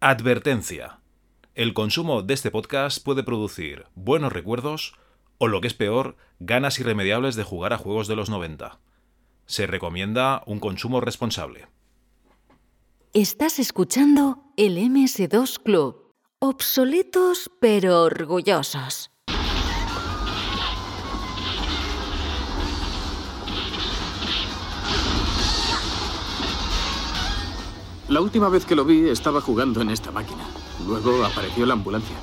Advertencia. El consumo de este podcast puede producir buenos recuerdos o, lo que es peor, ganas irremediables de jugar a juegos de los 90. Se recomienda un consumo responsable. Estás escuchando el MS2 Club. Obsoletos pero orgullosos. La última vez que lo vi estaba jugando en esta máquina. Luego apareció la ambulancia.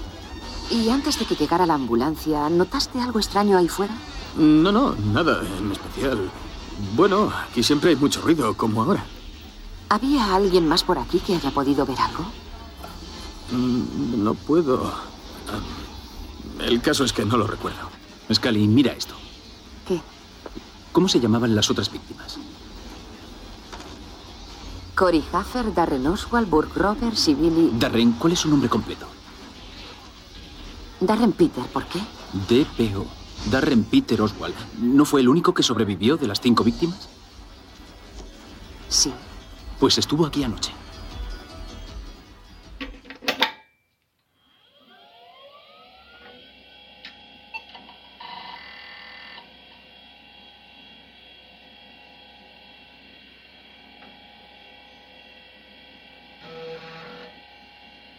¿Y antes de que llegara la ambulancia, notaste algo extraño ahí fuera? No, no, nada en especial. Bueno, aquí siempre hay mucho ruido, como ahora. ¿Había alguien más por aquí que haya podido ver algo? Mm, No puedo. Ah, El caso es que no lo recuerdo. Scully, mira esto. ¿Qué? ¿Cómo se llamaban las otras víctimas? Cory Haffer, Darren Oswald, Burke Roberts y Billy... Darren, ¿cuál es su nombre completo? Darren Peter, ¿por qué? DPO. Darren Peter Oswald. ¿No fue el único que sobrevivió de las cinco víctimas? Sí. Pues estuvo aquí anoche.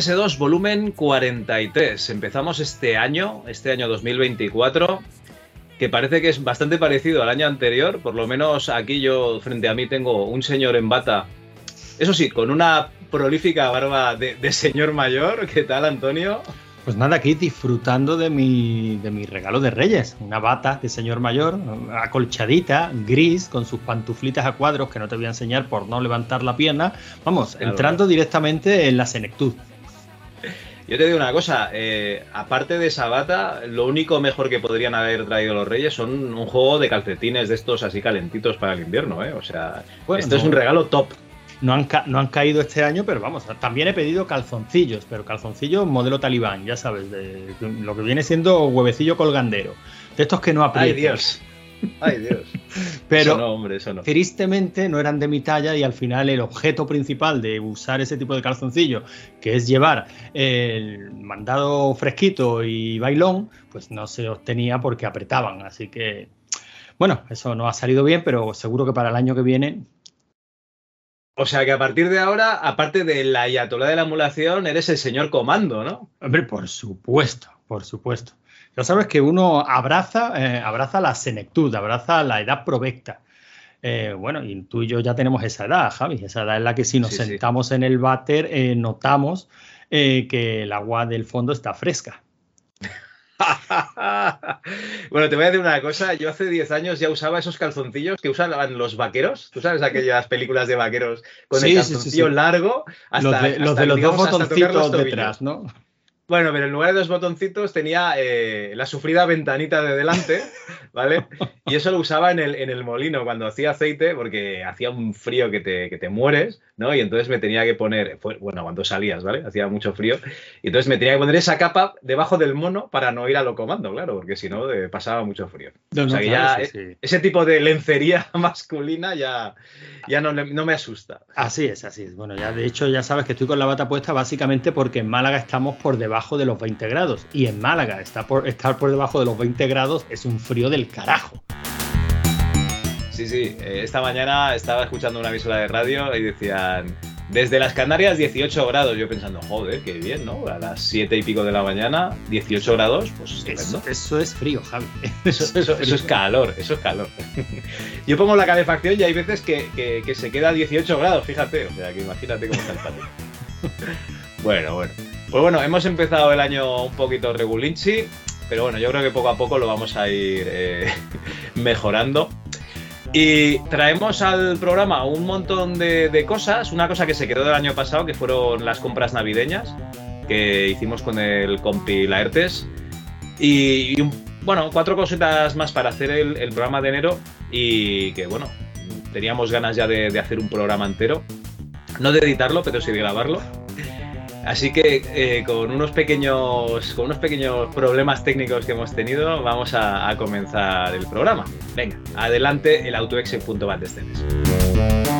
MS2 volumen 43. Empezamos este año, este año 2024, que parece que es bastante parecido al año anterior. Por lo menos aquí yo frente a mí tengo un señor en bata. Eso sí, con una prolífica barba de, de señor mayor. ¿Qué tal, Antonio? Pues nada, aquí disfrutando de mi, de mi regalo de Reyes. Una bata de señor mayor, acolchadita, gris, con sus pantuflitas a cuadros que no te voy a enseñar por no levantar la pierna. Vamos, entrando directamente en la senectud. Yo te digo una cosa, eh, aparte de esa bata, lo único mejor que podrían haber traído los Reyes son un juego de calcetines de estos así calentitos para el invierno, ¿eh? O sea, Bueno, esto es un regalo top. No han, no han caído este año, pero vamos, también he pedido calzoncillos, pero calzoncillos modelo talibán, ya sabes, de lo que viene siendo huevecillo colgandero. De estos que no Ay, aprietan. Dios. Ay, Dios. Pero Eso no, hombre, eso no. tristemente no eran de mi talla y al final el objeto principal de usar ese tipo de calzoncillo, que es llevar el mandado fresquito y bailón, pues no se obtenía porque apretaban. Así que, bueno, eso no ha salido bien, pero seguro que para el año que viene... O sea que a partir de ahora, aparte de la ayatolá de la emulación, eres el señor comando, ¿no? Hombre, por supuesto, por supuesto. Ya sabes que uno abraza, eh, abraza la senectud, abraza la edad provecta. Eh, bueno, y tú y yo ya tenemos esa edad, Javi. Esa edad en la que si nos Sí, sí. sentamos en el váter eh, notamos que el agua del fondo está fresca. bueno, te voy a decir una cosa. Yo hace 10 años ya usaba esos calzoncillos que usaban los vaqueros. ¿Tú sabes aquellas películas de vaqueros con Sí, el sí, calzoncillo sí. largo? Hasta, los de, los hasta, de los dos digamos, botoncitos detrás, ¿no? Bueno, pero en lugar de dos botoncitos tenía eh, la sufrida ventanita de delante, ¿vale? Y eso lo usaba en el, en el molino cuando hacía aceite, porque hacía un frío que te, que te mueres, ¿no? Y entonces me tenía que poner, fue- bueno, cuando salías, ¿vale? Hacía mucho frío. Y entonces me tenía que poner esa capa debajo del mono para no ir a lo comando, claro, porque si no eh, pasaba mucho frío. No, O sea no, que claro, ya, sí, sí. Ese tipo de lencería masculina ya, ya no, no me asusta. Así es, así es. Bueno, ya de hecho ya sabes que estoy con la bata puesta básicamente porque en Málaga estamos por debajo de los 20 grados. Y en Málaga está por, estar por debajo de los 20 grados es un frío del carajo. Sí, sí. eh, esta mañana estaba escuchando una emisora de radio y decían, desde las Canarias 18 grados. Yo pensando, joder, qué bien, ¿no? A las 7 y pico de la mañana, 18 grados, pues. Eso, eso es frío, Javi. Eso, eso- eso es calor, eso es calor. Yo pongo la calefacción y hay veces que, que- que se queda a 18 grados, fíjate. O sea, que imagínate cómo está el patio. Bueno, bueno. Pues bueno, hemos empezado el año un poquito regulinchi, pero bueno, yo creo que poco a poco lo vamos a ir eh, mejorando. Y traemos al programa un montón de, cosas. Una cosa que se quedó del año pasado, que fueron las compras navideñas que hicimos con el compi Laertes. Y, y bueno, cuatro cositas más para hacer el, el programa de enero. Y que bueno, teníamos ganas ya de, de hacer un programa entero. No de editarlo, pero sí de grabarlo. Así que eh, con unos pequeños con unos pequeños problemas técnicos que hemos tenido, vamos a, comenzar el programa. Venga, adelante el autoexe.bat de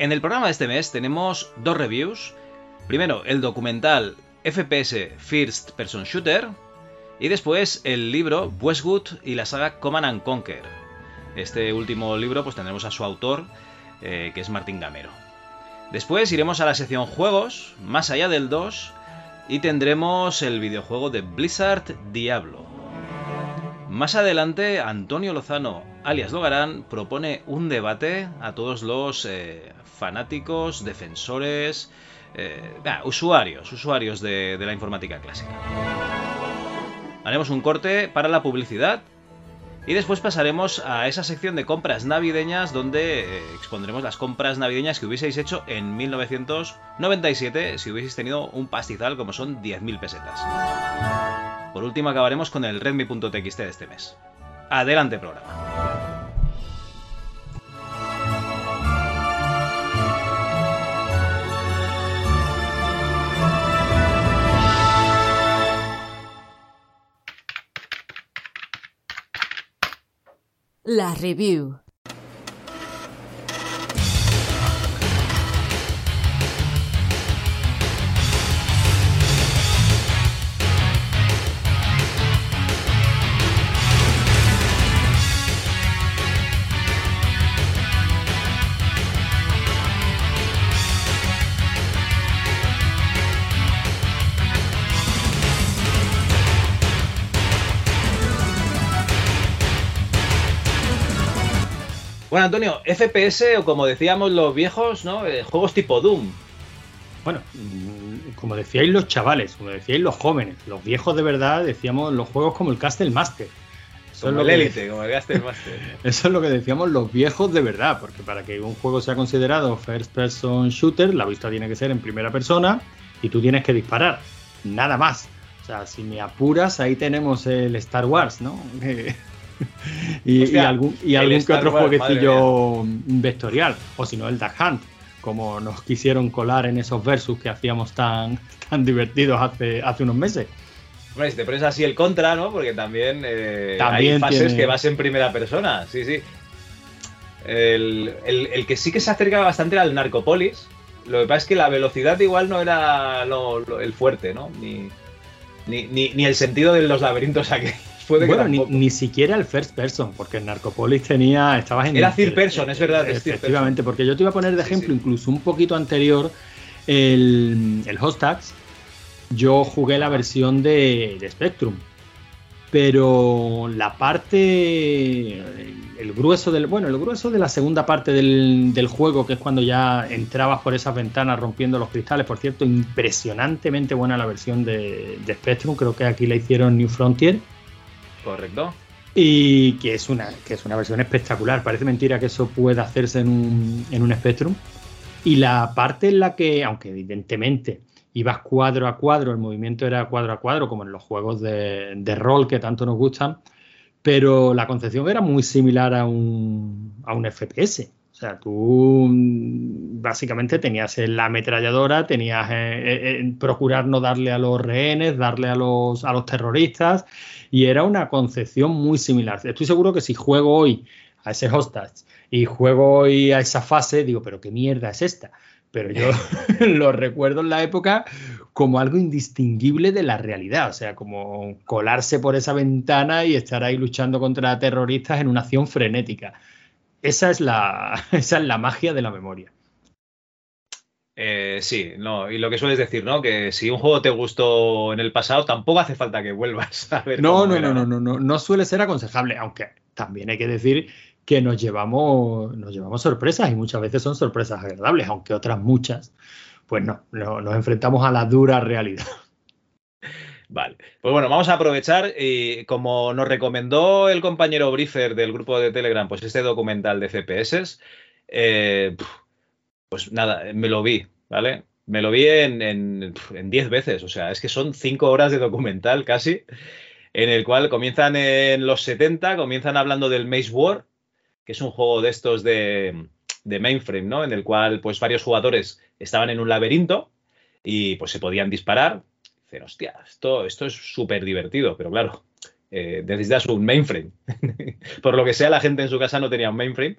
En el programa de este mes tenemos dos reviews. Primero, el documental FPS First Person Shooter. Y después el libro Westwood y la saga Command and Conquer. Este último libro pues tendremos a su autor, eh, que es Martín Gamero. Después iremos a la sección juegos, más allá del 2, y tendremos el videojuego de Blizzard Diablo. Más adelante, Antonio Lozano, alias Logarán, propone un debate a todos los eh, fanáticos, defensores, eh, bah, usuarios, usuarios de la informática clásica. Haremos un corte para la publicidad y después pasaremos a esa sección de compras navideñas donde eh, expondremos las compras navideñas que hubieseis hecho en 1997 si hubieseis tenido un pastizal como son 10.000 pesetas. Por último acabaremos con el redmi.txt de este mes. Adelante programa. La review. Bueno, Antonio, FPS o como decíamos los viejos, ¿no? Eh, juegos tipo Doom. Bueno, mm, como decíais los chavales, como decíais los jóvenes, los viejos de verdad, decíamos los juegos como el Castle Master. Eso es Como lo el que- Elite, como el Gaster Master. Eso es lo que decíamos los viejos de verdad, porque para que un juego sea considerado first person shooter, la vista tiene que ser en primera persona y tú tienes que disparar, nada más. O sea, si me apuras, ahí tenemos el Star Wars, ¿no? y, algún, y algún que otro Wars, jueguecillo vectorial, o si no, el Duck Hunt, como nos quisieron colar en esos versus que hacíamos tan, tan divertidos hace, hace unos meses. Hombre, si te pones así el contra, ¿no? Porque también, eh, También hay fases tiene- que vas en primera persona, sí, sí. El, el- el que sí que se acercaba bastante era el Narcopolis. Lo que pasa es que la velocidad igual no era lo- lo- el fuerte, ¿no? Ni, ni, ni- ni el sentido de los laberintos aquellos. Bueno, ni, ni siquiera el first person, porque en Narcopolis tenía, estabas en Era third person, es verdad, es Efectivamente, porque yo te iba a poner de Sí, ejemplo, sí. incluso un poquito anterior, el, el Hostax. Yo jugué la versión de, de Spectrum, pero la parte, el, el grueso del, bueno, el grueso de la segunda parte del, del juego, que es cuando ya entrabas por esas ventanas rompiendo los cristales. Por cierto, impresionantemente buena la versión de, de Spectrum. Creo que aquí la hicieron New Frontier. Correcto. Y que es una, que es una versión espectacular. Parece mentira que eso pueda hacerse en un, en un Spectrum. Y la parte en la que, aunque evidentemente ibas cuadro a cuadro, el movimiento era cuadro a cuadro, como en los juegos de, de rol que tanto nos gustan, pero la concepción era muy similar a un, a un FPS. O sea, tú mm, básicamente tenías la ametralladora, tenías eh, eh, procurar no darle a los rehenes, darle a los, a los terroristas, y era una concepción muy similar. Estoy seguro que si juego hoy a ese hostage y juego hoy a esa fase, digo, pero qué mierda es esta. Pero yo lo recuerdo en la época como algo indistinguible de la realidad, o sea, como colarse por esa ventana y estar ahí luchando contra terroristas en una acción frenética. Esa es la, esa es la magia de la memoria. Eh, sí, no, y lo que sueles decir, ¿no? Que si un juego te gustó en el pasado, tampoco hace falta que vuelvas a ver. No, cómo no, era, no, no, no, no, no suele ser aconsejable, aunque también hay que decir que nos llevamos, nos llevamos sorpresas y muchas veces son sorpresas agradables, aunque otras muchas, pues no, no nos enfrentamos a la dura realidad. Vale, pues bueno, vamos a aprovechar y como nos recomendó el compañero Briefer del grupo de Telegram, pues este documental de FPS, eh, pues nada, me lo vi, ¿vale? Me lo vi en, en, en 10 veces, o sea, es que son 5 horas de documental casi, en el cual comienzan en los 70, comienzan hablando del Maze War, que es un juego de estos de, de mainframe, ¿no? En el cual pues varios jugadores estaban en un laberinto y pues se podían disparar. Dicen, hostia, esto, esto es súper divertido, pero claro, eh, un mainframe. Por lo que sea, la gente en su casa no tenía un mainframe.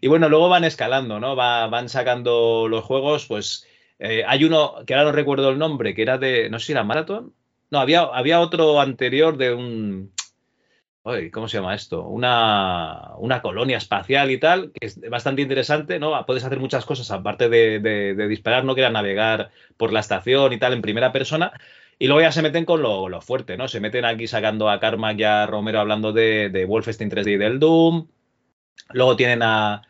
Y bueno, luego van escalando, ¿no? Va, van sacando los juegos, pues eh, hay uno que ahora no recuerdo el nombre, que era de, no sé si era Marathon. No, había, había otro anterior de un... ¿Cómo se llama esto? Una, una, colonia espacial y tal, que es bastante interesante, ¿no? Puedes hacer muchas cosas aparte de, de, disparar, no que navegar por la estación y tal en primera persona. Y luego ya se meten con lo, lo, fuerte, ¿no? Se meten aquí sacando a Carmack y a Romero hablando de, de Wolfenstein 3D y del Doom. Luego tienen a,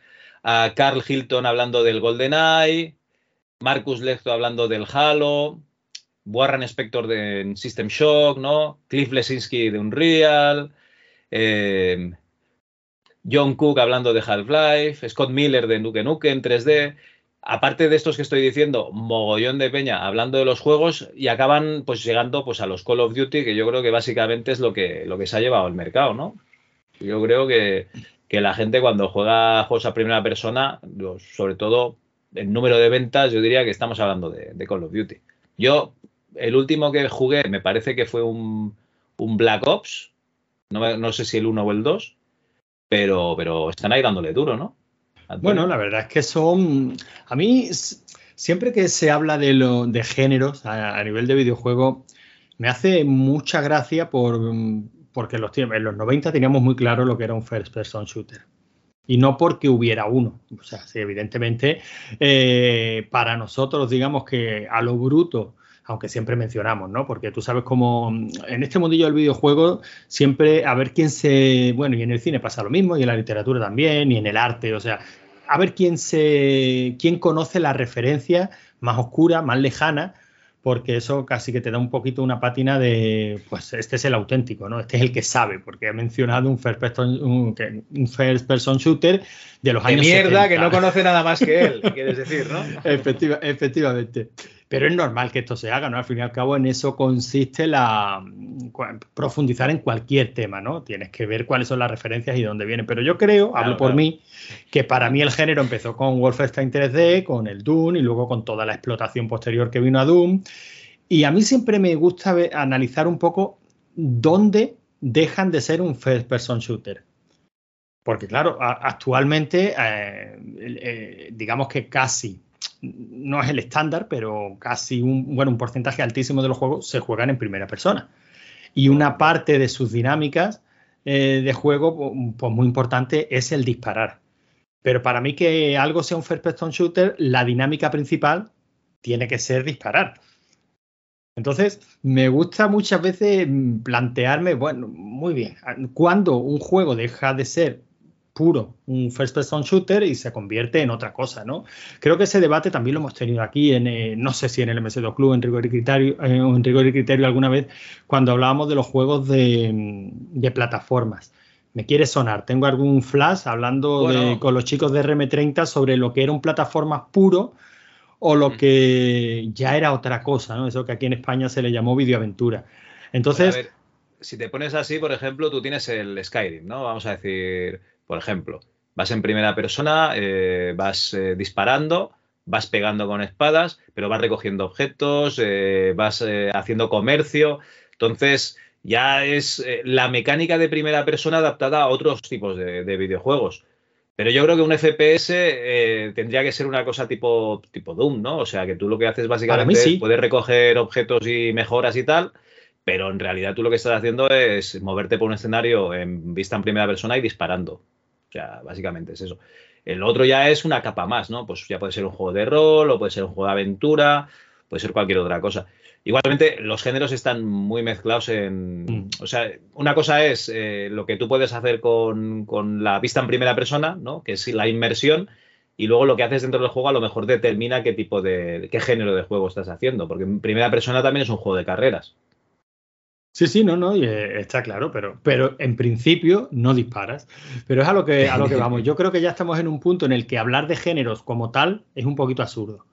a Carl Hilton hablando del GoldenEye. Marcus Lechto hablando del Halo. Warren Spector de System Shock, ¿no? Cliff Lesinski de Unreal. Eh, John Cook hablando de Half-Life. Scott Miller de Nuke Nukem 3D aparte de estos que estoy diciendo, mogollón de peña hablando de los juegos y acaban pues llegando pues a los Call of Duty, que yo creo que básicamente es lo que, lo que se ha llevado el mercado, ¿no? Yo creo que, que la gente cuando juega juegos a primera persona, sobre todo el número de ventas, yo diría que estamos hablando de, Call of Duty. Yo, el último que jugué me parece que fue un, un Black Ops, no, no, sé si el 1 o el 2, pero, pero están ahí dándole duro, ¿no? Bueno, la verdad es que son. A mí, siempre que se habla de, lo, de géneros a, nivel de videojuego, me hace mucha gracia por, porque los, en los 90 teníamos muy claro lo que era un first person shooter. Y no porque hubiera uno. O sea, sí, evidentemente, eh, para nosotros, digamos que a lo bruto, aunque siempre mencionamos, ¿no? Porque tú sabes cómo en este mundillo del videojuego siempre a ver quién se, bueno, y en el cine pasa lo mismo, y en la literatura también, y en el arte, o sea, a ver quién se, quién conoce la referencia más oscura, más lejana, porque eso casi que te da un poquito una pátina de, pues este es el auténtico, ¿no? Este es el que sabe, porque ha mencionado un first person, un, un first person shooter de los de años mierda 70. que no conoce nada más que él, quieres decir, ¿no? Efectiva, efectivamente. Pero es normal que esto se haga, ¿no? Al fin y al cabo, en eso consiste la profundizar en cualquier tema, ¿no? Tienes que ver cuáles son las referencias y dónde vienen. Pero yo creo, Claro, hablo por claro. mí, que para mí el género empezó con Wolfenstein 3D, con el Doom y luego con toda la explotación posterior que vino a Doom. Y a mí siempre me gusta ver- analizar un poco dónde dejan de ser un first person shooter. Porque claro, a- actualmente, eh, eh, digamos que casi, no es el estándar, pero casi un, bueno, un porcentaje altísimo de los juegos se juegan en primera persona. y una parte de sus dinámicas eh, de juego, pues muy importante, es el disparar. Pero para mí que algo sea un first person shooter, la dinámica principal tiene que ser disparar. Entonces, me gusta muchas veces mm, plantearme, bueno, muy bien, cuando un juego deja de ser puro un first person shooter y se convierte en otra cosa, ¿no? Creo que ese debate también lo hemos tenido aquí en, eh, no sé si en el MS2 Club, en Rigor y Criterio, eh, en Rigor y Criterio alguna vez, cuando hablábamos de los juegos de, mm, de plataformas. Me quiere sonar, tengo algún flash hablando Bueno. de- con los chicos de RM30 sobre lo que era un plataformas puro o lo Mm. que ya era otra cosa, ¿no? Eso que aquí en España se le llamó videoaventura. Entonces, A ver, si te pones así, por ejemplo, tú tienes el Skyrim, ¿no? Vamos a decir, por ejemplo, vas en primera persona, eh, vas eh, disparando, vas pegando con espadas, pero vas recogiendo objetos, eh, vas haciendo comercio. Entonces, ya es la mecánica de primera persona adaptada a otros tipos de, de videojuegos. Pero yo creo que un FPS eh, tendría que ser una cosa tipo, tipo Doom, ¿no? O sea, que tú lo que haces básicamente sí. es poder recoger objetos y mejoras y tal, pero en realidad tú lo que estás haciendo es moverte por un escenario en vista en primera persona y disparando. O sea, básicamente es eso. El otro ya es una capa más, ¿no? Pues ya puede ser un juego de rol o puede ser un juego de aventura, puede ser cualquier otra cosa. Igualmente, los géneros están muy mezclados en... Mm. O sea, una cosa es eh, lo que tú puedes hacer con, con la vista en primera persona, ¿no? Que es la inmersión, y luego lo que haces dentro del juego a lo mejor determina qué tipo de... qué género de juego estás haciendo, porque en primera persona también es un juego de carreras. Sí, sí, no, no, y, eh, está claro, pero, pero en principio no disparas. Pero es a lo, que, a lo que vamos. Yo creo que ya estamos en un punto en el que hablar de géneros como tal es un poquito absurdo.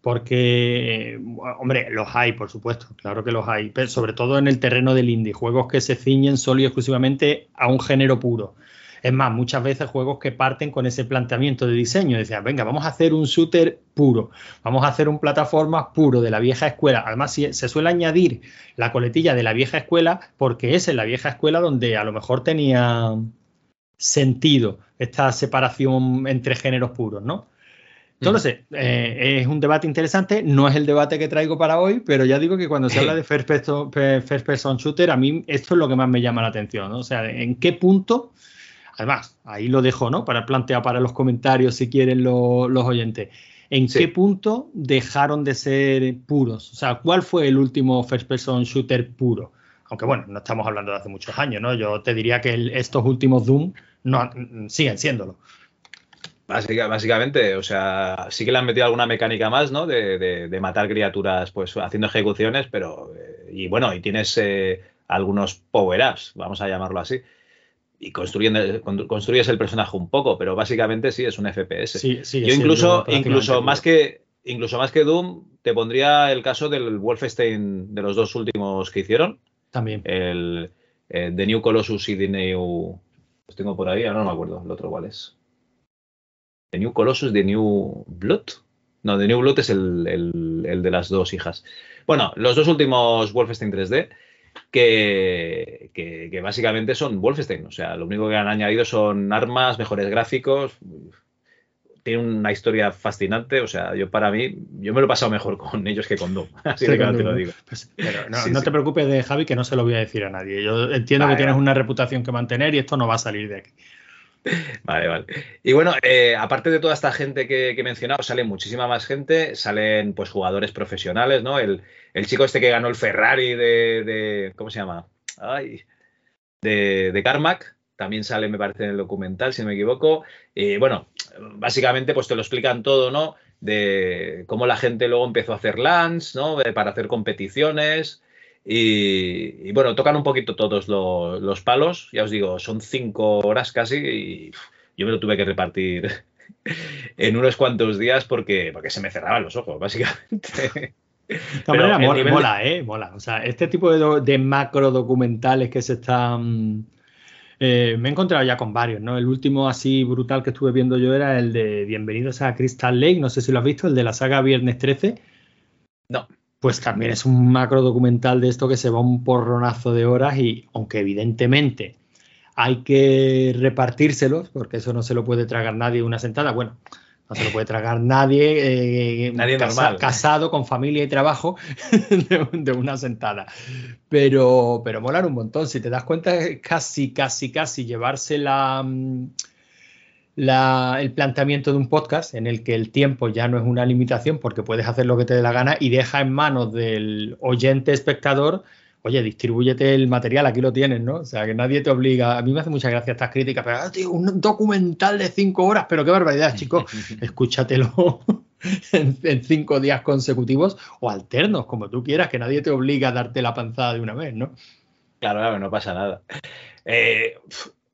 Porque, eh, hombre, los hay, por supuesto, claro que los hay, pero sobre todo en el terreno del indie, juegos que se ciñen solo y exclusivamente a un género puro. Es más, muchas veces juegos que parten con ese planteamiento de diseño, decían, venga, vamos a hacer un shooter puro, vamos a hacer un plataforma puro de la vieja escuela. Además, si- se suele añadir la coletilla de la vieja escuela porque es en la vieja escuela donde a lo mejor tenía sentido esta separación entre géneros puros, ¿no? Entonces, eh, es un debate interesante, no es el debate que traigo para hoy, pero ya digo que cuando se habla de first person, first person shooter, a mí esto es lo que más me llama la atención, ¿no? O sea, ¿en qué punto? Además, ahí lo dejo, ¿no? Para plantear para los comentarios si quieren lo- los oyentes. ¿En Sí. qué punto dejaron de ser puros? O sea, ¿cuál fue el último first person shooter puro? Aunque bueno, no estamos hablando de hace muchos años, ¿no? Yo te diría que el- estos últimos Doom no, mm, siguen siéndolo. Básica- básicamente, o sea, sí que le han metido alguna mecánica más, ¿no? De, de- de matar criaturas, pues haciendo ejecuciones, pero. eh, y bueno, y tienes eh, algunos power-ups, vamos a llamarlo así. Y construyendo, con- construyes el personaje un poco, pero básicamente sí, es un FPS. Sí, Yo incluso, incluso más que. Incluso más que Doom, te pondría el caso del Wolfenstein de los dos últimos que hicieron. También. El eh, The New Colossus y The New. Los tengo por ahí, ahora no me acuerdo el otro cuál es. The New Colossus, The New Blood. No, The New Blood es el, el- el de las dos hijas. Bueno, los dos últimos Wolfenstein 3D, que, que- que básicamente son Wolfenstein. O sea, lo único que han añadido son armas, mejores gráficos. Tiene una historia fascinante. O sea, yo para mí, yo me lo he pasado mejor con ellos que con Doom. Así de Sí, claro con te lo digo. Pues, pero no, Sí, no sí. te preocupes de Javi, que no se lo voy a decir a nadie. Yo entiendo Vale, que tienes vale. una reputación que mantener y esto no va a salir de aquí. Vale, vale. Y bueno, eh, aparte de toda esta gente que, que he mencionado, sale muchísima más gente, salen pues jugadores profesionales, ¿no? El, el chico este que ganó el Ferrari de, ¿cómo se llama? De, de Carmack, también sale, me parece, en el documental, si no me equivoco. Y bueno, básicamente pues te lo explican todo, ¿no? De cómo la gente luego empezó a hacer LANs, ¿no? Para hacer competiciones. Y, bueno, tocan un poquito todos lo- los palos. Ya os digo, son cinco horas casi y yo me lo tuve que repartir en unos cuantos días porque, porque se me cerraban los ojos, básicamente. Pero maneras, el mola, de- mola, ¿eh? Mola. O sea, este tipo de, de macro documentales que se están. eh, me he encontrado ya con varios, ¿no? El último así brutal que estuve viendo yo era el de Bienvenidos a Crystal Lake. No sé si lo has visto, el de la saga Viernes 13. No. Pues también es un macro documental de esto que se va un porronazo de horas y, aunque evidentemente hay que repartírselos, porque eso no se lo puede tragar nadie una sentada, bueno, No se lo puede tragar nadie, eh, Nadie casa- casado, con familia y trabajo, de, de una sentada. Pero, pero molan un montón. Si te das cuenta, es casi, casi, casi llevarse la, mm, la- el planteamiento de un podcast en el que el tiempo ya no es una limitación porque puedes hacer lo que te dé la gana y deja en manos del oyente espectador. Oye, distribúyete el material, aquí lo tienes, ¿no? O sea, que nadie te obliga. A mí me hace mucha gracia estas críticas, pero "Ah, tío, un documental de cinco horas, pero qué barbaridad, chicos. Escúchatelo en, en cinco días consecutivos o alternos, como tú quieras, que nadie te obliga a darte la panzada de una vez, ¿no? Claro, claro, no pasa nada. Eh,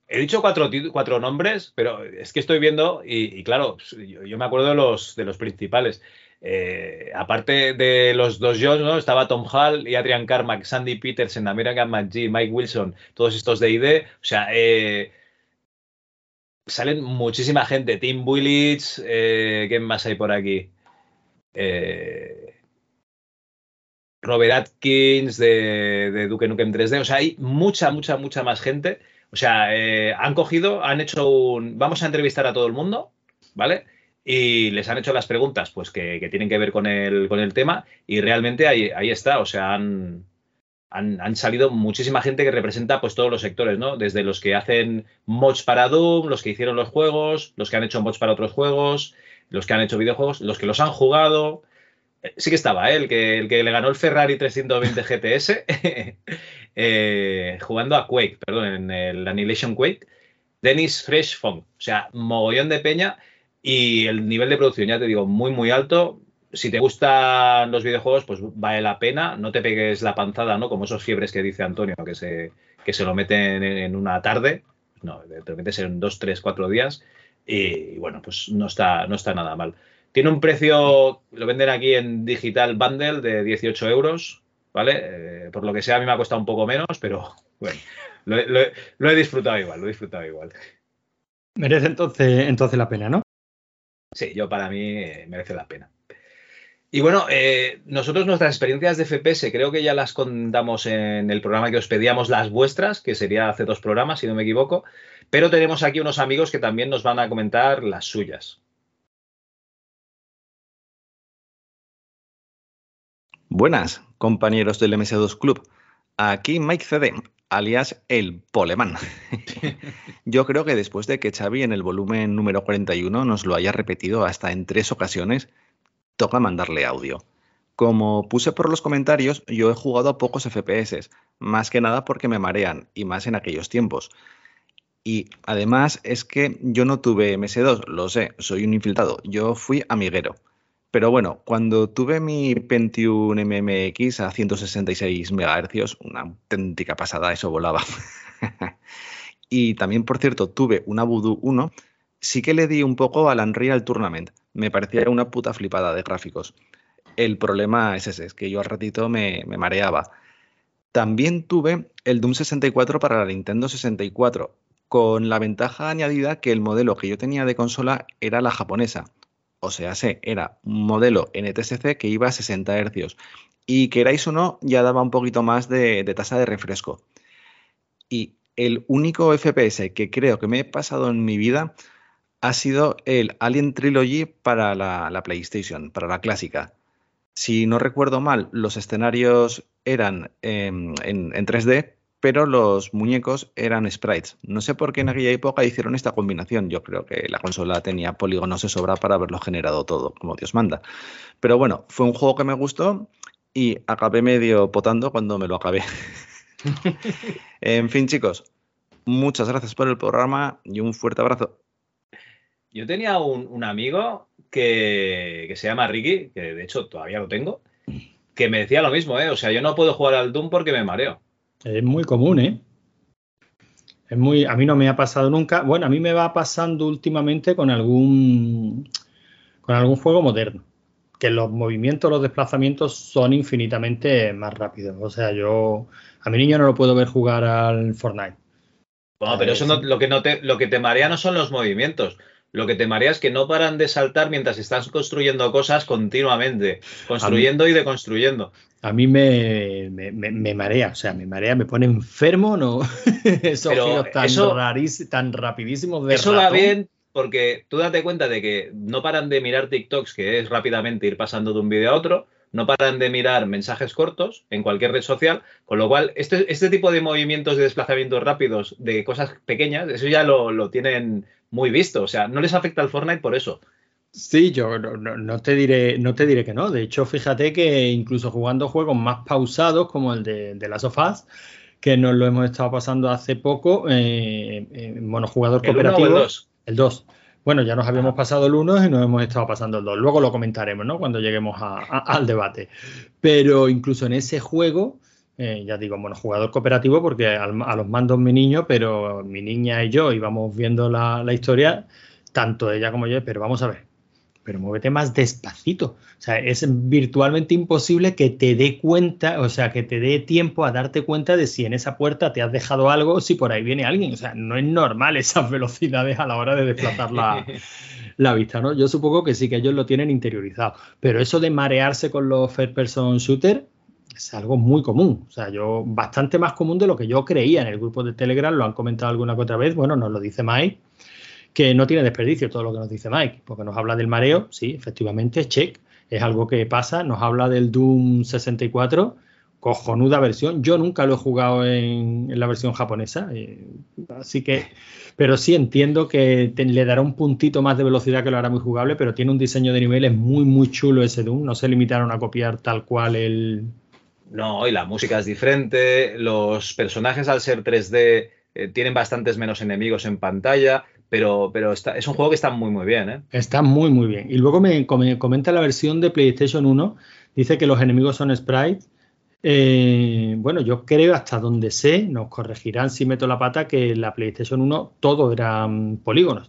he dicho cuatro, cuatro nombres, pero es que estoy viendo y, y claro, yo, yo me acuerdo de los, de los principales. Eh, aparte de los dos Jones, ¿no? Estaba Tom Hall y Adrian Carmack, Sandy Peterson, American McGee, Mike Wilson, todos estos de ID. O sea, eh, salen muchísima gente. Tim Willich, eh, ¿quién más hay por aquí? Eh, Robert Atkins de, de Duke Nukem 3D. O sea, hay mucha, mucha, mucha más gente. O sea, han cogido, han hecho un. Vamos a entrevistar a todo el mundo, ¿vale? Y les han hecho las preguntas, pues que, tienen que ver con el, con el tema. Y realmente ahí, ahí está. O sea, han, han, han salido muchísima gente que representa pues todos los sectores, ¿no? Desde los que hacen mods para Doom, los que hicieron los juegos, los que han hecho mods para otros juegos, los que han hecho videojuegos, los que los han jugado. Eh, Sí que estaba, ¿eh? el, que, el que le ganó el Ferrari 320 GTS eh, jugando a Quake, perdón, en el Annihilation Quake. Dennis Fresh Fong, o sea, mogollón de peña y el nivel de producción, ya te digo, muy, muy alto. Si te gustan los videojuegos, pues vale la pena. No te pegues la panzada, ¿no? Como esos fiebres que dice Antonio, que se, que se lo meten en, una tarde. No, te lo metes en dos, tres, cuatro días. Y, bueno, pues no está, no está nada mal. Tiene un precio, lo venden aquí en digital bundle de 18 euros, ¿vale? Eh, por lo que sea, a mí me ha costado un poco menos, pero bueno, lo, lo he disfrutado igual, lo he disfrutado igual. Merece entonces, entonces la pena, ¿no? Sí, yo para mí eh, merece la pena. Y bueno, eh, nosotros nuestras experiencias de FPS creo que ya las contamos en el programa que os pedíamos las vuestras, que sería hace dos programas, si no me equivoco, pero tenemos aquí unos amigos que también nos van a comentar las suyas. Buenas, compañeros del MS2 Club. Aquí Mike CD, alias el Polemán. Yo creo que después de que Xavi en el volumen número 41 nos lo haya repetido hasta en tres ocasiones, toca mandarle audio. Como puse por los comentarios, yo he jugado a pocos FPS, más que nada porque me marean, y más en aquellos tiempos. Y además es que yo no tuve MS2, lo sé, soy un infiltrado, yo fui amiguero. Pero bueno, cuando tuve mi Pentium MMX a 166 MHz, una auténtica pasada, eso volaba. y también, por cierto, tuve una Voodoo 1, sí que le di un poco al Unreal Tournament. Me parecía una puta flipada de gráficos. El problema es ese, es que yo al ratito me, me mareaba. También tuve el Doom 64 para la Nintendo 64, con la ventaja añadida que el modelo que yo tenía de consola era la japonesa. O sea, era un modelo NTSC que iba a 60 Hz. Y queráis o no, ya daba un poquito más de, tasa de refresco. Y el único FPS que creo que me he pasado en mi vida ha sido el Alien Trilogy para la, la PlayStation, para la clásica. Si no recuerdo mal, los escenarios eran em, en, en 3D, pero los muñecos eran sprites. No sé por qué en aquella época hicieron esta combinación. Yo creo que la consola tenía polígonos de sobra para haberlo generado todo, como Dios manda. Pero bueno, fue un juego que me gustó y acabé medio potando cuando me lo acabé. en fin, chicos, muchas gracias por el programa y un fuerte abrazo. Yo tenía un, un amigo que, que se llama Ricky, que de hecho todavía lo tengo, que me decía lo mismo, ¿eh? O sea, yo no puedo jugar al Doom porque me mareo. Es muy común, ¿eh? Es muy, a mí no me ha pasado nunca. Bueno, a mí me va pasando últimamente con algún con algún juego moderno, que los movimientos, los desplazamientos son infinitamente más rápidos. O sea, yo a mi niño no lo puedo ver jugar al Fortnite. Bueno, pero eso no, lo, que no te, lo que te marea no son los movimientos. Lo que te marea es que no paran de saltar mientras estás construyendo cosas continuamente, construyendo y deconstruyendo. A mí me, me, me, me marea, o sea, me marea, me pone enfermo, ¿no? Esos Pero giros tan, eso- tan rapidísimos de Eso va bien, porque tú date cuenta de que no paran de mirar TikToks, que es rápidamente ir pasando de un vídeo a otro, no paran de mirar mensajes cortos en cualquier red social, con lo cual este, este tipo de movimientos de desplazamientos rápidos de cosas pequeñas, eso ya lo, lo tienen muy visto, o sea, no les afecta al Fortnite por eso. Sí, yo no, no- te diré, no te diré que no. De hecho, fíjate que incluso jugando juegos más pausados como el de, de Last of Us, que nos lo hemos estado pasando hace poco, eh, en monojugador ¿El uno o cooperativo. el dos? El 2. Bueno, ya nos habíamos pasado el 1 y nos hemos estado pasando el 2. Luego lo comentaremos, ¿no? Cuando lleguemos a- a- al debate. Pero incluso en ese juego, eh, ya digo, bueno, jugador cooperativo, porque al- a los mandos mi niño, pero mi niña y yo íbamos viendo la, la historia, tanto ella como yo, pero vamos a ver. Pero muévete más despacito. O sea, es virtualmente imposible que te dé cuenta, o sea, que te dé tiempo a darte cuenta de si en esa puerta te has dejado algo o si por ahí viene alguien. O sea, no es normal esas velocidades a la hora de desplazar la, la vista, ¿no? Yo supongo que sí, que ellos lo tienen interiorizado. Pero eso de marearse con los first person shooter es algo muy común. O sea, yo, bastante más común de lo que yo creía en el grupo de Telegram, lo han comentado alguna que otra vez. Bueno, nos lo dice Mike, que no tiene desperdicio todo lo que nos dice Mike, porque nos habla del mareo, sí, efectivamente, check, es algo que pasa. Nos habla del Doom 64, cojonuda versión. Yo nunca lo he jugado en, la versión japonesa, eh, así que, pero sí entiendo que le dará un puntito más de velocidad que lo hará muy jugable, pero tiene un diseño de niveles muy, muy chulo ese Doom. No se limitaron a copiar tal cual el. No, y la música es diferente, los personajes al ser 3D eh, tienen bastantes menos enemigos en pantalla, pero, pero está, es un juego que está muy, muy bien, ¿eh? Está muy, muy bien. Y luego me, come- comenta la versión de PlayStation 1. Dice que los enemigos son sprites. Eh, bueno, yo creo hasta donde sé, nos corregirán si meto la pata, que en la PlayStation 1 todo eran polígonos.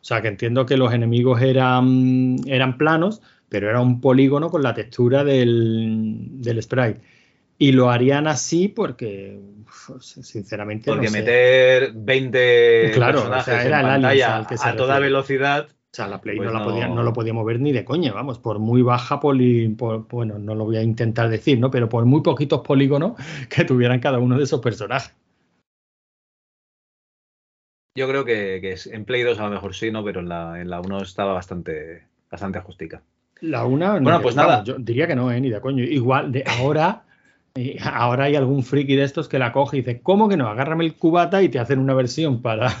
O sea, que entiendo que los enemigos eran, eran planos, pero era un polígono con la textura del, del sprite. Y lo harían así porque, sinceramente, Porque no sé. meter 20 Claro, personajes o sea, era en el Aliens pantalla al que se a toda velocidad, O sea, la Play Pues no, la no. podía, no lo podíamos ver ni de coña, vamos, por muy baja poli, por- bueno, no lo voy a intentar decir, ¿no? Pero por muy poquitos polígonos que tuvieran cada uno de esos personajes. yo creo que, que en Play 2 a lo mejor sí, ¿no? Pero en la, en la 1 estaba bastante, bastante ajustica. La una, Bueno, de- pues nada. Yo diría que no, ¿eh? Ni de coño. Igual, de ahora, eh, ahora hay algún friki de estos que la coge y dice, ¿cómo que no? Agárrame el cubata y te hacen una versión para,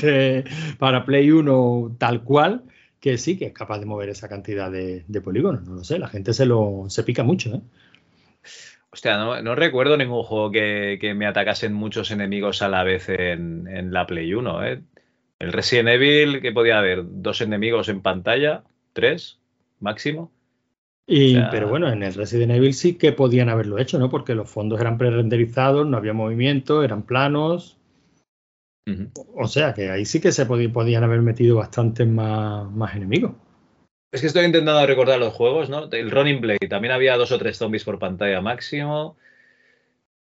para Play 1 tal cual, que sí, que es capaz de mover esa cantidad de, polígonos. No lo sé, la gente se lo se pica mucho, ¿eh? Hostia, no, no recuerdo ningún juego que, que me atacasen muchos enemigos a la vez en, en la Play 1, ¿eh? El Resident Evil, que podía haber dos enemigos en pantalla, tres máximo. Y, O sea- pero bueno, en el Resident Evil sí que podían haberlo hecho, ¿no? Porque los fondos eran pre-renderizados, no había movimiento, eran planos. O sea que ahí sí que se podí- podían haber metido bastantes más, más enemigos. Es que estoy intentando recordar los juegos, ¿no? El Running Blade, también había dos o tres zombies por pantalla máximo.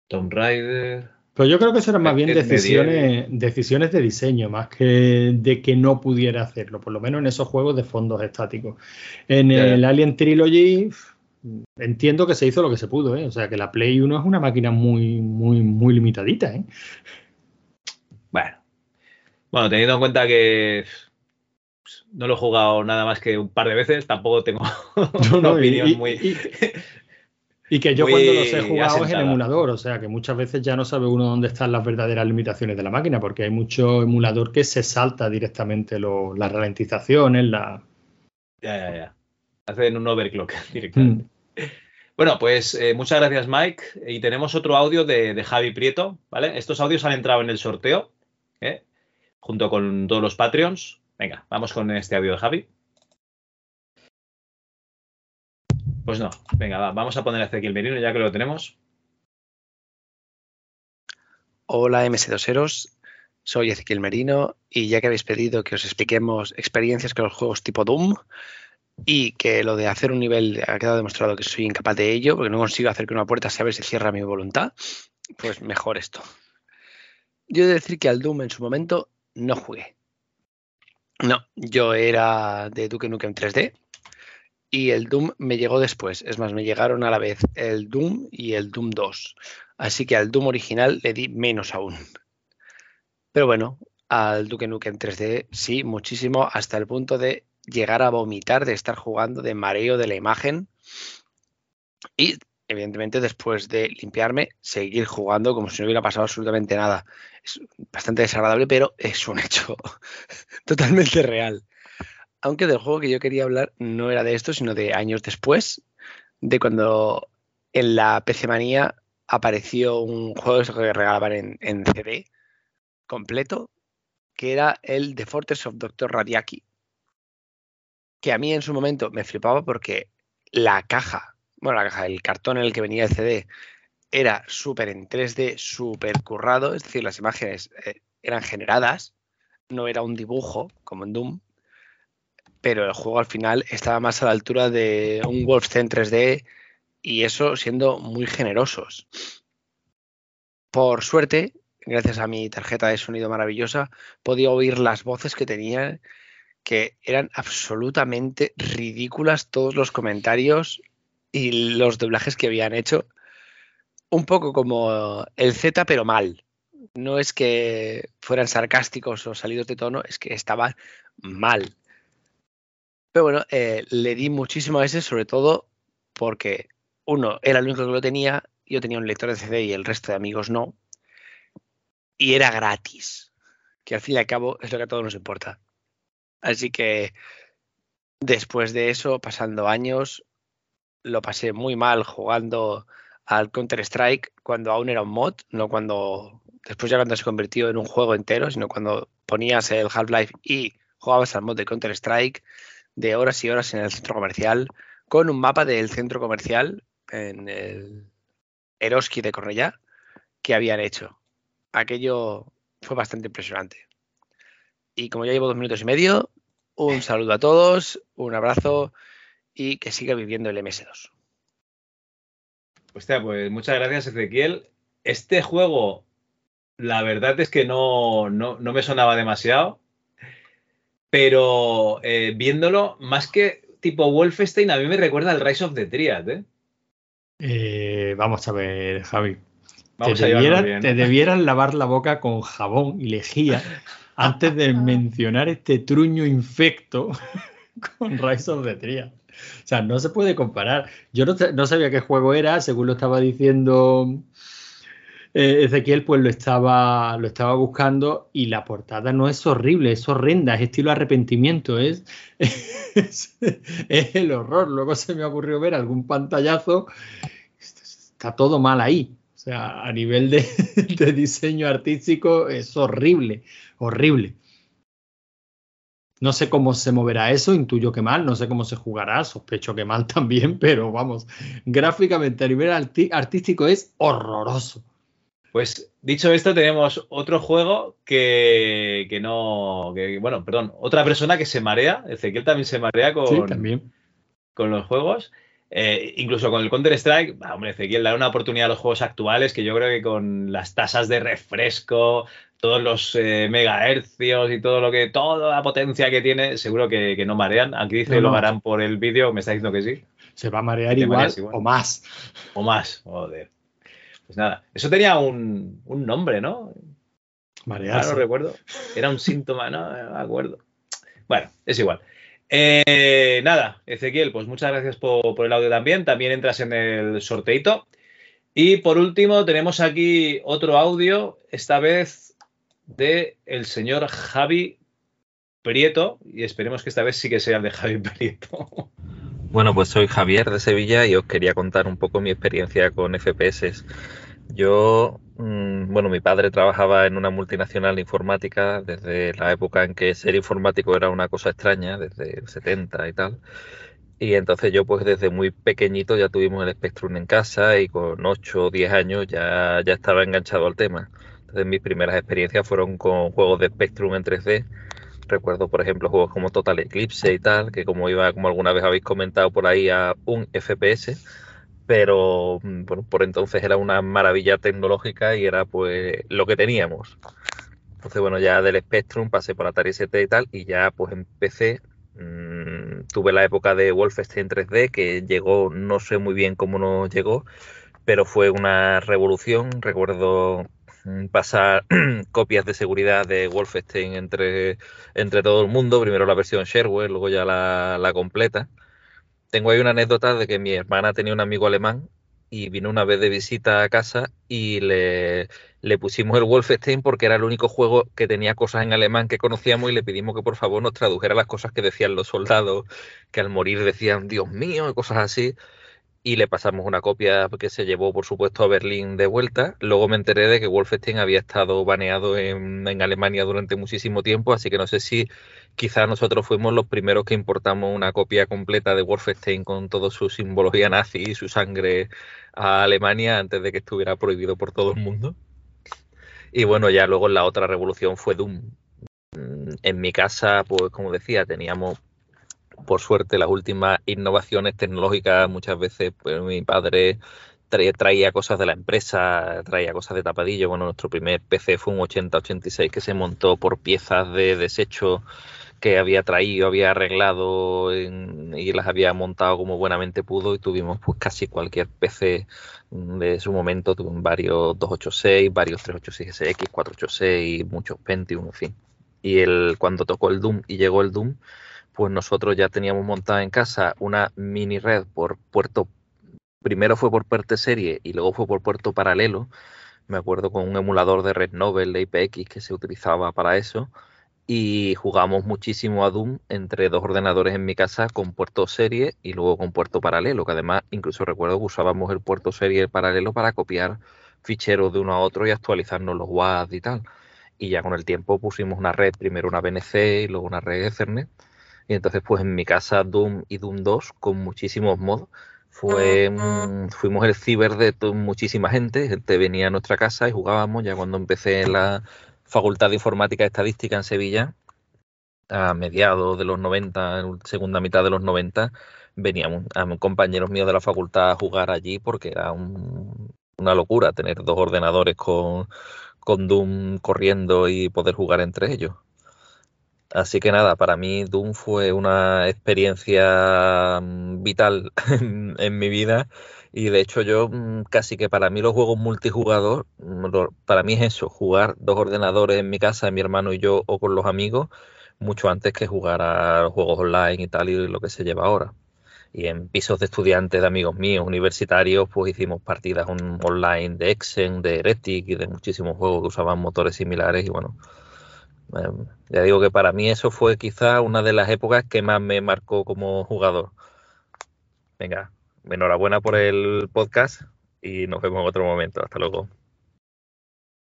Tomb Raider. Pero yo creo que eso eran más bien decisiones, decisiones de diseño, más que de que no pudiera hacerlo, por lo menos en esos juegos de fondos estáticos. En el Alien Trilogy entiendo que se hizo lo que se pudo, ¿eh? O sea que la Play 1 es una máquina muy, muy, muy limitadita, ¿eh? Bueno. Bueno, teniendo en cuenta que no lo he jugado nada más que un par de veces, tampoco tengo una no, opinión y- muy. y- Y que yo Muy cuando los he jugado es en emulador, o sea que muchas veces ya no sabe uno dónde están las verdaderas limitaciones de la máquina, porque hay mucho emulador que se salta directamente lo- las ralentizaciones, la... Ya, ya, ya. Hacen un overclock directamente. Bueno, pues eh, muchas gracias, Mike. Y tenemos otro audio de, de Javi Prieto, ¿vale? Estos audios han entrado en el sorteo, ¿eh? junto con todos los Patreons. Venga, vamos con este audio de Javi. Pues no, venga, va, vamos a poner a Ezequiel Merino ya que lo tenemos. Hola MS2eros, soy Ezequiel Merino y ya que habéis pedido que os expliquemos experiencias con los juegos tipo Doom y que lo de hacer un nivel ha quedado demostrado que soy incapaz de ello porque no consigo hacer que una puerta se abra y se cierra a mi voluntad, pues mejor esto. Yo he de decir que al Doom en su momento no jugué. No, yo era de Duke Nukem 3D y el Doom me llegó después. Es más, me llegaron a la vez el Doom y el Doom 2. Así que al Doom original le di menos aún. Pero bueno, al Duke Nukem 3D, sí, muchísimo, hasta el punto de llegar a vomitar, de estar jugando, de mareo de la imagen. Y evidentemente después de limpiarme, seguir jugando como si no hubiera pasado absolutamente nada. Es bastante desagradable, pero es un hecho totalmente real. Aunque del juego que yo quería hablar no era de esto, sino de años después, de cuando en la PC Manía apareció un juego que regalaban en, CD completo, que era el The Fortress of Dr. Radiaki. Que a mí en su momento me flipaba porque la caja, bueno, la caja, el cartón en el que venía el CD, era súper en 3D, súper currado, es decir, las imágenes eh, eran generadas, no era un dibujo como en Doom, pero el juego al final estaba más a la altura de un Wolfenstein 3D y eso siendo muy generosos. Por suerte, gracias a mi tarjeta de sonido maravillosa, podía oír las voces que tenía, que eran absolutamente ridículas todos los comentarios y los doblajes que habían hecho. Un poco como el Z, pero mal. No es que fueran sarcásticos o salidos de tono, es que estaban mal. Pero bueno, eh, le di muchísimo a ese, sobre todo porque uno era el único que lo tenía, yo tenía un lector de CD y el resto de amigos no, y era gratis, que al fin y al cabo es lo que a todos nos importa. Así que después de eso, pasando años, lo pasé muy mal jugando al Counter-Strike cuando aún era un mod, no cuando después ya cuando se convirtió en un juego entero, sino cuando ponías el Half-Life y jugabas al mod de Counter-Strike de horas y horas en el centro comercial con un mapa del centro comercial en el Eroski de Cornellá que habían hecho. Aquello fue bastante impresionante. Y como ya llevo dos minutos y medio, un saludo a todos, un abrazo y que siga viviendo el MS2. Hostia, pues muchas gracias, Ezequiel. Este juego, la verdad es que no, no, no me sonaba demasiado, pero eh, viéndolo, más que tipo Wolfenstein, a mí me recuerda al Rise of the Triad, ¿eh? Eh, vamos a ver, Javi. Vamos te, debieran, bien. te debieran lavar la boca con jabón y lejía antes de mencionar este truño infecto con Rise of the Triad. O sea, no se puede comparar. Yo no, no sabía qué juego era, según lo estaba diciendo eh, Ezequiel, pues lo estaba, lo estaba buscando y la portada no es horrible, es horrenda, es estilo arrepentimiento, es, es, el horror. Luego se me ocurrió ver algún pantallazo, está todo mal ahí. O sea, a nivel de, diseño artístico es horrible, horrible. No sé cómo se moverá eso, intuyo que mal, no sé cómo se jugará, sospecho que mal también, pero vamos, gráficamente a nivel artístico es horroroso. Pues dicho esto, tenemos otro juego que, que no. Que, bueno, perdón, otra persona que se marea. Ezequiel también se marea con, Sí, también. con los juegos. Eh, incluso con el Counter-Strike, bah, hombre, Ezequiel, dar una oportunidad a los juegos actuales que yo creo que con las tasas de refresco, todos los eh, megahercios y todo lo que, toda la potencia que tiene, seguro que, que no marean. Aquí dice No, que lo harán por el vídeo, me está diciendo que sí. Se va a marear igual, igual. o más. O más, joder. Pues nada, eso tenía un, un nombre, ¿no? Marearse. no recuerdo. Era un síntoma, no, no me acuerdo. Bueno, es igual. Eh, nada, Ezequiel, pues muchas gracias por, por el audio también. También entras en el sorteito. Y por último, tenemos aquí otro audio, esta vez de el señor Javi Prieto. Y esperemos que esta vez sí que sea el de Javi Prieto. Bueno, pues soy Javier de Sevilla y os quería contar un poco mi experiencia con FPS. Yo, mm, bueno, mi padre trabajaba en una multinacional informática desde la época en que ser informático era una cosa extraña, desde el 70 y tal. Y entonces yo pues desde muy pequeñito ya tuvimos el Spectrum en casa y con 8 o 10 años ya, ya estaba enganchado al tema. Entonces mis primeras experiencias fueron con juegos de Spectrum en 3D. Recuerdo, por ejemplo, juegos como Total Eclipse y tal, que como iba, como alguna vez habéis comentado por ahí, a un FPS, pero mm, bueno, por entonces era una maravilla tecnológica y era pues lo que teníamos. Entonces, bueno, ya del Spectrum pasé por Atari ST y tal, y ya pues empecé. mm, tuve la época de Wolfenstein 3D, que llegó, no sé muy bien cómo nos llegó, pero fue una revolución. Recuerdo pasar copias de seguridad de Wolfenstein entre, entre todo el mundo, primero la versión shareware, luego ya la, la completa. Tengo ahí una anécdota de que mi hermana tenía un amigo alemán y vino una vez de visita a casa y le, le pusimos el Wolfenstein porque era el único juego que tenía cosas en alemán que conocíamos y le pedimos que por favor nos tradujera las cosas que decían los soldados, que al morir decían Dios mío y cosas así. Y le pasamos una copia que se llevó, por supuesto, a Berlín de vuelta. Luego me enteré de que Wolfenstein había estado baneado en, en Alemania durante muchísimo tiempo, así que no sé si quizá nosotros fuimos los primeros que importamos una copia completa de Wolfenstein con toda su simbología nazi y su sangre a Alemania antes de que estuviera prohibido por todo el mundo. Y bueno, ya luego la otra revolución fue Doom. En mi casa, pues como decía, teníamos por suerte las últimas innovaciones tecnológicas. Muchas veces pues, mi padre traía, cosas de la empresa, traía cosas de tapadillo. Bueno, nuestro primer PC fue un 8086 que se montó por piezas de desecho que había traído, había arreglado y las había montado como buenamente pudo y tuvimos pues casi cualquier PC de su momento, tuvimos varios 286, varios 386SX, 486, muchos Pentium, en fin. Y el, cuando tocó el Doom y llegó el Doom, pues nosotros ya teníamos montada en casa una mini red por puerto, primero fue por puerto serie y luego fue por puerto paralelo, me acuerdo con un emulador de Red Novel de IPX que se utilizaba para eso y jugamos muchísimo a Doom entre dos ordenadores en mi casa con puerto serie y luego con puerto paralelo, que además incluso recuerdo que usábamos el puerto serie paralelo para copiar ficheros de uno a otro y actualizarnos los WAD y tal. Y ya con el tiempo pusimos una red, primero una BNC y luego una red Ethernet. Y entonces pues en mi casa Doom y Doom 2 con muchísimos mods. Fue, mm, fuimos el ciber de muchísima gente, gente venía a nuestra casa y jugábamos ya cuando empecé la Facultad de Informática y Estadística en Sevilla, a mediados de los 90, en la segunda mitad de los 90, veníamos a compañeros míos de la facultad a jugar allí porque era un- una locura tener dos ordenadores con, con Doom corriendo y poder jugar entre ellos. Así que nada, para mí Doom fue una experiencia mm, vital en, mi vida y de hecho yo mm, casi que para mí los juegos multijugador, mm, para mí es eso, jugar dos ordenadores en mi casa, mi hermano y yo o con los amigos, mucho antes que jugar a los juegos online y tal y lo que se lleva ahora. Y en pisos de estudiantes, de amigos míos, universitarios, pues hicimos partidas on- online de Exen, de Heretic y de muchísimos juegos que usaban motores similares y bueno, ya digo que para mí eso fue quizá una de las épocas que más me marcó como jugador. Venga, enhorabuena por el podcast y nos vemos en otro momento. Hasta luego.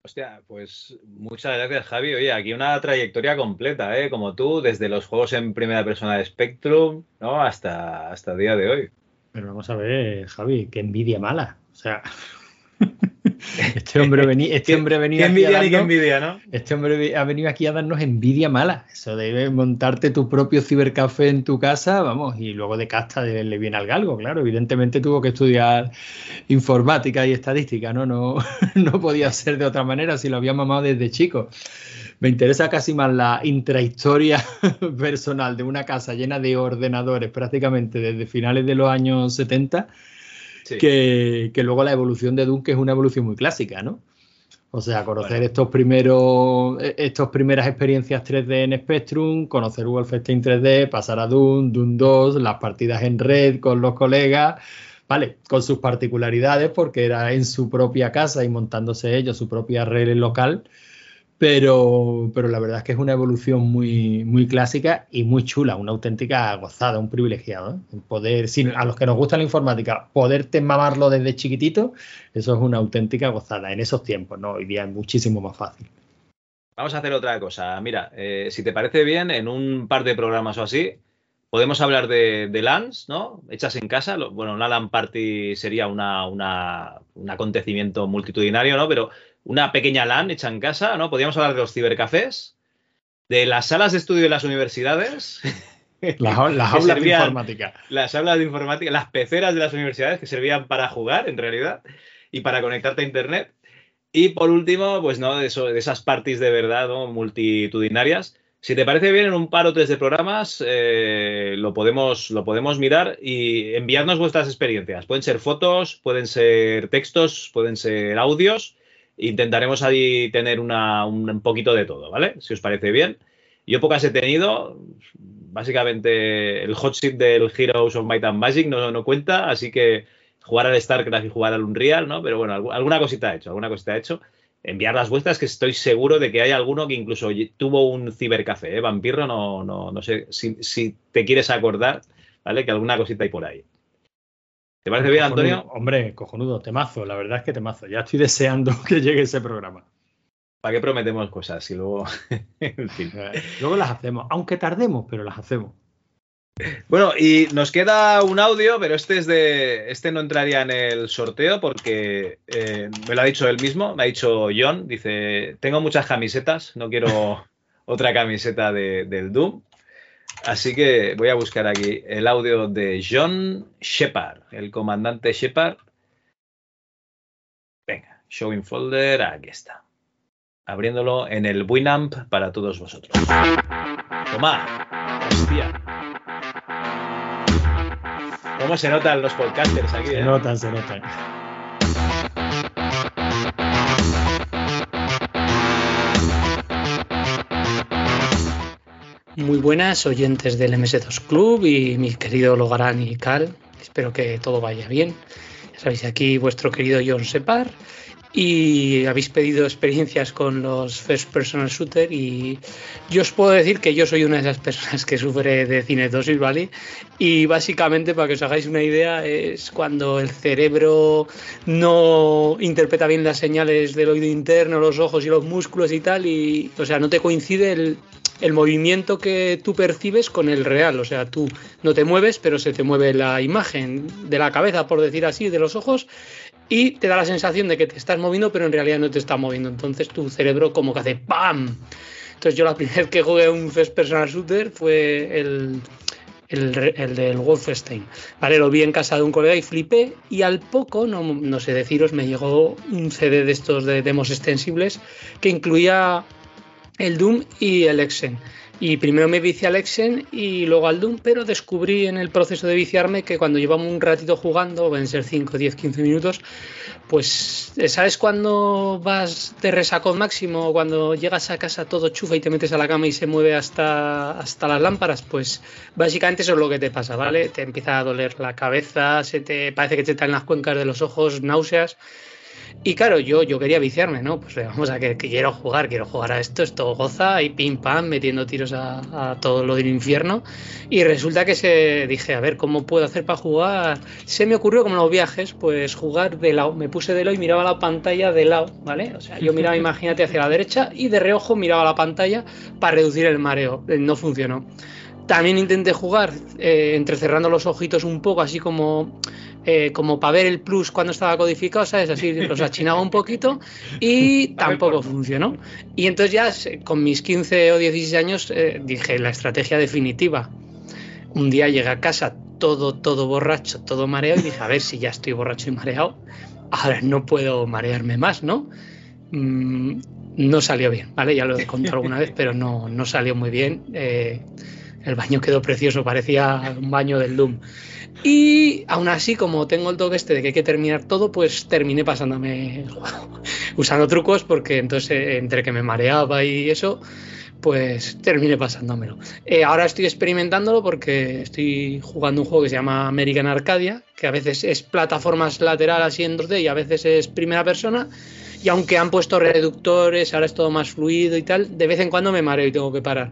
Hostia, pues muchas gracias, Javi. Oye, aquí una trayectoria completa, ¿eh? Como tú, desde los juegos en primera persona de Spectrum, ¿no? Hasta, hasta el día de hoy. Pero vamos a ver, Javi, qué envidia mala. O sea, este hombre, veni- este hombre ha venido aquí a envidia qué darnos- envidia, ¿no? Este hombre ha venido aquí a darnos envidia mala. Eso de montarte tu propio cibercafé en tu casa, vamos, y luego de casta de- le viene al galgo, claro. Evidentemente tuvo que estudiar informática y estadística, ¿no? No, no podía ser de otra manera si lo había mamado desde chico. Me interesa casi más la intrahistoria personal de una casa llena de ordenadores prácticamente desde finales de los años 70 Sí. que, que luego la evolución de Doom, que es una evolución muy clásica, ¿no? O sea, conocer estos primeros, eh, estas primeras experiencias 3D en Spectrum, conocer Wolfenstein 3D, pasar a Doom, Doom 2, las partidas en red con los colegas, vale, con sus particularidades, porque era en su propia casa y montándose ellos su propia red local, pero, pero la verdad es que es una evolución muy, muy clásica y muy chula, una auténtica gozada, un privilegiado. ¿eh? Poder, si a los que nos gusta la informática, poderte mamarlo desde chiquitito, eso es una auténtica gozada en esos tiempos, ¿no? Hoy día es muchísimo más fácil. Vamos a hacer otra cosa. Mira, eh, si te parece bien, en un par de programas o así, podemos hablar de, de LANs, ¿no? Hechas en casa. Bueno, una LAN party sería una, una- un acontecimiento multitudinario, ¿no? Pero una pequeña LAN hecha en casa, ¿no? Podríamos hablar de los cibercafés, de las salas de estudio de las universidades. Las, aulas de informática. Las aulas de informática, las peceras de las universidades que servían para jugar, en realidad, y para conectarte a internet. Y por último, pues no, de, eso- de esas parties de verdad, ¿no? multitudinarias. Si te parece bien, en un par o tres de programas eh, lo, podemos, lo podemos mirar y enviarnos vuestras experiencias. Pueden ser fotos, pueden ser textos, pueden ser audios. Intentaremos ahí tener una, un, poquito de todo, ¿vale? Si os parece bien. Yo pocas he tenido, básicamente el hot seat del Heroes of Might and Magic no, no cuenta, así que jugar al StarCraft y jugar al Unreal, ¿no? Pero bueno, algu- alguna cosita he hecho, alguna cosita he hecho. Enviar las vuestras, que estoy seguro de que hay alguno que incluso tuvo un cibercafé, ¿eh? Vampiro, no, no, no sé si, si te quieres acordar, ¿vale? Que alguna cosita hay por ahí. ¿Te parece bien, Cojonudo, Antonio? Hombre, cojonudo, temazo, la verdad es que temazo. Ya estoy deseando que llegue ese programa. ¿Para qué prometemos cosas? Y luego, en fin. Eh, Luego las hacemos, aunque tardemos, pero las hacemos. Bueno, y nos queda un audio, pero este es de. Este no entraría en el sorteo porque eh, me lo ha dicho él mismo, me ha dicho John. Dice: Tengo muchas camisetas, no quiero otra camiseta de- del Doom. Así que voy a buscar aquí el audio de John Shepard, el comandante Shepard. Venga, showing folder, aquí está. Abriéndolo en el Winamp para todos vosotros. Toma, hostia. ¿Cómo se notan los podcasters aquí? Se eh? notan, se notan. Muy buenas oyentes del MS2 Club y mi querido Logarán y Cal. Espero que todo vaya bien. Ya sabéis, aquí vuestro querido John Separ. Y habéis pedido experiencias con los First Personal Shooter y yo os puedo decir que yo soy una de esas personas que sufre de cinetosis, ¿vale? Y básicamente, para que os hagáis una idea, es cuando el cerebro no interpreta bien las señales del oído interno, los ojos y los músculos y tal, y, o sea, no te coincide el, el movimiento que tú percibes con el real. O sea, tú no te mueves, pero se te mueve la imagen de la cabeza, por decir así, de los ojos, y te da la sensación de que te estás moviendo, pero en realidad no te está moviendo. Entonces tu cerebro como que hace ¡pam! Entonces yo la primera vez que jugué un first personal shooter fue el, el, el del Wolfenstein. Vale, lo vi en casa de un colega y flipé. Y al poco, no, no sé deciros, me llegó un CD de estos de demos extensibles que incluía el Doom y el Exen. Y primero me vicié al Exen y luego al Doom, pero descubrí en el proceso de viciarme que cuando llevamos un ratito jugando, pueden ser 5, 10, 15 minutos, pues ¿sabes cuando vas de resacón máximo? Cuando llegas a casa todo chufa y te metes a la cama y se mueve hasta, hasta las lámparas, pues básicamente eso es lo que te pasa, ¿vale? Te empieza a doler la cabeza, se te parece que te están las cuencas de los ojos, náuseas. Y claro, yo, yo quería viciarme, ¿no? Pues vamos a que, que quiero jugar, quiero jugar a esto, esto goza y pim pam, metiendo tiros a, a todo lo del infierno. Y resulta que se dije, a ver, ¿cómo puedo hacer para jugar? Se me ocurrió como en los viajes, pues jugar de lado. Me puse de lado y miraba la pantalla de lado, ¿vale? O sea, yo miraba, imagínate, hacia la derecha y de reojo miraba la pantalla para reducir el mareo. Eh, No funcionó. También intenté jugar eh, entrecerrando los ojitos un poco, así como, eh, como para ver el plus cuando estaba codificado, ¿sabes? Así los achinaba un poquito y tampoco funcionó. Y entonces ya con mis 15 o 16 años eh, dije la estrategia definitiva. Un día llegué a casa todo, todo borracho, todo mareado y dije, a ver si ya estoy borracho y mareado, ahora no puedo marearme más, ¿no? Mm, no salió bien, ¿vale? Ya lo he contado alguna vez, pero no, no salió muy bien. Eh, el baño quedó precioso, parecía un baño del Doom. Y aún así, como tengo el toque este de que hay que terminar todo, pues terminé pasándome usando trucos, porque entonces eh, entre que me mareaba y eso, pues terminé pasándomelo. Eh, ahora estoy experimentándolo porque estoy jugando un juego que se llama American Arcadia, que a veces es plataformas lateral así en 2D y a veces es primera persona. Y aunque han puesto reductores, ahora es todo más fluido y tal, de vez en cuando me mareo y tengo que parar.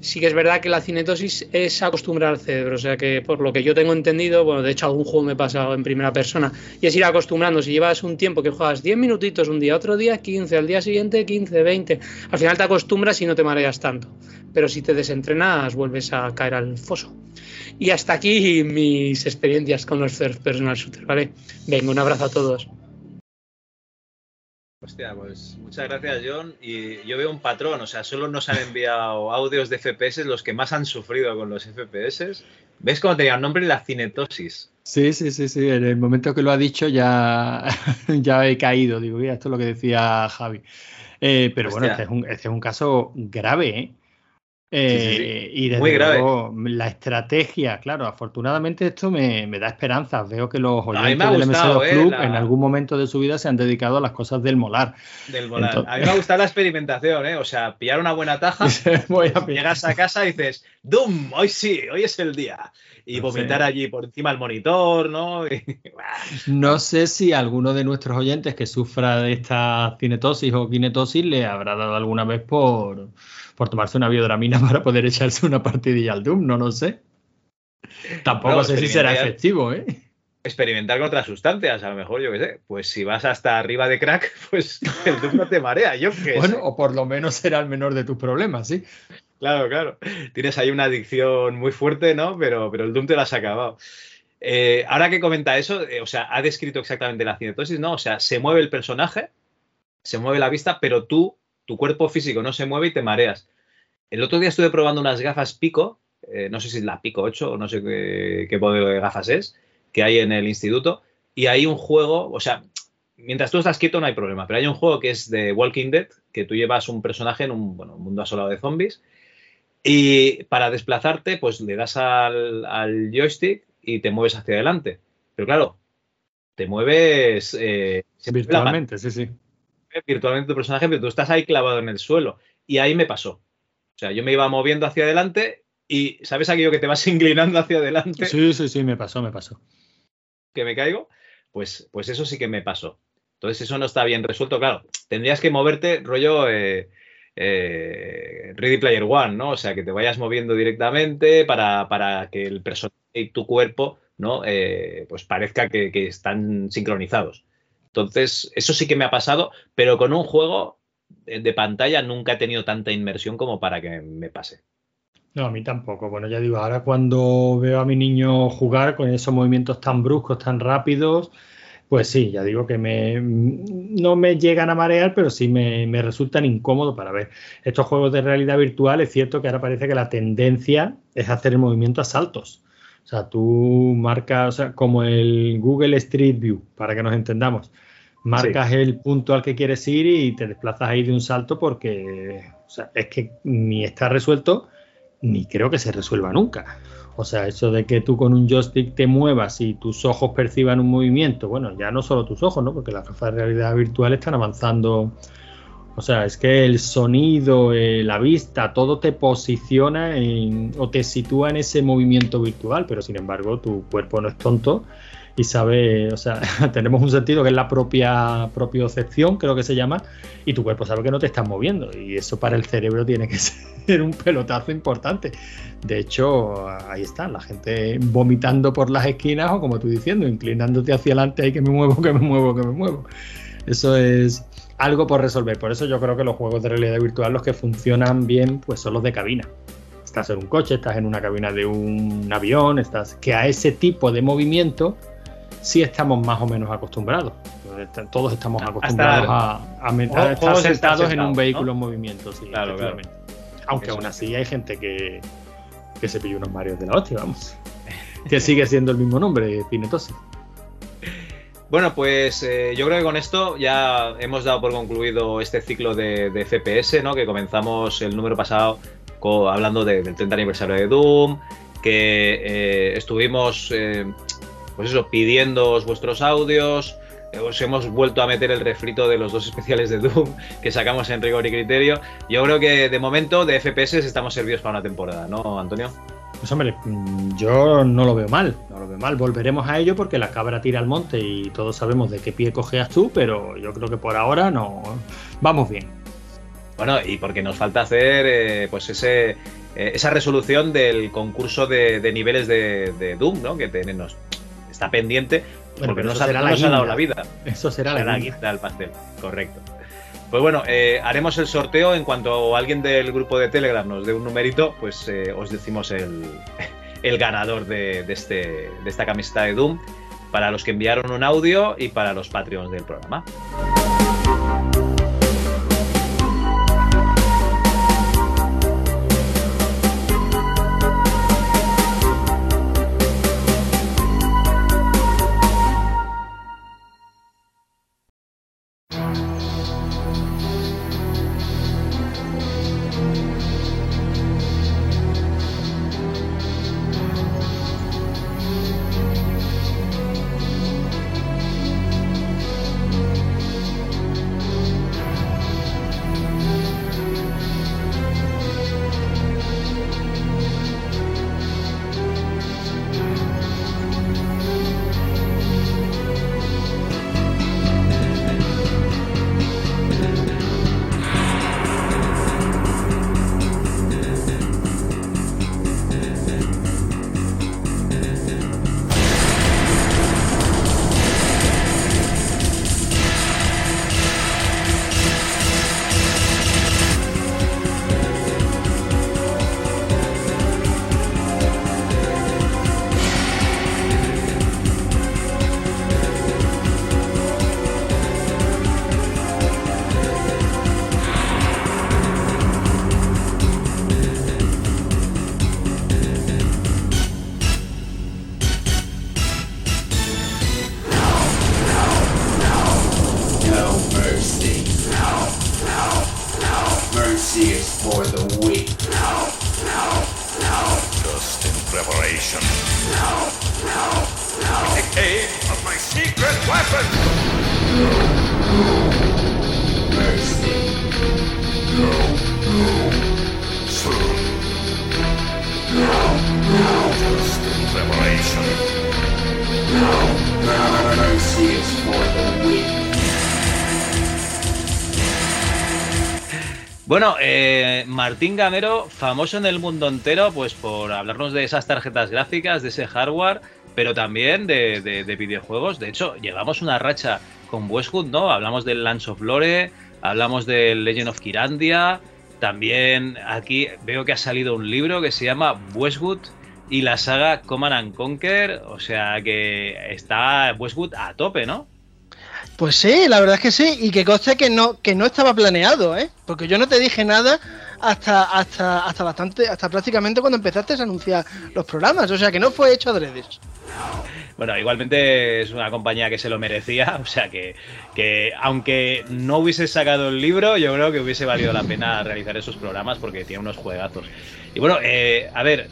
Sí que es verdad que la cinetosis es acostumbrar al cerebro, o sea que por lo que yo tengo entendido, bueno, de hecho algún juego me he pasado en primera persona, y es ir acostumbrando, si llevas un tiempo que juegas 10 minutitos un día, otro día 15, al día siguiente 15, 20, al final te acostumbras y no te mareas tanto, pero si te desentrenas vuelves a caer al foso. Y hasta aquí mis experiencias con los first personal shooter, ¿vale? Venga, un abrazo a todos. Hostia, pues muchas gracias, John. Y yo veo un patrón, o sea, solo nos han enviado audios de FPS los que más han sufrido con los FPS. ¿Ves cómo tenía un nombre? La cinetosis. Sí, sí, sí, sí. En el momento que lo ha dicho ya, ya he caído. Digo, mira, esto es lo que decía Javi. Eh, pero bueno, este es, un, este es un caso grave, ¿eh? Eh, Y desde Muy grave. luego, la estrategia, claro, afortunadamente esto me, me da esperanzas. Veo que los oyentes del gustado, MS2 eh, Club la- en algún momento de su vida se han dedicado a las cosas del molar. Del. Entonces- A mí me ha gustado la experimentación, ¿eh? O sea, pillar una buena taja, Voy a pillar. llegas a casa y dices, ¡Doom! Hoy sí, hoy es el día. Y No sé. vomitar allí por encima del monitor, ¿no? No sé si alguno de nuestros oyentes que sufra de esta cinetosis o kinetosis le habrá dado alguna vez por, por tomarse una biodramina para poder echarse una partidilla al Doom, no lo sé. Tampoco sé si será efectivo, ¿eh? experimentar con otras sustancias, a lo mejor, yo qué sé. Pues si vas hasta arriba de crack, pues el Doom no te marea, yo qué Bueno, sé. o por lo menos será el menor de tus problemas, ¿sí? Claro, claro. Tienes ahí una adicción muy fuerte, ¿no? Pero, pero el Doom te lo has acabado. Eh, ahora que comenta eso, eh, o sea, ha descrito exactamente la cinetosis, ¿no? O sea, se mueve el personaje, se mueve la vista, pero tú, tu cuerpo físico no se mueve y te mareas. El otro día estuve probando unas gafas Pico, eh, no sé si es la Pico 8 o no sé qué, qué modelo de gafas es, que hay en el instituto, y hay un juego, o sea, mientras tú estás quieto no hay problema, pero hay un juego que es de Walking Dead, que tú llevas un personaje en un, bueno, un mundo asolado de zombies, y para desplazarte, pues le das al, joystick y te mueves hacia adelante. Pero claro, te mueves eh, Virtualmente, sí, sí. Virtualmente tu personaje, pero tú estás ahí clavado en el suelo. Y ahí me pasó. O sea, yo me iba moviendo hacia adelante y ¿sabes aquello que te vas inclinando hacia adelante? Sí, sí, sí, me pasó, me pasó. que me caigo, pues, pues eso sí que me pasó. Entonces eso no está bien resuelto, claro. Tendrías que moverte rollo eh, eh, Ready Player One, ¿no? O sea, que te vayas moviendo directamente para, para que el personaje y tu cuerpo, ¿no? Eh, pues parezca que, que están sincronizados. Entonces, eso sí que me ha pasado, pero con un juego de pantalla nunca he tenido tanta inmersión como para que me pase. No, a mí tampoco. Bueno, ya digo, ahora cuando veo a mi niño jugar con esos movimientos tan bruscos, tan rápidos, pues sí, ya digo que me, no me llegan a marear, pero sí me, me resultan incómodos para ver. Estos juegos de realidad virtual, es cierto que ahora parece que la tendencia es hacer el movimiento a saltos. O sea, tú marcas, o sea, como el Google Street View, para que nos entendamos. Marcas el punto al que quieres ir y te desplazas ahí de un salto porque, o sea, es que ni está resuelto ni creo que se resuelva nunca. O sea, eso de que tú con un joystick te muevas y tus ojos perciban un movimiento, bueno, ya no solo tus ojos, ¿no? Porque las gafas de realidad virtual están avanzando. O sea, es que el sonido, eh, la vista, todo te posiciona en- o te sitúa en ese movimiento virtual, pero sin embargo tu cuerpo no es tonto y sabe, o sea, tenemos un sentido que es la propia propiocepción, creo que se llama, y tu cuerpo sabe que no te estás moviendo y eso para el cerebro tiene que ser un pelotazo importante. De hecho, ahí está, la gente vomitando por las esquinas o como tú diciendo, inclinándote hacia adelante, ahí que me muevo, que me muevo, que me muevo. Eso es algo por resolver. Por eso yo creo que los juegos de realidad virtual los que funcionan bien pues son los de cabina. Estás en un coche, estás en una cabina de un avión, estás que a ese tipo de movimiento sí estamos más o menos acostumbrados. Todos estamos acostumbrados a, estar sentados en un vehículo ¿no? en movimiento, sí, Claro, claro. Aunque Eso aún así hay gente que, que se pilló unos Marios de la hostia, vamos. Que sigue siendo el mismo nombre, Cinetosis. Bueno, pues eh, yo creo que con esto ya hemos dado por concluido este ciclo de, FPS, ¿no? Que comenzamos el número pasado hablando de- del 30 aniversario de Doom, que eh, estuvimos, eh, pues eso, vuestros audios. eh, Os hemos vuelto a meter el refrito de los dos especiales de Doom que sacamos en rigor y criterio. Yo creo que de momento de FPS estamos servidos para una temporada, ¿no, Antonio? Pues hombre, mm, yo no lo veo mal, no lo veo mal. Volveremos a ello porque la cabra tira al monte y todos sabemos de qué pie cojeas tú, pero yo creo que por ahora no. Vamos bien. Bueno, y porque nos falta hacer eh, pues ese, eh, esa resolución del concurso de, de niveles de, de Doom, ¿no? Que tenemos, está pendiente Bueno, porque no la nos ha dado la vida. Eso será la Será guinda. del pastel, correcto. Pues bueno, eh, haremos el sorteo en cuanto alguien del grupo de Telegram nos dé un numerito, pues eh, os decimos el, ganador de, de este, de esta camiseta de Doom para los que enviaron un audio y para los Patreons del programa. Martín Gamero, famoso en el mundo entero, pues por hablarnos de esas tarjetas gráficas, de ese hardware, pero también de, de- de videojuegos. De hecho, llevamos una racha con Westwood, ¿no? Hablamos del Lance of Lore, hablamos del Legend of Kirandia. También aquí veo que ha salido un libro que se llama Westwood y la saga Command and Conquer. O sea que está Westwood a tope, ¿no? Pues sí, la verdad es que sí, y que conste que no, que no estaba planeado, ¿eh? Porque yo no te dije nada hasta, hasta, hasta bastante, hasta prácticamente cuando empezaste a anunciar los programas, o sea que no fue hecho adredes. Bueno, igualmente es una compañía que se lo merecía, o sea que, que aunque no hubiese sacado el libro, yo creo que hubiese valido la pena realizar esos programas porque tiene unos juegazos. Y bueno, eh, a ver,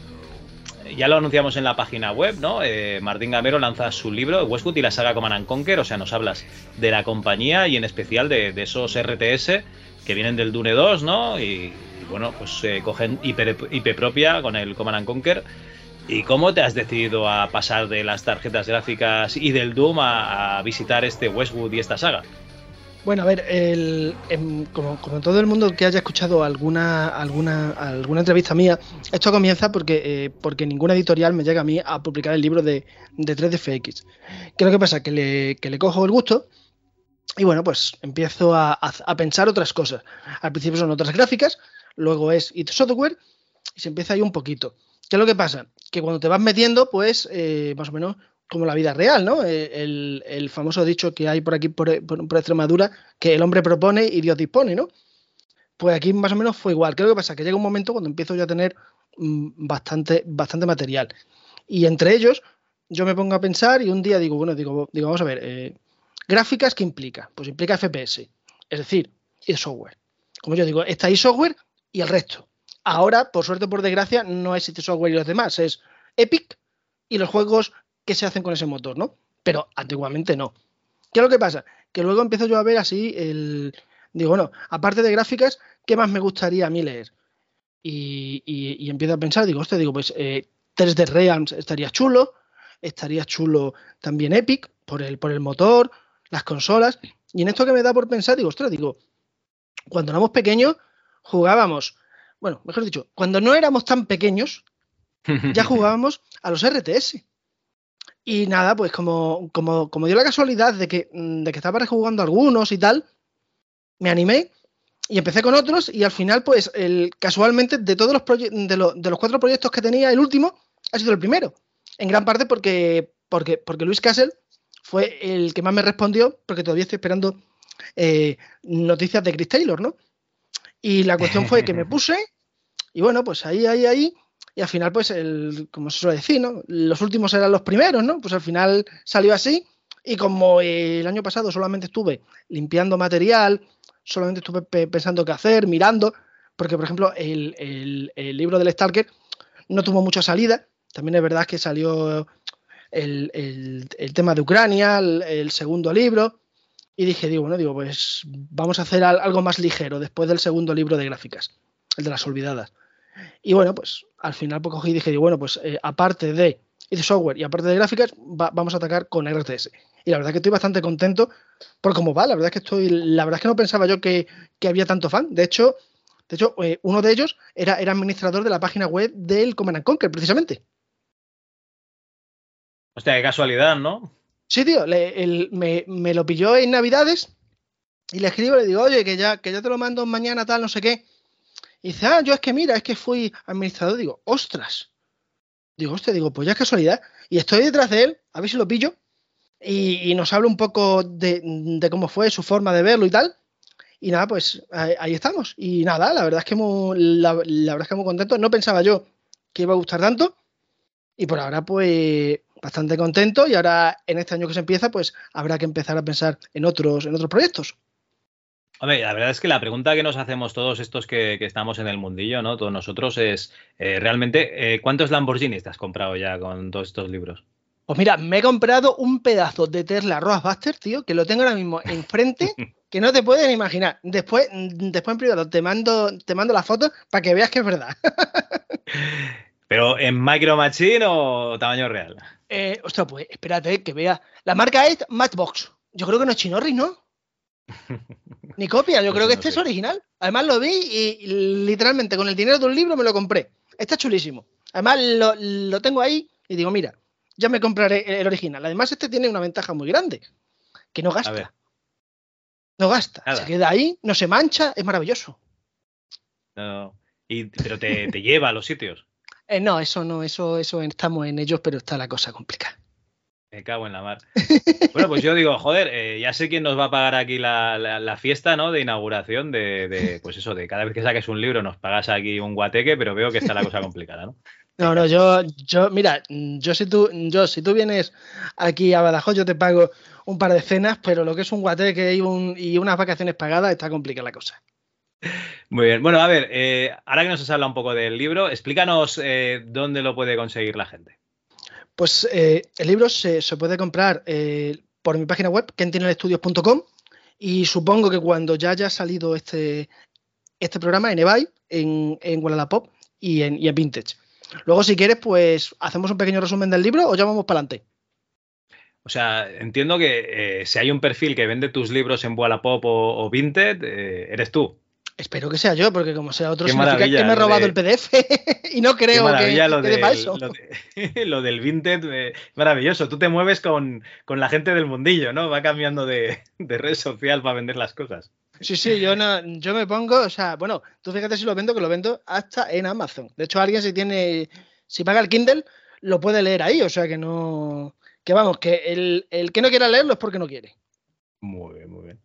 ya lo anunciamos en la página web, ¿no? Eh, Martín Gamero lanza su libro, Westwood y la saga Command and Conquer, o sea, nos hablas de la compañía y en especial de, esos RTS que vienen del Dune 2, ¿no? Y bueno, pues eh, cogen IP, propia con el Command and Conquer. ¿Y cómo te has decidido a pasar de las tarjetas gráficas y del Doom a, visitar este Westwood y esta saga? Bueno, a ver, em, como, todo el mundo que haya escuchado alguna, alguna, alguna entrevista mía, esto comienza porque, eh, porque ninguna editorial me llega a mí a publicar el libro de, de 3DFX. ¿Qué es lo que pasa? Que le, que le cojo el gusto y bueno, pues empiezo a pensar otras cosas. Al principio son otras gráficas, luego es IT Software y se empieza ahí un poquito. ¿Qué es lo que pasa? Que cuando te vas metiendo, pues eh, más o menos como la vida real, ¿no? Eh, El, el famoso dicho que hay por aquí, por, por- Extremadura, que el hombre propone y Dios dispone, ¿no? Pues aquí más o menos fue igual. ¿Qué es lo que pasa? Que llega un momento cuando empiezo yo a tener mm, bastante, bastante material. Y entre ellos, yo me pongo a pensar y un día digo, bueno, digo, digo vamos a ver, eh, gráficas, ¿qué implica? Pues implica FPS, es decir, y software. Como yo digo, está software y el resto. Ahora, por suerte o por desgracia, no es Software y los demás, es Epic y los juegos que se hacen con ese motor, ¿no? Pero antiguamente no. ¿Qué es lo que pasa? Que luego empiezo yo a ver así el. Digo, bueno, aparte de gráficas, ¿qué más me gustaría a mí leer? Y, y- y empiezo a pensar, digo, hostia, digo, pues eh, 3D Realms estaría chulo, estaría chulo también Epic por el, por el motor, las consolas. Y en esto que me da por pensar, digo, ostras, digo, cuando éramos pequeños jugábamos, bueno, mejor dicho, cuando no éramos tan pequeños, ya jugábamos a los RTS. Y nada, pues como, como, como dio la casualidad de que, mm, de que estaba rejugando algunos y tal, me animé y empecé con otros y al final, pues el, casualmente de todos los, de, lo- de los cuatro proyectos que tenía, el último ha sido el primero. En gran parte porque, porque, porque Luis Castle fue el que más me respondió, porque todavía estoy esperando eh, noticias de Chris Taylor, ¿no? Y la cuestión fue que me puse y bueno, pues ahí, ahí, ahí. Y al final, pues, el, como se suele decir, ¿no? Los últimos eran los primeros, ¿no? Pues al final salió así. Y como eh, el año pasado solamente estuve limpiando material, solamente estuve pe- pensando qué hacer, mirando, porque, por ejemplo, el, el- el libro del Stalker no tuvo mucha salida. También es verdad que salió el, el- tema de Ucrania, el segundo libro. Y dije, digo, bueno, digo, pues vamos a hacer al- algo más ligero después del segundo libro de gráficas, el de las olvidadas. Y bueno, pues al final pues, cogí y dije, digo, bueno, pues eh, aparte de Software y aparte de gráficas, va- vamos a atacar con RTS. Y la verdad que estoy bastante contento por cómo va. La verdad es que estoy, la verdad es que no pensaba yo que, había tanto fan. De hecho, de hecho, eh, uno de ellos era, era administrador de la página web del Command and Conquer, precisamente. Hostia, qué casualidad, ¿no? Sí, tío, le- me, lo pilló en Navidades y le escribo, le digo, oye, que ya, que ya te lo mando mañana, tal, no sé qué. Y dice, ah, yo es que mira, es que fui administrador. Digo, ostras. Digo, hostia, digo, pues ya es casualidad. Y estoy detrás de él, a ver si lo pillo. Y, nos habla un poco de, cómo fue su forma de verlo y tal. Y nada, pues ahí, estamos. Y nada, la verdad es que muy, la verdad es que muy contento. No pensaba yo que iba a gustar tanto. Y por ahora, pues, bastante contento. Y ahora, en este año que se empieza, pues habrá que empezar a pensar en otros, en otros proyectos. Hombre, la verdad es que la pregunta que nos hacemos todos estos que, que estamos en el mundillo, ¿no? Todos nosotros es, eh, realmente, eh, ¿cuántos Lamborghinis te has comprado ya con todos estos libros? Pues mira, me he comprado un pedazo de Tesla Roadbuster, tío, que lo tengo ahora mismo enfrente, que no te pueden imaginar. Después, después en privado te mando, te mando la foto para que veas que es verdad. ¿Pero en Micro Machine o tamaño real? Eh, ostras, pues espérate que vea. La marca es Matchbox. Yo creo que no es Chinorri, ¿no? Ni copia, yo creo que este es original. Además lo vi y literalmente con el dinero de un libro me lo compré. Está chulísimo. Además lo, lo tengo ahí y digo, mira, ya me compraré el original. Además este tiene una ventaja muy grande, que no gasta. No gasta. Nada. Se queda ahí, no se mancha, es maravilloso. no. Y, pero te, te lleva a los sitios. Eh, no, eso no, eso, eso estamos en ellos, pero está la cosa complicada. Me cago en la mar. Bueno, pues yo digo, joder, eh, ya sé quién nos va a pagar aquí la, la- la fiesta, ¿no? De inauguración, de, de, pues eso, de cada vez que saques un libro nos pagas aquí un guateque, pero veo que está la cosa complicada, ¿no? No, no, yo, yo, mira, yo si tú, yo si tú vienes aquí a Badajoz, yo te pago un par de cenas, pero lo que es un guateque y, un, y unas vacaciones pagadas está complicada la cosa. Muy bien. Bueno, a ver, eh, ahora que nos has hablado un poco del libro, explícanos eh, dónde lo puede conseguir la gente. Pues eh, el libro se, se puede comprar por mi página web, kentinestudios.com, y supongo que cuando ya haya salido este, este programa en eBay, en, en Wallapop y en, y en Vintage. Luego, si quieres, pues hacemos un pequeño resumen del libro o ya vamos para adelante. O sea, entiendo que eh, si hay un perfil que vende tus libros en Wallapop o, o Vinted, eh, eres tú. Espero que sea yo, porque como sea otro, Qué significa que me he robado de- el PDF y no Qué creo que, lo, que pa' eso. lo de- lo del Vinted, eh, maravilloso. Tú te mueves con, con la gente del mundillo, ¿no? Va cambiando de, de red social para vender las cosas. Sí, sí, yo no, yo me pongo, o sea, bueno, tú fíjate si lo vendo, que lo vendo hasta en Amazon. De hecho, alguien si tiene, si paga el Kindle, lo puede leer ahí, o sea que no, que vamos, que el, el que no quiera leerlo es porque no quiere. Muy bien, muy bien.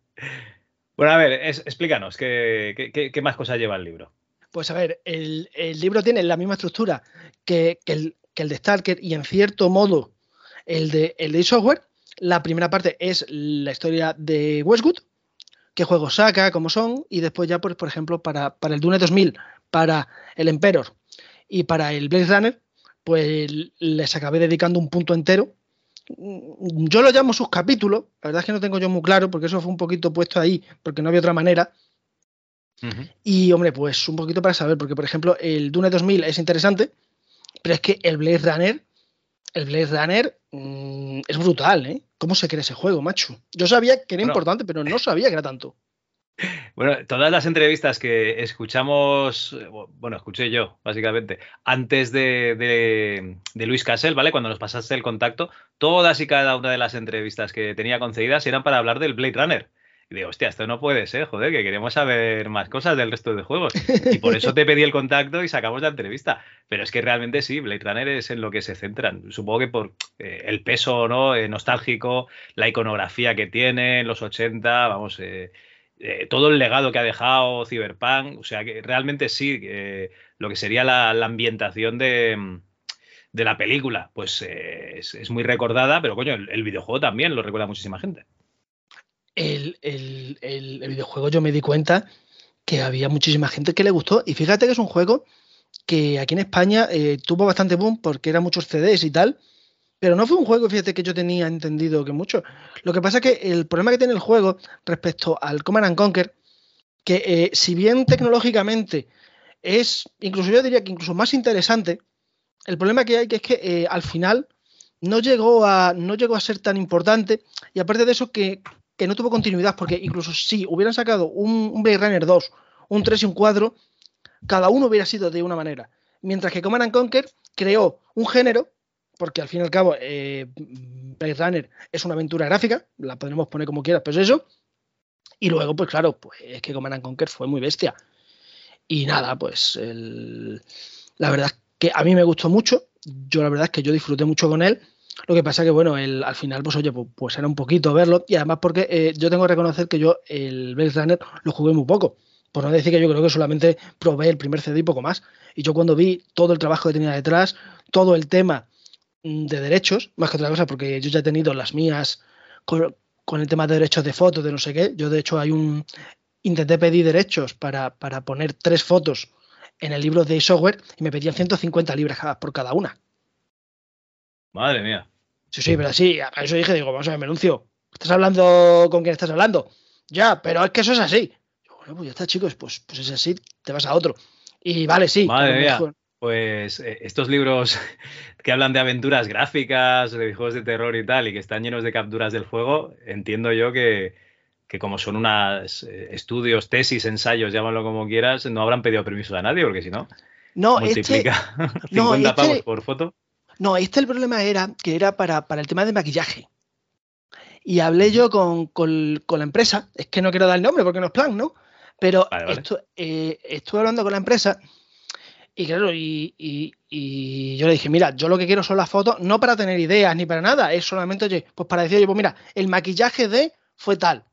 Bueno, a ver, explícanos, ¿qué, qué- qué- qué más cosas lleva el libro? Pues a ver, el, el libro tiene la misma estructura que, que el, que el de Stalker y en cierto modo el de, el de software. La primera parte es la historia de Westwood, qué juegos saca, cómo son, y después ya, pues, por ejemplo, para, para el Dune 2000, para el Emperor y para el Blade Runner, pues les acabé dedicando un punto entero. Mm, Yo lo llamo sus capítulos, la verdad es que no tengo yo muy claro, porque eso fue un poquito puesto ahí, porque no había otra manera. Y hombre, pues un poquito para saber, porque por ejemplo el Dune 2000 es interesante, pero es que el Blade Runner, el Blade Runner mm, es brutal, ¿eh? ¿Cómo se crea ese juego, macho? Yo sabía que era Bueno. importante, pero no sabía que era tanto. Bueno, todas las entrevistas que escuchamos, bueno, escuché yo, básicamente, antes de, Luis Casel, ¿vale? Cuando nos pasaste el contacto, todas y cada una de las entrevistas que tenía concedidas eran para hablar del Blade Runner. Y digo, hostia, esto no puede ser, joder, que queremos saber más cosas del resto de juegos. Y por eso te pedí el contacto y sacamos la entrevista. Pero es que realmente sí, Blade Runner es en lo que se centran. Supongo que por eh, el peso ¿no? Eh, nostálgico, la iconografía que tiene en los 80, vamos, eh, eh, todo el legado que ha dejado Cyberpunk. O sea que realmente sí, lo que sería la, ambientación de, de la película, pues eh, es, muy recordada, pero coño, el, videojuego también lo recuerda muchísima gente. El, el- el- el videojuego yo me di cuenta que había muchísima gente que le gustó. Y fíjate que es un juego que aquí en España eh, tuvo bastante boom porque eran muchos CDs y tal. Pero no fue un juego, fíjate, que yo tenía entendido que mucho. Lo que pasa es que el problema que tiene el juego respecto al Command and Conquer, que eh, si bien tecnológicamente es, incluso yo diría que incluso más interesante, el problema que hay que es que eh, al final no llegó, a, no llegó a ser tan importante y aparte de eso que, que no tuvo continuidad, porque incluso si hubieran sacado un, un Blade Runner 2, un 3 y un 4, cada uno hubiera sido de una manera. Mientras que Command and Conquer creó un género, porque al fin y al cabo eh, Blade Runner es una aventura gráfica, la podremos poner como quieras, pero es eso. Y luego, pues claro, pues es que Command and Conquer fue muy bestia. Y nada, pues la verdad es que a mí me gustó mucho. Yo la verdad es que yo disfruté mucho con él. Lo que pasa que, bueno, el, al final, pues oye, pues, pues era un poquito verlo. Y además porque eh, yo tengo que reconocer que yo el Blade Runner lo jugué muy poco. Por no decir que yo creo que solamente probé el primer CD y poco más. Y yo cuando vi todo el trabajo que tenía detrás, todo el tema de derechos, más que otra cosa, porque yo ya he tenido las mías con, con el tema de derechos de fotos, de no sé qué. Yo, de hecho, hay un intenté pedir derechos para, para poner tres fotos en el libro de software y me pedían 150 libras por cada una. Madre mía. Sí, sí, pero sí, a eso dije, digo, vamos a ver, Menuncio, ¿estás hablando con quién estás hablando? Ya, pero es que eso es así. Digo, bueno, pues ya está, chicos, pues, pues es así, te vas a otro. Y vale, sí. Madre mía. Pues eh, estos libros que hablan de aventuras gráficas, de juegos de terror y tal, y que están llenos de capturas del juego, entiendo yo que, que como son unos estudios, tesis, ensayos, llámalo como quieras, no habrán pedido permiso a nadie, porque si no, No, este, multiplica no, 50 este- pavos por foto. no, este el problema era que era para, para el tema de maquillaje. Y hablé yo con, con- con la empresa, es que no quiero dar el nombre porque no es plan, ¿no? Pero Vale, vale. estu- eh, estuve hablando con la empresa y claro, y, y- y yo le dije, mira, yo lo que quiero son las fotos, no para tener ideas ni para nada, es solamente, oye, pues para decir, oye, pues mira, el maquillaje de fue tal.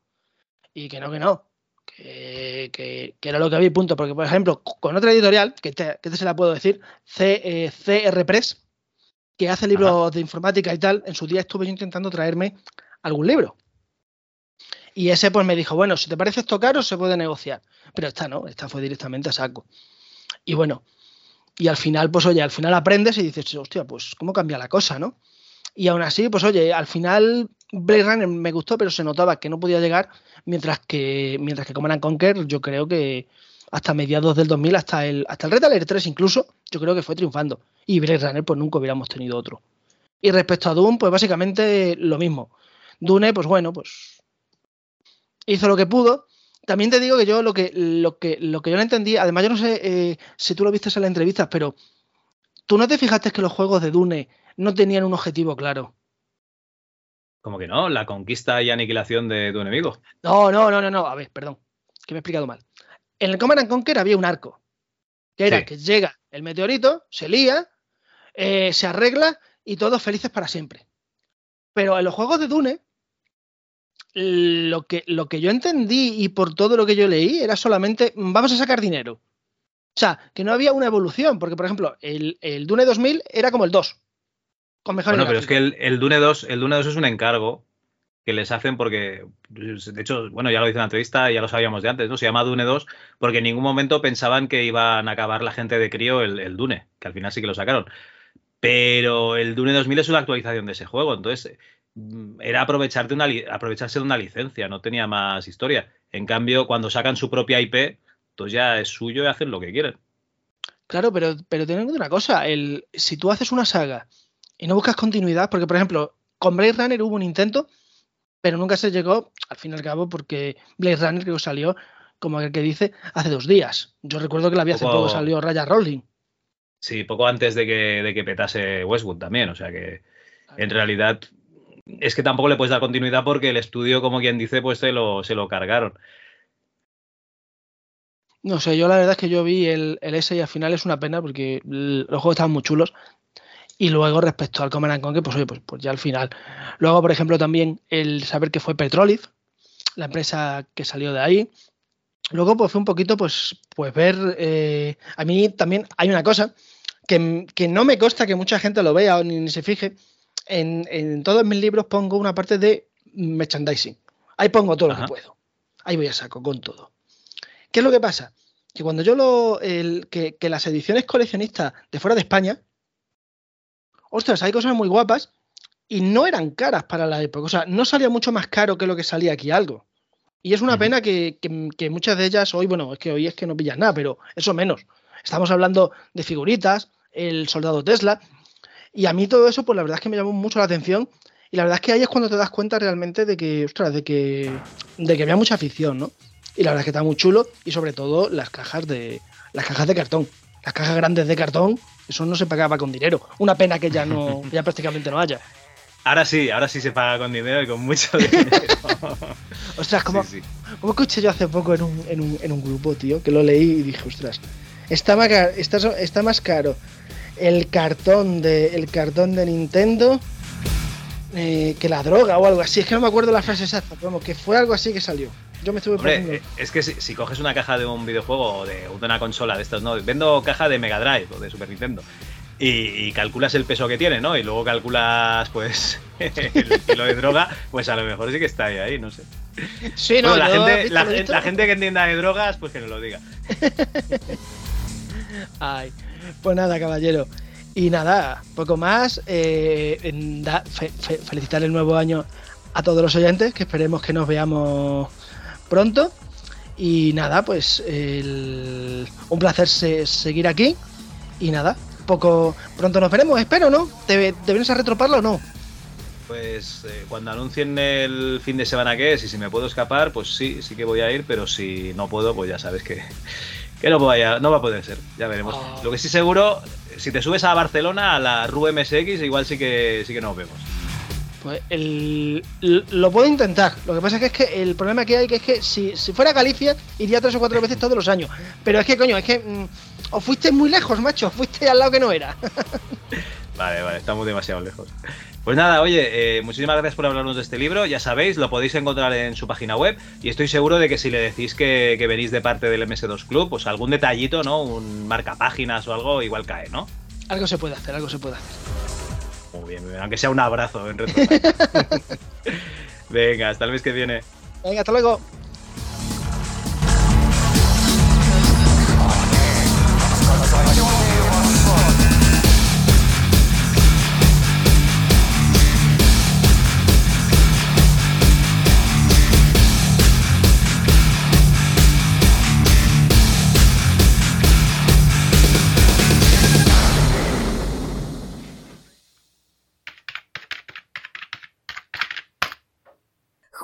Y que no, que no, que, que- que era lo que había punto. Porque, por ejemplo, con otra editorial, que te, que te se la puedo decir, C, eh, CR Press, que hace libros de informática y tal, en su día estuve yo intentando traerme algún libro. Y ese pues me dijo, bueno, si te parece esto caro, se puede negociar. Pero esta no, esta fue directamente a saco. Y bueno, y al final, pues oye, al final aprendes y dices, hostia, pues cómo cambia la cosa, ¿no? Y aún así, pues oye, al final Blade Runner me gustó, pero se notaba que no podía llegar, mientras que mientras que Command and Conquer, yo creo que hasta mediados del 2000, hasta el, hasta el Red Alert 3 incluso, yo creo que fue triunfando. Y Blade Runner, pues nunca hubiéramos tenido otro. Y respecto a Doom, pues básicamente lo mismo. Dune, pues bueno, pues hizo lo que pudo. También te digo que yo lo que, lo que, lo que yo no entendí, además yo no sé eh, si tú lo viste en la entrevista, pero tú no te fijaste que los juegos de Dune no tenían un objetivo claro. Como que no, la conquista y aniquilación de tu enemigo. No, no, no, no, no. A ver, perdón, que me he explicado mal. En el Command and Conquer había un arco, que era Sí. que llega el meteorito, se lía, eh, se arregla y todos felices para siempre. Pero en los juegos de Dune, lo que, lo que yo entendí y por todo lo que yo leí era solamente vamos a sacar dinero. O sea, que no había una evolución, porque por ejemplo, el, el Dune 2000 era como el 2, con mejores Bueno, pero es que el, el Dune 2, el Dune 2 es un encargo que les hacen porque, de hecho, bueno, ya lo hice en la entrevista, ya lo sabíamos de antes, ¿no? Se llama Dune 2 porque en ningún momento pensaban que iban a acabar la gente de crío el, el Dune, que al final sí que lo sacaron. Pero el Dune 2000 es una actualización de ese juego, entonces era aprovecharte una, aprovecharse de una licencia, no tenía más historia. En cambio, cuando sacan su propia IP, pues ya es suyo y hacen lo que quieren. Claro, pero, pero ten en cuenta una cosa, el, si tú haces una saga y no buscas continuidad, porque por ejemplo, con Blade Runner hubo un intento, pero nunca se llegó, al fin y al cabo, porque Blade Runner creo que salió, como el que dice, hace dos días. Yo recuerdo que la había hace Poco- poco salió Raya Rolling. Sí, poco antes de que, de que petase Westwood también, o sea que en realidad es que tampoco le puedes dar continuidad porque el estudio, como quien dice, pues se lo, se lo cargaron. No sé, yo la verdad es que yo vi el, el S y al final es una pena porque los juegos estaban muy chulos. Y luego respecto al Command and Conquer, pues oye, pues, pues ya al final. Luego, por ejemplo, también el saber que fue Petrolif, la empresa que salió de ahí. Luego, pues fue un poquito, pues, pues ver. eh, a mí también hay una cosa que, que no me consta que mucha gente lo vea o ni, ni se fije. En, en todos mis libros pongo una parte de merchandising. Ahí pongo todo lo Ajá. que puedo. Ahí voy a saco con todo. ¿Qué es lo que pasa? Que cuando yo lo. el- que, que las ediciones coleccionistas de fuera de España. Ostras, hay cosas muy guapas y no eran caras para la época. O sea, no salía mucho más caro que lo que salía aquí algo. Y es una pena que, que- que muchas de ellas hoy, bueno, es que hoy es que no pillas nada, pero eso menos. Estamos hablando de figuritas, el soldado Tesla. Y a mí todo eso, pues la verdad es que me llamó mucho la atención. Y la verdad es que ahí es cuando te das cuenta realmente de que, ostras, de que, de que había mucha afición, ¿no? Y la verdad es que está muy chulo. Y sobre todo las cajas de. Las cajas de cartón. Las cajas grandes de cartón, eso no se pagaba con dinero. Una pena que ya no, ya prácticamente no haya. Ahora sí, ahora sí se paga con dinero y con mucho dinero. Ostras, como, Sí, escuché yo hace poco en un, en, un, en un grupo, tío, que lo leí y dije, ostras, está más, caro, está más caro el cartón de el cartón de Nintendo eh, que la droga o algo así. Es que no me acuerdo la frase exacta, pero vamos, que fue algo así que salió. Yo me estuve Hombre, poniendo- es que si, si coges una caja de un videojuego o de, una consola de estas, ¿no? Vendo caja de Mega Drive o de Super Nintendo. Y, y calculas el peso que tiene, ¿no? Y luego calculas, pues, el kilo de droga, pues a lo mejor sí que está ahí, ahí, no sé. Sí, no, Bueno, la, gente, la gente que entienda de drogas, pues que nos lo diga. Ay, pues nada, caballero. Y nada, poco más. eh, felicitar el nuevo año a todos los oyentes, que esperemos que nos veamos pronto. Y nada, pues un placer se- seguir aquí. Y nada, poco pronto nos veremos, espero, ¿no? ¿Te, te vienes a retroparlo o no? Pues eh, cuando anuncien el fin de semana que es y si me puedo escapar, pues sí, sí que voy a ir, pero si no puedo, pues ya sabes que, que no, vaya, no va a poder ser, ya veremos. Ah. Lo que sí seguro, si te subes a Barcelona, a la RU MSX, igual sí que, sí que nos vemos. Pues el, lo puedo intentar. Lo que pasa es que, es que el problema que hay que es que si, si fuera Galicia iría tres o cuatro veces todos los años. Pero es que, coño, es que mm, os fuiste muy lejos, macho. Os fuiste al lado que no era. Vale, vale, estamos demasiado lejos. Pues nada, oye, eh, muchísimas gracias por hablarnos de este libro. Ya sabéis, lo podéis encontrar en su página web. Y estoy seguro de que si le decís que, que venís de parte del MS2 Club, pues algún detallito, ¿no? Un marcapáginas o algo, igual cae, ¿no? algo se puede hacer, algo se puede hacer. Muy bien, muy bien, aunque sea un abrazo en. Venga, hasta el mes que viene. Venga, hasta luego.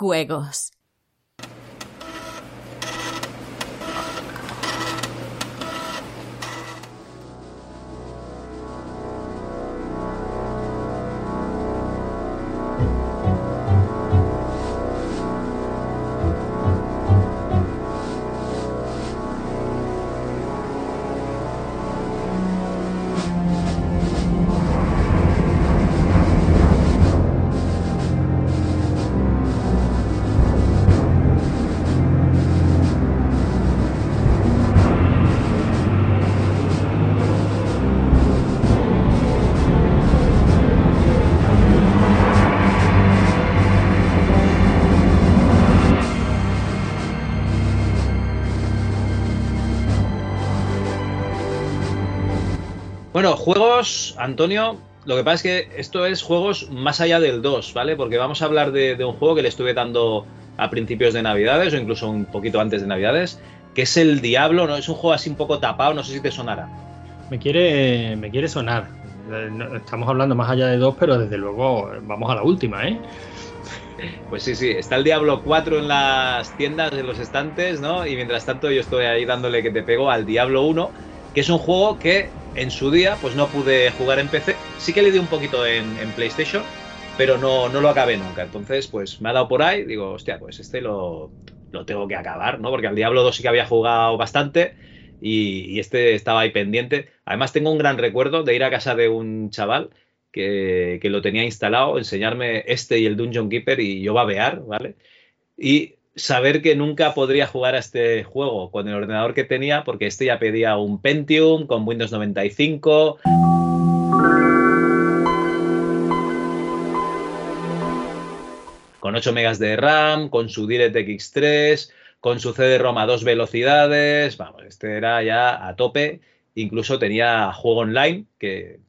Juegos. Bueno, juegos, Antonio. Lo que pasa es que esto es juegos más allá del 2, ¿vale? Porque vamos a hablar de, de un juego que le estuve dando a principios de Navidades o incluso un poquito antes de Navidades, que es el Diablo, ¿no? Es un juego así un poco tapado, no sé si te sonará. Me quiere, me quiere sonar. Estamos hablando más allá de dos, pero desde luego eh, vamos a la última, ¿eh? Pues sí, sí, está el Diablo 4 en las tiendas, en los estantes, ¿no? Y mientras tanto yo estoy ahí dándole que te pego al Diablo 1, que es un juego que en su día pues no pude jugar en PC. Sí que le di un poquito en, PlayStation, pero no, no lo acabé nunca. Entonces, pues me ha dado por ahí, digo, hostia, pues este lo, lo tengo que acabar, ¿no? Porque al Diablo 2 sí que había jugado bastante y, y este estaba ahí pendiente. Además tengo un gran recuerdo de ir a casa de un chaval que, que lo tenía instalado, enseñarme este y el Dungeon Keeper y yo babear, ¿vale? Y saber que nunca podría jugar a este juego con el ordenador que tenía, porque este ya pedía un Pentium con Windows 95. Con 8 megas de RAM, con su DirectX 3, con su CD-ROM a dos velocidades. Vamos, este era ya a tope. Incluso tenía juego online, que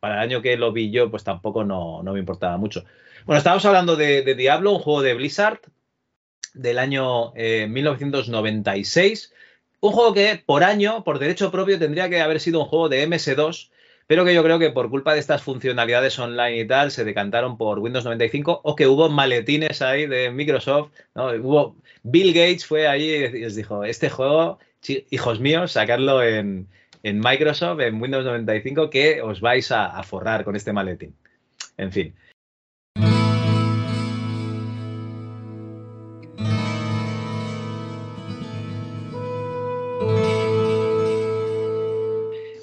para el año que lo vi yo, pues tampoco no, no me importaba mucho. Bueno, estábamos hablando de, de Diablo, un juego de Blizzard del año eh, 1996. Un juego que por año, por derecho propio, tendría que haber sido un juego de MS2, pero que yo creo que por culpa de estas funcionalidades online y tal, se decantaron por Windows 95 o que hubo maletines ahí de Microsoft. ¿no? Hubo, Bill Gates fue ahí y les dijo, este juego, hijos míos, sacarlo en, en Microsoft, en Windows 95, que os vais a, a forrar con este maletín. En fin.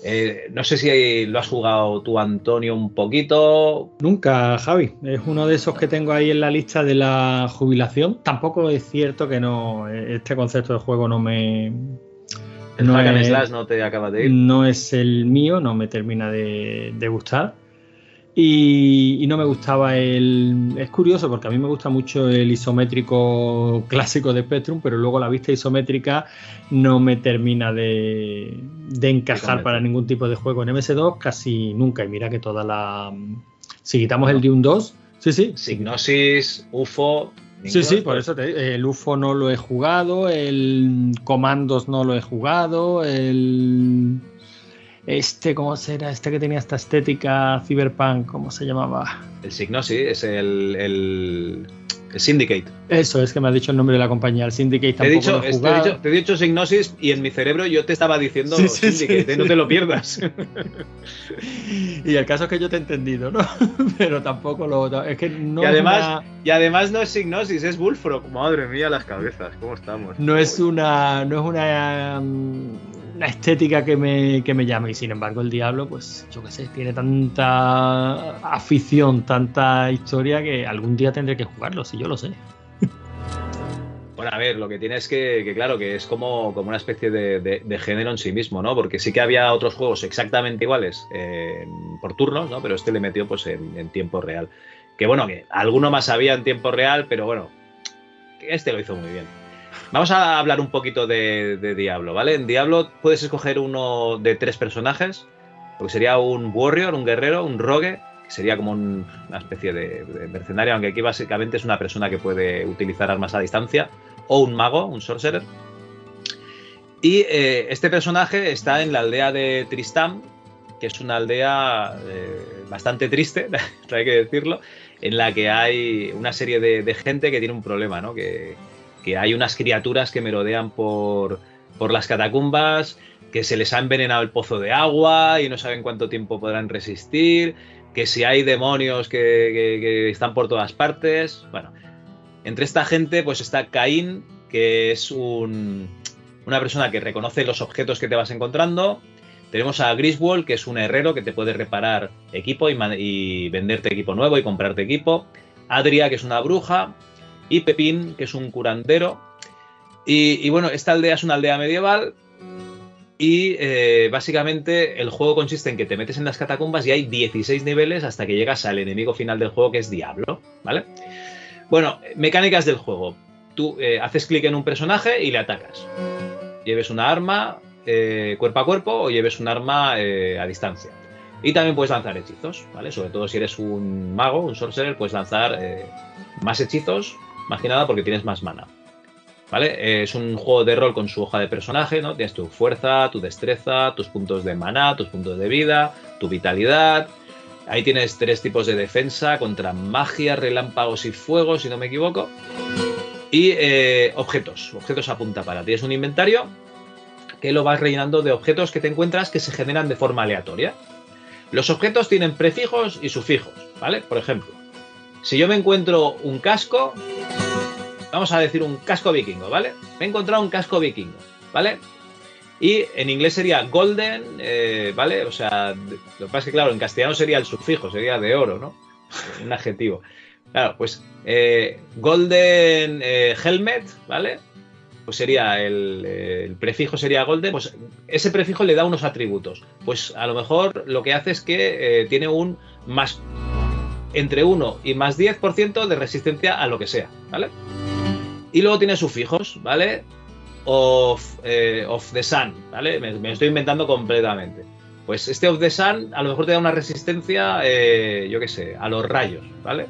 Eh, no sé si lo has jugado tú, Antonio, un poquito. Nunca, Javi. Es uno de esos que tengo ahí en la lista de la jubilación. Tampoco es cierto que no este concepto de juego no me. El no es- Slash no te acaba de ir. no es el mío, no me termina de, de gustar. Y, y no me gustaba el. Es curioso porque a mí me gusta mucho el isométrico clásico de Spectrum, pero luego la vista isométrica no me termina de, de encajar para ningún tipo de juego en MS2 casi nunca. Y mira que toda la. Si quitamos el Dune 2, sí, sí. Signosis, UFO. Sí, sí, por eso te, el UFO no lo he jugado, el Comandos no lo he jugado, el este, ¿cómo será? Este que tenía esta estética cyberpunk, ¿cómo se llamaba? El Signosis es el, el, el Syndicate. Eso, es que me ha dicho el nombre de la compañía, el Syndicate Te he, dicho, he te, he dicho, te he dicho Signosis y en mi cerebro yo te estaba diciendo Sí, sí, Syndicate, sí. ¿eh? no te lo pierdas. Y el caso es que yo te he entendido, ¿no? Pero tampoco lo. Es que no y, es además, una- y además no es Signosis, es Bullfrog. Madre mía, las cabezas, ¿cómo estamos? no es una no es una, um, una estética que me, que me llame y sin embargo el diablo pues yo qué sé tiene tanta afición tanta historia que algún día tendré que jugarlo si yo lo sé Bueno, a ver, lo que tiene es que, claro, que es como, como una especie de, género en sí mismo, ¿no? Porque sí que había otros juegos exactamente iguales eh, por turnos, ¿no? Pero este le metió pues en, en tiempo real. Que bueno, que alguno más había en tiempo real, pero bueno, este lo hizo muy bien. Vamos a hablar un poquito de, Diablo, ¿vale? En Diablo puedes escoger uno de tres personajes, lo que sería un warrior, un guerrero, un rogue, que sería como un- una especie de, de mercenario, aunque aquí básicamente es una persona que puede utilizar armas a distancia, o un mago, un sorcerer. Y eh, este personaje está en la aldea de Tristán, que es una aldea eh, bastante triste, hay que decirlo, en la que hay una serie de, de gente que tiene un problema, ¿no? Que, que hay unas criaturas que merodean por, por las catacumbas, que se les ha envenenado el pozo de agua y no saben cuánto tiempo podrán resistir, que si hay demonios que, que- están por todas partes. Bueno, entre esta gente pues está Caín, que es un- una persona que reconoce los objetos que te vas encontrando. Tenemos a Griswold, que es un herrero que te puede reparar equipo y, y venderte equipo nuevo y comprarte equipo. Adria, que es una bruja. Y Pepín, que es un curandero. Y, bueno, esta aldea es una aldea medieval. Y eh, básicamente el juego consiste en que te metes en las catacumbas y hay 16 niveles hasta que llegas al enemigo final del juego, que es Diablo, ¿vale? Bueno, mecánicas del juego. Tú eh, haces clic en un personaje y le atacas. Lleves una arma eh, cuerpo a cuerpo o lleves un arma a distancia. Y también puedes lanzar hechizos, ¿vale? Sobre todo si eres un mago, un sorcerer, puedes lanzar más hechizos, más nada porque tienes más mana. ¿Vale? Eh, es un juego de rol con su hoja de personaje, ¿no? Tienes tu fuerza, tu destreza, tus puntos de maná, tus puntos de vida, tu vitalidad. Ahí tienes tres tipos de defensa contra magia, relámpagos y fuego, si no me equivoco. Y eh, objetos, objetos a punta para. Tienes un inventario que lo vas rellenando de objetos que te encuentras que se generan de forma aleatoria. Los objetos tienen prefijos y sufijos, ¿vale? Por ejemplo, si yo me encuentro un casco, vamos a decir un casco vikingo, ¿vale? Me he encontrado un casco vikingo, ¿vale? Y en inglés sería golden, eh, ¿vale? O sea, lo que pasa es que, claro, en castellano sería el sufijo, sería de oro, ¿no? Un adjetivo. Claro, pues eh, golden eh, helmet, ¿vale? Pues sería el, el prefijo sería golden, pues ese prefijo le da unos atributos. Pues a lo mejor lo que hace es que tiene un más entre 1 y más 10% de resistencia a lo que sea, ¿vale? Y luego tiene sufijos, ¿vale? Of, eh, of the Sun, ¿vale? Me, estoy inventando completamente. Pues este of the Sun a lo mejor te da una resistencia, eh, yo qué sé, a los rayos, ¿vale?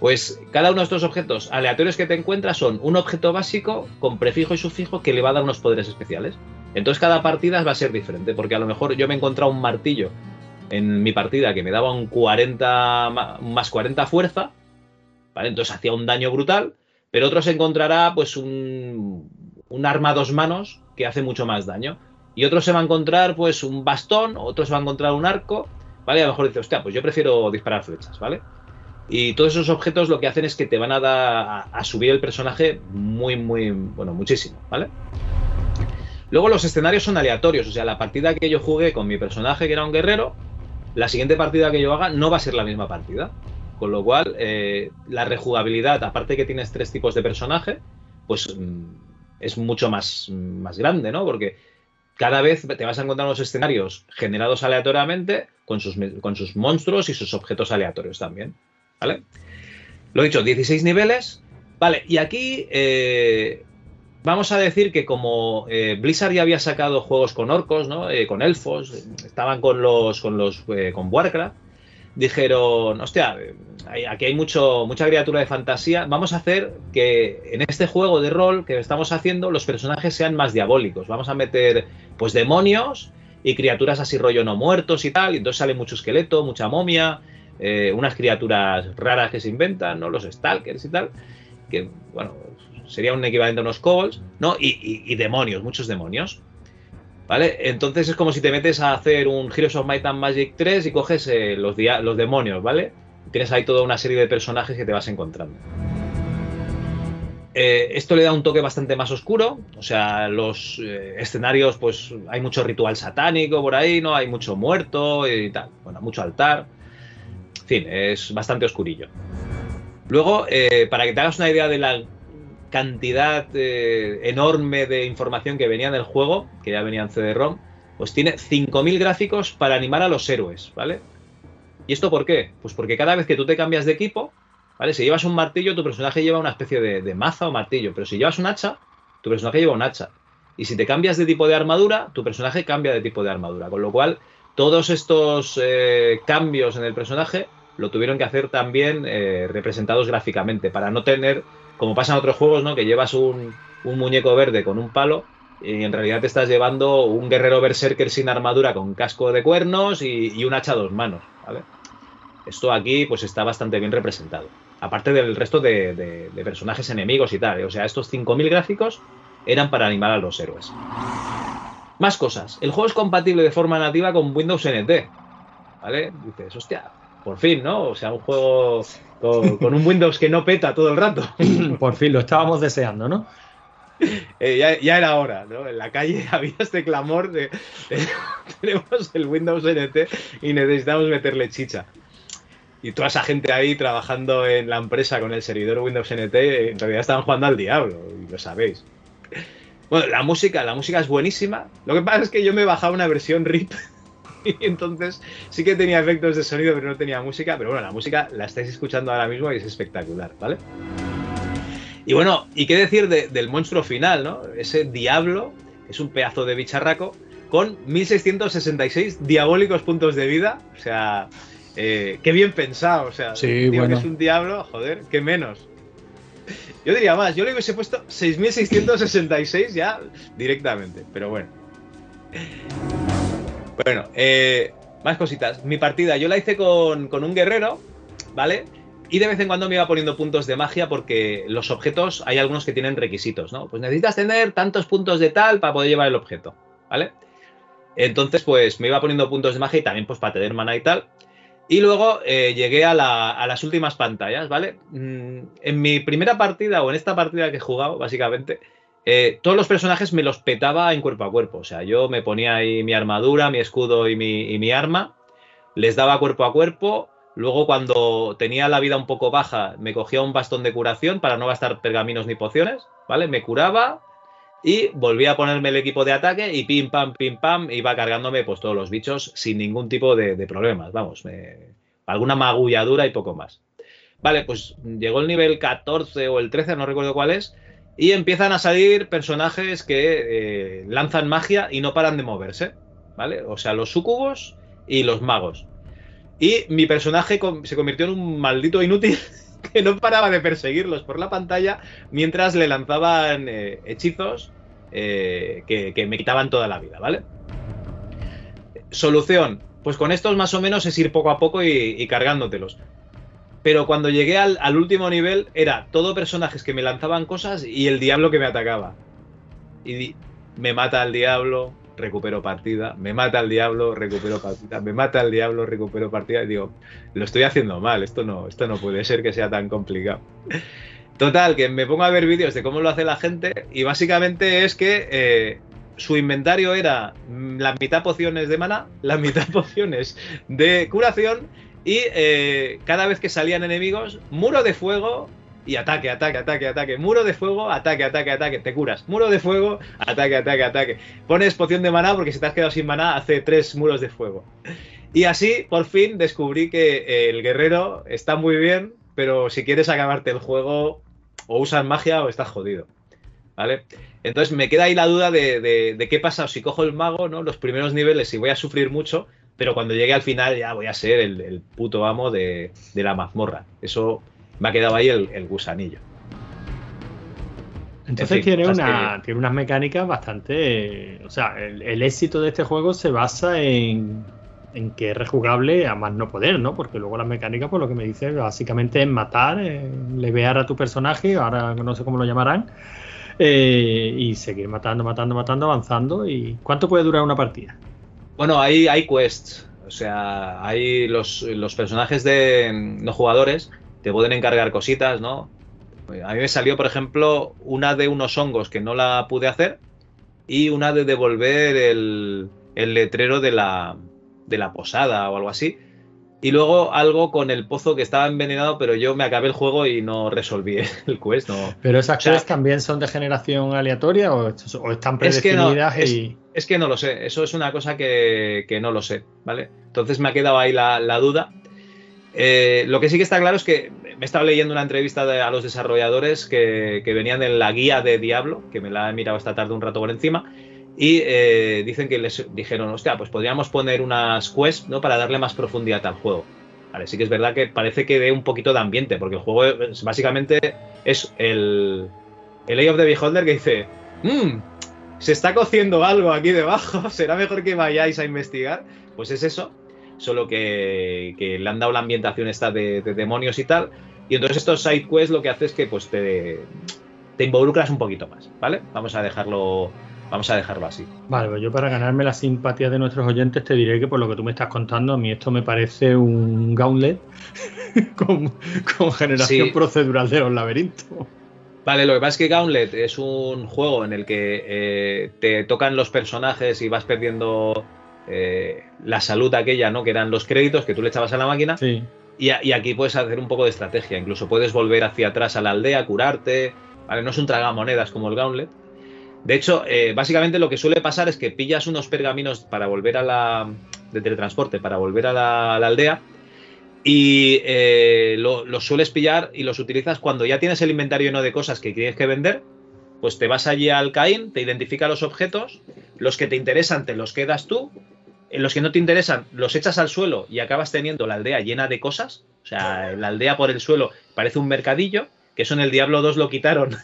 Pues cada uno de estos objetos aleatorios que te encuentras son un objeto básico con prefijo y sufijo que le va a dar unos poderes especiales. Entonces cada partida va a ser diferente, porque a lo mejor yo me he encontrado un martillo en mi partida que me daba un 40 ma- un más 40 fuerza, ¿vale? Entonces hacía un daño brutal, pero otro se encontrará pues un, un arma a dos manos que hace mucho más daño. Y otro se va a encontrar pues un bastón, otro se va a encontrar un arco, ¿vale? A lo mejor dice, hostia, pues yo prefiero disparar flechas, ¿vale? Y todos esos objetos lo que hacen es que te van a dar a, a subir el personaje muy, muy, bueno, muchísimo, ¿vale? Luego los escenarios son aleatorios, o sea, la partida que yo jugué con mi personaje, que era un guerrero, la siguiente partida que yo haga no va a ser la misma partida. Con lo cual, eh, la rejugabilidad, aparte que tienes tres tipos de personaje, pues mm, es mucho más, más grande, ¿no? Porque cada vez te vas a encontrar unos escenarios generados aleatoriamente con sus, con sus monstruos y sus objetos aleatorios también. ¿Vale? Lo dicho, 16 niveles. Vale, y aquí eh, vamos a decir que como eh, Blizzard ya había sacado juegos con orcos, ¿no? Eh, con elfos, estaban con los con los eh, con Warcraft, dijeron, hostia, eh, hay- aquí hay mucho, mucha criatura de fantasía, vamos a hacer que en este juego de rol que estamos haciendo los personajes sean más diabólicos. Vamos a meter pues demonios y criaturas así rollo no muertos y tal, y entonces sale mucho esqueleto, mucha momia, unas criaturas raras que se inventan, ¿no? Los stalkers y tal, que, bueno, sería un equivalente a unos kobolds, ¿no? Y, demonios, muchos demonios. ¿Vale? Entonces es como si te metes a hacer un Heroes of Might and Magic 3 y coges eh, los, demonios, ¿vale? Tienes ahí toda una serie de personajes que te vas encontrando. Eh, esto le da un toque bastante más oscuro, o sea, los eh, escenarios, pues hay mucho ritual satánico por ahí, ¿no? Hay mucho muerto y tal, bueno, mucho altar. En fin, es bastante oscurillo. Luego, para que te hagas una idea de la cantidad eh, enorme de información que venía en el juego, que ya venía en CD-ROM, pues tiene 5.000 gráficos para animar a los héroes, ¿vale? ¿Y esto por qué? Pues porque cada vez que tú te cambias de equipo, ¿vale? Si llevas un martillo, tu personaje lleva una especie de, de maza o martillo, pero si llevas un hacha, tu personaje lleva un hacha. Y si te cambias de tipo de armadura, tu personaje cambia de tipo de armadura. Con lo cual, todos estos eh, cambios en el personaje lo tuvieron que hacer también eh, representados gráficamente, para no tener, como pasa en otros juegos, ¿no? Que llevas un, muñeco verde con un palo y en realidad te estás llevando un guerrero berserker sin armadura con casco de cuernos y, un hacha a dos manos. Esto aquí pues está bastante bien representado. Aparte del resto de personajes enemigos y tal. ¿eh? O sea, estos 5.000 gráficos eran para animar a los héroes. Más cosas. El juego es compatible de forma nativa con Windows NT. ¿Vale? Dices, hostia, por fin, ¿no? O sea, un juego con, con un Windows que no peta todo el rato. Por fin, lo estábamos deseando, ¿no? Eh, ya, ya era hora, ¿no? En la calle había este clamor de, de- tenemos el Windows NT y necesitamos meterle chicha. Y toda esa gente ahí trabajando en la empresa con el servidor Windows NT, en realidad estaban jugando al diablo, y lo sabéis. Bueno, la música, la música es buenísima. Lo que pasa es que yo me bajaba una versión RIP y entonces sí que tenía efectos de sonido, pero no tenía música. Pero bueno, la música la estáis escuchando ahora mismo y es espectacular, ¿vale? Y bueno, ¿y qué decir de- del monstruo final, no? Ese diablo, que es un pedazo de bicharraco, con 1666 diabólicos puntos de vida. O sea, eh, qué bien pensado. O sea, Sí, bueno. que es un diablo, joder, qué menos. Yo diría más, yo le hubiese puesto 6666 ya directamente, pero bueno. Bueno, eh, más cositas. Mi partida, yo la hice con, con un guerrero, ¿vale? Y de vez en cuando me iba poniendo puntos de magia porque los objetos hay algunos que tienen requisitos, ¿no? Pues necesitas tener tantos puntos de tal para poder llevar el objeto, ¿vale? Entonces, pues me iba poniendo puntos de magia y también pues para tener mana y tal. Y luego eh, llegué a, a las últimas pantallas, ¿vale? Mm, en mi primera partida o en esta partida que he jugado, básicamente, eh, todos los personajes me los petaba en cuerpo a cuerpo. O sea, yo me ponía ahí mi armadura, mi escudo y mi, arma, les daba cuerpo a cuerpo. Luego, cuando tenía la vida un poco baja, me cogía un bastón de curación para no gastar pergaminos ni pociones, ¿vale? Me curaba y volvía a ponerme el equipo de ataque y pim pam, pim pam, iba cargándome pues todos los bichos sin ningún tipo de, de problemas. Vamos, me- alguna magulladura y poco más. Vale, pues llegó el nivel 14 o el 13, no recuerdo cuál es, y empiezan a salir personajes que eh, lanzan magia y no paran de moverse, ¿vale? O sea, los sucubos y los magos. Y mi personaje se convirtió en un maldito inútil que no paraba de perseguirlos por la pantalla mientras le lanzaban eh, hechizos eh, que, que me quitaban toda la vida, ¿vale? Solución. Pues con estos más o menos es ir poco a poco y, y cargándotelos. Pero cuando llegué al, al último nivel era todo personajes que me lanzaban cosas y el diablo que me atacaba. Y me mata el diablo, recupero partida, me mata el diablo, recupero partida, me mata el diablo, recupero partida. Y digo, lo estoy haciendo mal, esto no, esto no puede ser que sea tan complicado. Total, que me pongo a ver vídeos de cómo lo hace la gente y básicamente es que eh, su inventario era mm, la mitad pociones de mana, la mitad pociones de curación y eh, cada vez que salían enemigos, muro de fuego y ataque, ataque, ataque, ataque. Muro de fuego, ataque, ataque, ataque. Te curas. Muro de fuego, ataque, ataque, ataque. Pones poción de maná porque si te has quedado sin maná, hace tres muros de fuego. Y así, por fin, descubrí que el guerrero está muy bien, pero si quieres acabarte el juego, o usas magia o estás jodido. ¿Vale? Entonces me queda ahí la duda de, de- qué pasa si cojo el mago, ¿no? Los primeros niveles y voy a sufrir mucho, pero cuando llegue al final ya voy a ser el, el puto amo de, de la mazmorra. Eso me ha quedado ahí el, el gusanillo. Entonces En fin, tiene, unas mecánicas bastante. O sea, el, el éxito de este juego se basa en, en que es rejugable a más no poder, ¿no? Porque luego las mecánicas, por lo que me dice, básicamente es matar, eh, levear a tu personaje, ahora no sé cómo lo llamarán, eh, y seguir matando, matando, matando, avanzando. ¿Y cuánto puede durar una partida? Bueno, hay, hay quests. O sea, hay los, los personajes de mm, no jugadores te pueden encargar cositas, ¿no? A mí me salió, por ejemplo, una de unos hongos que no la pude hacer y una de devolver el, el letrero de la, de la posada o algo así. Y luego algo con el pozo que estaba envenenado, pero yo me acabé el juego y no resolví el quest. No. ¿Pero esas O sea, quests también son de generación aleatoria o, o están Es que no, predefinidas es, que no lo sé, eso es una cosa que, que no lo sé, ¿vale? Entonces me ha quedado ahí la, la duda. Eh, lo que sí que está claro es que me he estado leyendo una entrevista de- a los desarrolladores que, que venían en la guía de Diablo, que me la he mirado esta tarde un rato por encima, y eh, dicen que les dijeron, hostia, pues podríamos poner unas quests, ¿no? Para darle más profundidad al juego. Vale, sí que es verdad que parece que dé un poquito de ambiente, porque el juego básicamente es el, el Eye of the Beholder que dice, "Mm, se está cociendo algo aquí debajo, será mejor que vayáis a investigar. Pues es eso, solo que, que le han dado la ambientación esta de, de demonios y tal. Y entonces estos side quests lo que hace es que pues te, te involucras un poquito más, ¿vale? Vamos a dejarlo, vamos a dejarlo así. Vale, pues yo para ganarme la simpatía de nuestros oyentes te diré que por lo que tú me estás contando, a mí esto me parece un gauntlet con, con generación Sí. procedural de los laberintos. Vale, lo que pasa es que Gauntlet es un juego en el que eh, te tocan los personajes y vas perdiendo eh, la salud aquella, ¿no? Que eran los créditos que tú le echabas a la máquina. Sí. Y, a- y aquí puedes hacer un poco de estrategia. Incluso puedes volver hacia atrás a la aldea, curarte. ¿vale? No es un tragamonedas como el Gauntlet. De hecho, eh, básicamente lo que suele pasar es que pillas unos pergaminos para volver a la. de teletransporte, para volver a la, aldea. Y eh, lo- los sueles pillar y los utilizas cuando ya tienes el inventario lleno de cosas que tienes que vender. Pues te vas allí al Caín, te identifica los objetos, los que te interesan te los quedas tú, los que no te interesan los echas al suelo y acabas teniendo la aldea llena de cosas. O sea, la aldea por el suelo parece un mercadillo, que eso en el Diablo 2 lo quitaron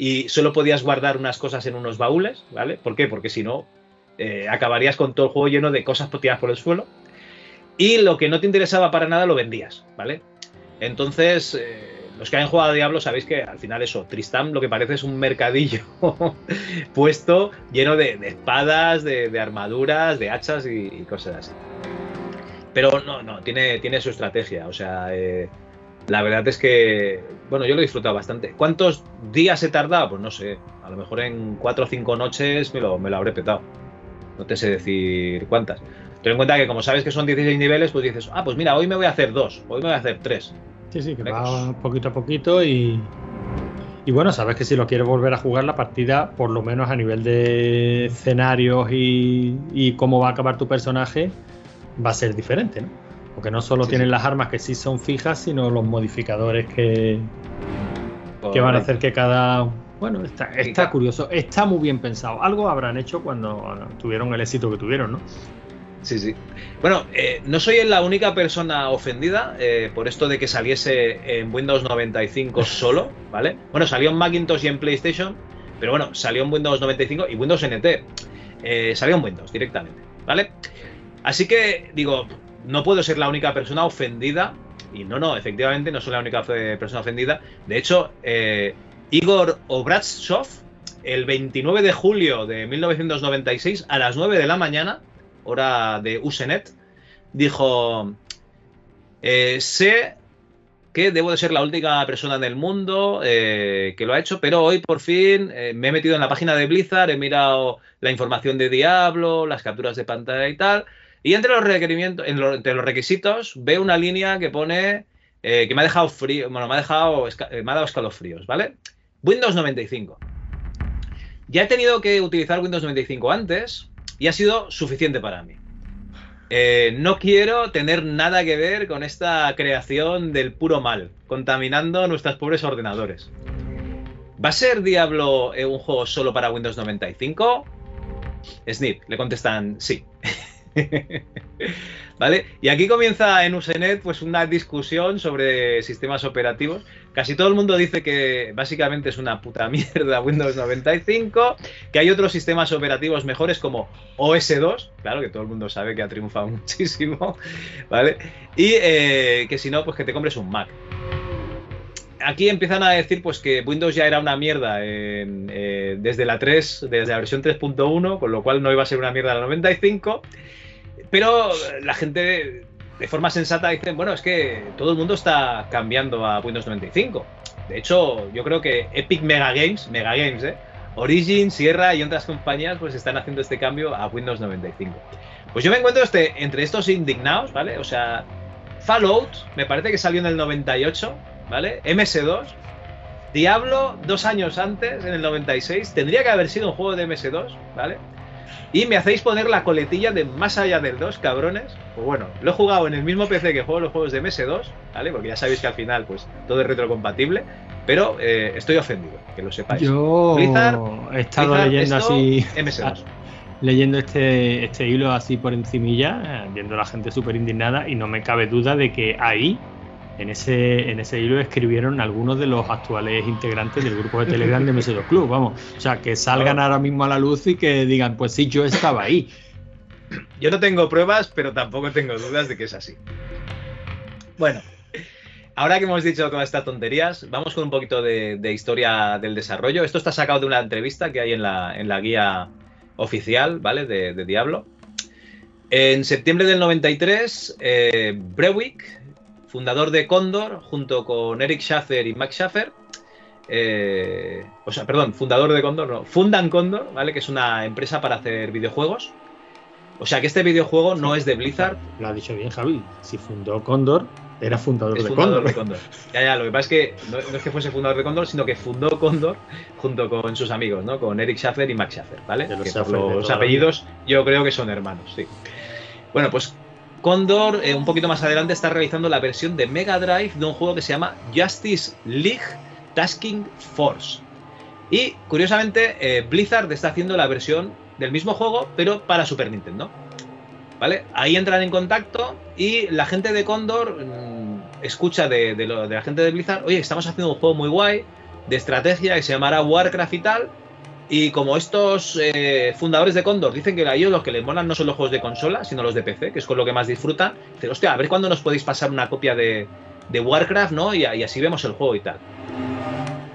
y solo podías guardar unas cosas en unos baúles, ¿vale? ¿Por qué? Porque si no, eh, acabarías con todo el juego lleno de cosas tiradas por el suelo. Y lo que no te interesaba para nada lo vendías, ¿vale? Entonces, eh, los que han jugado a Diablo sabéis que al final eso, Tristán lo que parece es un mercadillo puesto lleno de, espadas, de, armaduras, de hachas y, y cosas así. Pero no, no, tiene, tiene su estrategia. O sea, eh, la verdad es que, bueno, yo lo he disfrutado bastante. ¿Cuántos días he tardado? Pues no sé. A lo mejor en cuatro o cinco noches me lo, me lo habré petado. No te sé decir cuántas. Ten en cuenta que como sabes que son 16 niveles, pues dices, ah, pues mira, hoy me voy a hacer dos, hoy me voy a hacer tres. Sí, sí, que va poquito a poquito y. Y bueno, sabes que si lo quieres volver a jugar la partida, por lo menos a nivel de escenarios y, y cómo va a acabar tu personaje, va a ser diferente, ¿no? Porque no solo Sí, tienen sí. las armas que sí son fijas, sino los modificadores que, que van a hacer que cada. Bueno, está, está curioso, está muy bien pensado. Algo habrán hecho cuando tuvieron el éxito que tuvieron, ¿no? Sí, sí. Bueno, eh, no soy la única persona ofendida eh, por esto de que saliese en Windows 95 solo, ¿vale? Bueno, salió en Macintosh y en PlayStation, pero bueno, salió en Windows 95 y Windows NT. Eh, salió en Windows directamente, ¿vale? Así que digo, no puedo ser la única persona ofendida. Y no, no, efectivamente no soy la única persona ofendida. De hecho, eh, Igor Obraztsov, el 29 de julio de 1996, a las 9 de la mañana, hora de Usenet, dijo, eh, sé que debo de ser la última persona en el mundo eh, que lo ha hecho, pero hoy por fin eh, me he metido en la página de Blizzard, he mirado la información de Diablo, las capturas de pantalla y tal, y entre los requerimientos, entre los requisitos veo una línea que pone eh, que me ha dejado frío, bueno, me ha dejado, eh, me ha dado escalofríos, ¿vale? Windows 95. Ya he tenido que utilizar Windows 95 antes y ha sido suficiente para mí. Eh, no quiero tener nada que ver con esta creación del puro mal, contaminando nuestros pobres ordenadores. ¿Va a ser Diablo un juego solo para Windows 95? Snip, le contestan sí. ¿Vale? Y aquí comienza en Usenet pues una discusión sobre sistemas operativos. Casi todo el mundo dice que básicamente es una puta mierda Windows 95, que hay otros sistemas operativos mejores como OS2, claro que todo el mundo sabe que ha triunfado muchísimo, ¿vale? Y eh, que si no, pues que te compres un Mac. Aquí empiezan a decir pues que Windows ya era una mierda eh, desde la 3, desde la versión 3.1, con lo cual no iba a ser una mierda la 95. Pero la gente de forma sensata dice, bueno, es que todo el mundo está cambiando a Windows 95. De hecho, yo creo que Epic Mega Games, Mega Games, ¿eh? Origin, Sierra y otras compañías pues están haciendo este cambio a Windows 95. Pues yo me encuentro este, entre estos indignados, ¿vale? O sea, Fallout, me parece que salió en el 98, ¿vale? MS2. Diablo, dos años antes, en el 96, tendría que haber sido un juego de MS2, ¿vale? Y me hacéis poner la coletilla de más allá del 2, cabrones. Pues bueno, lo he jugado en el mismo PC que juego los juegos de MS2, ¿vale? Porque ya sabéis que al final, pues todo es retrocompatible. Pero eh, estoy ofendido, que lo sepáis. Yo Blizzard, he estado Blizzard, leyendo esto, así. MS2. leyendo este, este hilo así por encimilla, eh, viendo a la gente súper indignada, y no me cabe duda de que ahí, en ese, en ese hilo, escribieron algunos de los actuales integrantes del grupo de Telegram de MS2 Club, vamos. O sea, que salgan ahora mismo a la luz y que digan, pues sí, yo estaba ahí. Yo no tengo pruebas, pero tampoco tengo dudas de que es así. Bueno, ahora que hemos dicho todas estas tonterías, vamos con un poquito de, de historia del desarrollo. Esto está sacado de una entrevista que hay en la, en la guía oficial, ¿vale? De, de Diablo. En septiembre del 93, eh, Brewick, fundador de Condor, junto con Eric Schaffer y Max Schaffer, eh, o sea, perdón, fundador de Condor, no, fundan Condor, ¿vale? Que es una empresa para hacer videojuegos. O sea que este videojuego no es de Blizzard, Lo ha dicho bien Javi. Si fundó Condor, era fundador, es de, fundador Condor. de Condor. Ya, ya, lo que pasa es que no, no es que fuese fundador de Condor, sino que fundó Condor junto con sus amigos, ¿no? Con Eric Schaffer y Max Schaffer, ¿vale? Los Que Schaffer por de los apellidos yo creo que son hermanos, sí. Bueno, pues Condor, eh, un poquito más adelante, está realizando la versión de Mega Drive de un juego que se llama Justice League Tasking Force. Y curiosamente, eh, Blizzard está haciendo la versión del mismo juego, pero para Super Nintendo. ¿Vale? Ahí entran en contacto y la gente de Condor mm, escucha de, de la gente de Blizzard, oye, estamos haciendo un juego muy guay de estrategia que se llamará Warcraft y tal. Y como estos eh, fundadores de Condor dicen que a ellos los que les molan no son los juegos de consola, sino los de PC, que es con lo que más disfrutan, dicen, hostia, a ver cuándo nos podéis pasar una copia de, Warcraft, ¿no? Y, así vemos el juego y tal.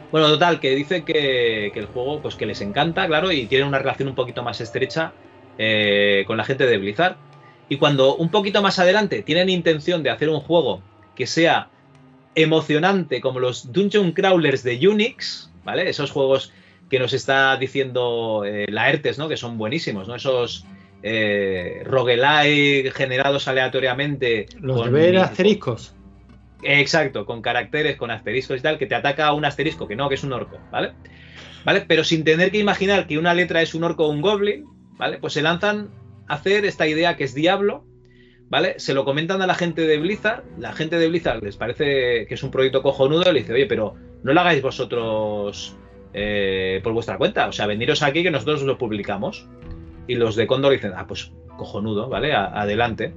Bueno, total, que dice que, que el juego, pues que les encanta, claro, y tienen una relación un poquito más estrecha eh, con la gente de Blizzard. Y cuando un poquito más adelante tienen intención de hacer un juego que sea emocionante como los Dungeon Crawlers de Unix, ¿vale? Esos juegos que nos está diciendo eh, Laertes, ¿no? Que son buenísimos, ¿no? Esos eh, roguelike generados aleatoriamente. Los de con- ver asteriscos. Exacto, con caracteres, con asteriscos y tal, que te ataca un asterisco, que no, que es un orco, ¿vale? ¿Vale? Pero sin tener que imaginar que una letra es un orco o un goblin, ¿vale? Pues se lanzan a hacer esta idea que es Diablo, ¿vale? Se lo comentan a la gente de Blizzard, la gente de Blizzard les parece que es un proyecto cojonudo y le dice, oye, pero no lo hagáis vosotros eh, por vuestra cuenta, o sea, veniros aquí que nosotros lo publicamos. Y los de Condor dicen, ah, pues cojonudo, ¿vale? Adelante.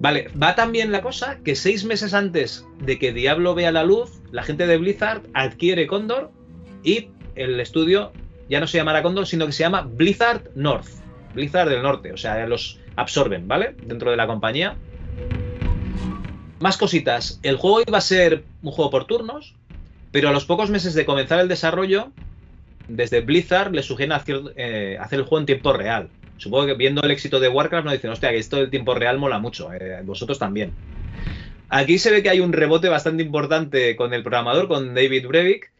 Vale, va también la cosa que seis meses antes de que Diablo vea la luz, la gente de Blizzard adquiere Condor y el estudio ya no se llamará Condor, sino que se llama Blizzard North. Blizzard del norte, o sea, los absorben, ¿vale? Dentro de la compañía. Más cositas. El juego iba a ser un juego por turnos, pero a los pocos meses de comenzar el desarrollo, desde Blizzard le sugieren hacer, eh, hacer el juego en tiempo real. Supongo que viendo el éxito de Warcraft nos dicen, hostia, que esto del tiempo real mola mucho, eh, vosotros también. Aquí se ve que hay un rebote bastante importante con el programador, con David Brevik,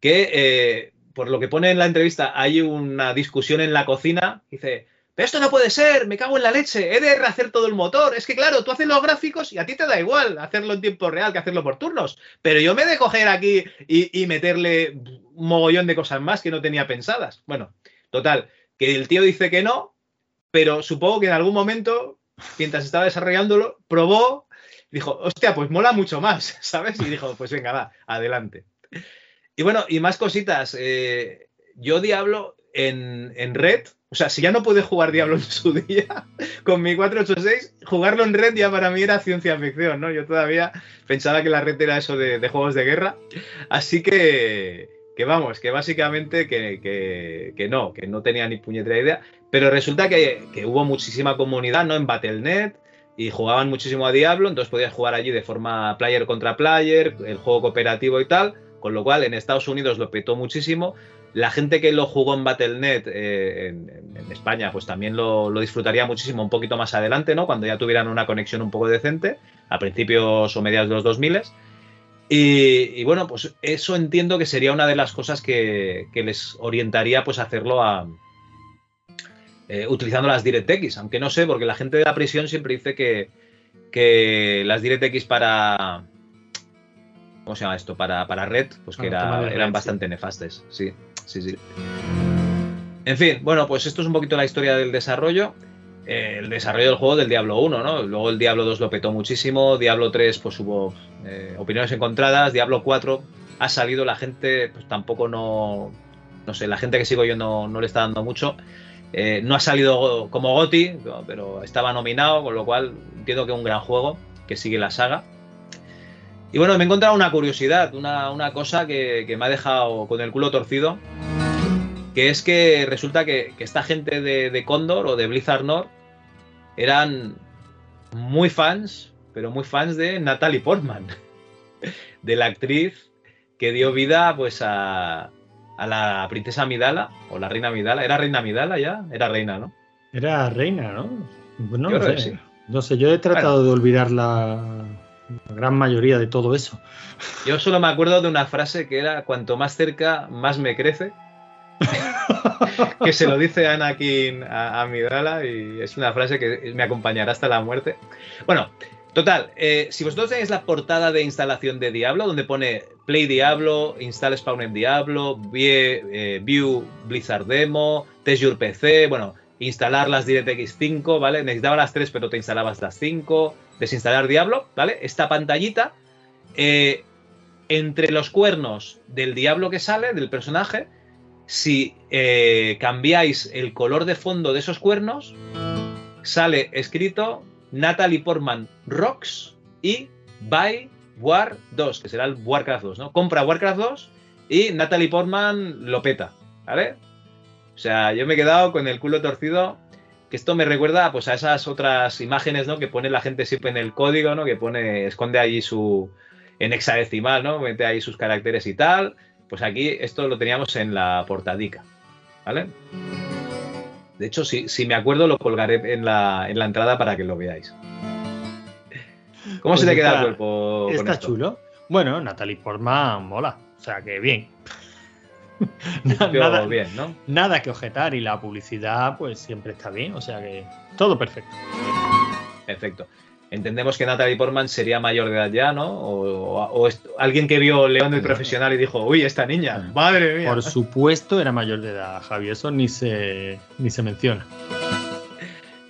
que eh, por lo que pone en la entrevista hay una discusión en la cocina. Dice, pero esto no puede ser, me cago en la leche, he de rehacer todo el motor. Es que claro, tú haces los gráficos y a ti te da igual hacerlo en tiempo real que hacerlo por turnos. Pero yo me he de coger aquí y, meterle un mogollón de cosas más que no tenía pensadas. Bueno, total, que el tío dice que no, pero supongo que en algún momento, mientras estaba desarrollándolo, probó, dijo, hostia, pues mola mucho más, ¿sabes? Y dijo, pues venga, va, adelante. Y bueno, y más cositas. eh, yo Diablo en, en Red, o sea, si ya no pude jugar Diablo en su día con mi 486, jugarlo en Red ya para mí era ciencia ficción, ¿no? Yo todavía pensaba que la Red era eso de, juegos de guerra. Así que, que vamos, que básicamente que, que- que no, que no tenía ni puñetera idea. Pero resulta que, que hubo muchísima comunidad, ¿no? En Battle.net y jugaban muchísimo a Diablo, entonces podías jugar allí de forma player contra player, el juego cooperativo y tal, con lo cual en Estados Unidos lo petó muchísimo. La gente que lo jugó en Battle.net eh, en, España, pues también lo, lo disfrutaría muchísimo un poquito más adelante, ¿no? Cuando ya tuvieran una conexión un poco decente, a principios o mediados de los 2000 y, y bueno, pues eso entiendo que sería una de las cosas que, que les orientaría pues a hacerlo a, eh, utilizando las DirectX, aunque no sé, porque la gente de la prisión siempre dice que, que las DirectX para... ¿Cómo se llama esto? Para, para red, pues que era- eran bastante nefastes. Sí, sí, sí. En fin, bueno, pues esto es un poquito la historia del desarrollo. Eh, el desarrollo del juego del Diablo 1, ¿no? Luego el Diablo 2 lo petó muchísimo, Diablo 3 pues hubo eh, opiniones encontradas, Diablo 4 ha salido, la gente pues tampoco no, no sé, la gente que sigo yo no, no le está dando mucho. Eh, no ha salido como Goti, pero estaba nominado, con lo cual entiendo que es un gran juego que sigue la saga. Y bueno, me he encontrado una curiosidad, una, una cosa que, que me ha dejado con el culo torcido, que es que resulta que, que esta gente de, de Condor o de Blizzard North eran muy fans, pero muy fans de Natalie Portman, de la actriz que dio vida pues a, a la princesa Midala o la reina Midala. ¿Era reina Midala ya? Era reina, ¿no? Era reina, ¿no? Pues no Yo sé. sí. No sé, yo he tratado de olvidar la, la gran mayoría de todo eso. Yo solo me acuerdo de una frase que era cuanto más cerca, más me crece. que se lo dice Anakin a, a Midala y es una frase que me acompañará hasta la muerte. Bueno, total, eh, si vosotros tenéis la portada de instalación de Diablo, donde pone Play Diablo, Install Spawn en Diablo, eh, View Blizzard Demo, Test Your PC, bueno, instalar las DirectX 5, ¿vale? Necesitaba las 3, pero te instalabas las 5, desinstalar Diablo, ¿vale? Esta pantallita, eh, entre los cuernos del Diablo que sale, del personaje, si eh, cambiáis el color de fondo de esos cuernos, sale escrito Natalie Portman Rocks y Buy War 2, que será el Warcraft 2, ¿no? Compra Warcraft 2 y Natalie Portman lo peta, ¿vale? O sea, yo me he quedado con el culo torcido, que esto me recuerda pues a esas otras imágenes, ¿no? Que pone la gente siempre en el código, ¿no? Que pone, esconde allí su, en hexadecimal, ¿no? Mete ahí sus caracteres y tal. Pues aquí esto lo teníamos en la portadica, ¿vale? De hecho, si, si me acuerdo, lo colgaré en la, en la entrada para que lo veáis. ¿Cómo Pues se te queda el cuerpo con Está esto? chulo. Bueno, Natalie Portman mola. O sea que bien. Nada, bien, ¿no? nada que objetar y la publicidad pues siempre está bien. O sea que todo perfecto. Perfecto. Entendemos que Natalie Portman sería mayor de edad ya, ¿no? O, o- o es- alguien que vio León del Profesional y dijo, uy, esta niña, madre mía. Por supuesto era mayor de edad, Javi. Eso ni se, ni se menciona.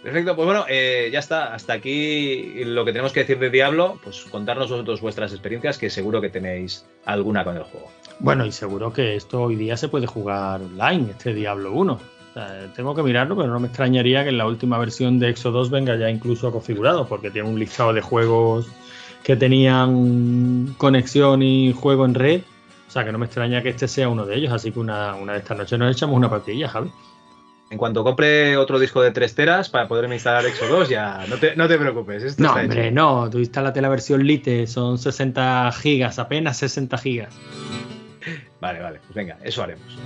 Perfecto, pues bueno, eh, ya está. Hasta aquí lo que tenemos que decir de Diablo. Pues contarnos vosotros vuestras experiencias, que seguro que tenéis alguna con el juego. Bueno, y seguro que esto hoy día se puede jugar online, este Diablo 1. O sea, tengo que mirarlo, pero no me extrañaría que en la última versión de Exo 2 venga ya incluso configurado, porque tiene un listado de juegos que tenían conexión y juego en red. O sea, que no me extraña que este sea uno de ellos. Así que una, una de estas noches nos echamos una partidilla, Javi. En cuanto compre otro disco de 3 teras para poderme instalar Exo 2, ya no te, no te preocupes. Esto No, está hombre, hecho. no. Tú instálate la versión Lite, son 60 gigas, apenas 60 gigas. Vale, vale, pues venga, eso haremos.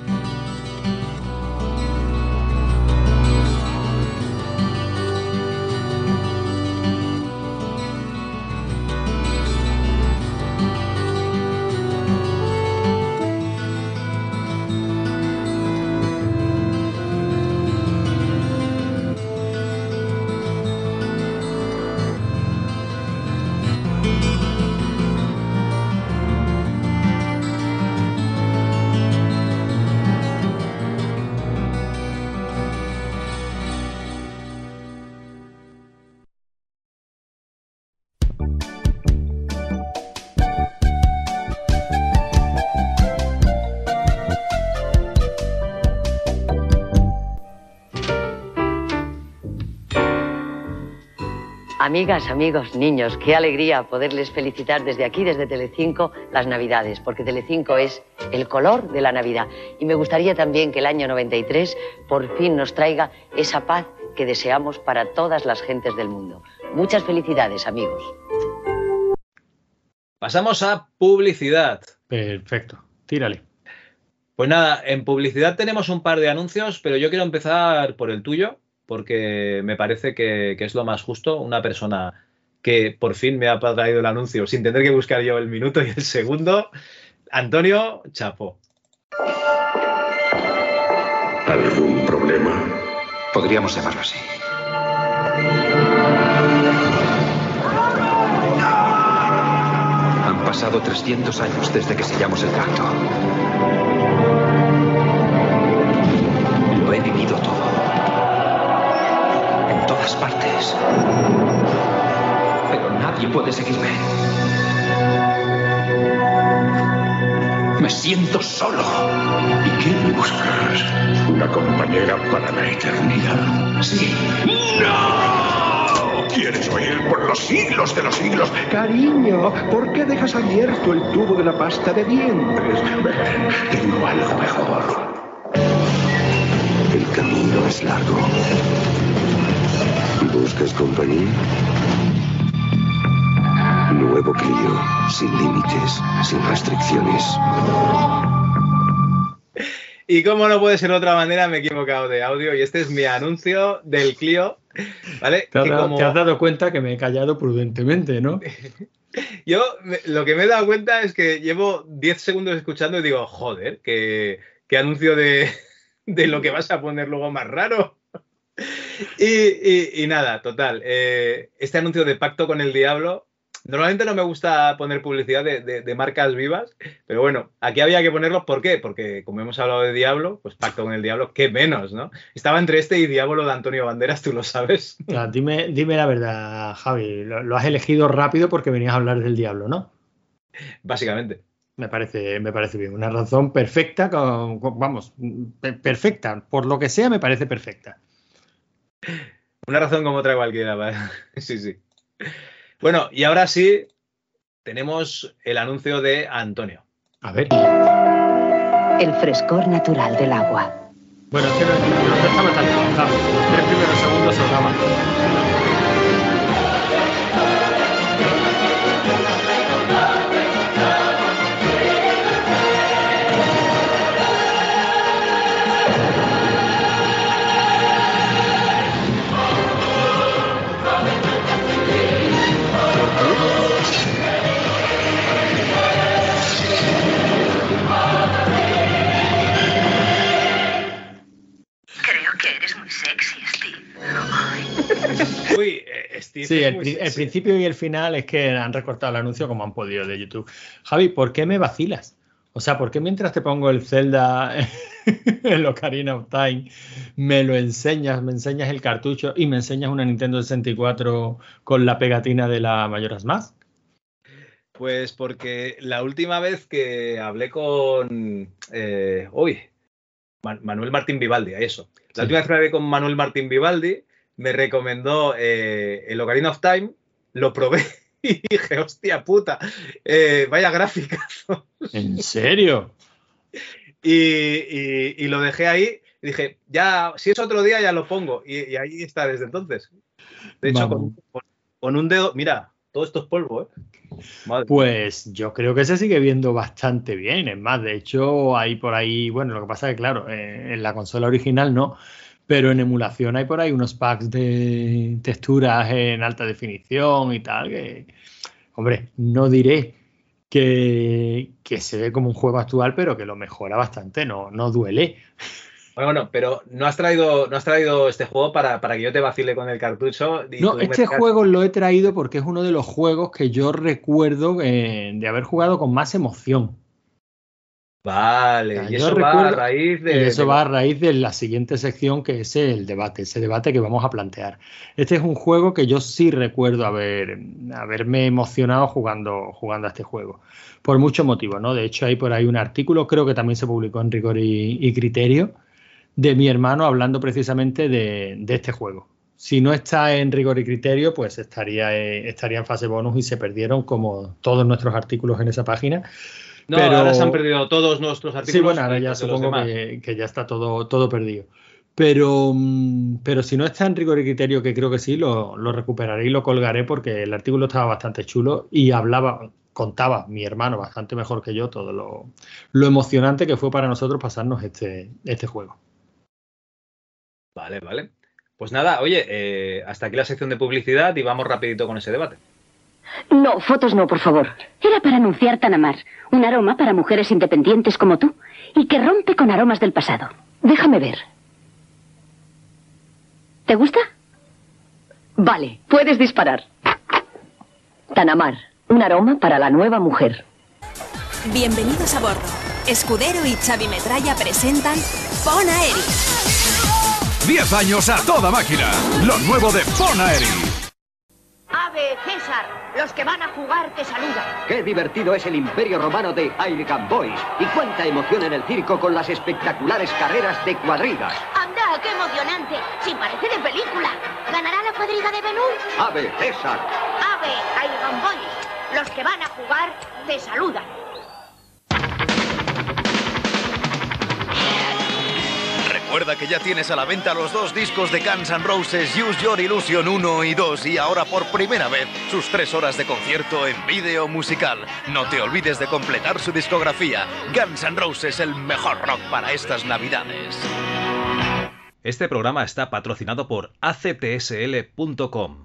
Amigas, amigos, niños, qué alegría poderles felicitar desde aquí, desde Telecinco, las Navidades, porque Telecinco es el color de la Navidad. Y me gustaría también que el año 93 por fin nos traiga esa paz que deseamos para todas las gentes del mundo. Muchas felicidades, amigos. Pasamos a publicidad. Perfecto, tírale. Pues nada, en publicidad tenemos un par de anuncios, pero yo quiero empezar por el tuyo, porque me parece que, que es lo más justo. Una persona que por fin me ha traído el anuncio sin tener que buscar yo el minuto y el segundo. Antonio Chapo. ¿Algún problema? Podríamos llamarlo así. Han pasado 300 años desde que sellamos el pacto. Lo he vivido todo. Todas partes. Pero nadie puede seguirme. Me siento solo. ¿Y qué buscas? ¿Una compañera para la eternidad? Sí. ¡No! ¿Quieres oír por los siglos de los siglos? Cariño, ¿por qué dejas abierto el tubo de la pasta de dientes? Ven, tengo algo mejor. El camino es largo. ¿Buscas compañía? Nuevo Clio, sin límites, sin restricciones. Y como no puede ser de otra manera, me he equivocado de audio y este es mi anuncio del Clio. ¿Vale? Te has, Que dado- como- te has dado cuenta que me he callado prudentemente, ¿no? Yo me- lo que me he dado cuenta es que llevo 10 segundos escuchando y digo, joder, qué, qué anuncio de, de lo que vas a poner luego más raro. Y, y- y nada, total. eh, este anuncio de pacto con el diablo. Normalmente no me gusta poner publicidad de, de- de marcas vivas, pero bueno, aquí había que ponerlo. ¿Por qué? Porque como hemos hablado de Diablo, pues pacto con el diablo, qué menos, ¿no? Estaba entre este y Diablo de Antonio Banderas, tú lo sabes. Dime, dime la verdad, Javi. Lo, lo has elegido rápido porque venías a hablar del diablo, ¿no? Básicamente. Me parece, me parece bien. Una razón perfecta, con- con- vamos, pe- perfecta. Por lo que sea, me parece perfecta. Una razón como otra cualquiera. va. Sí, sí. Bueno, y ahora sí, tenemos el anuncio de Antonio. A ver. El frescor natural del agua. Bueno, es que no, no estaba tan bien, Javi. Los tres primeros segundos sonaban. Steve. Sí, el, pri- principio y el final es que han recortado el anuncio como han podido de YouTube. Javi, ¿por qué me vacilas? O sea, ¿por qué mientras te pongo el Zelda, el Ocarina of Time, me lo enseñas, me enseñas el cartucho y me enseñas una Nintendo 64 con la pegatina de la Majora's Mask? Pues porque la última vez que hablé con. eh, uy, Man- Manuel Martín Vivaldi, a eso. La Sí. última vez que hablé con Manuel Martín Vivaldi, me recomendó eh, el Ocarina of Time, lo probé y dije, hostia puta, eh, vaya gráficas. ¿En serio? Y, y- y lo dejé ahí y dije, ya, si es otro día ya lo pongo. Y, y ahí está desde entonces. De hecho, con, con- con un dedo, mira, todo esto es polvo, ¿eh? Madre. Pues yo creo que se sigue viendo bastante bien. Es más, de hecho, hay por ahí, bueno, lo que pasa es que, claro, eh, en la consola original no, pero en emulación hay por ahí unos packs de texturas en alta definición y tal, que, hombre, no diré que, que se ve como un juego actual, pero que lo mejora bastante, no, no duele. Bueno, bueno, pero no has traído, no has traído este juego para, para que yo te vacile con el cartucho. y No, este juego lo he traído porque es uno de los juegos que yo recuerdo eh, de haber jugado con más emoción. Vale, sea, y eso va a raíz de. Y eso de- va a raíz de la siguiente sección que es el debate, ese debate que vamos a plantear. Este es un juego que yo sí recuerdo haber, haberme emocionado jugando, jugando a este juego, por muchos motivos, ¿no? De hecho, hay por ahí un artículo, creo que también se publicó en Rigor y, y Criterio, de mi hermano hablando precisamente de, de este juego. Si no está en rigor y criterio, pues estaría, eh, estaría en fase bonus y se perdieron como todos nuestros artículos en esa página. No, Pero- ahora se han perdido todos nuestros artículos. Sí, bueno, ahora ya supongo que, que ya está todo, todo perdido. Pero, mm, pero si no está en rigor y criterio, que creo que sí, lo, lo recuperaré y lo colgaré porque el artículo estaba bastante chulo y hablaba, contaba mi hermano bastante mejor que yo todo lo, lo emocionante que fue para nosotros pasarnos este, este juego. Vale, vale. Pues nada, oye, eh, hasta aquí la sección de publicidad y vamos rapidito con ese debate. No, fotos no, por favor. Era para anunciar Tanamar, un aroma para mujeres independientes como tú y que rompe con aromas del pasado. Déjame ver. ¿Te gusta? Vale, puedes disparar. Tanamar, un aroma para la nueva mujer. Bienvenidos a bordo. Escudero y Xavi Metralla presentan Pon Aeri. 10 años a toda máquina. Lo nuevo de Bonaeri. Ave César, los que van a jugar te saludan. Qué divertido es el imperio romano de Aircan Boys y cuánta emoción en el circo con las espectaculares carreras de cuadrigas. Anda, qué emocionante. Si parece de película. ¿Ganará la cuadriga de Benur? Ave César. Ave, Iron Boys, los que van a jugar te saludan. Recuerda que ya tienes a la venta los dos discos de Guns N' Roses Use Your Illusion 1 y 2 y ahora por primera vez sus tres horas de concierto en vídeo musical. No te olvides de completar su discografía. Guns N' Roses, el mejor rock para estas navidades. Este programa está patrocinado por actsl.com.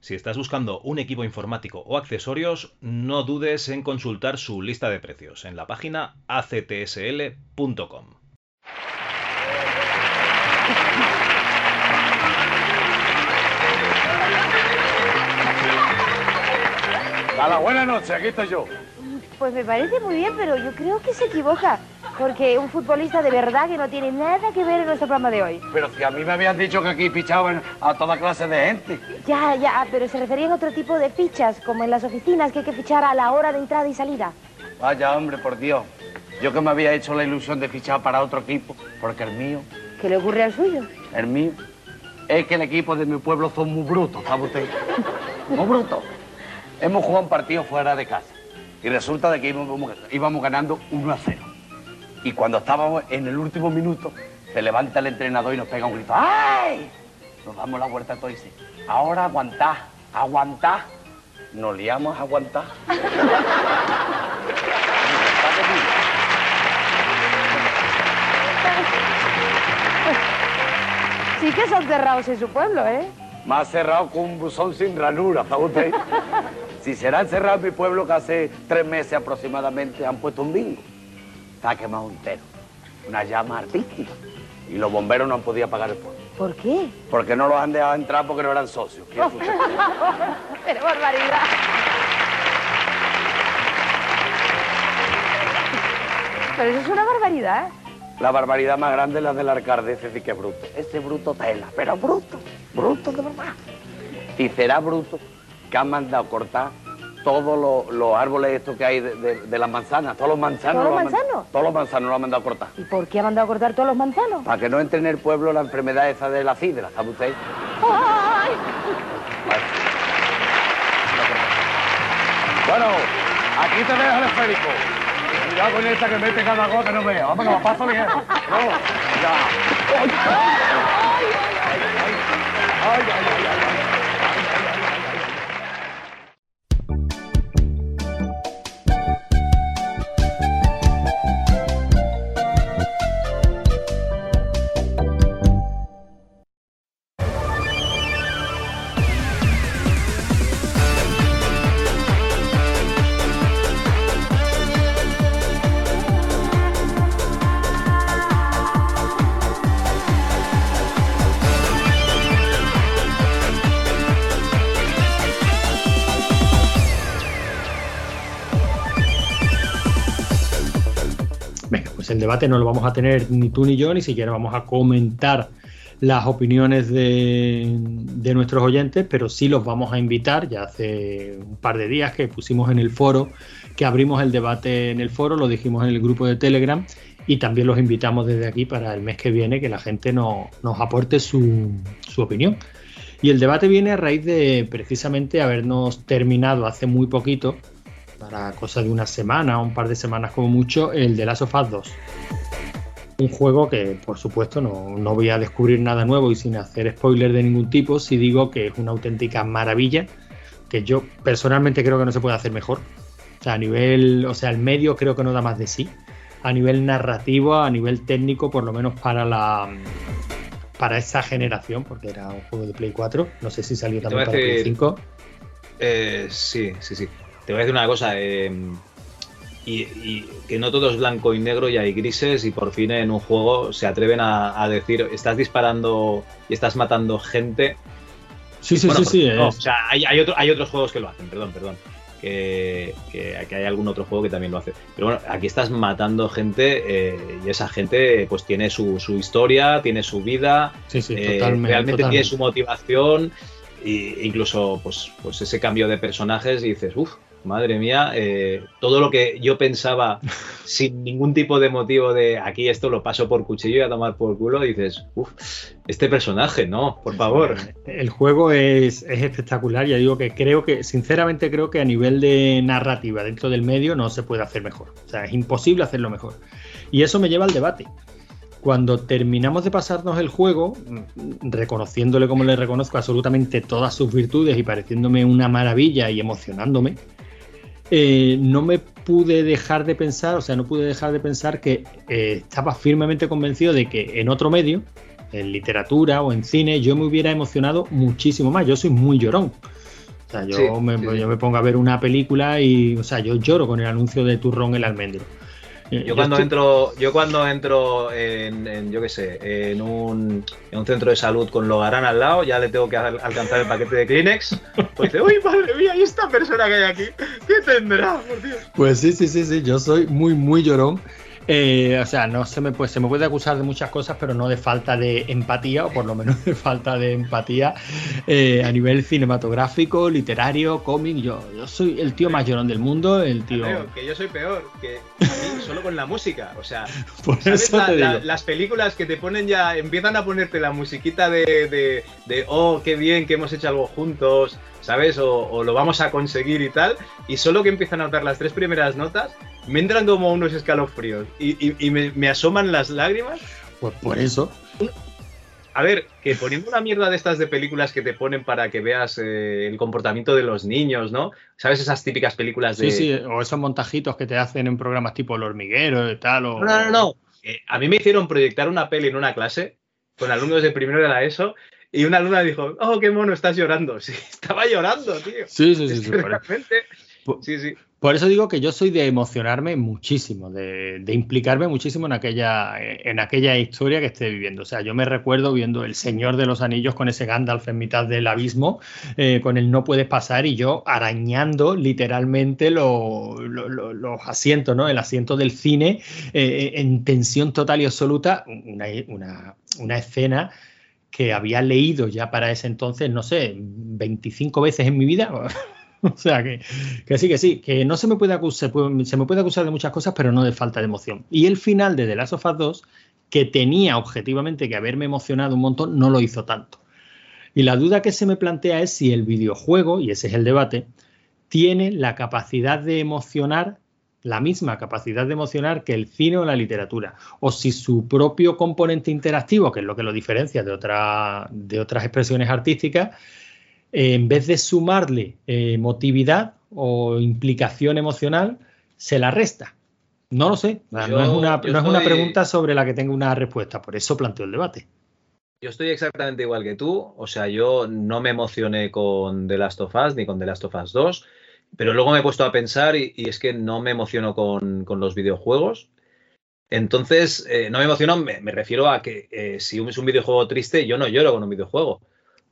Si estás buscando un equipo informático o accesorios, no dudes en consultar su lista de precios en la página actsl.com. Hola, buenas noches, aquí estoy yo. Pues me parece muy bien, pero yo creo que se equivoca. Porque un futbolista de verdad que no tiene nada que ver en nuestro programa de hoy. Pero si a mí me habían dicho que aquí fichaban a toda clase de gente. Ya, ya, pero se referían a otro tipo de fichas, como en las oficinas que hay que fichar a la hora de entrada y salida. Vaya, hombre, por Dios. Yo que me había hecho la ilusión de fichar para otro equipo, porque el mío, ¿Qué le ocurre al suyo? el mío, es que el equipo de mi pueblo son muy brutos, ¿sabe usted? Muy brutos. Hemos jugado un partido fuera de casa y resulta de que íbamos, íbamos ganando 1 a 0. Y cuando estábamos en el último minuto, se levanta el entrenador y nos pega un grito. ¡Ay! Nos damos la vuelta todos y dice, ahora aguantá, aguantá. Nos liamos a aguantar. Sí que son cerrados en su pueblo, ¿eh? Más cerrado que un buzón sin ranura, ¿sabe usted? Si será encerrado en mi pueblo que hace tres meses aproximadamente han puesto un bingo. Está quemado entero. Una llama artística. Y los bomberos no han podido apagar el fuego. ¿Por qué? Porque no los han dejado entrar porque no eran socios. ¿Qué es usted? Pero barbaridad. Pero eso es una barbaridad. La barbaridad más grande es la del alcalde, ese sí que es bruto. Ese bruto tela, pero bruto, bruto de verdad. Y será bruto que han mandado cortar todos los, los árboles estos que hay de, de- de las manzanas, todos los manzanos. ¿Todos los man- manzanos? Todos los manzanos los han mandado a cortar. ¿Y por qué ha mandado a cortar todos los manzanos? Para que no entre en el pueblo la enfermedad esa de la sidra, ¿sabe usted? ¡Ay! Bueno, aquí te dejo el esférico. Cuidado con esta que mete cada gota no vea. Vamos, que lo paso bien. No, ya. ¡Ay, ay, ay, ay, ay, ay, ay. Debate no lo vamos a tener ni tú ni yo, ni siquiera vamos a comentar las opiniones de, de nuestros oyentes, pero sí los vamos a invitar. Ya hace un par de días que pusimos en el foro, que abrimos el debate en el foro, lo dijimos en el grupo de Telegram, y también los invitamos desde aquí para el mes que viene que la gente no- nos aporte su, su opinión. Y el debate viene a raíz de precisamente habernos terminado hace muy poquito, para cosa de una semana o un par de semanas como mucho, el de Last of Us 2. Un juego que, por supuesto, no, no voy a descubrir nada nuevo y sin hacer spoiler de ningún tipo, si digo que es una auténtica maravilla, que yo personalmente creo que no se puede hacer mejor. O sea, a nivel, o sea, el medio creo que no da más de sí. A nivel narrativo, a nivel técnico, por lo menos para la para esa generación, porque era un juego de Play 4. No sé si salió también para Play decir- 5. Eh, sí, sí, sí. Te voy a decir una cosa. eh, y, y que no todo es blanco y negro y hay grises y por fin en un juego se atreven a, a decir estás disparando y estás matando gente. Sí, sí, Bueno, sí, sí. no, es- o sea, hay, hay, otro- hay otros juegos que lo hacen, perdón, perdón. Que, que- que hay algún otro juego que también lo hace. Pero bueno, aquí estás matando gente eh, y esa gente pues tiene su, su historia, tiene su vida, Sí, sí, eh, totalmente, realmente tiene su motivación e incluso pues, pues ese cambio de personajes y dices, uff, madre mía, eh, todo lo que yo pensaba sin ningún tipo de motivo de aquí esto lo paso por cuchillo y a tomar por culo, dices, uff, este personaje, no, por favor. El juego es, es espectacular, ya digo que creo que, sinceramente creo que a nivel de narrativa dentro del medio no se puede hacer mejor. O sea, es imposible hacerlo mejor. Y eso me lleva al debate. Cuando terminamos de pasarnos el juego, mm, reconociéndole como le reconozco absolutamente todas sus virtudes y pareciéndome una maravilla y emocionándome, eh, no me pude dejar de pensar, o sea, no pude dejar de pensar que eh, estaba firmemente convencido de que en otro medio, en literatura o en cine, yo me hubiera emocionado muchísimo más. Yo soy muy llorón. O sea, yo, Sí, me, sí, yo me pongo a ver una película y, o sea, yo lloro con el anuncio de turrón el almendro. Eh, Yo cuando estoy- entro, yo cuando entro en, en, yo qué sé, en un, en un centro de salud con Logarán al lado, ya le tengo que al- alcanzar el paquete de Kleenex. Pues dice, uy, madre mía, ¿y esta persona que hay aquí? ¿Qué tendrá, por Dios? Pues sí, sí, sí, sí, yo soy muy, muy llorón. Eh, o sea, no se me, puede, se me puede acusar de muchas cosas, pero no de falta de empatía, o por lo menos de falta de empatía eh, a nivel cinematográfico, literario, cómic. Yo, yo soy el tío más llorón del mundo, el tío. Creo que yo soy peor, que a mí solo con la música. O sea, Por ¿sabes eso la- te la- digo. las películas que te ponen ya, empiezan a ponerte la musiquita de, de, de, oh, qué bien que hemos hecho algo juntos, ¿sabes? O, o lo vamos a conseguir y tal. Y solo que empiezan a notar las tres primeras notas, me entran como unos escalofríos y, y- y me, me asoman las lágrimas. Pues por eso. A ver, que poniendo una mierda de estas de películas que te ponen para que veas eh, el comportamiento de los niños, ¿no? ¿Sabes esas típicas películas de... Sí, sí, o esos montajitos que te hacen en programas tipo El Hormiguero y tal. O... No, no, no, no. Eh, a mí me hicieron proyectar una peli en una clase con alumnos de primero de la ESO y una alumna dijo, oh, qué mono, estás llorando. Sí, estaba llorando, tío. Sí, sí, sí. Sí, que por- realmente... Sí, sí. Por eso digo que yo soy de emocionarme muchísimo, de, de implicarme muchísimo en aquella, en aquella historia que esté viviendo. O sea, yo me recuerdo viendo El Señor de los Anillos con ese Gandalf en mitad del abismo, eh, con el no puedes pasar y yo arañando literalmente lo- lo- lo- los asientos, ¿no? El asiento del cine eh, en tensión total y absoluta. Una, una- una escena que había leído ya para ese entonces, no sé, 25 veces en mi vida. O sea que, que sí, que sí, que no se me puede acusar, se, me puede acusar de muchas cosas, pero no de falta de emoción. Y el final de The Last of Us 2, que tenía objetivamente que haberme emocionado un montón, no lo hizo tanto. Y la duda que se me plantea es si el videojuego, y ese es el debate, tiene la capacidad de emocionar, la misma capacidad de emocionar que el cine o la literatura, o si su propio componente interactivo, que es lo que lo diferencia de, otra- de otras expresiones artísticas, eh, en vez de sumarle eh, emotividad o implicación emocional, se la resta. No lo sé, no, es, una, no es una pregunta sobre la que tengo una respuesta, por eso planteo el debate. Yo estoy exactamente igual que tú, o sea, yo no me emocioné con The Last of Us ni con The Last of Us 2, pero luego me he puesto a pensar y, es que no me emociono con, los videojuegos. Entonces, eh, no me emociono, me, me refiero a que eh, si es un videojuego triste, yo no lloro con un videojuego.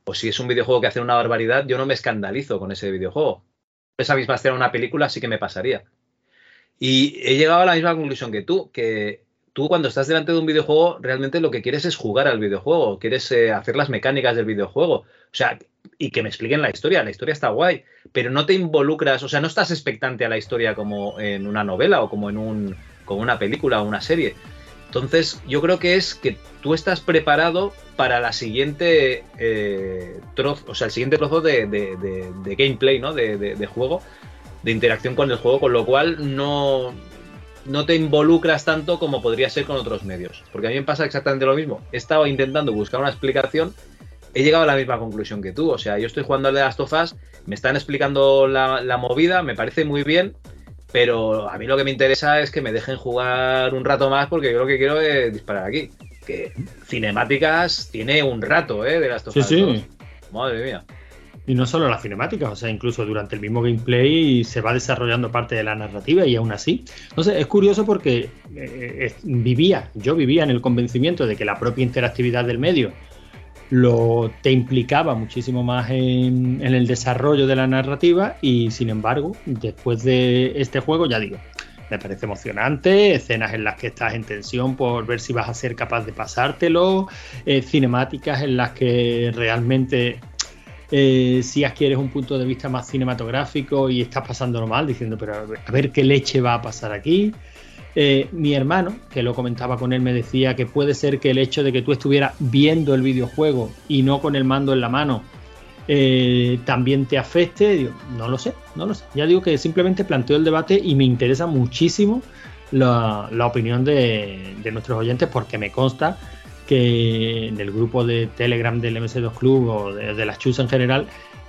O si es un videojuego que hace una barbaridad, yo no me escandalizo con ese videojuego. Esa misma escena en una película sí que me pasaría. Y he llegado a la misma conclusión que tú, que tú cuando estás delante de un videojuego realmente lo que quieres es jugar al videojuego, quieres eh, hacer las mecánicas del videojuego, o sea, y que me expliquen la historia, la historia está guay, pero no te involucras, o sea, no estás expectante a la historia como en una novela o como en un como una película o una serie. Entonces, yo creo que es que tú estás preparado para la siguiente eh, trozo, o sea, el siguiente trozo de, gameplay, ¿no? De juego, de interacción con el juego, con lo cual no, no te involucras tanto como podría ser con otros medios. Porque a mí me pasa exactamente lo mismo. He estado intentando buscar una explicación, he llegado a la misma conclusión que tú. O sea, yo estoy jugando al de las tofas, me están explicando la, la movida, me parece muy bien, pero a mí lo que me interesa es que me dejen jugar un rato más porque yo lo que quiero es disparar aquí. Que cinemáticas tiene un rato, ¿eh? De las Sí, tofas. sí. Madre mía. Y no solo las cinemáticas, o sea, incluso durante el mismo gameplay se va desarrollando parte de la narrativa y aún así. No sé, es curioso porque eh, es- vivía, yo vivía en el convencimiento de que la propia interactividad del medio lo te implicaba muchísimo más en, el desarrollo de la narrativa y sin embargo, después de este juego, ya digo, me parece emocionante, escenas en las que estás en tensión por ver si vas a ser capaz de pasártelo, eh, cinemáticas en las que realmente eh, si adquieres un punto de vista más cinematográfico y estás pasándolo mal, diciendo, pero a ver qué leche va a pasar aquí. Eh, mi hermano, que lo comentaba con él, me decía que puede ser que el hecho de que tú estuvieras viendo el videojuego y no con el mando en la mano eh, también te afecte. No lo sé, no lo sé. Ya digo que simplemente planteo el debate y me interesa muchísimo la, opinión de, nuestros oyentes porque me consta que en el grupo de Telegram del MS2 Club o de, de las Chus en general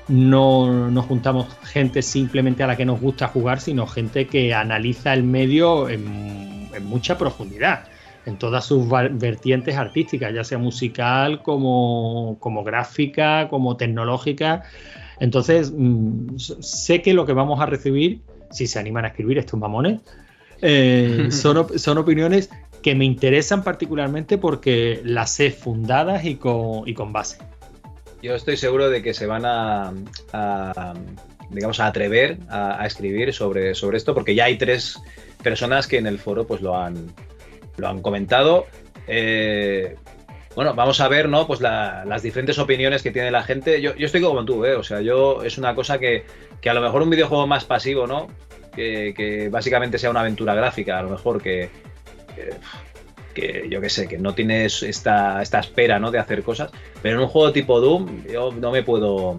no nos juntamos gente simplemente a la que nos gusta jugar, sino gente que analiza el medio en, en mucha profundidad, en todas sus vertientes artísticas, ya sea musical, como, como gráfica, como tecnológica. Entonces, mm, sé que lo que vamos a recibir, si se animan a escribir estos mamones, eh, son, op- son opiniones que me interesan particularmente porque las sé fundadas y con, y con base. Yo estoy seguro de que se van a, digamos, a atrever a, escribir sobre, sobre esto, porque ya hay tres personas que en el foro pues lo han, lo han comentado. Eh, bueno, vamos a ver, ¿no? Pues la- las diferentes opiniones que tiene la gente. Yo, yo estoy como tú, ¿eh? O sea, yo es una cosa que, que a lo mejor un videojuego más pasivo, ¿no? Que, que básicamente sea una aventura gráfica, a lo mejor que, que yo qué sé, que no tienes esta, esta espera, ¿no? De hacer cosas. Pero en un juego tipo Doom, yo no me puedo.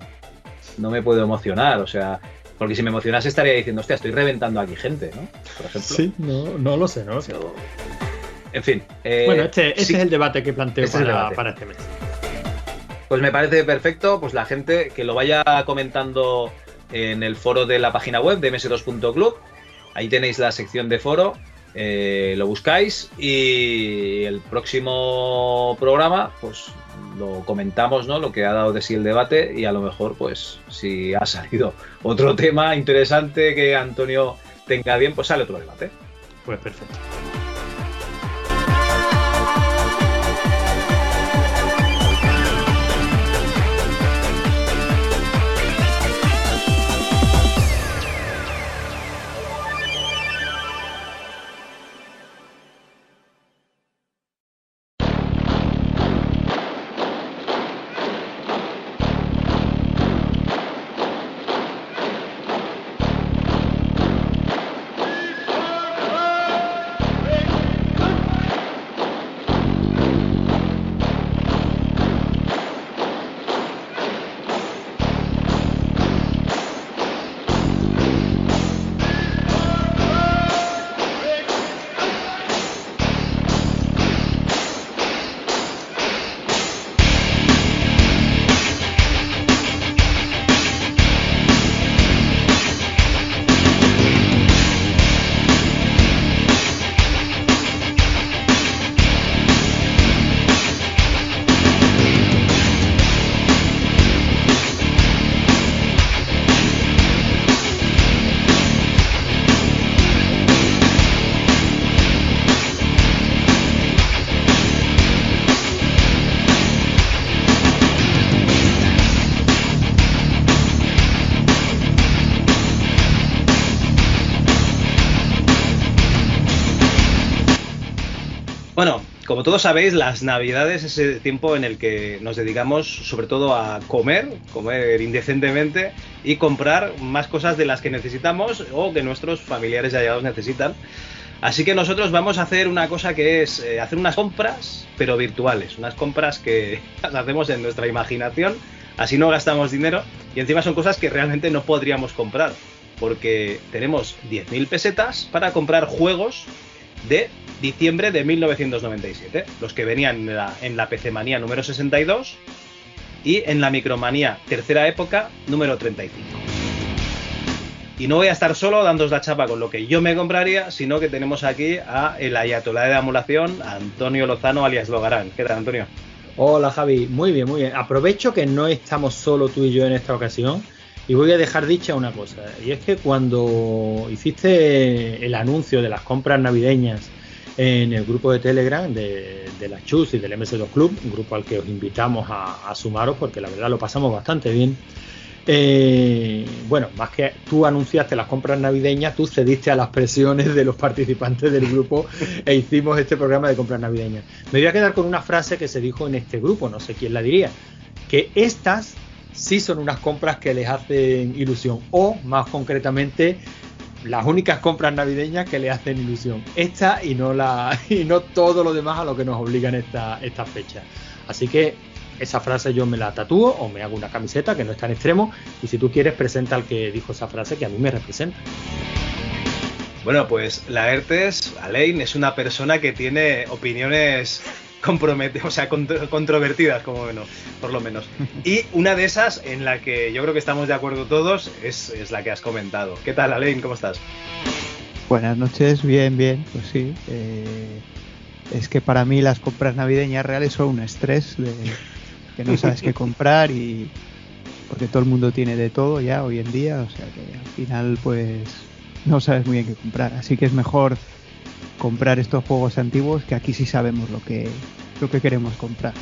No me puedo emocionar. O sea, porque si me emocionase estaría diciendo, hostia, estoy reventando aquí gente, ¿no? Por ejemplo. Sí, no, no lo sé, no lo sé. En fin. eh, bueno, este, este sí. es el debate que planteo Este para este mes. Pues me parece perfecto, pues la gente que lo vaya comentando en el foro de la página web de ms2.club. Ahí tenéis la sección de foro, eh, lo buscáis y el próximo programa, pues lo comentamos, ¿no? Lo que ha dado de sí el debate y a lo mejor, pues si ha salido otro tema interesante que Antonio tenga bien, pues sale otro debate. Pues perfecto. Como todos sabéis, las navidades es el tiempo en el que nos dedicamos sobre todo a comer, comer indecentemente y comprar más cosas de las que necesitamos o que nuestros familiares y allegados necesitan. Así que nosotros vamos a hacer una cosa que es eh, hacer unas compras, pero virtuales. Unas compras que las hacemos en nuestra imaginación, así no gastamos dinero y encima son cosas que realmente no podríamos comprar. Porque tenemos 10.000 pesetas para comprar juegos de diciembre de 1997. Los que venían en la, en PC Manía número 62 y en la Micromanía tercera época número 35. Y no voy a estar solo dándos la chapa con lo que yo me compraría, sino que tenemos aquí a el ayatolá de la emulación, Antonio Lozano alias Logarán. ¿Qué tal, Antonio? Hola Javi, muy bien, muy bien. Aprovecho que no estamos solo tú y yo en esta ocasión y voy a dejar dicha una cosa. Y es que cuando hiciste el anuncio de las compras navideñas en el grupo de Telegram de, la Chus y del MS2 Club, un grupo al que os invitamos a, a sumaros porque la verdad lo pasamos bastante bien. Eh, bueno, más que tú anunciaste las compras navideñas, tú cediste a las presiones de los participantes del grupo e hicimos este programa de compras navideñas. Me voy a quedar con una frase que se dijo en este grupo, no sé quién la diría, que estas sí son unas compras que les hacen ilusión, o más concretamente, las únicas compras navideñas que le hacen ilusión. Esta y no la y no todo lo demás a lo que nos obligan esta, estas fechas. Así que esa frase yo me la tatúo o me hago una camiseta que no es tan extremo y si tú quieres presenta al que dijo esa frase que a mí me representa. Bueno, pues la ERTES, Alain, es una persona que tiene opiniones comprometidas, o sea, contro controvertidas, como menos, por lo menos. Y una de esas en la que yo creo que estamos de acuerdo todos es, es la que has comentado. ¿Qué tal, Alain? ¿Cómo estás? Buenas noches, bien, bien, pues sí. Eh, es que para mí las compras navideñas reales son un estrés de que no sabes qué comprar y porque todo el mundo tiene de todo ya hoy en día, o sea que al final pues no sabes muy bien qué comprar, así que es mejor comprar estos juegos antiguos que aquí sí sabemos lo que lo que queremos comprar.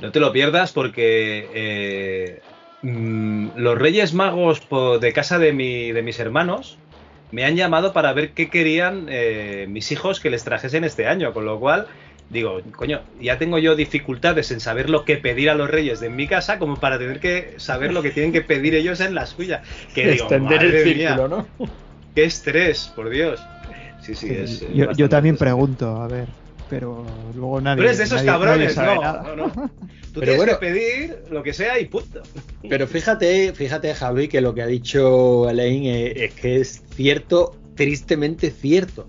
No te lo pierdas porque eh, mmm, los Reyes Magos de casa de, mi, de mis hermanos me han llamado para ver qué querían eh, mis hijos que les trajesen este año, con lo cual digo, coño, ya tengo yo dificultades en saber lo que pedir a los reyes de mi casa como para tener que saber lo que tienen que pedir ellos en la suya. Que digo, Extender el círculo, mía, ¿no? Qué estrés, por Dios. Sí, sí, es. yo, también pregunto, a ver, pero luego nadie. Tú eres de esos nadie- cabrones, no, nada. no, no. Tú Pero tienes bueno. que pedir lo que sea y punto. Pero fíjate, fíjate Javi, que lo que ha dicho Elaine es, es que es cierto, tristemente cierto.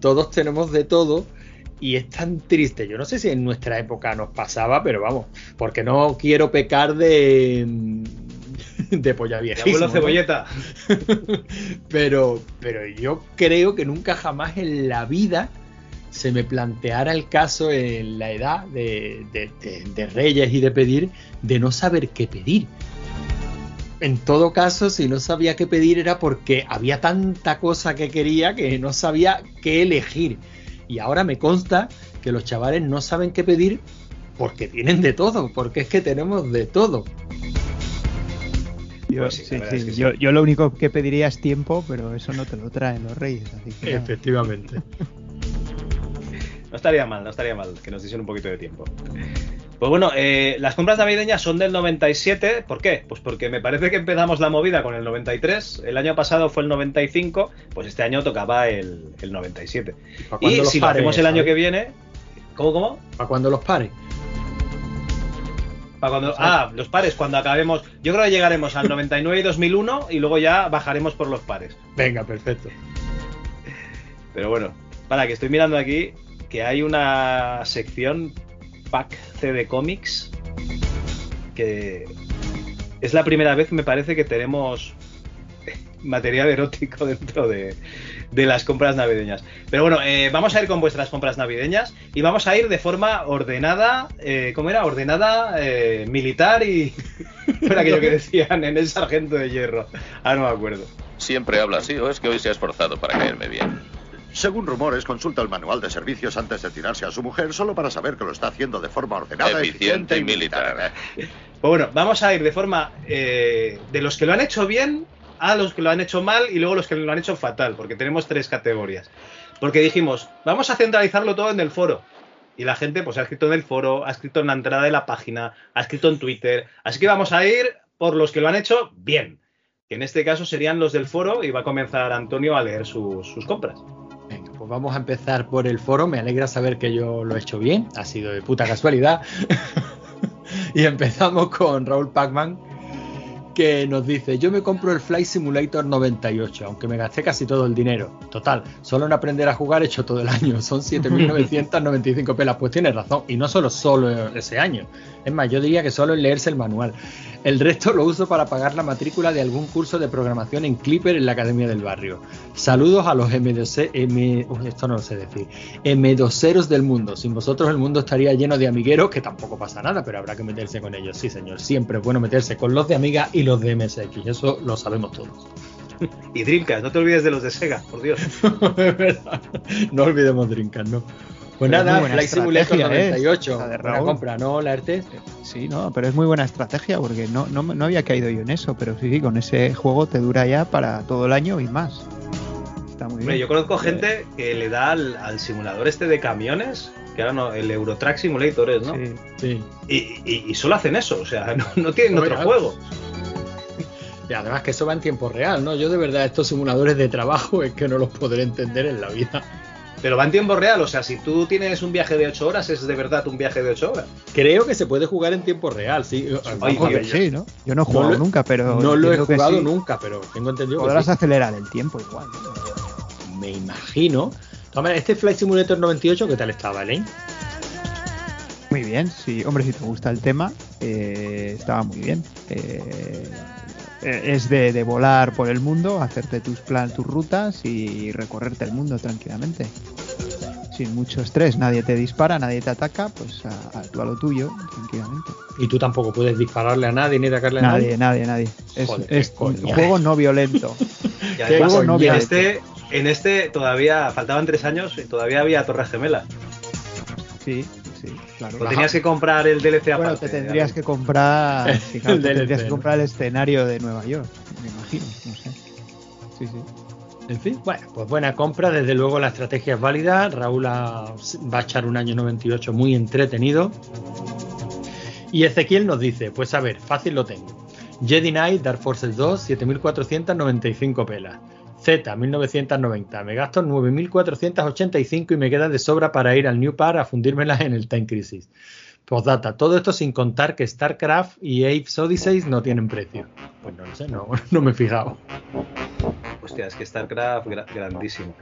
Todos tenemos de todo y es tan triste. Yo no sé si en nuestra época nos pasaba, pero vamos, porque no quiero pecar de de polla ¿no? cebolleta. pero, pero yo creo que nunca jamás en la vida se me planteara el caso en la edad de, de- de- de Reyes y de pedir, de no saber qué pedir. En todo caso, si no sabía qué pedir era porque había tanta cosa que quería que no sabía qué elegir. Y ahora me consta que los chavales no saben qué pedir porque tienen de todo, porque es que tenemos de todo. Yo, Pues sí, la sí, verdad sí, es que sí. yo- yo lo único que pediría es tiempo, pero eso no te lo traen los reyes. Así que. Efectivamente. No estaría mal, no estaría mal que nos diesen un poquito de tiempo. Pues bueno, eh, las compras navideñas son del 97. ¿Por qué? Pues porque me parece que empezamos la movida con el 93. El año pasado fue el 95. Pues este año tocaba el, el 97. ¿Para cuándo Y si lo pares, hacemos el año Javi? que viene. ¿Cómo, cómo? ¿Para cuando los pares? Para cuando, ah, los pares, cuando acabemos. Yo creo que llegaremos al 99 y 2001 y luego ya bajaremos por los pares. Venga, perfecto. Pero bueno, para que estoy mirando aquí que hay una sección pack CD Comics que es la primera vez me parece que tenemos material erótico dentro de, de las compras navideñas. Pero bueno, eh, vamos a ir con vuestras compras navideñas y vamos a ir de forma ordenada, eh, ¿cómo era? Ordenada, eh, militar y... Era aquello que decían en el sargento de hierro. Ah, no me acuerdo. ¿Siempre habla así o es que hoy se ha esforzado para caerme bien? Según rumores, consulta el manual de servicios antes de tirarse a su mujer solo para saber que lo está haciendo de forma ordenada, Eficiente eficiente y militar. Pues bueno, vamos a ir de forma eh, de los que lo han hecho bien a los que lo han hecho mal y luego los que lo han hecho fatal, porque tenemos tres categorías. Porque dijimos, vamos a centralizarlo todo en el foro. Y la gente pues ha escrito en el foro, ha escrito en la entrada de la página, ha escrito en Twitter. Así que vamos a ir por los que lo han hecho bien. que en este caso serían los del foro y va a comenzar Antonio a leer sus, compras. Pues vamos a empezar por el foro. Me alegra saber que yo lo he hecho bien. Ha sido de puta casualidad. y empezamos con Raúl Pacman, que nos dice, yo me compro el Flight Simulator 98, aunque me gasté casi todo el dinero. Total, solo en aprender a jugar he hecho todo el año, son 7.995 pelas. Pues tienes razón, y no solo solo ese año. Es más, yo diría que solo en leerse el manual. El resto lo uso para pagar la matrícula de algún curso de programación en Clipper en la Academia del Barrio. Saludos a los M2, M, uy, esto no lo sé decir, M2eros del mundo. Sin vosotros el mundo estaría lleno de amigueros, que tampoco pasa nada, pero habrá que meterse con ellos. Sí, señor, siempre es bueno meterse con los de Amiga y los de MSX, eso lo sabemos todos. Y Dreamcast, no te olvides de los de Sega, por Dios. Es no olvidemos Dreamcast, ¿no? Pues Pero nada, Flight Simulator estrategia, ¿eh? 98, La de buena compra, ¿no? La ERTE. Sí, no, pero es muy buena estrategia porque no, no, no había caído yo en eso, pero sí, sí, con ese juego te dura ya para todo el año y más. Está muy Hombre, bien. yo conozco gente que le da al, al simulador este de camiones, que ahora no, el Eurotrack Simulator es, ¿no? Sí. Sí. Y, y- y solo hacen eso, o sea, no, no tienen otro ya. juego. Y además que eso va en tiempo real, ¿no? Yo de verdad estos simuladores de trabajo es que no los podré entender en la vida. Pero va en tiempo real, o sea, si tú tienes un viaje de 8 horas, es de verdad un viaje de 8 horas. Creo que se puede jugar en tiempo real, sí. Ay, sí, ¿no? Yo no he jugado lo- nunca, pero. no lo he jugado sí. nunca, pero tengo entendido que Podrás sí. acelerar el tiempo igual. Me imagino. Toma, este Flight Simulator 98, ¿qué tal estaba, Elaine? Muy bien, sí, hombre, si te gusta el tema, eh, estaba muy bien. Eh, eh, es de, de volar por el mundo, hacerte tus plan, tus rutas y recorrerte el mundo tranquilamente. Sin mucho estrés, nadie te dispara, nadie te ataca, pues a, a tú a lo tuyo, tranquilamente. Y tú tampoco puedes dispararle a nadie ni atacarle a Nadie, nadie. nadie, nadie. Es, Joder, qué es un juego no violento. Y además, juego no en violento. este, en este todavía faltaban 3 años y todavía había Torres Gemelas. Sí, sí, claro. O tenías que comprar el DLC Bueno, aparte. te tendrías que comprar, sí, claro, El te DLC, tendrías que comprar el escenario de Nueva York, me imagino, no sé. Sí, sí. En fin, bueno, pues buena compra, desde luego la estrategia es válida. Raúl va a echar un año 98 muy entretenido. Y Ezequiel nos dice, pues a ver, fácil lo tengo. Jedi Knight, Dark Forces 2, 7495 pelas. Z, 1990. Me gasto 9485 y me queda de sobra para ir al New Par a fundírmelas en el Time Crisis. Postdata, todo esto sin contar que StarCraft y Apes Odyssey no tienen precio. Pues no lo sé, no, no me he fijado. Hostia, es que StarCraft gra- grandísimo.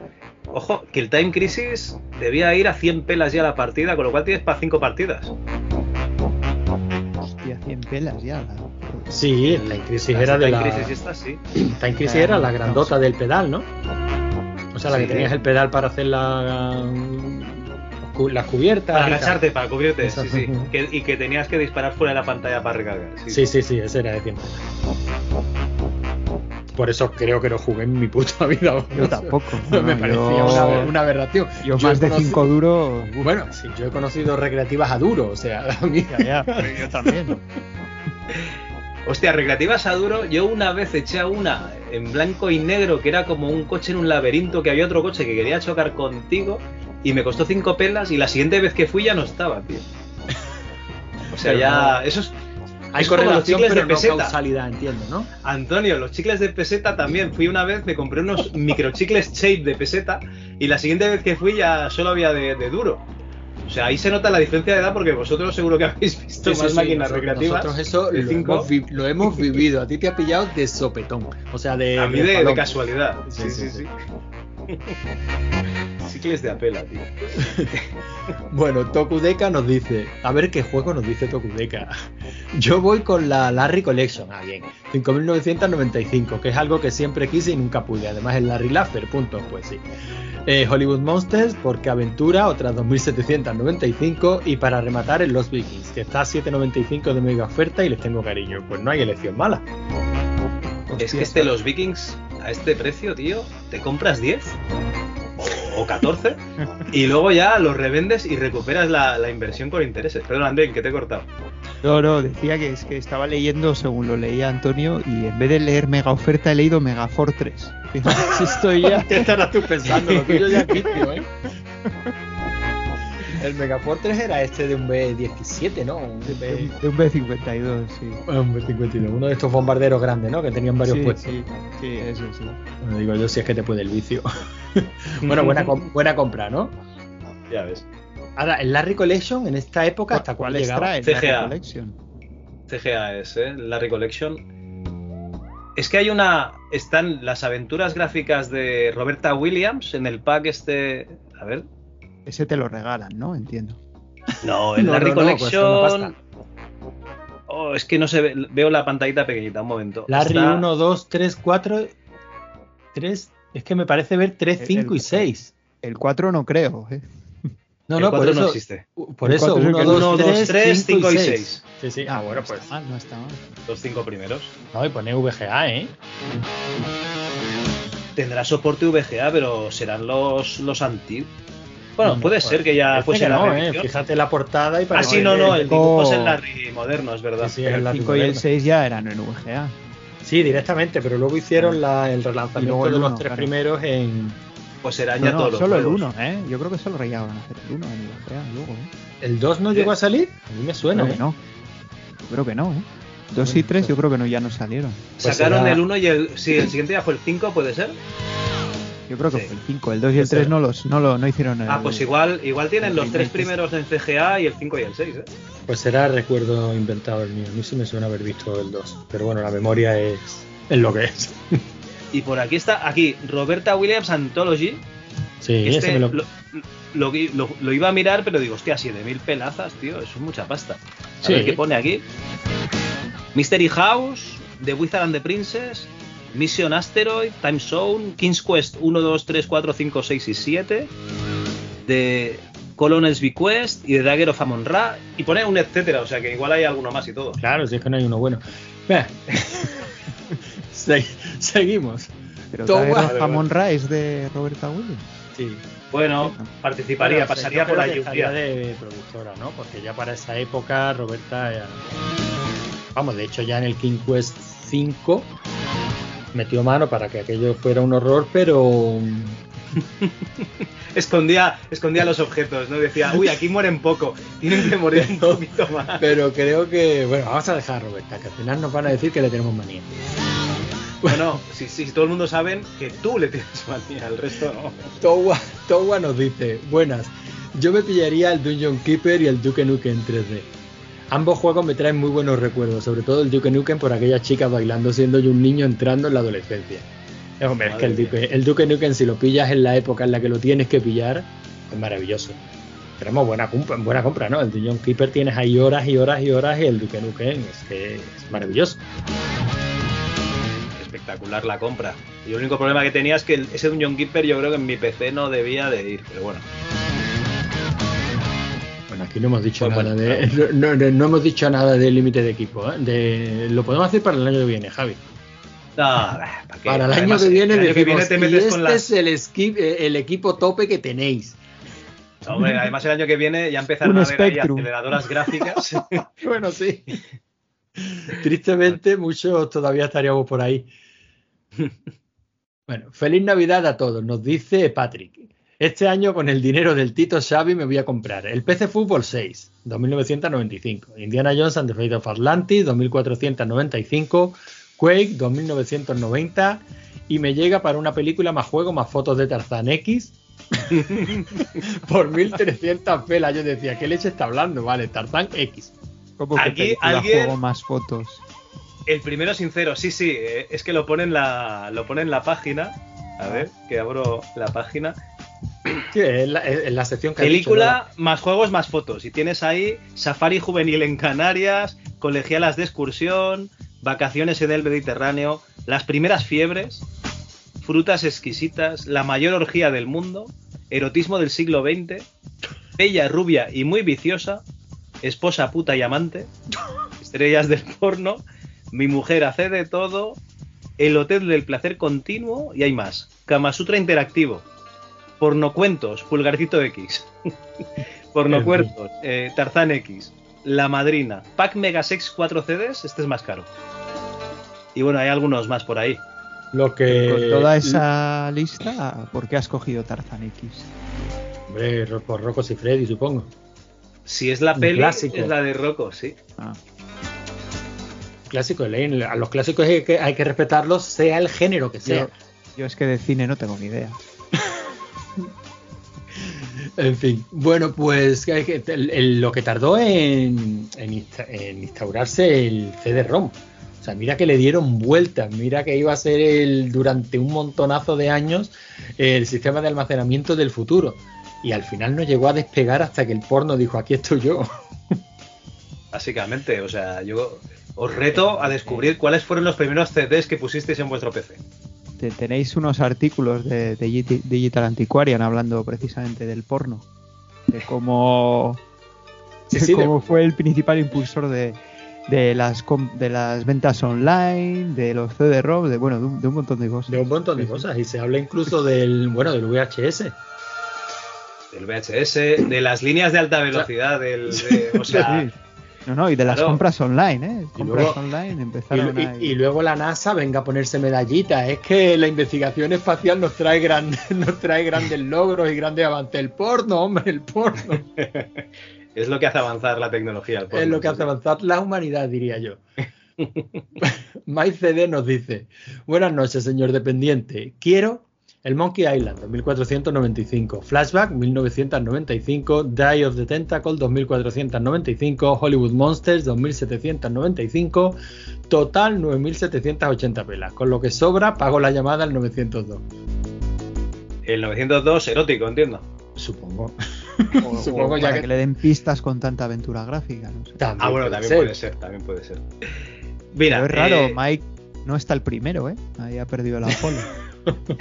Ojo, que el Time Crisis debía ir a 100 pelas ya la partida, con lo cual tienes para 5 partidas. Hostia, 100 pelas ya. la- Sí, La era de Time la. Crisis esta sí. Time Crisis era la grandota del pedal, ¿no? O sea, la Sí. que tenías el pedal para hacer la, las cubiertas. Para agacharte, para cubrirte, sí, sí. Que- y que tenías que disparar fuera de la pantalla para recargar. Sí, Sí, sí, sí, ese era de tiempo. Por eso creo que no jugué en mi puta vida. Yo tampoco. No, me no, parecía yo- una, una aberración. Yo, más de conocido- 5 duros. uf, Bueno, sí, yo he conocido recreativas a duro, o sea, a mí. ya, ya, pero yo también. Hostia, recreativas a duro. Yo una vez eché a una en blanco y negro que era como un coche en un laberinto que había otro coche que quería chocar contigo y me costó 5 pelas y la siguiente vez que fui ya no estaba, tío. O sea, Pero ya. no- Esos. Hay es los correlación, chicles pero de no peseta. causalidad, entiendo, ¿no? Antonio, los chicles de peseta también. Fui una vez, me compré unos microchicles shape de peseta y la siguiente vez que fui ya solo había de, de duro. O sea, ahí se nota la diferencia de edad porque vosotros seguro que habéis visto Sí, más sí, máquinas nosotros- recreativas. Nosotros eso lo hemos, lo hemos vivido. A ti te ha pillado de sopetón. O sea, de. A mí de, de casualidad. Sí, Sí, sí, sí, sí. Cicles de apela, tío. Bueno, Tokudeka nos dice, a ver qué juego nos dice Tokudeka. Yo voy con la Larry Collection, ah bien, 5995, que es algo que siempre quise y nunca pude. Además el Larry Laffer, punto, pues sí. Eh, Hollywood Monsters, porque Aventura, otras 2795, y para rematar el Los Vikings, que está a 795 de mega oferta y les tengo cariño. Pues no hay elección mala. Es que este, los Vikings, a este precio, tío, te compras 10 o, o 14 y luego ya los revendes y recuperas la, la inversión con intereses. Perdón, André, que te he cortado. No, no, decía que es que estaba leyendo según lo leía Antonio y en vez de leer Mega Oferta he leído Mega Fortress. Estoy ya. ¿Qué estarás tú pensando? Lo tuyo ya es vicio, ¿eh? El Megafortress era este de un B-17, ¿no? Un De, B... de un B-52, sí. Un B-52, uno de estos bombarderos grandes, ¿no? Que tenían varios sí, puestos. sí, sí, eso sí. Bueno, digo yo si es que te puede el vicio. bueno, buena, com- buena compra, ¿no? Ya ves. Ahora, el Larry Collection en esta época, ¿hasta cuál ¿Cuál llegaba? La CGA. Collection. CGA es, ¿eh? Larry Collection. Es que hay una. Están las aventuras gráficas de Roberta Williams en el pack este. A ver. Ese te lo regalan, ¿no? Entiendo. No, el No, Larry no, no, cuesta una Collection. Oh, es que no se ve. Veo la pantallita pequeñita, un momento. Larry Está- 1, 2, 3, 4, 3. Es que me parece ver 3, El- 5 y el- 6. El 4 no creo, ¿eh? No, el no, por cuatro no eso. existe. Por eso, cuatro es el 1, que- 2, Uno, dos, 3, tres, 5 y cinco y 6. seis. Sí, sí. Ah, bueno, pues. está mal, no está mal. Los cinco primeros. No, y pone VGA, ¿eh? Tendrá soporte VGA, pero serán los, los antiguos. Bueno, No, no, puede pues, ser que ya fuese que la no, ¿eh? Fíjate la portada y Ah, parece sí, no, que- no, el dibujo es el Larry moderno, es verdad. Sí, sí, es El la 5 y el moderna. 6 ya eran en VGA. Sí, directamente, pero luego hicieron la- el relanzamiento de los uno, tres claro. primeros en. Pues No, ya no, todos los solo el juegos. 1, ¿eh? Yo creo que solo a hacer el 1 en VGA luego, ¿eh? ¿El 2 no llegó a salir? A mí me suena, creo ¿eh? que no. Yo creo que no, ¿eh? 2 y 3 yo creo que no, ya no salieron. Pues Sacaron será- el 1 y el. Sí, el siguiente ya fue el 5, ¿puede ser? Yo creo que Sí. fue el 5. El 2 y el Pues 3 era- no los no lo no hicieron el, Ah, pues igual, igual tienen los tres primeros en CGA y el 5 y el 6, ¿eh? Pues será recuerdo inventado el mío. A mí sí me suena haber visto el 2. Pero bueno, la memoria es, es lo que es. Y por aquí está, aquí, Roberta Williams Anthology. Sí, Este ese me lo. lo, lo, lo- lo iba a mirar, pero digo, hostia, 7000 pelazas, tío, eso es mucha pasta. A Sí. ver qué pone aquí. Mystery House, The Wizard and the Princess, Mission Asteroid, Time Zone, King's Quest 1, 2, 3, 4, 5, 6 y 7, The Colonel's Bequest y The Dagger of Amon Ra. Y pone un etcétera, o sea que igual hay alguno más y todo. Claro, si es que no hay uno bueno. Vea. Se- seguimos. Pero Dagger of Amon-Ra es de Roberta Williams. Sí. Bueno, participaría, Bueno, pasaría por ahí un estaría día. de productora, ¿no? Porque ya para esa época Roberta ya- Vamos, de hecho ya en el King Quest 5 metió mano para que aquello fuera un horror, pero Escondía, escondía los objetos, ¿no? Decía, uy, aquí mueren poco, tienen que morir un poquito más. pero creo que bueno, vamos a dejar a Roberta, que al final nos van a decir que le tenemos manía. Bueno, si, si todo el mundo sabe que tú le tienes manía, el resto no. Towa, Towa nos dice, buenas, yo me pillaría el Dungeon Keeper y el Duke Nukem en 3D. Ambos juegos me traen muy buenos recuerdos, sobre todo el Duke Nukem por aquellas chicas bailando siendo yo un niño entrando en la adolescencia. Hombre, es que el Duke, el Duke Nukem si lo pillas en la época en la que lo tienes que pillar, es maravilloso. Tenemos buena compra, buena compra, ¿no? El Dungeon Keeper tienes ahí horas y horas y horas y el Duke Nukem es que es maravilloso. Espectacular la compra. Y el único problema que tenía es que ese Dungeon Keeper yo creo que en mi PC no debía de ir, pero bueno. Bueno, aquí no hemos dicho Pues nada bueno, de, no, no- no hemos dicho nada del límite de equipo. ¿eh? De, lo podemos hacer para el año que viene, Javi. No, ¿para qué? Para el año que viene el año que viene te "Y metes este con es el, esqui- eh, el equipo tope que tenéis. Hombre, además el año que viene ya empezaron a haber ahí aceleradoras gráficas. bueno, sí. Tristemente, muchos todavía estaríamos por ahí. Bueno, feliz Navidad a todos, nos dice Patrick. Este año con el dinero del Tito Xavi me voy a comprar el PC Fútbol 6, 2995, Indiana Jones and the Fate of Atlantis, 2495, Quake, 2990 y me llega para una película más juego, más fotos de Tarzan X por 1300 pelas. Yo decía, ¿qué leche está hablando? Vale, Tarzan X. Que Aquí alguien- juego más fotos. El primero sincero, sí, sí, eh, es que lo pone en la, lo pone en la página. A ver, que abro la página. Sí, es la, sección que Película más juegos más fotos. Y tienes ahí Safari Juvenil en Canarias, colegialas de excursión, vacaciones en el Mediterráneo, las primeras fiebres, frutas exquisitas, la mayor orgía del mundo, erotismo del siglo XX, bella, rubia y muy viciosa, esposa, puta y amante, estrellas del porno, mi mujer hace de todo, el hotel del placer continuo y hay más. Kama Sutra interactivo, pornocuentos, pulgarcito X, pornocuentos, eh, Tarzán X, La Madrina, Pack Megasex 4 CDs, este es más caro. Y bueno, hay algunos más por ahí. Lo que Con toda esa lista, ¿por qué has cogido Tarzan X? Hombre, por Rocco y Freddy, supongo. Si es la Un peli, clásico. es la de Rocco, sí. Clásico, Elaine. A los clásicos hay que, hay que respetarlos, sea el género que sea. Yo, yo es que de cine no tengo ni idea. En fin, bueno, pues el- lo que tardó en, en insta- en instaurarse el CD-ROM. O sea, mira que le dieron vueltas, mira que iba a ser durante un montonazo de años el sistema de almacenamiento del futuro. Y al final no llegó a despegar hasta que el porno dijo, aquí estoy yo. Básicamente, o sea, yo os reto a descubrir cuáles fueron los primeros CDs que pusisteis en vuestro PC. Te- tenéis unos artículos de, Digital Antiquarian hablando precisamente del porno. De cómo, Sí, de sí, de- cómo fue el principal impulsor de, de las, de las ventas online, de los CD-ROM, de, bueno, de un, de un montón de cosas. De un montón de cosas. Y se habla incluso del, bueno, del VHS. Del VHS, de las líneas de alta velocidad, del, de- o sea, Sí. No, no, y de las Claro. compras online, ¿eh? Compras luego- online Y, empezaron y- a... y luego la NASA venga a ponerse medallitas. Es que la investigación espacial nos trae, gran, nos trae grandes logros y grandes avances. El porno, hombre, el porno. es lo que hace avanzar la tecnología. el porno. es lo que hace avanzar la humanidad, diría yo. Mike CD nos dice: Buenas noches, señor dependiente. Quiero el Monkey Island 2495, Flashback 1995, Die of the Tentacle 2495, Hollywood Monsters 2795, total 9780 pelas. Con lo que sobra, pago la llamada al 902. El 902 erótico, entiendo. Supongo. o- supongo o ya para que- que... le den pistas con tanta aventura gráfica. No sé. También Ah, bueno, puede también ser. puede ser, también puede ser. Mira, Pero es raro, eh, Mike no está el primero, ¿eh? Ahí ha perdido la pole.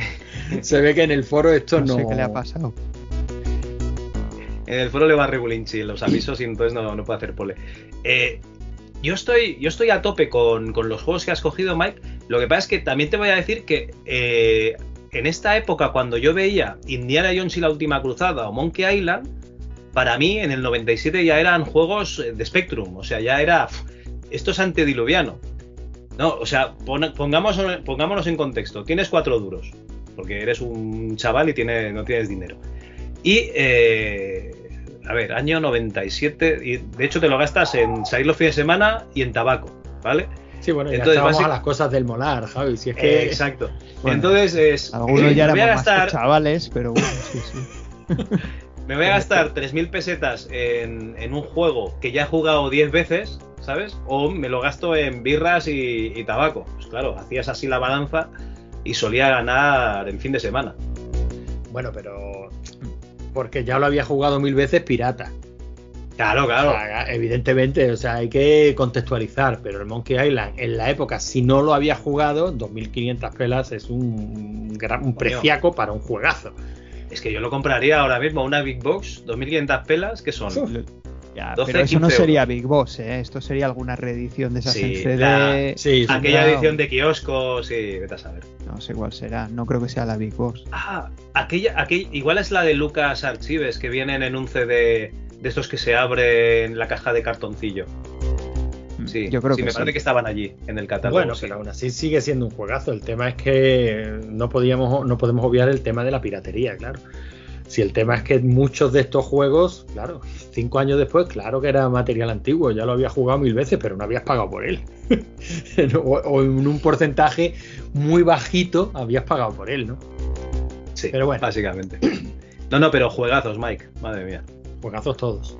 Se ve que en el foro esto no no. sé qué le ha pasado. En el foro le va regulinchi los avisos y entonces no, no puede hacer pole. Eh, yo, estoy, yo estoy a tope con, con los juegos que has cogido, Mike. Lo que pasa es que también te voy a decir que eh, en esta época, cuando yo veía Indiana Jones y la última cruzada o Monkey Island, para mí en el 97 ya eran juegos eh, de Spectrum. O sea, ya era. Esto es antediluviano. No, o sea, pon- pongamos, pongámonos en contexto. Tienes cuatro duros, porque eres un chaval y tiene, no tienes dinero. Y, eh, a ver, año 97, y de hecho te lo gastas en salir los fines de semana y en tabaco, ¿ale? Sí, bueno, ya Entonces, basic- a las cosas del molar, Javi. Si es que. Eh, exacto. Bueno, Entonces es... Algunos ya me voy a éramos más gastar, chavales, pero bueno, sí, sí. me voy a gastar 3.000 pesetas en, en un juego que ya he jugado 10 veces, ¿sabes? O me lo gasto en birras y, y tabaco. Pues claro, hacías así la balanza y solía ganar el fin de semana. Bueno, pero. Porque ya lo había jugado mil veces pirata. Claro, claro. O sea, evidentemente, o sea, hay que contextualizar, pero el Monkey Island en la época, si no lo había jugado, 2.500 pelas es un, gran, un preciaco para un juegazo. Es que yo lo compraría ahora mismo, una Big Box, 2.500 pelas, que son? Ya, 12, pero eso no 15 sería euros. Big Boss, ¿eh? Esto sería alguna reedición de esas Sí, en CD. la- Sí, aquella edición de kiosco, sí, vete a saber. No sé cuál será. No creo que sea la Big Boss. Ah, aquella, aquella, igual es la de Lucas Archives, que vienen en un CD de estos que se abre en la caja de cartoncillo. Sí, Mm, Yo creo sí, que me sí. parece que estaban allí, en el catálogo. Bueno, sí. pero aún así sigue siendo un juegazo. El tema es que no podíamos, no podemos obviar el tema de la piratería, claro. Si el tema es que muchos de estos juegos, claro, cinco años después, claro que era material antiguo, ya lo habías jugado mil veces, pero no habías pagado por él. o, o en un porcentaje muy bajito habías pagado por él, ¿no? Sí, pero bueno. básicamente. No, no, pero juegazos, Mike, madre mía. Juegazos todos.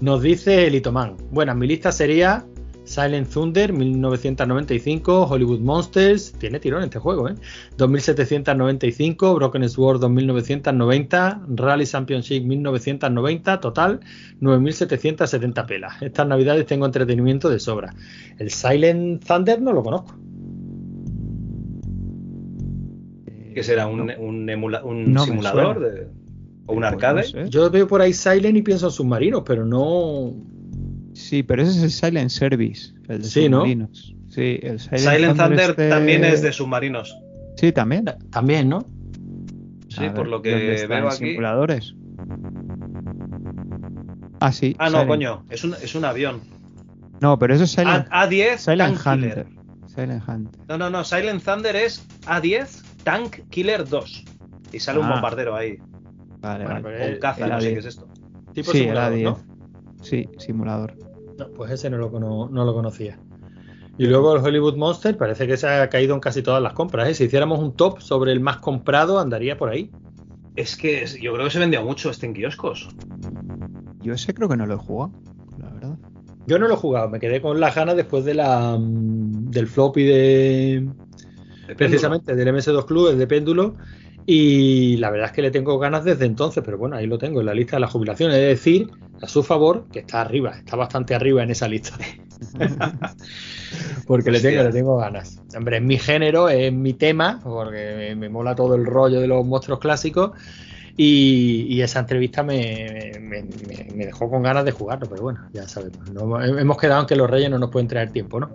Nos dice Elitoman. Bueno, mi lista sería Silent Thunder 1995, Hollywood Monsters, tiene tirón este juego, ¿eh? 2795, Broken Sword 2990, Rally Championship 1990, total 9770 pelas. Estas navidades tengo entretenimiento de sobra. El Silent Thunder no lo conozco. ¿Qué será? ¿Un, un, emula- un No me simulador? de- ¿O un Pues arcade? no sé. Yo veo por ahí Silent y pienso en submarinos, pero no. Sí, pero ese es el Silent Service, el de Sí, ¿no? submarinos. Sí, el Silent, Silent Thunder este- también es de submarinos. Sí, también. También, ¿no? Sí, A por ver, lo que ¿dónde están veo aquí. simuladores? Ah, sí. Ah, no, Silent- coño, es un, es un avión. No, pero eso es Silent, A, 10 Silent Tank Hunter. Killer. Silent Hunter. No, no, no, Silent Thunder es A10 Tank Killer 2. Y sale un Ah. bombardero ahí. Vale, Bueno, vale. Un caza, el no sé qué es esto. Tipo sí, el simulador, A10. ¿no? Sí, simulador. No, pues ese no lo, cono- no lo conocía. Y luego el Hollywood Monster parece que se ha caído en casi todas las compras. ¿eh? Si hiciéramos un top sobre el más comprado, andaría por ahí. Es que yo creo que se vendió mucho este en kioscos. Yo ese creo que no lo he jugado, la verdad. Yo no lo he jugado, me quedé con las ganas después de la del floppy de precisamente del MS2 Club, el de péndulo. Y la verdad es que le tengo ganas desde entonces, pero bueno, ahí lo tengo en la lista de la jubilación. Es decir, a su favor, que está arriba, está bastante arriba en esa lista. porque le tengo, le tengo ganas. Hombre, es mi género, es mi tema, porque me, me mola todo el rollo de los monstruos clásicos. Y, y esa entrevista me, me- me- me dejó con ganas de jugarlo, pero bueno, ya sabemos. No- hemos quedado en que los reyes no nos pueden traer tiempo, ¿no?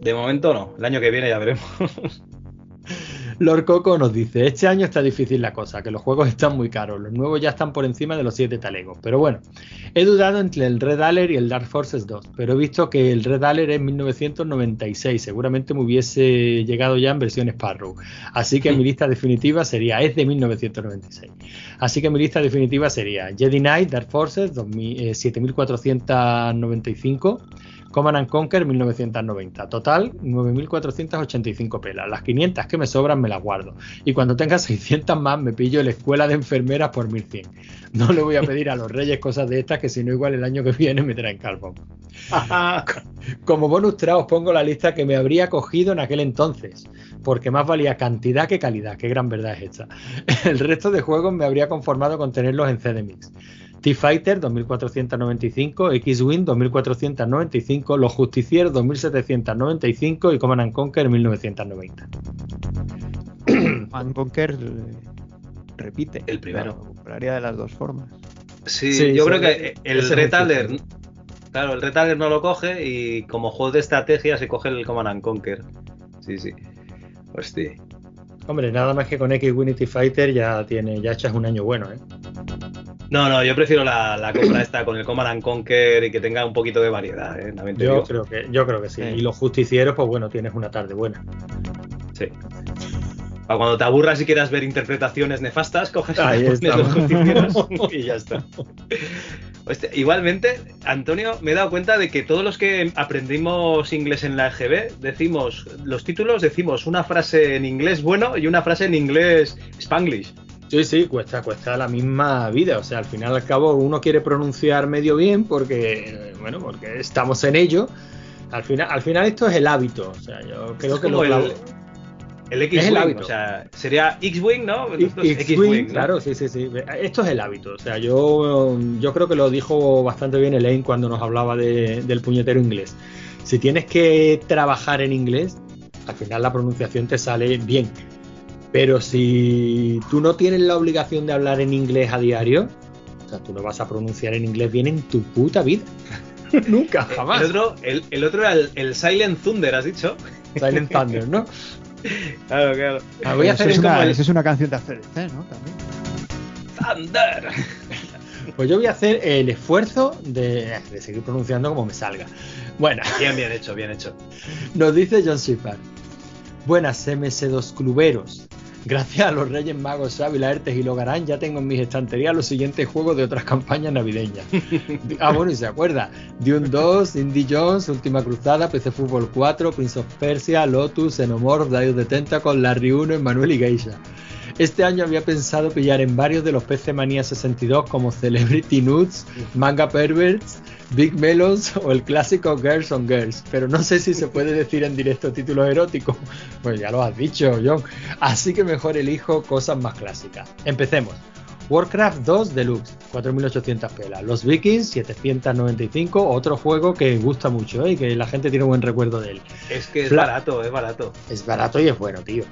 De momento no, el año que viene ya veremos. Lord Coco nos dice, este año está difícil la cosa, que los juegos están muy caros, los nuevos ya están por encima de los 7 talegos, pero bueno, he dudado entre el Red Alert y el Dark Forces 2, pero he visto que el Red Alert es 1996, seguramente me hubiese llegado ya en versión Sparrow, así que mi lista definitiva sería, es de 1996, así que mi lista definitiva sería Jedi Knight, Dark Forces 2000, eh, 7495, Command and Conquer 1990. Total, 9.485 pelas. Las 500 que me sobran me las guardo. Y cuando tenga 600 más me pillo la escuela de enfermeras por 1100. No le voy a pedir a los reyes cosas de estas que si no igual el año que viene me traen carbón. Como bonus track os pongo la lista que me habría cogido en aquel entonces. Porque más valía cantidad que calidad. Qué gran verdad es esta. El resto de juegos me habría conformado con tenerlos en CD-Mix. T-Fighter 2495, X-Wing 2495, Los Justicieros 2795 y Command and Conquer 1990. Man Conquer eh, repite. El primero. Lo compraría de las dos formas. Sí, Sí, yo sí, creo que el Retaler, claro, el Retaler no lo coge y como juego de estrategia se coge el Command and Conquer. Sí, sí. Hostia. Hombre, nada más que con X-Wing y T-Fighter ya tiene, ya echas un año bueno, ¿eh? No, no, yo prefiero la, la compra esta con el Command and Conquer y que tenga un poquito de variedad, ¿eh? También te Yo digo. creo que, yo creo que sí. Y los justicieros, pues bueno, tienes una tarde buena. Sí. Para cuando te aburras y quieras ver interpretaciones nefastas, coges Ahí los justicieros y ya está. Hostia, igualmente, Antonio, me he dado cuenta de que todos los que aprendimos inglés en la EGB decimos, los títulos decimos una frase en inglés bueno y una frase en inglés spanglish. Sí, sí, cuesta, cuesta la misma vida. O sea, al final al cabo uno quiere pronunciar medio bien porque, bueno, porque estamos en ello. Al final, al final esto es el hábito. O sea, yo creo Es que como lo el, X-Wing, o sea, sería X-Wing, ¿no? X-Wing, X-Wing, ¿no? claro, sí, sí, sí. Esto es el hábito. O sea, yo, yo creo que lo dijo bastante bien Elaine cuando nos hablaba de- del puñetero inglés. Si tienes que trabajar en inglés, al final la pronunciación te sale bien. Pero si tú no tienes la obligación de hablar en inglés a diario, o sea, tú no vas a pronunciar en inglés bien en tu puta vida. Nunca, jamás. El otro, el, el otro era el, el Silent Thunder, has dicho. Silent Thunder, ¿no? Claro, claro. Ah, voy a Eso hacer es una, el- eso es una canción de ACDC, ¿no? También. Thunder. Pues yo voy a hacer el esfuerzo de, de seguir pronunciando como me salga. Bueno, Bien, bien hecho, bien hecho. nos dice John Shepard. Buenas MS2 cluberos. Gracias a los Reyes Magos Xavi, Laertes y Logarán ya tengo en mis estanterías los siguientes juegos de otras campañas navideñas. ah, bueno, y se acuerda. Dune 2, Indie Jones, Última Cruzada, PC Fútbol 4, Prince of Persia, Lotus, Xenomorph, Dios de Tentacle, Larry 1, Emmanuel y Geisha. Este año había pensado pillar en varios de los PC Manía 62 como Celebrity Nudes, Manga Perverts, Big Melons o el clásico Girls on Girls, pero no sé si se puede decir en directo títulos eróticos. Pues ya lo has dicho, John. Así que mejor elijo cosas más clásicas. Empecemos. Warcraft 2 Deluxe, 4800 pelas. Los Vikings, 795, otro juego que gusta mucho ¿eh? y que la gente tiene buen recuerdo de él. Es que es Fla- barato, es barato. Es barato y es bueno, tío.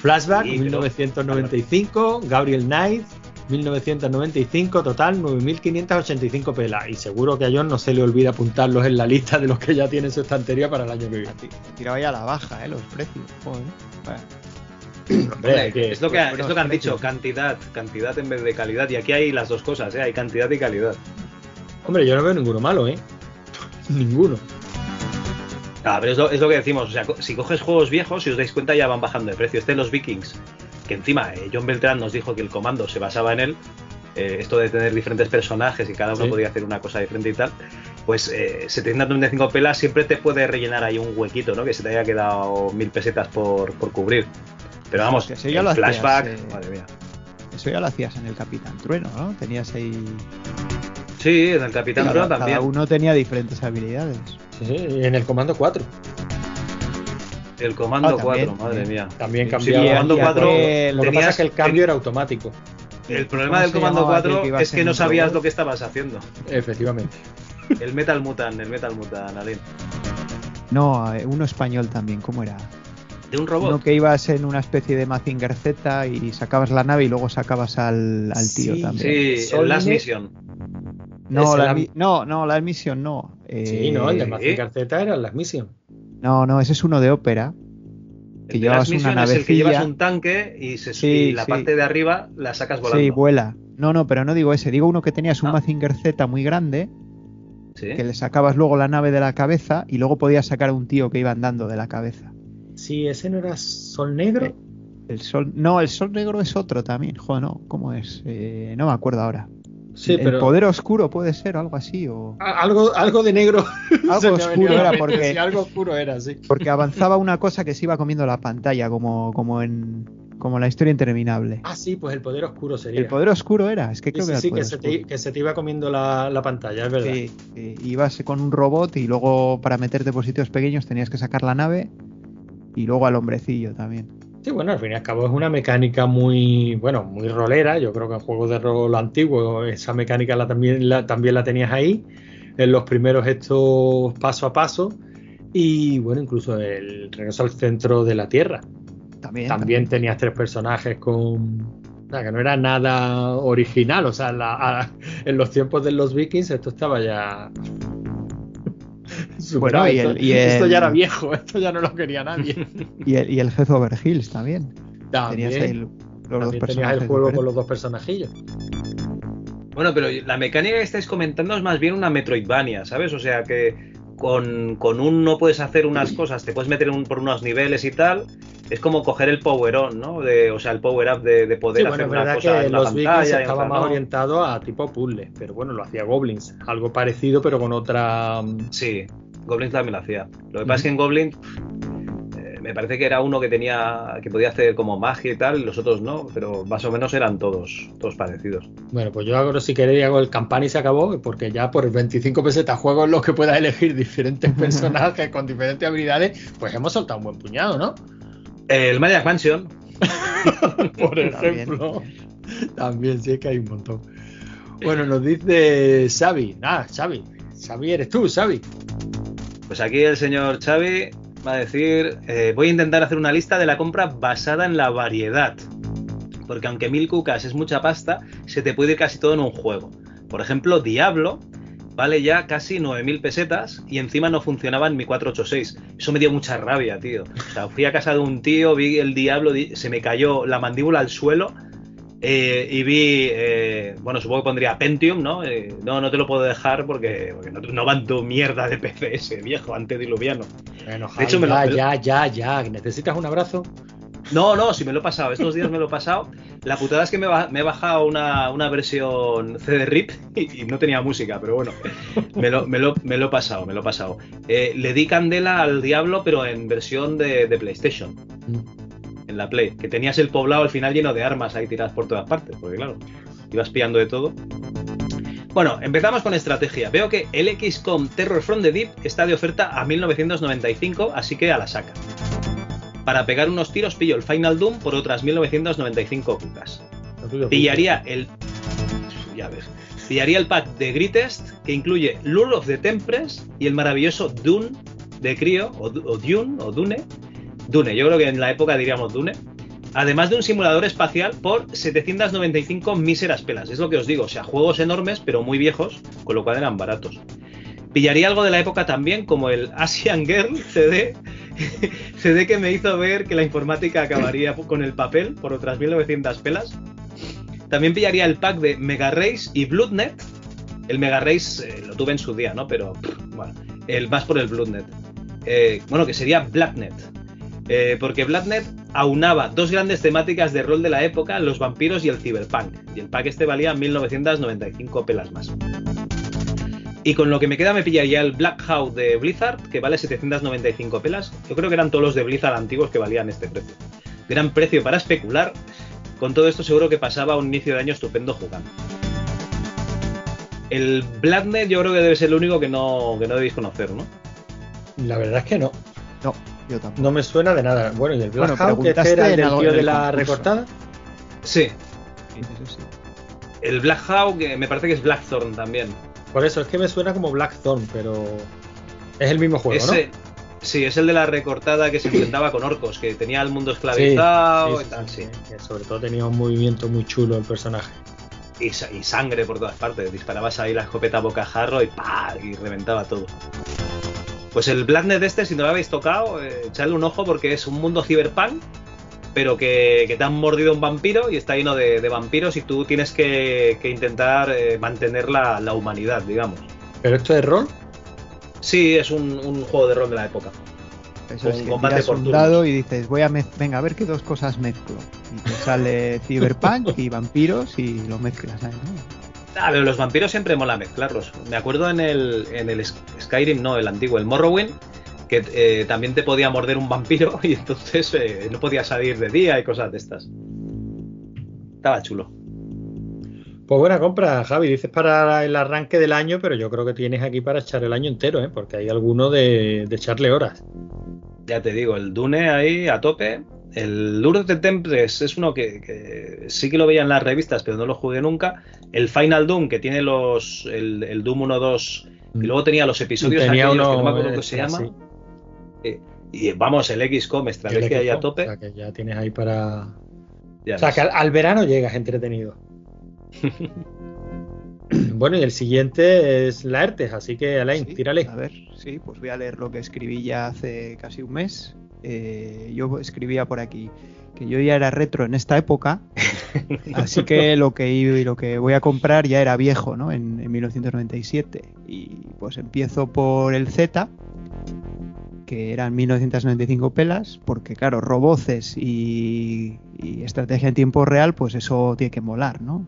Flashback, Sí, pero- 1995, Gabriel Knight, 1995, total 9.585 pelas. Y seguro que a John no se le olvida apuntarlos en la lista de los que ya tiene en su estantería para el año que viene. Tiraba ya a la baja, ¿eh? Los precios. Joder. Vaya. Hombre, hay que- es, lo que, pues, es lo que han dicho, cantidad, cantidad en vez de calidad. Y aquí hay las dos cosas, ¿eh? hay cantidad y calidad. Hombre, yo no veo ninguno malo, ¿eh? ninguno. Ah, pero es lo, es lo que decimos, o sea, si coges juegos viejos, si os dais cuenta, ya van bajando de precio. Este los Vikings, que encima eh, John Beltrán nos dijo que el comando se basaba en él, eh, esto de tener diferentes personajes y cada uno Sí. podía hacer una cosa diferente y tal, pues eh, 795 pelas siempre te puede rellenar ahí un huequito, ¿no? Que se te haya quedado mil pesetas por, por cubrir. Pero vamos, Que eso ya el lo flashback, eh. madre mía. Eso ya lo hacías en el Capitán Trueno, ¿no? Tenías ahí. Sí, en el Capitán cada, Trueno cada también. uno tenía diferentes habilidades. Sí, sí, en el comando 4. El comando Ah, también, 4, madre mía. También Sí, cambiaba. el comando y 4 aquel- Lo que pasa tenías- es que el cambio era automático. El problema ¿Cómo del comando llamaba aquel 4 que ibas es que no sabías lo que estabas haciendo. Efectivamente. El Metal Mutant, el Metal Mutant, Alin. No, eh, uno español también, ¿cómo era? De un robot. Uno que ibas en una especie de Mazinger Z y sacabas la nave y luego sacabas al, al tío Sí, también. Sí, el Last. Mission. No, la, mi- no, no, la emisión no. Sí, no, el de Eh, Mazinger Z era la misión. No, no, ese es uno de ópera. Que El llevas una Mission es navecilla. el que llevas un tanque y, se, Sí, y la sí. parte de arriba la sacas volando. Sí, vuela. No, no, pero no digo ese. Digo uno que tenías un Ah. Mazinger Z muy grande, Sí. que le sacabas luego la nave de la cabeza y luego podías sacar a un tío que iba andando de la cabeza. Sí, ese no era Sol Negro. El sol, no, el sol negro es otro también. Joder, no, ¿cómo es? Eh, no me acuerdo ahora. Sí, el pero poder oscuro puede ser algo así o algo, algo de negro. Algo oscuro era porque- sí, algo oscuro era, sí. porque avanzaba una cosa que se iba comiendo la pantalla como como en como la historia interminable. Ah, sí, pues el poder oscuro sería. El poder oscuro era, es que creo sí, que era sí, el que poder se, te, que se te iba comiendo la, la pantalla, es verdad. Sí, sí, ibas con un robot y luego para meterte por sitios pequeños tenías que sacar la nave y luego al hombrecillo también. Sí, bueno, al fin y al cabo es una mecánica muy, bueno, muy rolera. Yo creo que en juegos de rol antiguos esa mecánica la, también, la, también la tenías ahí. En los primeros estos paso a paso. Y bueno, incluso el regreso al centro de la Tierra. También. También tenías tres personajes con... o sea, que no era nada original. O sea, la- a- en los tiempos de los vikings esto estaba ya... superado. Bueno, y esto, el- y esto el- ya era viejo, esto ya no lo quería nadie. Y el, y el Heath Over Hills también. También. Tenías ahí los dos También tenías personajes el juego con los dos personajillos. Bueno, pero la mecánica que estáis comentando es más bien una Metroidvania, ¿sabes? O sea que con, con un no puedes hacer unas cosas, te puedes meter un- por unos niveles y tal. Es como coger el power on, ¿no? De, o sea, el power up de, de poder Sí, hacer bueno, una cosa que en la los pantalla estaba más no. orientado a tipo puzzle, pero bueno, lo hacía Goblins, algo parecido pero con otra... mm, Sí, Goblins también lo hacía. Lo que pasa es que en Goblins eh, me parece que era uno que tenía que podía hacer como magia y tal, y los otros no, pero más o menos eran todos, todos parecidos. Bueno, pues yo hago, si queréis, hago el campana y se acabó, porque ya por 25 pesetas juegos en los que puedas elegir diferentes personajes con diferentes habilidades, pues hemos soltado un buen puñado, ¿no? El Magic Mansion, Por ejemplo. También, sí es que hay un montón. Bueno, nos dice Xavi. Ah, Xavi. Xavi eres tú, Xavi. Pues aquí el señor Xavi va a decir, eh, voy a intentar hacer una lista de la compra basada en la variedad. Porque aunque mil cucas es mucha pasta, se te puede ir casi todo en un juego. Por ejemplo, Diablo vale ya casi 9.000 pesetas y encima no funcionaba en mi 486. Eso me dio mucha rabia, tío. O sea, fui a casa de un tío, vi el Diablo, di- se me cayó la mandíbula al suelo eh, y vi, eh, bueno, supongo que pondría Pentium, ¿no? Eh, no, no te lo puedo dejar porque, porque no, no van tu mierda de PC ese viejo antediluviano. Bueno, De hecho, me lo- ya, me lo- ya, ya, ya. ¿Necesitas un abrazo? No, no, si me lo he pasado. Estos días me lo he pasado. La putada es que me, he bajado una, una versión CD RIP y, y no tenía música, pero bueno, me lo, me lo- me lo he pasado, me lo he pasado. Eh, le di candela al Diablo, pero en versión de, de PlayStation. En la Play. Que tenías el poblado al final lleno de armas ahí tiradas por todas partes, porque claro, ibas pillando de todo. Bueno, empezamos con estrategia. Veo que el XCOM Terror from the Deep está de oferta a 1995, así que a la saca. Para pegar unos tiros pillo el Final Doom por otras 1995 cucas. Pillaría el. Ya ves. Pillaría el pack de Greatest que incluye Lure of the Tempress y el maravilloso Dune de Crio, o Dune, o Dune. Dune, yo creo que en la época diríamos Dune. Además de un simulador espacial por 795 míseras pelas. Es lo que os digo, o sea, juegos enormes pero muy viejos, con lo cual eran baratos. Pillaría algo de la época también, como el Asian Girl CD, CD que me hizo ver que la informática acabaría con el papel por otras 1900 pelas. También pillaría el pack de Mega Race y Bloodnet. El Mega Race eh, lo tuve en su día, ¿no? Pero, pff, bueno, el más por el Bloodnet. Eh, bueno, que sería Blacknet. Eh, porque Bloodnet aunaba dos grandes temáticas de rol de la época, los vampiros y el cyberpunk. Y el pack este valía 1995 pelas más. Y con lo que me queda me pillaría el Black Hawk de Blizzard, que vale 795 pelas. Yo creo que eran todos los de Blizzard antiguos que valían este precio. Gran precio para especular. Con todo esto seguro que pasaba un inicio de año estupendo jugando. El Blacknet yo creo que debe ser el único que no, que no debéis conocer, ¿no? La verdad es que no. No, yo tampoco. No me suena de nada. Bueno, ¿y el Black Bueno, Hawk, que preguntaste era el del tío de la concurso. recortada? Sí. El Black Hawk me parece que es Blackthorn también. Por eso, es que me suena como Blackthorn, pero es el mismo juego, Ese- ¿no? Sí, es el de la recortada que se enfrentaba con orcos, que tenía el mundo esclavizado Sí, y tal, sí, que sobre todo tenía un movimiento muy chulo el personaje. Y, y sangre por todas partes. Disparabas ahí la escopeta bocajarro y ¡pah! y reventaba todo. Pues el Blacknet este, si no lo habéis tocado, eh, echadle un ojo porque es un mundo cyberpunk, pero que, que te han mordido un vampiro y está lleno de, de vampiros y tú tienes que, que intentar eh, mantener la, la humanidad, digamos. ¿Pero esto es rol? Sí, es un, un juego de rol de la época. Eso Con es que combate tiras por un turnos. dado y dices, voy a venga, a ver qué dos cosas mezclo. Y te sale Cyberpunk y vampiros y lo mezclas ahí, ¿no? Ah, pero los vampiros siempre mola mezclarlos. Me acuerdo en el, en el Sk- Skyrim, no, el antiguo, el Morrowind, que eh, también te podía morder un vampiro y entonces eh, no podía salir de día y cosas de estas. Estaba chulo. Pues buena compra, Javi. Dices para el arranque del año, pero yo creo que tienes aquí para echar el año entero, ¿eh? porque hay alguno de, de echarle horas. Ya te digo, el Dune ahí a tope. El Lure de Tempest es uno que, que sí que lo veía en las revistas, pero no lo jugué nunca. El Final Doom, que tiene los. El, el Doom 1, 2. Y luego tenía los episodios Tenía aquellos que uno, no me acuerdo eh, se llama. Eh, y vamos, el XCOM, estrategia ahí a O tope. sea, que ya tienes ahí para. Ya o sea, ves. que al, al verano llegas entretenido. bueno, y el siguiente es Laertes, así que Alain, Sí, tírale. A ver, sí, pues voy a leer lo que escribí ya hace casi un mes. Eh, yo escribía por aquí que yo ya era retro en esta época, así que lo que, i- lo que voy a comprar ya era viejo, ¿no? En, en 1997. Y pues empiezo por el Z, que eran 1995 pelas, porque claro, roboces y, y estrategia en tiempo real, pues eso tiene que molar, ¿no?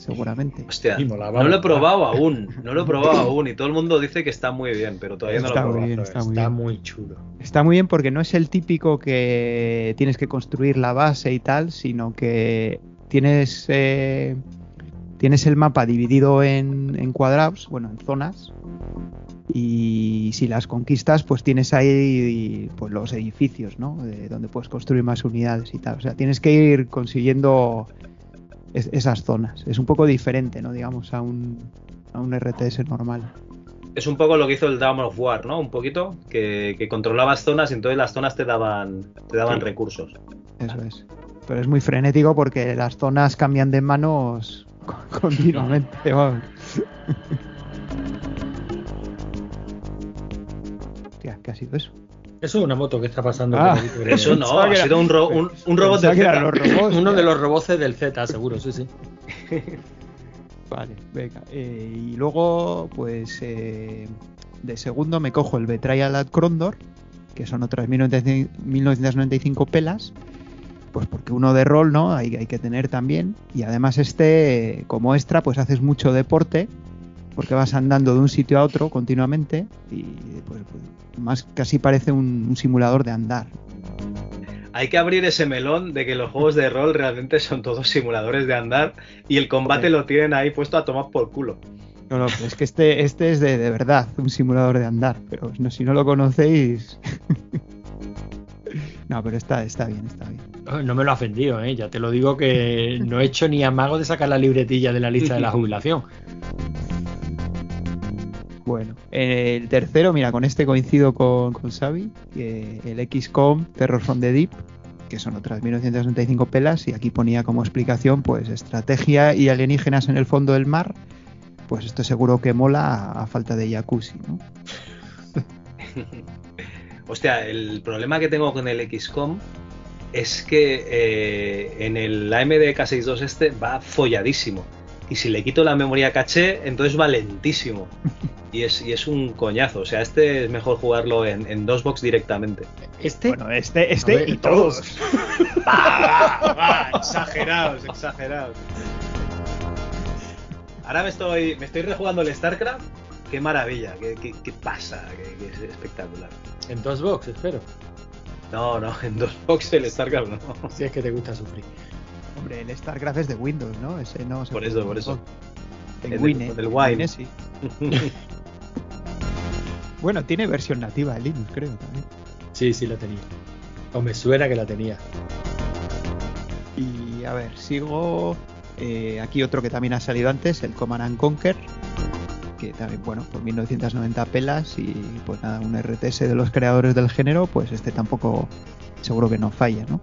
Seguramente. Hostia, Y molaba no lo he probado aún, no lo he probado aún y todo el mundo dice que está muy bien, pero todavía no lo he muy probado. bien, Está, está muy bien. muy chulo. Está muy bien porque no es el típico que tienes que construir la base y tal, sino que tienes, eh, tienes el mapa dividido en, en cuadrados, bueno, en zonas, y si las conquistas, pues tienes ahí pues, los edificios, ¿no? De donde puedes construir más unidades y tal. O sea, tienes que ir consiguiendo es- esas zonas. Es un poco diferente, ¿no? Digamos, a un, a un RTS normal. Es un poco lo que hizo el Dawn of War, ¿no? Un poquito, que, que controlabas zonas y entonces las zonas te daban, te daban Sí. recursos. Eso es. Pero es muy frenético porque las zonas cambian de manos continuamente. vamos. Hostia, ¿qué ha sido eso? Eso es una moto que está pasando. Ah, por creo. Eso no, ha era- sido un, ro- un, un robot Pensaba de que eran Z. los robots. Uno de los roboces del Z, seguro, sí, sí. Vale, venga. Eh, y luego, pues, eh, de segundo me cojo el Betrayal at Crondor, que son otras 1995 1995 pelas. Pues porque uno de rol, ¿no? Hay, hay que tener también. Y además este, como extra, pues haces mucho deporte, porque vas andando de un sitio a otro continuamente y pues, pues, más casi parece un, un simulador de andar. Hay que abrir ese melón de que los juegos de rol realmente son todos simuladores de andar y el combate lo tienen ahí puesto a tomar por culo. No, no, pero es que este, este es de, de verdad un simulador de andar, pero no, si no lo conocéis... no, pero está, está bien, está bien. No me lo ha ofendido, ¿eh? ya te lo digo que no he hecho ni amago de sacar la libretilla de la lista de la jubilación. Bueno, el tercero, mira, con este coincido con, con Xavi, el XCOM Terror from the Deep, que son otras 1995 pelas, y aquí ponía como explicación, pues, estrategia y alienígenas en el fondo del mar, pues esto seguro que mola a, a falta de jacuzzi, ¿no? Hostia, el problema que tengo con el XCOM es que eh, en el AMD K62 este va folladísimo. Y si le quito la memoria caché, entonces va lentísimo. y es, y es un coñazo. O sea, este es mejor jugarlo en, en dos box directamente. Este. Bueno, este, este ver, y todos. Va, va, va, exagerados, exagerados. Ahora me estoy, me estoy rejugando el StarCraft. Qué maravilla, qué, qué- qué pasa, qué, qué es espectacular. En dos box, espero. No, no, en dos box el StarCraft no. Si es que te gusta sufrir. Hombre, el StarCraft es de Windows, ¿no? Ese no se Por eso, por eso. En El del- Wine. Wine. Wine, sí. Bueno, tiene versión nativa de Linux, creo también. Sí, sí la tenía. O me suena que la tenía. Y a ver, sigo. eh, aquí otro que también ha salido antes, el Command and Conquer. Que también, bueno, por 1990 pelas y pues nada, un RTS de los creadores del género, pues este tampoco seguro que no falla, ¿no?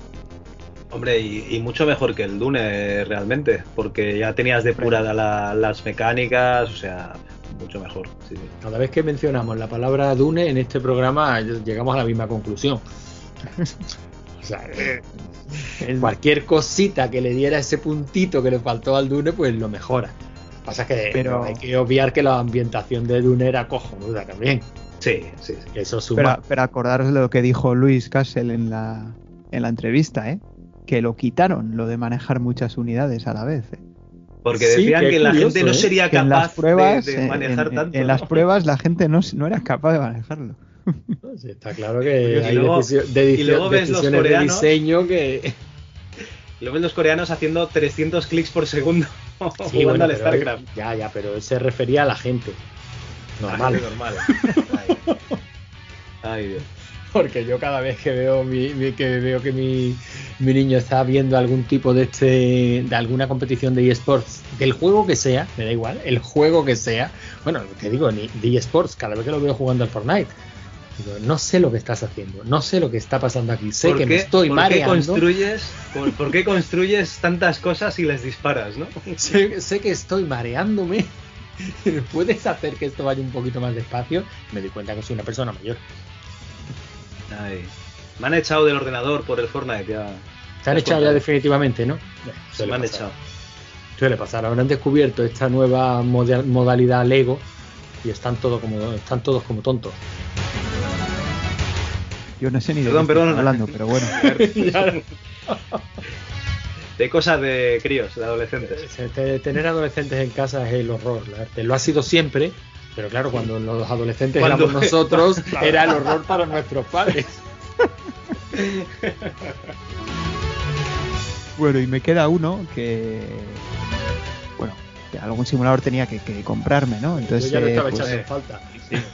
Hombre, y, y mucho mejor que el Dune realmente, porque ya tenías depuradas la- las mecánicas, o sea, mucho mejor. sí, sí. Cada vez que mencionamos la palabra Dune en este programa llegamos a la misma conclusión. o sea, eh, cualquier cosita que le diera ese puntito que le faltó al Dune, pues lo mejora. Pasa que Pero- hay que obviar que la ambientación de Dune era cojonuda también. Sí, sí, eso Pero, suma. pero acordaros de lo que dijo Luis Castle en la, en la entrevista, ¿eh? Que lo quitaron, lo de manejar muchas unidades a la vez. ¿eh? Porque decían que la curioso, gente no ¿eh? sería en las capaz pruebas, de, de en- manejar en, tanto. en las pruebas la gente no, no era capaz de manejarlo. Sí, está claro que Y hay luego- de- y luego ves los decisiones de coreanos- diseño que. Lo ven los coreanos haciendo 300 clics por segundo Sí, jugando bueno, al StarCraft. Ya, ya, pero él se refería a la gente. Normal. Normal. Ay. Ay, Dios. Porque yo cada vez que veo mi, mi- que veo que mi, mi niño está viendo algún tipo de este de alguna competición de eSports, del juego que sea, me da igual, el juego que sea, bueno, te digo, ni de eSports, cada vez que lo veo jugando al Fortnite, digo, no sé lo que estás haciendo, no sé lo que está pasando aquí, sé ¿Por que qué- me estoy por qué mareando, construyes, por, por qué construyes tantas cosas y les disparas, no? sé, sé que estoy mareándome. ¿Puedes hacer que esto vaya un poquito más despacio? Me di cuenta que soy una persona mayor. Ay. Me han echado del ordenador por el Fortnite ya. Se han echado ya definitivamente, ¿no? Se me han pasar. echado. Suele pasar. Habrán descubierto esta nueva moda- modalidad Lego y están todos como están todos como tontos. Yo no sé ni de Perdón, qué perdón. estoy hablando, pero bueno. De cosas de críos, de adolescentes. Te- Tener adolescentes en casa es el horror. la verdad. Lo ha sido siempre, pero claro, cuando los adolescentes Cuando- éramos nosotros, era el horror para nuestros padres. Bueno, y me queda uno que. Bueno, que algún simulador tenía que, que comprarme, ¿no? Entonces, Yo ya lo eh, estaba pues, echando en falta.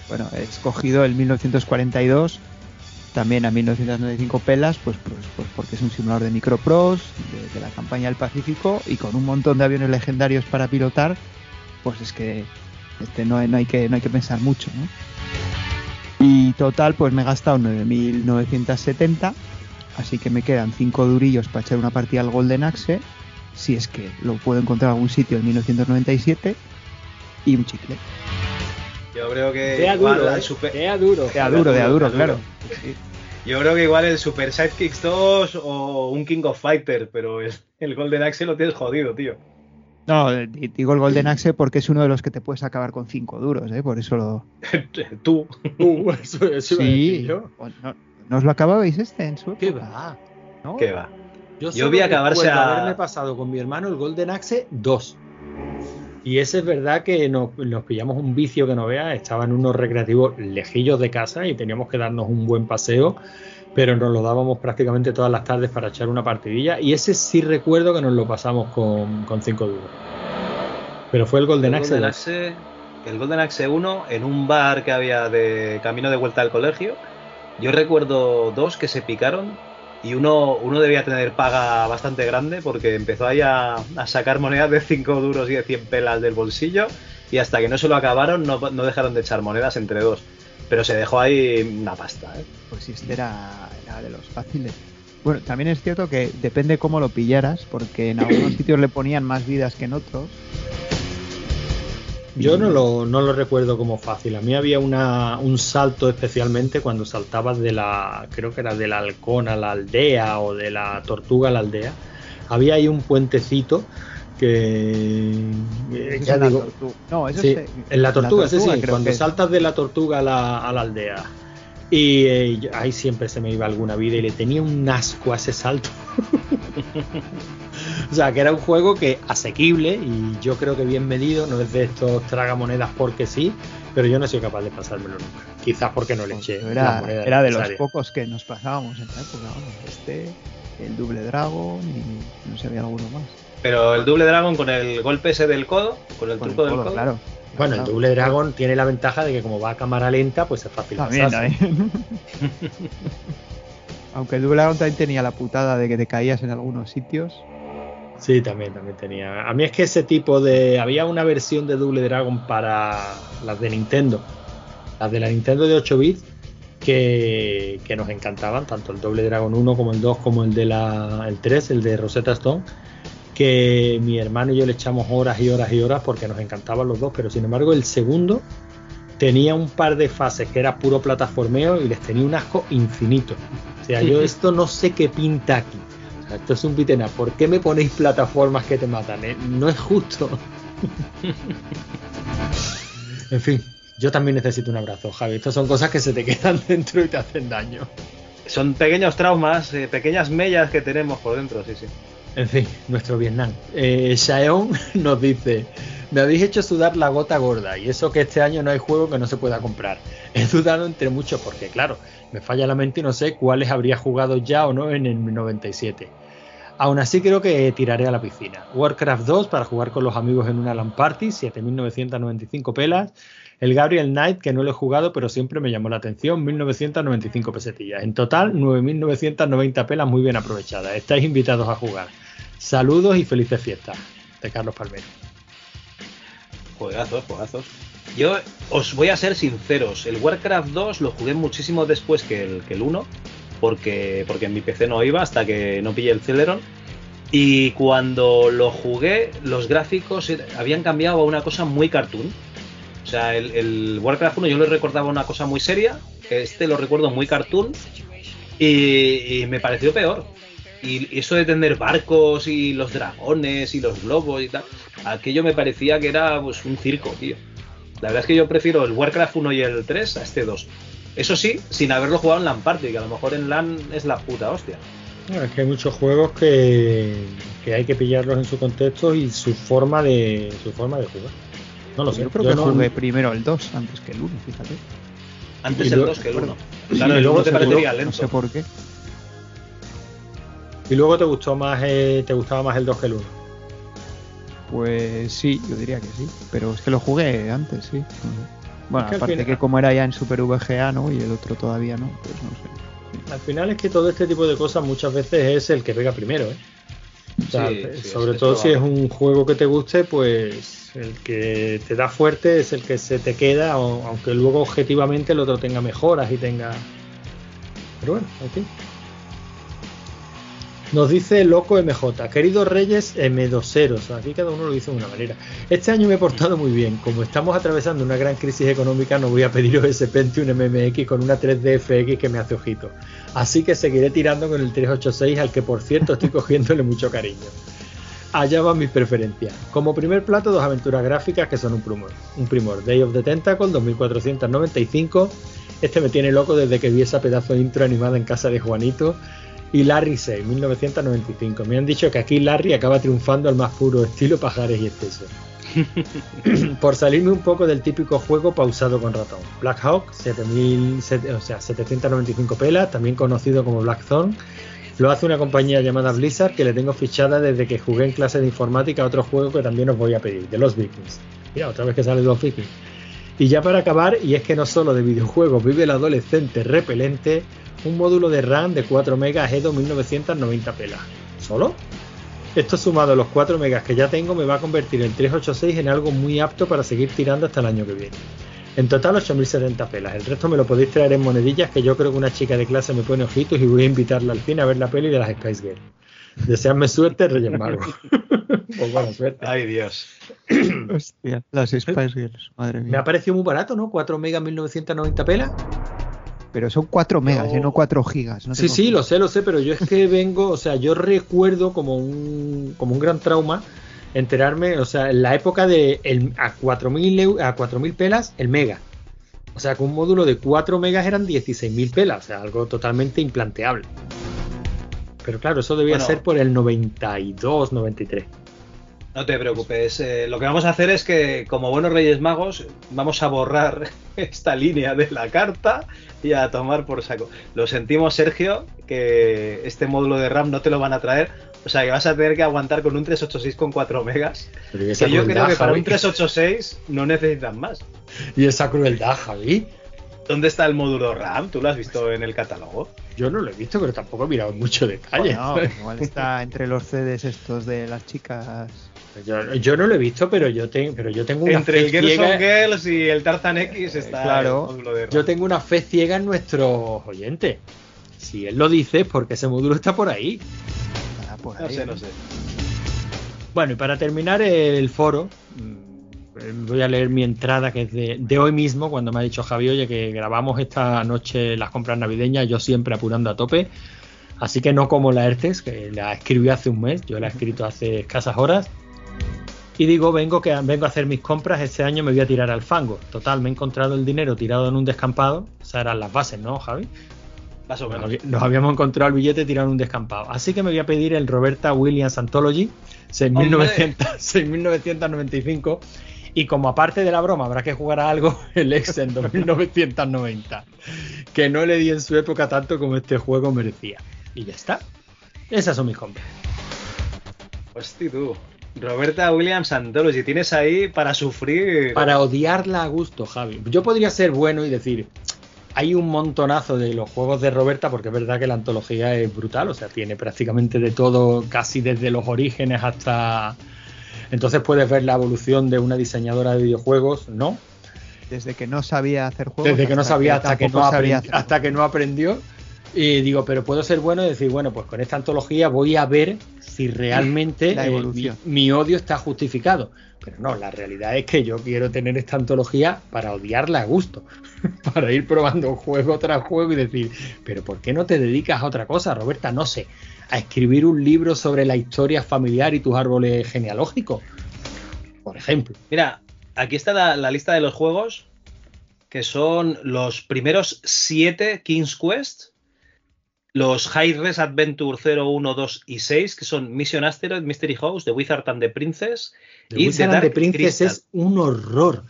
bueno, he escogido el 1942, también a 1995 pelas, pues, pues, pues porque es un simulador de micropros, de, de la campaña del Pacífico, y con un montón de aviones legendarios para pilotar, pues es que este no hay, no hay que no hay que pensar mucho, ¿no? Y total, pues me he gastado 9.970, así que me quedan 5 durillos para echar una partida al Golden Axe, si es que lo puedo encontrar en algún sitio en 1997, y un chicle. Yo creo que Sea igual duro, ¿eh? super- Sea duro. De a duro, de a duro, claro. Yo creo que igual el Super Sidekicks 2 o un King of Fighter, pero el, el Golden Axe lo tienes jodido, tío. No, di- digo el Golden Axe porque es uno de los que te puedes acabar con 5 duros, ¿eh? Por eso lo... Tú. Uh, eso, eso Sí. yo. ¿No, ¿no os lo acababais este en su ¿Qué va? ¿No? ¿Qué va? Yo, Yo vi acabarse a- haberme pasado con mi hermano el Golden Axe 2. Y ese es verdad que nos, nos pillamos un vicio que no veas. Estaba en unos recreativos lejillos de casa y teníamos que darnos un buen paseo, pero nos lo dábamos prácticamente todas las tardes para echar una partidilla. Y ese sí recuerdo que nos lo pasamos con 5 duros. Pero fue el Golden el Axe. Golden 2. Axe, el Golden Axe 1 en un bar que había de camino de vuelta al colegio. Yo recuerdo dos que se picaron y uno, uno debía tener paga bastante grande porque empezó ahí a, a sacar monedas de 5 duros y de 100 pelas del bolsillo y hasta que no se lo acabaron no, no dejaron de echar monedas entre dos. Pero se dejó ahí una pasta. ¿eh? Pues sí, este era, era de los fáciles. Bueno, también es cierto que depende cómo lo pillaras, porque en algunos sitios le ponían más vidas que en otros. Yo no lo, no lo recuerdo como fácil. A mí había una, un salto especialmente cuando saltabas de la, creo que era de la halcón a la aldea o de la tortuga a la aldea. Había ahí un puentecito que Eso ya la digo, tortuga. No, eso sí, es, eh, en la tortuga, tortuga sí, cuando es. saltas de la tortuga a la, a la aldea. Y eh, ahí siempre se me iba alguna vida y le tenía un asco a ese salto. o sea, que era un juego que asequible y yo creo que bien medido, no es de estos tragamonedas porque sí, pero yo no he sido capaz de pasármelo nunca. Quizás porque no le eché Pues Era, monedas era de los pocos que nos pasábamos en la época. vamos. Este, el Double Dragon y no sé, había alguno más. Pero el Double Dragon con el golpe ese del codo, con el Con el truco del codo, claro. Bueno, el Claro. Double Dragon tiene la ventaja de que como va a cámara lenta, pues es fácil También, pasarse. también. Aunque el Double Dragon también tenía la putada de que te caías en algunos sitios. Sí, también, también tenía. A mí es que ese tipo de. Había una versión de Double Dragon para las de Nintendo. Las de la Nintendo de 8 bits. Que, que nos encantaban, tanto el Double Dragon 1 como el 2, como el de la, el 3, el de Rosetta Stone. Que mi hermano y yo le echamos horas y horas y horas porque nos encantaban los dos, pero sin embargo, el segundo tenía un par de fases que era puro plataformeo y les tenía un asco infinito. O sea, yo esto no sé qué pinta aquí. O sea, esto es un bitena. ¿Por qué me ponéis plataformas que te matan? eh? No es justo. en fin, yo también necesito un abrazo, Javi. Estas son cosas que se te quedan dentro y te hacen daño. Son pequeños traumas, eh, pequeñas mellas que tenemos por dentro, sí, sí. En fin, nuestro Vietnam. Eh, Shaeon nos dice: Me habéis hecho sudar la gota gorda, y eso que este año no hay juego que no se pueda comprar. He dudado entre muchos, porque claro, me falla la mente y no sé cuáles habría jugado ya o no en el 97. Aún así, creo que tiraré a la piscina. Warcraft 2 para jugar con los amigos en una LAN party, 7.995 pelas. El Gabriel Knight, que no lo he jugado, pero siempre me llamó la atención, 1.995 pesetillas. En total, 9.990 pelas muy bien aprovechadas. Estáis invitados a jugar. Saludos y felices fiestas. De Carlos Palmero. Juegazos, juegazos. Yo os voy a ser sinceros, el Warcraft 2 lo jugué muchísimo después que el, que el 1, porque, porque en mi PC no iba hasta que no pillé el Celeron. Y cuando lo jugué, los gráficos habían cambiado a una cosa muy cartoon. O sea, el, Warcraft 1 yo lo recordaba una cosa muy seria, este lo recuerdo muy cartoon, y me pareció peor. Y eso de tener barcos y los dragones y los globos y tal, aquello me parecía que era pues, un circo, tío. La verdad es que yo prefiero el Warcraft 1 y el 3 a este 2. Eso sí, sin haberlo jugado en LAN Party, que a lo mejor en LAN es la puta hostia. Es que hay muchos juegos que, que hay que pillarlos en su contexto y su forma de su forma de jugar. No lo sé. Yo creo yo que no- jugué primero el 2 antes que el 1, fíjate. Antes Y el luego- 2 que el 1. y Claro, el luego 1 te parecería No lento. sé por qué. Y luego te gustó más eh, te gustaba más el 2 que el 1. Pues sí, yo diría que sí. Pero es que lo jugué antes, sí. Bueno, Es que al aparte final- que como era ya en Super VGA, ¿no? Y el otro todavía no, pues no sé. Al final es que todo este tipo de cosas muchas veces es el que pega primero, ¿eh? O sea, Sí, sí, sobre todo si es un juego que te guste, pues el que te da fuerte es el que se te queda, o- aunque luego objetivamente el otro tenga mejoras y tenga... Pero bueno, en fin. Nos dice Loco MJ, queridos Reyes M2eros, aquí cada uno lo dice de una manera. Este año me he portado muy bien, como estamos atravesando una gran crisis económica no voy a pediros ese Pentium MMX con una 3D FX que me hace ojito. Así que seguiré tirando con el 386 al que por cierto estoy cogiéndole mucho cariño. Allá van mis preferencias. Como primer plato, dos aventuras gráficas que son un primor. Un primor, Day of the Tentacle 2495. Este me tiene loco desde que vi esa pedazo de intro animada en casa de Juanito. Y Larry 6, 1995. Me han dicho que aquí Larry acaba triunfando al más puro estilo pajares y exceso. Por salirme un poco del típico juego pausado con ratón. Black Hawk, 7000, set- o sea, 795 pelas, también conocido como Blackthorn. Lo hace una compañía llamada Blizzard que le tengo fichada desde que jugué en clase de informática a otro juego que también os voy a pedir, de los Vikings. Mira, otra vez que sale los Vikings. Y ya para acabar, y es que no solo de videojuegos vive el adolescente repelente, un módulo de RAM de 4 megas Edo 1990 pelas. ¿Solo? Esto sumado a los 4 megas que ya tengo me va a convertir el 386 en algo muy apto para seguir tirando hasta el año que viene. En total 8070 pelas, el resto me lo podéis traer en monedillas que yo creo que una chica de clase me pone ojitos y voy a invitarla al cine a ver la peli de las Spice Girls. Deseadme suerte, Reyes Magos. pues buena suerte. Ay, Dios. Hostia, las Spice Girls, madre Me mía. ha parecido muy barato, ¿no? 4 megas 1990 pelas. Pero son 4 megas, Yo- ¿eh? no 4 gigas. No Sí, sí, lo sé, lo sé, pero yo es que vengo, o sea, yo recuerdo como un, como un gran trauma enterarme, o sea, en la época de el, a 4.000 a 4.000 pelas el mega. O sea, que un módulo de 4 megas eran 16.000 pelas, o sea, algo totalmente implanteable. Pero claro, eso debía Bueno. ser por el 92, 93. No te preocupes. eh, lo que vamos a hacer es que, como buenos Reyes Magos, vamos a borrar esta línea de la carta y a tomar por saco. Lo sentimos, Sergio, que este módulo de RAM no te lo van a traer. O sea, que vas a tener que aguantar con un 386 con 4 megas. Que yo creo que para Javi. un 386 no necesitan más. Y esa crueldad, Javi. ¿Dónde está el módulo RAM? ¿Tú lo has visto en el catálogo? Yo no lo he visto, pero tampoco he mirado en mucho detalle. Bueno, igual está entre los CDs estos de las chicas. Yo, yo no lo he visto, pero yo, tengo pero yo tengo una Entre fe el Girls ciega- on Girls y el Tarzan X está claro. de RAM. Yo tengo una fe ciega en nuestros oyentes. Si él lo dice, es porque ese módulo está por ahí. No sé, no sé. Bueno, y para terminar el foro, mm, voy a leer mi entrada que es de, de hoy mismo, cuando me ha dicho Javi, oye, que grabamos esta noche las compras navideñas, yo siempre apurando a tope. Así que no como la ERTES, que la escribí hace un mes, yo la he escrito hace escasas horas. Y digo, vengo, que, vengo a hacer mis compras, este año me voy a tirar al fango. Total, me he encontrado el dinero tirado en un descampado. Esas eran las bases, ¿no, Javi? Más o Nos, menos. habi- nos habíamos encontrado el billete tirado en un descampado. Así que me voy a pedir el Roberta Williams Anthology 6900 6995. Y como aparte de la broma habrá que jugar a algo, el Exen 2990. Que no le di en su época tanto como este juego merecía. Y ya está. Esas son mis compras. Hostia, tú. Roberta Williams Anthology, tienes ahí para sufrir. Para odiarla a gusto, Javi. Yo podría ser bueno y decir, hay un montonazo de los juegos de Roberta, porque es verdad que la antología es brutal, o sea, tiene prácticamente de todo, casi desde los orígenes hasta... Entonces puedes ver la evolución de una diseñadora de videojuegos, ¿no? Desde que no sabía hacer juegos. Desde que no sabía hasta que no, tampoco sabía aprendi- hasta que no aprendió. Y digo, pero puedo ser bueno y decir, bueno, pues con esta antología voy a ver si realmente La eh, mi odio está justificado. Pero no, la realidad es que yo quiero tener esta antología para odiarla a gusto. para ir probando juego tras juego y decir, pero ¿por qué no te dedicas a otra cosa, Roberta? No sé, a escribir un libro sobre la historia familiar y tus árboles genealógicos. Por ejemplo. Mira, aquí está la, la lista de los juegos que son los primeros siete King's Quest, los High Res Adventure 0, 1, 2 y 6, que son Mission Asteroid, Mystery House, The Wizard and the Princess The y Wizard The and the Dark Princess Crystal. es un horror.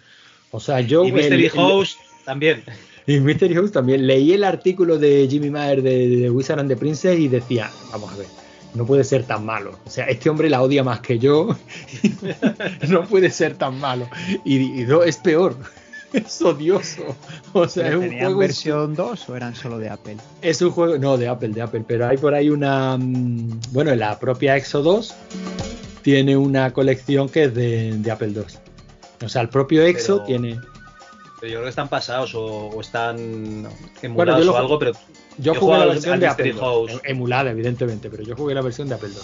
O sea, yo y Mystery el- el- House también. Y Mystery House también. Leí el artículo de Jimmy Mayer de, de Wizard and the Princess y decía, vamos a ver, no puede ser tan malo. O sea, este hombre la odia más que yo. no puede ser tan malo. Y, y no, es peor. Es odioso. O sea, es ¿Pero un ¿Tenían juego... versión 2 o eran solo de Apple? Es un juego, no, de Apple, de Apple, pero hay por ahí una, mm, bueno, la propia Exo 2 tiene una colección que es de, de Apple 2. O sea, el propio Exo Pero- tiene, Pero yo creo que están pasados o, o están Bueno, emulados yo lo- o algo, pero Yo, he jugué jugado la versión de Apple House. 2, emulada evidentemente, pero yo jugué la versión de Apple 2.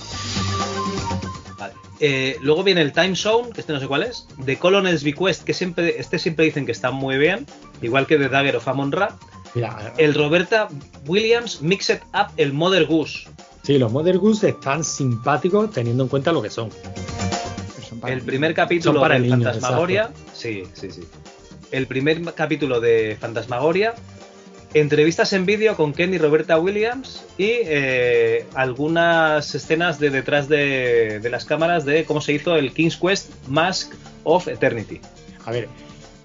Eh, luego viene el Time Zone, que este no sé cuál es. The Colonel's Bequest, que siempre, este siempre dicen que está muy bien. Igual que The Dagger of Amon Ra. Mira, El Roberta Williams Mixed Up, el Mother Goose. sí, los Mother Goose están simpáticos teniendo en cuenta lo que son. El primer capítulo Son para de niños, Fantasmagoria. Sí, sí, sí. El primer capítulo de Fantasmagoria. Entrevistas en vídeo con Ken y Roberta Williams. Y eh, algunas escenas de detrás de, de las cámaras de cómo se hizo el King's Quest Mask of Eternity. A ver,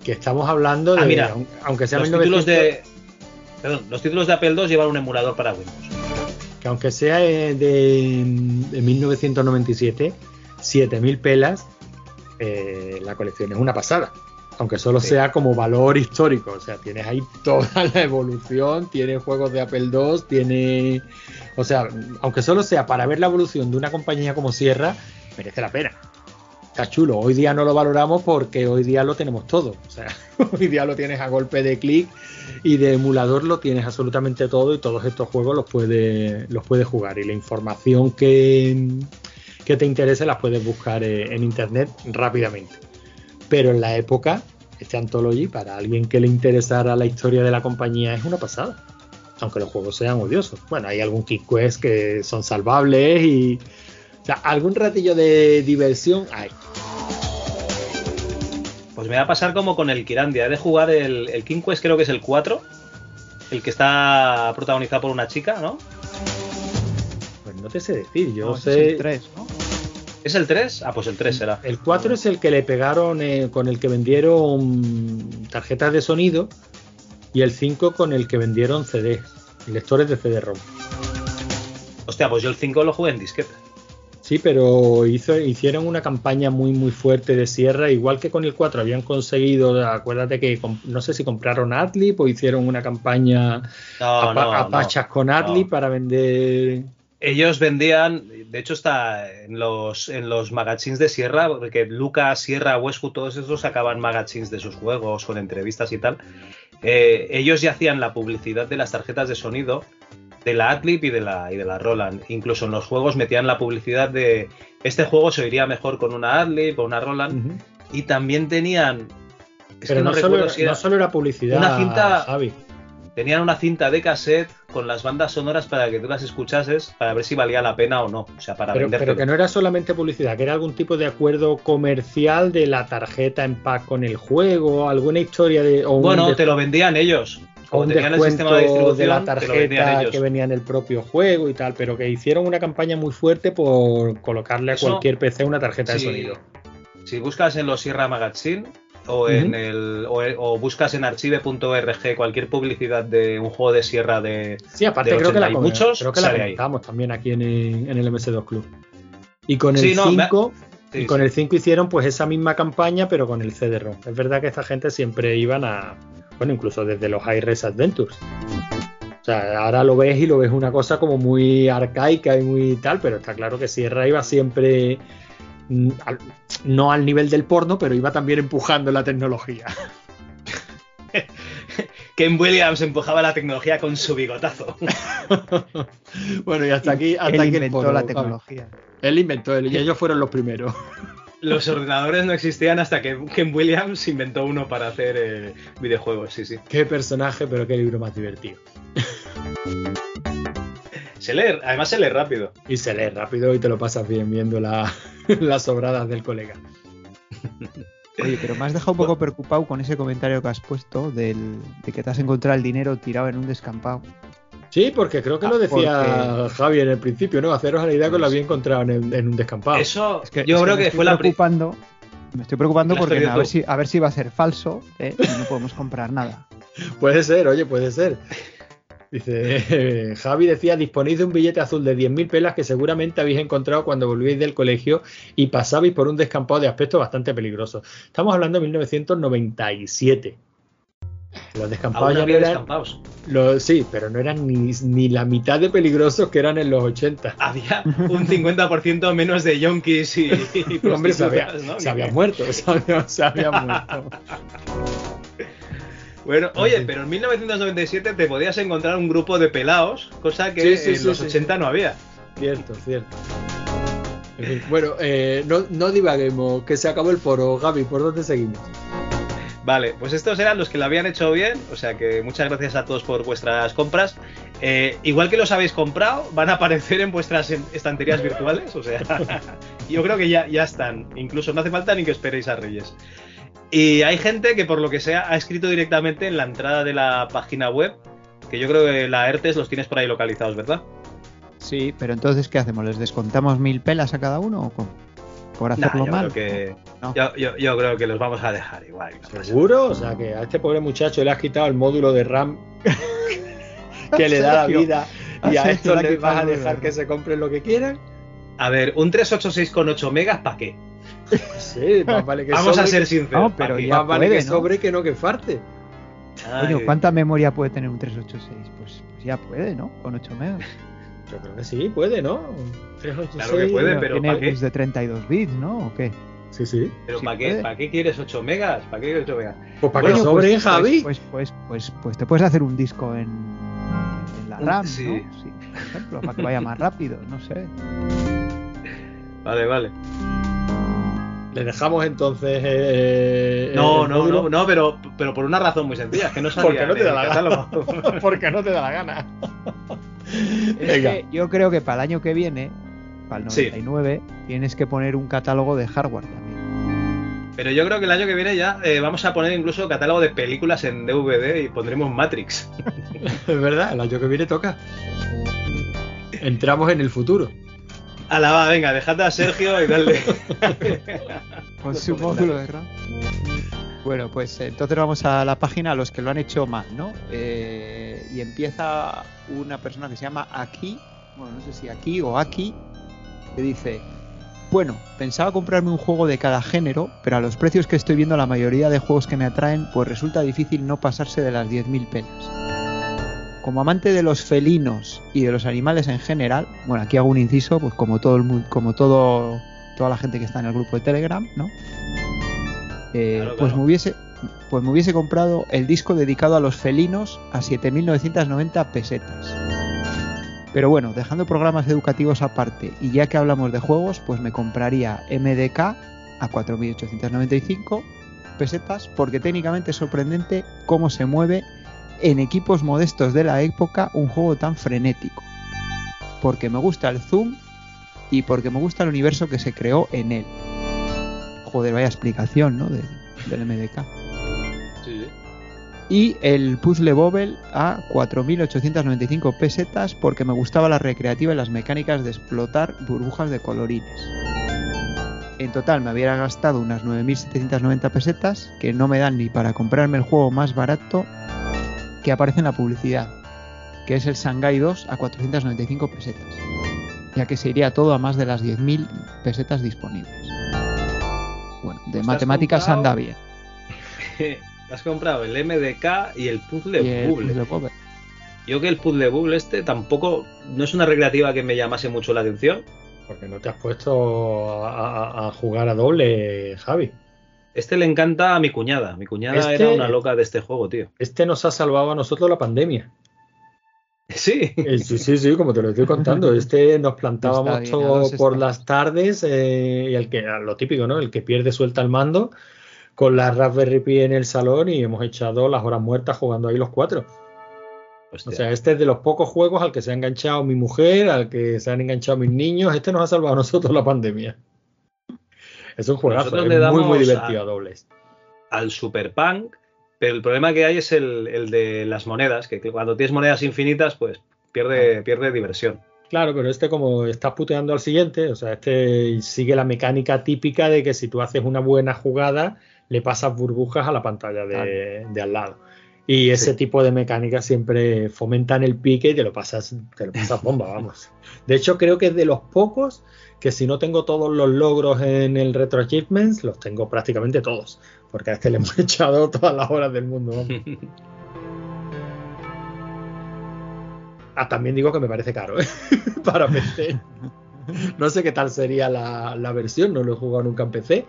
que estamos hablando de, Ah, mira, aun- aunque sea los 1900 títulos de. Perdón, los títulos de Apple II llevan un emulador para Windows. que aunque sea eh, de, de 1997, 7000 pelas, eh, la colección es una pasada. Aunque solo Sí. sea como valor histórico. O sea, tienes ahí toda la evolución, tienes juegos de Apple II, tiene. O sea, aunque solo sea para ver la evolución de una compañía como Sierra, merece la pena. Está chulo. Hoy día no lo valoramos porque hoy día lo tenemos todo. O sea, hoy día lo tienes a golpe de clic y de emulador lo tienes absolutamente todo y todos estos juegos los puedes los puedes jugar y la información que, que te interese las puedes buscar eh, en internet rápidamente. Pero en la época, este Anthology, para alguien que le interesara la historia de la compañía, es una pasada. Aunque los juegos sean odiosos. Bueno, hay algún Kid Quest que son salvables y. O sea, algún ratillo de diversión hay. Pues me va a pasar como con el Kirandia. He de jugar el, el King Quest, creo que es el 4. El que está protagonizado por una chica, ¿no? Pues no te sé decir, yo No, sé. es el 3, ¿no? ¿Es el 3? Ah, pues el 3 será. El 4 es el que le pegaron, eh, con el que vendieron tarjetas de sonido. Y el 5 con el que vendieron CDs, lectores de CD-ROM. Hostia, pues yo el 5 lo jugué en disquete. Sí, pero hizo, hicieron una campaña muy muy fuerte de Sierra, igual que con el 4 habían conseguido, acuérdate que no sé si compraron Adlib o hicieron una campaña No, a, pa- no, a pachas no, con no. para vender... Ellos vendían, de hecho está en los, en los magazines de Sierra, porque Lucas, Sierra, Westwood, todos esos sacaban magazines de sus juegos con entrevistas y tal. Eh, ellos ya hacían la publicidad de las tarjetas de sonido de la Adlib y de la, y de la Roland. Incluso en los juegos metían la publicidad de este juego se oiría mejor con una Adlib o una Roland. Y también tenían... es Pero que no, solo, no era- solo era publicidad, una cinta- Javi. Tenían una cinta de cassette con las bandas sonoras para que tú las escuchases para ver si valía la pena o no. O sea, para Pero, pero que no era solamente publicidad, que era algún tipo de acuerdo comercial de la tarjeta en pack con el juego, alguna historia de... O Bueno, te lo vendían ellos. o un tenían el sistema de distribución, la lo vendían tarjeta ellos. que venía en el propio juego y tal, pero que hicieron una campaña muy fuerte por colocarle a cualquier PC una tarjeta de sonido. Si buscas en los Sierra Magazine o, en el, o, o buscas en archive.org cualquier publicidad de un juego de Sierra de. Sí, aparte de creo que la, 80 y com- muchos, creo que la sale ahí. comentamos también aquí en el, en el MS2 Club. Y con el Sí, no, me ha- 5 Sí, y con sí. el 5 hicieron pues esa misma campaña pero con el CD-ROM. Es verdad que esta gente siempre iban a bueno, incluso desde los High Res Adventures. O sea, ahora lo ves y lo ves una cosa como muy arcaica y muy tal, pero está claro que Sierra iba siempre no al nivel del porno, pero iba también empujando la tecnología. Ken Williams empujaba la tecnología con su bigotazo. bueno, y hasta aquí, hasta Él aquí el inventó porno, la tecnología. Él inventó, él, y ellos fueron los primeros. Los ordenadores no existían hasta que Ken Williams inventó uno para hacer eh, videojuegos, sí, sí. Qué personaje, pero qué libro más divertido. Se lee, además se lee rápido. Y se lee rápido y te lo pasas bien viendo la- las sobradas del colega. Oye, pero me has dejado un poco preocupado con ese comentario que has puesto del, de que te has encontrado el dinero tirado en un descampado. Sí, porque creo que Ah, lo decía porque- Javi en el principio, ¿no? Haceros a la idea que lo había encontrado en, el- en un descampado. Eso, Es que- yo es creo me que estoy fue la preocupando, Me estoy preocupando porque a ver, si, a ver si va a ser falso ¿eh? y no podemos comprar nada. Puede ser, oye, puede ser. Dice, Javi decía, disponéis de un billete azul de 10.000 pelas que seguramente habéis encontrado cuando volvíais del colegio y pasabais por un descampado de aspecto bastante peligroso. Estamos hablando de 1997. Los descampados ya no eran... descampados. los- sí, pero no eran ni, ni la mitad de peligrosos que eran en los 80. Había un 50% menos de yonkis y, y Hombre, se, había, prostitutas, ¿no? se habían muerto, se habían, se habían muerto. Bueno, oye, pero en 1997 te podías encontrar un grupo de pelados, cosa que Sí, sí, en sí, los sí, 80 no había. Cierto, cierto. En fin, bueno, eh, no, no divaguemos, que se acabó el foro. Gaby, ¿por dónde seguimos? Vale, pues estos eran los que lo habían hecho bien, o sea que muchas gracias a todos por vuestras compras. Eh, igual que los habéis comprado, van a aparecer en vuestras estanterías virtuales, o sea, yo creo que ya, ya están, incluso no hace falta ni que esperéis a Reyes. Y hay gente que por lo que sea ha escrito directamente en la entrada de la página web, que yo creo que la ERTES los tienes por ahí localizados, ¿verdad? Sí, pero entonces, ¿qué hacemos? ¿Les descontamos mil pelas a cada uno o cómo? ¿Por Nah, hacerlo yo, mal? creo que, No. yo, yo- yo creo que los vamos a dejar igual. ¿Seguro? O sea, que a este pobre muchacho le has quitado el módulo de RAM que le da la vida y a estos le vas a dejar que se compren lo que quieran. A ver, un 386 con 8 megas, ¿para qué? Sí, más vale que Vamos a ser sinceros. No, pero ya más vale puede, que ¿no? sobre que no que farte. ¿cuánta memoria puede tener un 386? Pues, pues ya puede, ¿no? Con 8 megas. Yo creo que sí, puede, ¿no? 386, Claro que puede, pero tiene ¿para qué? bus de 32 bits, ¿no? ¿O qué? Sí, sí. ¿Pero Sí para qué, puede. ¿para qué quieres 8 megas? ¿Para qué quieres 8 megas? Pues para Bueno, que sobre, pues, Javi. Pues, pues, pues, pues te puedes hacer un disco en, en la RAM, sí. ¿no? Sí, por ejemplo, para que vaya más rápido, no sé. Vale, vale. Le dejamos entonces. eh, No, el no, no, no, pero, pero por una razón muy sencilla, que no Porque no te da la gana. Porque no te da la gana. Venga. yo creo que para el año que viene para el Sí. 99, tienes que poner un catálogo de hardware también. Pero yo creo que el año que viene ya eh, vamos a poner incluso catálogo de películas en DVD y pondremos Matrix. Es verdad, el año que viene toca. Entramos en el futuro. Ala, va, venga, dejad a Sergio y dale. Con su módulo de RAM. Bueno, pues eh, entonces vamos a la página a los que lo han hecho mal, ¿no? Eh, y empieza una persona que se llama Aquí, bueno, no sé si Aquí o Aquí, que dice, bueno, pensaba comprarme un juego de cada género, pero a los precios que estoy viendo la mayoría de juegos que me atraen, pues resulta difícil no pasarse de las 10.000 pelas. Como amante de los felinos y de los animales en general, bueno, aquí hago un inciso, pues como todo el mundo, como todo toda la gente que está en el grupo de Telegram, ¿no? Eh, Claro, pues claro. me hubiese pues me hubiese comprado el disco dedicado a los felinos a 7.990 pesetas. Pero bueno, dejando programas educativos aparte y ya que hablamos de juegos, pues me compraría MDK a 4.895 pesetas porque técnicamente es sorprendente cómo se mueve en equipos modestos de la época un juego tan frenético. Porque me gusta el zoom y porque me gusta el universo que se creó en él. Joder, vaya explicación, ¿no? Del, del MDK. Y el puzzle Bobble a 4.895 pesetas porque me gustaba la recreativa y las mecánicas de explotar burbujas de colorines. En total me hubiera gastado unas 9.790 pesetas que no me dan ni para comprarme el juego más barato que aparece en la publicidad, que es el Shanghai 2 a 495 pesetas, ya que se iría todo a más de las 10.000 pesetas disponibles. Bueno, de Pues matemáticas comprado- anda bien. Has comprado el MDK y el puzzle Y el Bubble. puzzle. Yo que el puzzle Bubble este tampoco no es una recreativa que me llamase mucho la atención. Porque no te has puesto a, a- a jugar a doble, Javi. Este le encanta a mi cuñada. Mi cuñada Este- era una loca de este juego, tío. Este nos ha salvado a nosotros la pandemia. Sí. Eh, sí, sí, sí, como te lo estoy contando. Este nos plantábamos bien, por las tardes eh, y el que, lo típico, ¿no? El que pierde suelta el mando con la Raspberry Pi en el salón y hemos echado las horas muertas jugando ahí los cuatro. Hostia. O sea, este es de los pocos juegos al que se ha enganchado mi mujer, al que se han enganchado mis niños. Este nos ha salvado a nosotros la pandemia. Es un juegazo, Nosotros es le muy, damos muy divertido a- a dobles. al Super Punk, pero el problema que hay es el, el de las monedas, que cuando tienes monedas infinitas, pues pierde, pierde diversión. Claro, pero este como estás puteando al siguiente, o sea, este sigue la mecánica típica de que si tú haces una buena jugada, le pasas burbujas a la pantalla de, de al lado. Y ese Sí. tipo de mecánicas siempre fomentan el pique y te lo pasas, te lo pasas bomba, vamos. De hecho, creo que es de los pocos que si no tengo todos los logros en el Retro Achievements, los tengo prácticamente todos. Porque a este le hemos echado todas las horas del mundo. Ah, también digo que me parece caro, ¿eh? Para PC. No sé qué tal sería la, la versión, no lo he jugado nunca en PC,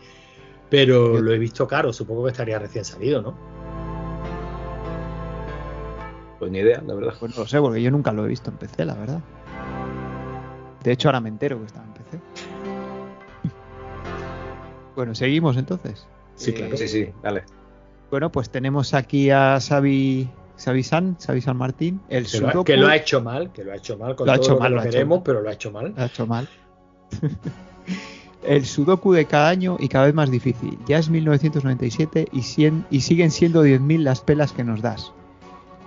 pero lo he visto caro, supongo que estaría recién salido, ¿no? Pues ni idea, la verdad. Pues no lo sé, porque yo nunca lo he visto en PC, la verdad. De hecho, ahora me entero que estaba en PC. Bueno, seguimos entonces. Sí, Eh, claro. Sí, sí, dale. Bueno, pues tenemos aquí a Xavi, Xavi San, Xavi San Martín, el Que lo, que lo ha hecho mal, que lo ha hecho mal, con Lo ha todo hecho lo que mal, lo lo ha hecho queremos, mal. pero lo ha hecho mal. Lo ha hecho mal. el Sudoku de cada año y cada vez más difícil. Ya es 1997 y, cien- y siguen siendo 10.000 las pelas que nos das.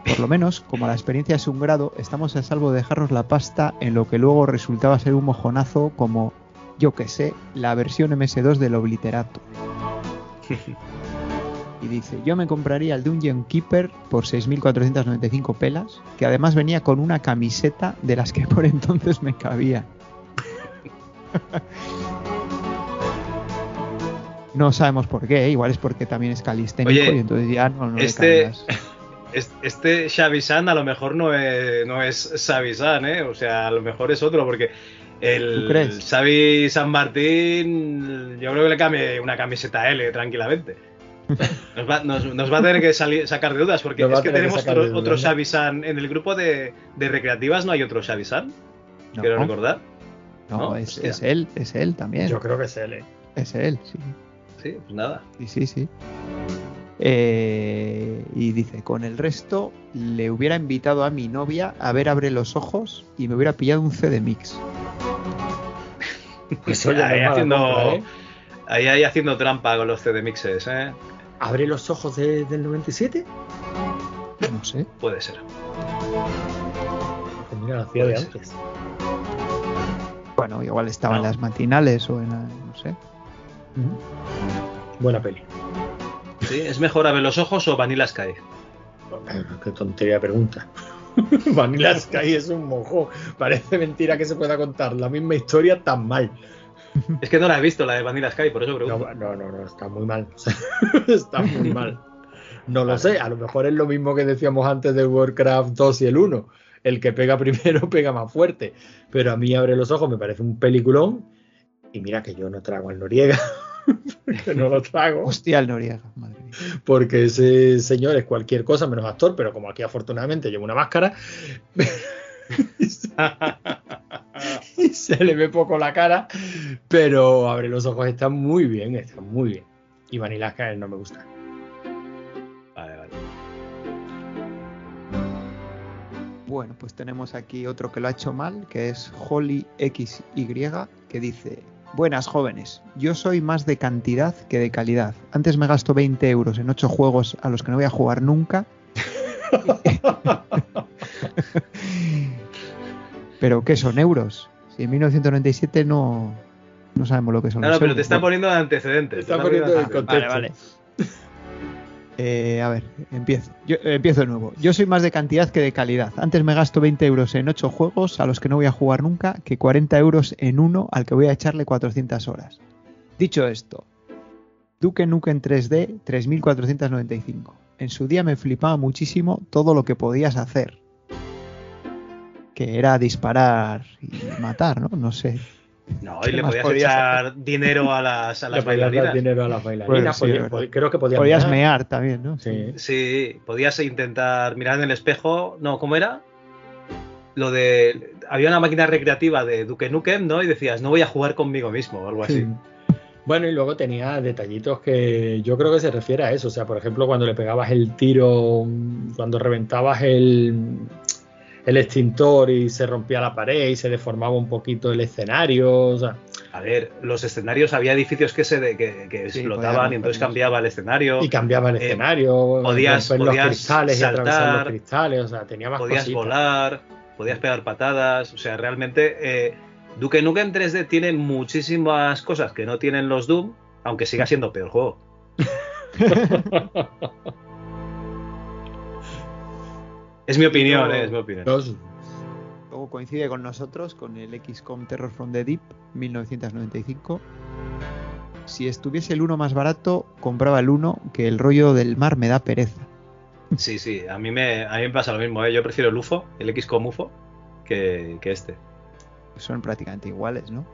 Por lo menos, como la experiencia es un grado, estamos a salvo de dejarnos la pasta en lo que luego resultaba ser un mojonazo como, yo que sé, la versión MS2 del Obliterato. Y dice, yo me compraría el Dungeon Keeper por 6.495 pelas, que además venía con una camiseta de las que por entonces me cabía. No sabemos por qué, ¿eh? igual es porque también es calisténico Oye, y entonces ya no, no le este- Este Xavi San a lo mejor no es, no es Xavi San, ¿eh? O sea, a lo mejor es otro, porque el. Xavi San Martín, yo creo que le cambie una camiseta L tranquilamente. Nos va, nos- nos va a tener que salir- sacar de dudas, porque Nos es que que tenemos sacar otro, otro. En el grupo de, de recreativas no hay otro Xavi San, No, quiero recordar. no, ¿no? es, Hostia. es él, es él también. Yo creo que es él, ¿eh? Es él, sí. Sí, pues nada. Sí, sí, sí. Eh, y dice, con el resto le hubiera invitado a mi novia a ver Abre los Ojos y me hubiera pillado un CD Mix. Pues oye, ahí, no es mala haciendo, compra, ¿eh? ahí, ahí haciendo trampa con los CD mixes, ¿eh? ¿Abre los ojos de- del 97? No sé. Puede ser. Pues mira, la hacía de ser. antes. Bueno, igual estaba en las matinales o en la, no sé. Buena peli. ¿Sí? ¿Es mejor Abre los ojos o Vanilla Sky? Qué tontería de pregunta. Vanilla Sky es un mojo. Parece mentira que se pueda contar la misma historia tan mal. Es que no la he visto, la de Vanilla Sky, por eso No, pregunto. no, no, no, está muy mal. Está muy mal. No lo sé, a lo mejor es lo mismo que decíamos antes de Warcraft 2 y el 1. El que pega primero pega más fuerte. Pero a mí abre los ojos, me parece un peliculón. Y mira que yo no trago al Noriega. que no lo trago. Hostia, el Noriega, madre. Porque ese señor es cualquier cosa menos actor, pero como aquí afortunadamente lleva una máscara. y se le ve poco la cara, pero abre los ojos, está muy bien, está muy bien. Y Vanilla Sky no me gusta. Vale, vale. Bueno, pues tenemos aquí otro que lo ha hecho mal, que es Holly XY, que dice: Buenas jóvenes, yo soy más de cantidad que de calidad. Antes me gasto 20 euros en 8 juegos a los que no voy a jugar nunca. Pero ¿qué son euros? Si en 1997 no, no sabemos lo que son No, no, los pero euros. te está poniendo de antecedentes. Está te poniendo en antecedentes. contexto. Vale, vale. Eh, a ver, empiezo. Yo, eh, empiezo de nuevo. Yo soy más de cantidad que de calidad. Antes me gasto 20 euros en 8 juegos a los que no voy a jugar nunca que 40 euros en uno al que voy a echarle 400 horas. Dicho esto, Duke Nukem 3D 3495. En su día me flipaba muchísimo todo lo que podías hacer. Que era disparar y matar, ¿no? No sé. No, ¿Qué y le podías podías echar dinero a las, a Le las podías dar bailarinas. dinero a las bailarinas. Sí, creo que podías, Podías mear. mear también, ¿no? Sí. Sí, podías intentar mirar en el espejo. No, ¿cómo era? Lo de. Había una máquina recreativa de Duke Nukem, ¿no? Y decías, no voy a jugar conmigo mismo o algo así. Bueno, y luego tenía detallitos que yo creo que se refiere a eso. O sea, por ejemplo, cuando le pegabas el tiro, cuando reventabas el, el extintor y se rompía la pared y se deformaba un poquito el escenario. O sea, A ver, los escenarios, había edificios que se de- que, que Sí, explotaban podían y entonces cambiaba el escenario. y cambiaba el Eh, escenario, podías- romper podías los cristales y atravesar los saltar, cristales. O sea, tenía más podías cositas. volar, podías pegar patadas, o sea, realmente eh, Duke Nukem 3D tiene muchísimas cosas que no tienen los Doom, aunque siga siendo peor juego. es mi opinión, No. eh, es mi opinión. Luego coincide con nosotros, con el XCOM Terror from the Deep 1995. Si estuviese el 1 más barato, compraba el 1, que el rollo del mar me da pereza. Sí, sí, a mí me, a mí me pasa lo mismo, ¿eh? yo prefiero el UFO, el XCOM UFO, que, que este. Son prácticamente iguales, ¿no?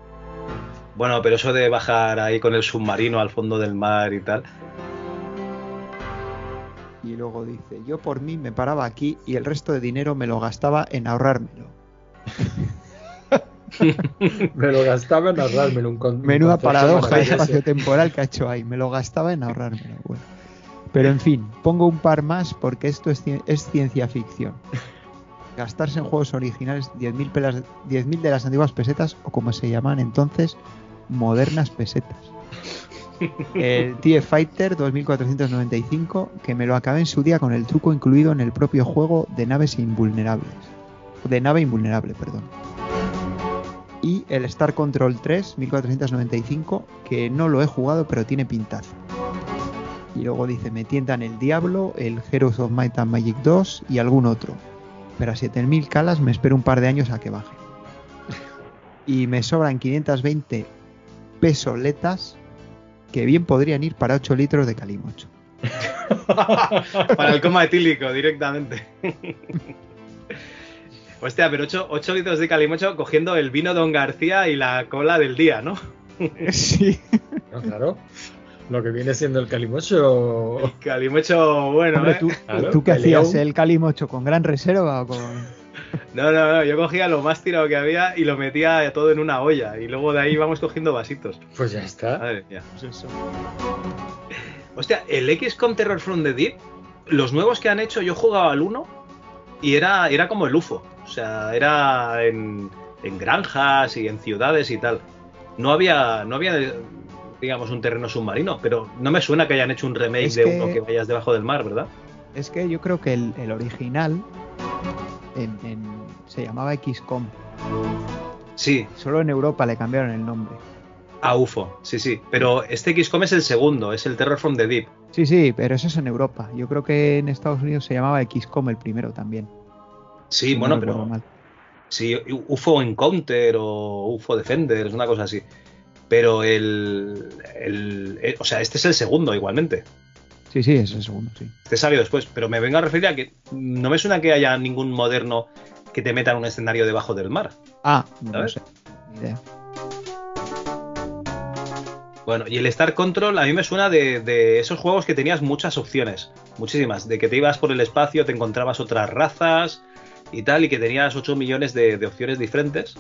Bueno, pero eso de bajar ahí con el submarino al fondo del mar y tal. Y luego dice, yo por mí me paraba aquí y el resto de dinero me lo gastaba en ahorrármelo. Me lo gastaba en ahorrármelo. Un con- Menuda paradoja espacio-temporal que ha hecho ahí. Me lo gastaba en ahorrármelo. Bueno. Pero en fin, pongo un par más porque esto es, ci- es ciencia ficción. Gastarse en juegos originales 10.000 pelas- 10.000 de las antiguas pesetas o como se llaman entonces, modernas pesetas. El TIE Fighter 2495 que me lo acabé en su día con el truco incluido en el propio juego de naves invulnerables. De nave invulnerable, perdón y el Star Control 3 1495 que no lo he jugado pero tiene pintazo. Y luego dice, me tientan el Diablo, el Heroes of Might and Magic 2 y algún otro. Pero a 7000 calas me espero un par de años a que baje. Y me sobran 520 pesoletas que bien podrían ir para 8 litros de calimocho. Para el coma etílico directamente. Hostia, pero 8, litros de calimocho cogiendo el vino Don García y la cola del día, ¿no? Sí. No, claro. Lo que viene siendo el calimocho. Calimocho bueno, Hombre, ¿eh? ¿tú, Claro, ¿tú qué de hacías? ¿El calimocho con gran reserva o con...? No, no, no, yo cogía lo más tirado que había y lo metía todo en una olla y luego de ahí íbamos cogiendo vasitos. Pues ya está. Madre mía. Hostia, el XCOM Terror from the Deep, los nuevos que han hecho, yo jugaba al 1 y era, era como el UFO. O sea, era en, en granjas y en ciudades y tal. no había, no había, digamos, un terreno submarino, pero no me suena que hayan hecho un remake Es de que- uno que vayas debajo del mar, ¿verdad? Es que yo creo que el, el original en- en- se llamaba XCOM. Sí. Solo en Europa le cambiaron el nombre. A UFO, sí, sí. Pero este XCOM es el segundo, es el Terror from the Deep. Sí, sí, pero eso es en Europa. Yo creo que en Estados Unidos se llamaba XCOM el primero también. Sí, no bueno, pero. mal. Sí, UFO Encounter o UFO Defenders, una cosa así. Pero el, el- O sea, este es el segundo igualmente. Sí, sí, es el segundo, sí. Este salió después. Pero me vengo a referir a que no me suena que haya ningún moderno que te meta en un escenario debajo del mar. Ah, no ¿Sabes? sé. Idea. Bueno, y el Star Control a mí me suena de, de esos juegos que tenías muchas opciones, muchísimas, de que te ibas por el espacio, te encontrabas otras razas y tal, y que tenías 8 millones de, de opciones diferentes.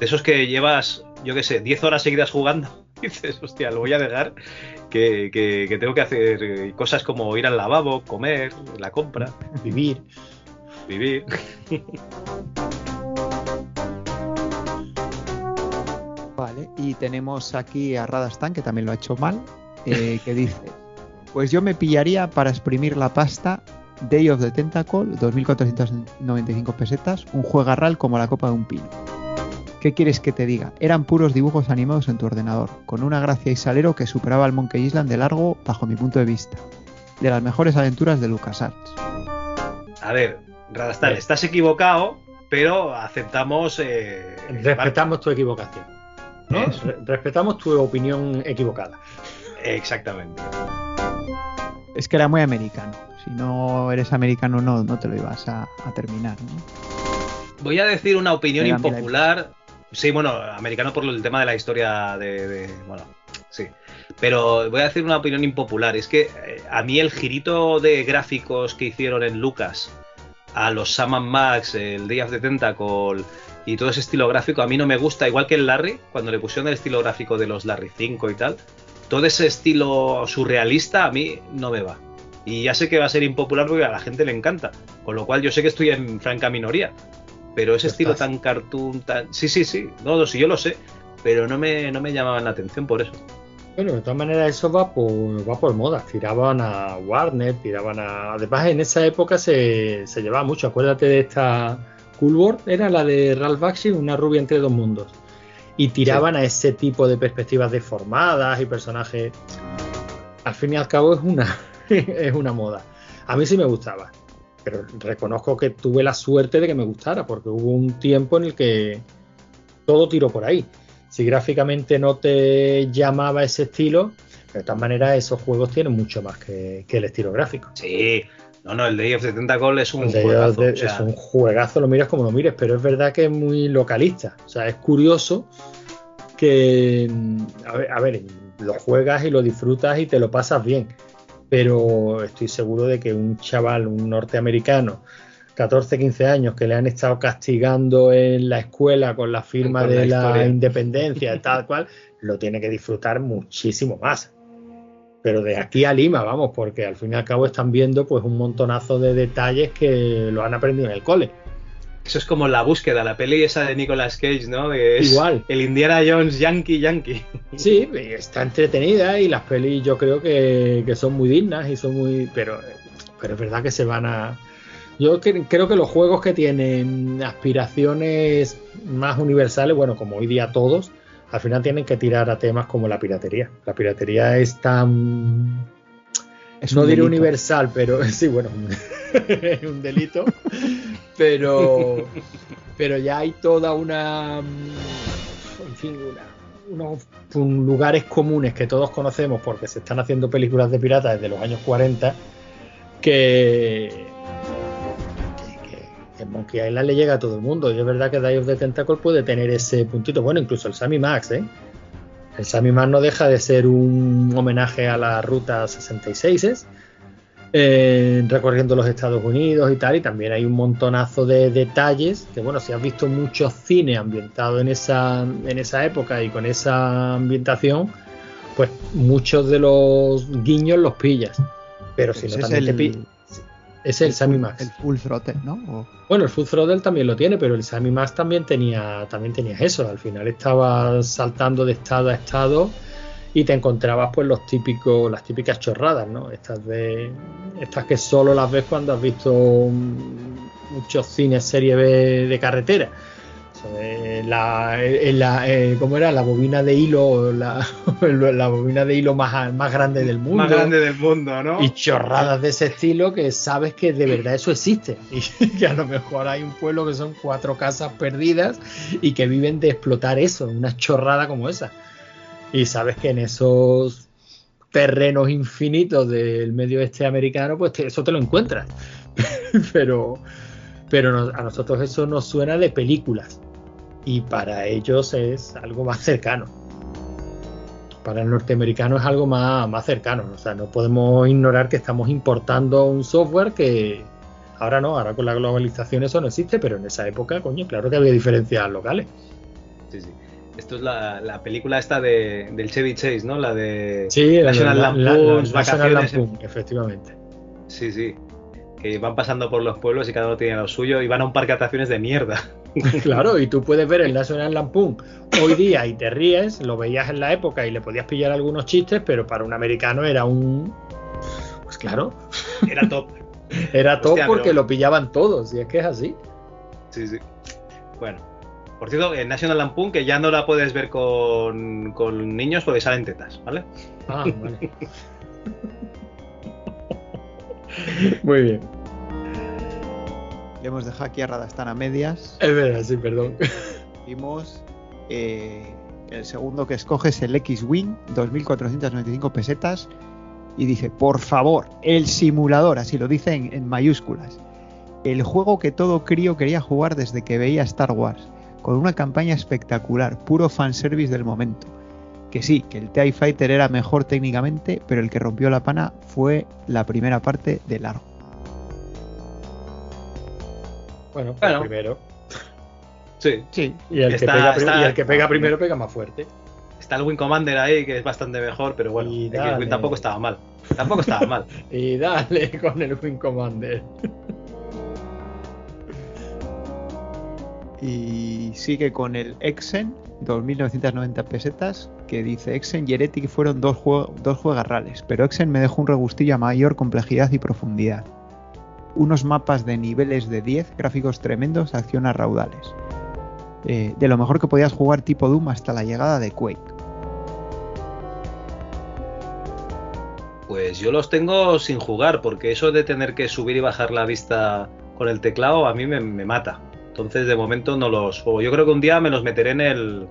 De esos que llevas, yo qué sé, 10 horas seguidas jugando. Y dices, hostia, lo voy a dejar, que, que- que tengo que hacer cosas como ir al lavabo, comer, la compra, Vivir. Vivir. Vale, y tenemos aquí a Radastan, que también lo ha hecho mal, eh, que dice, pues yo me pillaría para exprimir la pasta Day of the Tentacle, 2.495 pesetas, un juegarral como la copa de un pino. ¿Qué quieres que te diga? Eran puros dibujos animados en tu ordenador, con una gracia y salero que superaba al Monkey Island de largo bajo mi punto de vista. De las mejores aventuras de LucasArts. A ver, Radastar, estás equivocado, pero aceptamos... eh, Respetamos tu equivocación. ¿no? Eso. Re- Respetamos tu opinión equivocada. Exactamente. Es que era muy americano. Si no eres americano, no, no te lo ibas a, a terminar. ¿no? Voy a decir una opinión impopular. Sí, bueno, americano por el tema de la historia de, de- Bueno, sí. Pero voy a decir una opinión impopular. Es que eh, a mí el girito de gráficos que hicieron en Lucas a los Sam and Max, el Day of the Tentacle y todo ese estilo gráfico, a mí no me gusta. Igual que el Larry, cuando le pusieron el estilo gráfico de los Larry 5 y tal. Todo ese estilo surrealista a mí no me va. Y ya sé que va a ser impopular porque a la gente le encanta. Con lo cual yo sé que estoy en franca minoría. Pero ese estilo estás. tan cartoon, tan. Sí, sí, sí. No, no, sí, yo lo sé. Pero no me, no me llamaban la atención por eso. Bueno, de todas maneras eso va por, va por moda. Tiraban a Warner, tiraban a... Además en esa época se, se llevaba mucho. Acuérdate de esta Cool World, era la de Ralph Bakshi, una rubia entre dos mundos. Y tiraban a ese tipo de perspectivas deformadas y personajes... Al fin y al cabo es una, es una moda. A mí sí me gustaba. Pero reconozco que tuve la suerte de que me gustara, porque hubo un tiempo en el que todo tiró por ahí. Si gráficamente no te llamaba ese estilo, de todas maneras esos juegos tienen mucho más que, que el estilo gráfico. Sí, no, no, el Day of the Tentacle es un juegazo. de- o sea, es un juegazo, lo miras como lo mires, pero es verdad que es muy localista. O sea, es curioso que, mm, a ver, a ver, lo juegas y lo disfrutas y te lo pasas bien. Pero estoy seguro de que un chaval, un norteamericano, 14, 15 años, que le han estado castigando en la escuela con la firma Con la de la, historia. independencia, tal cual, lo tiene que disfrutar muchísimo más. Pero de aquí a Lima, vamos, porque al fin y al cabo están viendo pues un montonazo de detalles que lo han aprendido en el cole. Eso es como la búsqueda, la peli esa de Nicolas Cage, ¿no? Es Igual. El Indiana Jones Yankee Yankee. Sí, está entretenida y las pelis yo creo que, que son muy dignas y son muy... Pero, pero es verdad que se van a... Yo cre- creo que los juegos que tienen aspiraciones más universales, bueno, como hoy día todos, al final tienen que tirar a temas como la piratería. La piratería es tan... Es no un diré delito. universal, pero sí, bueno, es un delito. Pero, pero ya hay toda una, mm, en fin, una- unos un- lugares comunes que todos conocemos porque se están haciendo películas de piratas desde los años 40 que, que, que- Monkey Island le llega a todo el mundo y es verdad que Day of the Tentacle puede tener ese puntito, bueno, incluso el Sammy Max, ¿eh? El Sammy Max no deja de ser un homenaje a la ruta 66 eh, recorriendo los Estados Unidos y tal, y también hay un montonazo de detalles que, bueno, si has visto mucho cine ambientado en esa, en esa época y con esa ambientación, pues muchos de los guiños los pillas. Pero si no, también te el- pillas. Es el, Sammy Max. El Full Throttle, ¿no? Bueno, el Full Throttle también lo tiene, pero el Sammy Max también tenía, también tenía eso. Al final estabas saltando de estado a estado y te encontrabas pues los típicos, las típicas chorradas, ¿no? Estas de. Estas que solo las ves cuando has visto muchos cines serie B de carretera la, la eh, ¿cómo era? La bobina de hilo, la, la bobina de hilo más, más grande del mundo. Más grande del mundo, ¿no? Y chorradas de ese estilo que sabes que de verdad eso existe. Y que a lo mejor hay un pueblo que son cuatro casas perdidas y que viven de explotar eso, una chorrada como esa. Y sabes que en esos terrenos infinitos del medio oeste americano, pues eso te lo encuentras. pero pero a nosotros eso nos suena de películas y para ellos es algo más cercano. Para el norteamericano es algo más, más cercano. O sea, no podemos ignorar que estamos importando un software que ahora no, ahora con la globalización eso no existe, pero en esa época, coño, claro que había diferencias locales. Sí, sí. Esto es la, película esta de, del Chevy Chase, ¿no? La de sí, National Lampoon, National Lampoon, efectivamente. Sí, sí. Que van pasando por los pueblos y cada uno tiene lo suyo y van a un parque de atracciones de mierda. Claro, y tú puedes ver el National Lampoon hoy día y te ríes, lo veías en la época y le podías pillar algunos chistes, pero para un americano era un. Pues claro. Era top. era top porque lo pillaban todos, y es que es así. Sí, sí. Bueno. Por cierto, en National Lampoon, que ya no la puedes ver con, con niños porque salen tetas, ¿vale? Ah, vale. Muy bien hemos dejado aquí a Radastán a medias. Es verdad, sí, perdón. Vimos eh, el segundo que escoge es el X-Wing, 2.495 pesetas. Y dice, por favor, el simulador, así lo dice en, mayúsculas. El juego que todo crío quería jugar desde que veía Star Wars, con una campaña espectacular, puro fanservice del momento. Que sí, que el TIE Fighter era mejor técnicamente, pero el que rompió la pana fue la primera parte de largo. Bueno, pues primero. Sí. sí. Y el, que, pega, el que pega primero pega más fuerte. Está el Wing Commander ahí, que es bastante mejor, pero bueno, el tampoco estaba mal. Tampoco estaba mal. y dale con el Wing Commander. y sigue con el Exen, 2.990 pesetas, que dice Exen y Heretic fueron dos, dos juegarrales, pero Exen me dejó un regustillo a mayor complejidad y profundidad unos mapas de niveles de 10, gráficos tremendos, acción a raudales. Eh, de lo mejor que podías jugar tipo Doom hasta la llegada de Quake. Pues yo los tengo sin jugar, porque eso de tener que subir y bajar la vista con el teclado a mí me, mata. Entonces de momento no los juego. Yo creo que un día me los meteré en el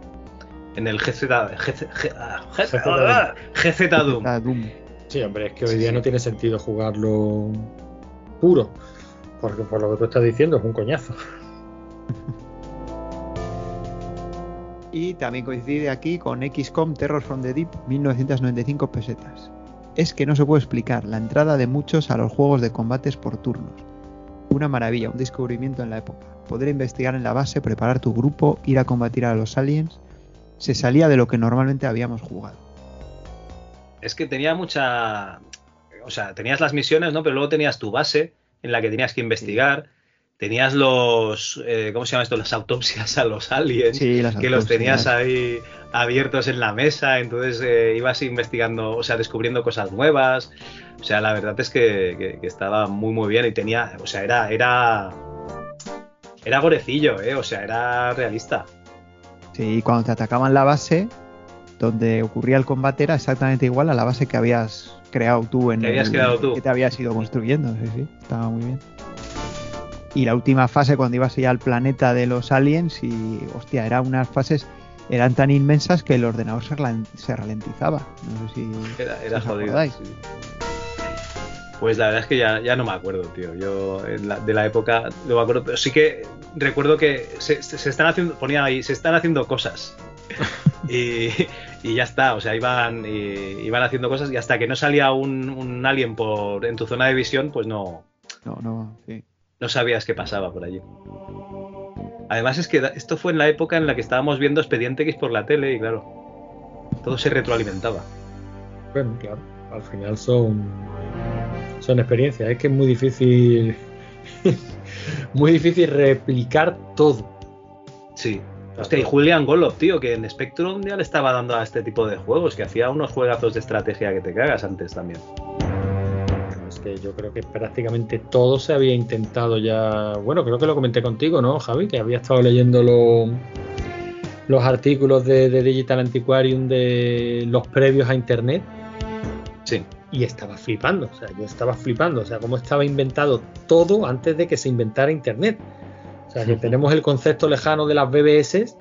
en el GZ, GZ, GZ, Doom. Sí, hombre, es que hoy día no tiene sentido jugarlo puro. Porque por lo que tú estás diciendo es un coñazo. Y también coincide aquí con XCOM Terror from the Deep 1995 pesetas. Es que no se puede explicar la entrada de muchos a los juegos de combates por turnos. Una maravilla, un descubrimiento en la época. Poder investigar en la base, preparar tu grupo, ir a combatir a los aliens, se salía de lo que normalmente habíamos jugado. Es que tenía mucha o sea, tenías las misiones, ¿no? Pero luego tenías tu base en la que tenías que investigar. Tenías los, eh, ¿cómo se llama esto? Las autopsias a los aliens, que los tenías ahí abiertos en la mesa, entonces eh, ibas investigando, o sea, descubriendo cosas nuevas. O sea, la verdad es que, estaba muy, muy bien y tenía, o sea, era, era, era gorecillo, ¿eh? O sea, era realista. Sí, cuando te atacaban la base, donde ocurría el combate era exactamente igual a la base que habías creado tú en habías creado tú. que te habías ido construyendo, sí, sí, estaba muy bien. Y la última fase cuando ibas ya al planeta de los aliens y hostia, eran unas fases eran tan inmensas que el ordenador se, ralentizaba. No sé si era, jodido. Pues la verdad es que ya, no me acuerdo, tío. Yo de la época no me acuerdo, pero sí que recuerdo que se, se están haciendo, ponía ahí, se están haciendo cosas. Y, ya está, o sea, iban, iban haciendo cosas y hasta que no salía un, alien por, en tu zona de visión, pues no. No, no, No sabías qué pasaba por allí. Además es que esto fue en la época en la que estábamos viendo Expediente X por la tele y claro, todo se retroalimentaba. Bueno, claro, al final son son experiencias. Es que es muy difícil, muy difícil replicar todo. Sí. Hostia, y Julian Golob, tío, que en Spectrum ya le estaba dando a este tipo de juegos, que hacía unos juegazos de estrategia que te cagas antes también. Es que yo creo que prácticamente todo se había intentado ya. Bueno, creo que lo comenté contigo, ¿no, Javi? Que había estado leyendo lo- los artículos de, de Digital Antiquarium de los previos a Internet. Sí. Y estaba flipando, o sea, yo estaba flipando, o sea, cómo estaba inventado todo antes de que se inventara Internet. Sea, que tenemos el concepto lejano de las BBS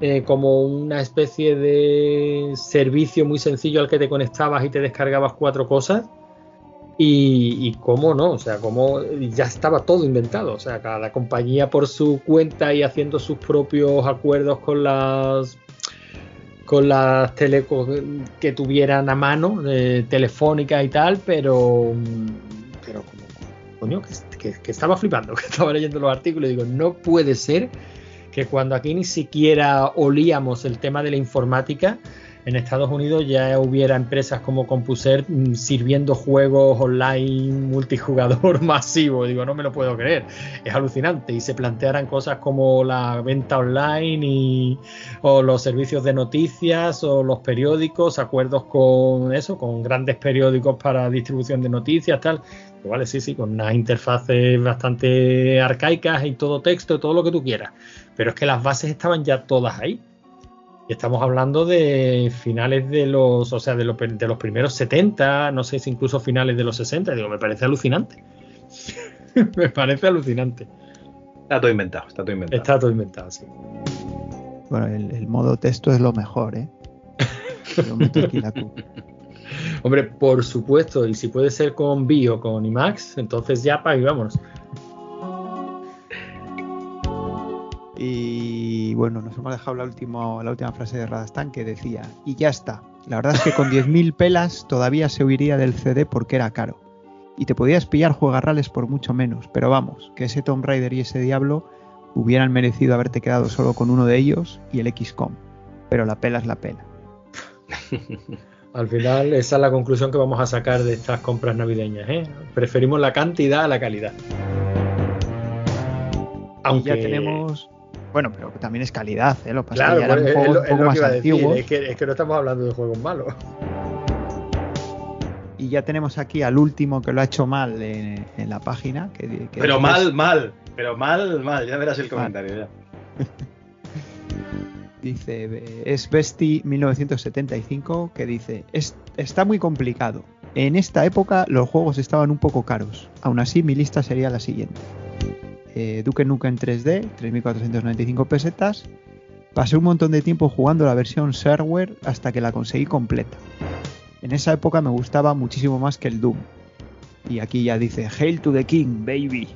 eh, como una especie de servicio muy sencillo al que te conectabas y te descargabas cuatro cosas. Y, y cómo no, o sea, cómo ya estaba todo inventado. O sea, cada compañía por su cuenta y haciendo sus propios acuerdos con las con las telecos que tuvieran a mano, eh, telefónica y tal, pero pero como coño, que, que- estaba flipando, que estaba leyendo los artículos y digo, no puede ser que cuando aquí ni siquiera olíamos el tema de la informática, en Estados Unidos ya hubiera empresas como CompuServe mm, sirviendo juegos online multijugador masivo. Digo, no me lo puedo creer. Es alucinante. Y se plantearan cosas como la venta online y, o los servicios de noticias o los periódicos, acuerdos con eso, con grandes periódicos para distribución de noticias, tal. Pues vale, sí, sí, con unas interfaces bastante arcaicas y todo texto, todo lo que tú quieras. Pero es que las bases estaban ya todas ahí. Y estamos hablando de finales de los, o sea, de, los- de los primeros 70, no sé si incluso finales de los 60. Digo, me parece alucinante. me parece alucinante. Está todo inventado, está todo inventado. Está todo inventado, sí. Bueno, el, el modo texto es lo mejor, ¿eh? Lo meto aquí la cu- Hombre, por supuesto, y si puede ser con B o con IMAX, entonces ya para y vámonos. Y bueno, nos hemos dejado la, último- la última frase de Radastan que decía, y ya está. La verdad es que con 10.000 pelas todavía se huiría del CD porque era caro. Y te podías pillar juegarrales por mucho menos, pero vamos, que ese Tomb Raider y ese Diablo hubieran merecido haberte quedado solo con uno de ellos y el XCOM. Pero la pela es la pela. Al final, esa es la conclusión que vamos a sacar de estas compras navideñas. ¿eh? Preferimos la cantidad a la calidad. Aunque Y ya tenemos... Bueno, pero que también es calidad, ¿eh? Lo pasa Claro, es que ya eran es, juegos lo, un es poco lo más. Es que, es que no estamos hablando de juegos malos. Y ya tenemos aquí al último que lo ha hecho mal en, en la página. Que, que Pero es- mal, mal. Pero mal, mal. Ya verás el comentario. Ya. Dice, es Besti 1975 que dice, "Es- está muy complicado. En esta época los juegos estaban un poco caros. Aún así mi lista sería la siguiente. Eh, Duke Nukem 3D, 3.495 pesetas. Pasé un montón de tiempo jugando la versión Shareware hasta que la conseguí completa. En esa época me gustaba muchísimo más que el Doom. Y aquí ya dice, Hail to the King, baby.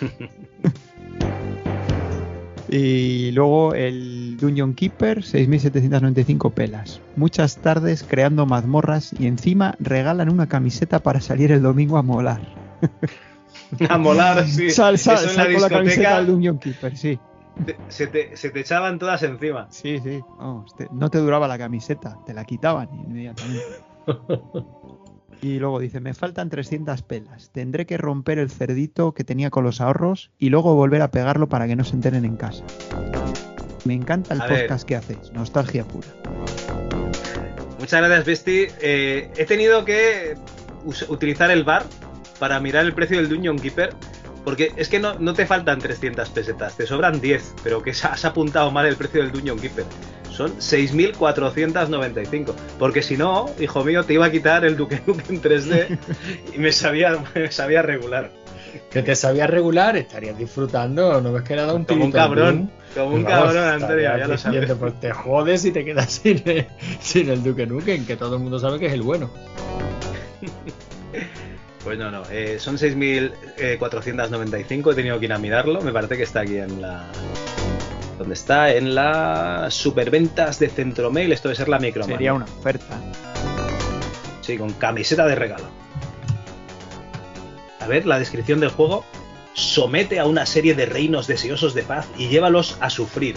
Y luego el Dungeon Keeper, 6.795 pelas. Muchas tardes creando mazmorras y encima regalan una camiseta para salir el domingo a molar. A molar, sí. Sal, sal, Eso en sal la con la camiseta del Dungeon Keeper, sí. te- se, te, se te echaban todas encima. Sí, sí. Te- no te duraba la camiseta, te la quitaban inmediatamente. Y luego dice, me faltan 300 pelas. Tendré que romper el cerdito que tenía con los ahorros y luego volver a pegarlo para que no se enteren en casa. Me encanta el A ver. podcast que haces, nostalgia pura. Muchas gracias, Besti. Eh, he tenido que utilizar el bar para mirar el precio del Dungeon Keeper. Porque es que no, no te faltan 300 pesetas, te sobran 10, pero que has apuntado mal el precio del Dungeon Keeper. Son 6.495. Porque si no, hijo mío, te iba a quitar el Duke Nukem 3D y me sabía, me sabía regular. Que te sabías regular, estarías disfrutando. No ves que era un Como un cabrón, como un Vamos, cabrón, Antonio, ya lo sabes. Pues te jodes y te quedas sin el, sin el Duke Nukem, que todo el mundo sabe que es el bueno. Pues no, no, eh, son 6.495, he tenido que ir a mirarlo, me parece que está aquí en la... ¿Dónde está? En la superventas de Centromail, esto debe ser la micro. Sería una oferta. Sí, con camiseta de regalo. A ver, la descripción del juego. Somete a una serie de reinos deseosos de paz y llévalos a sufrir.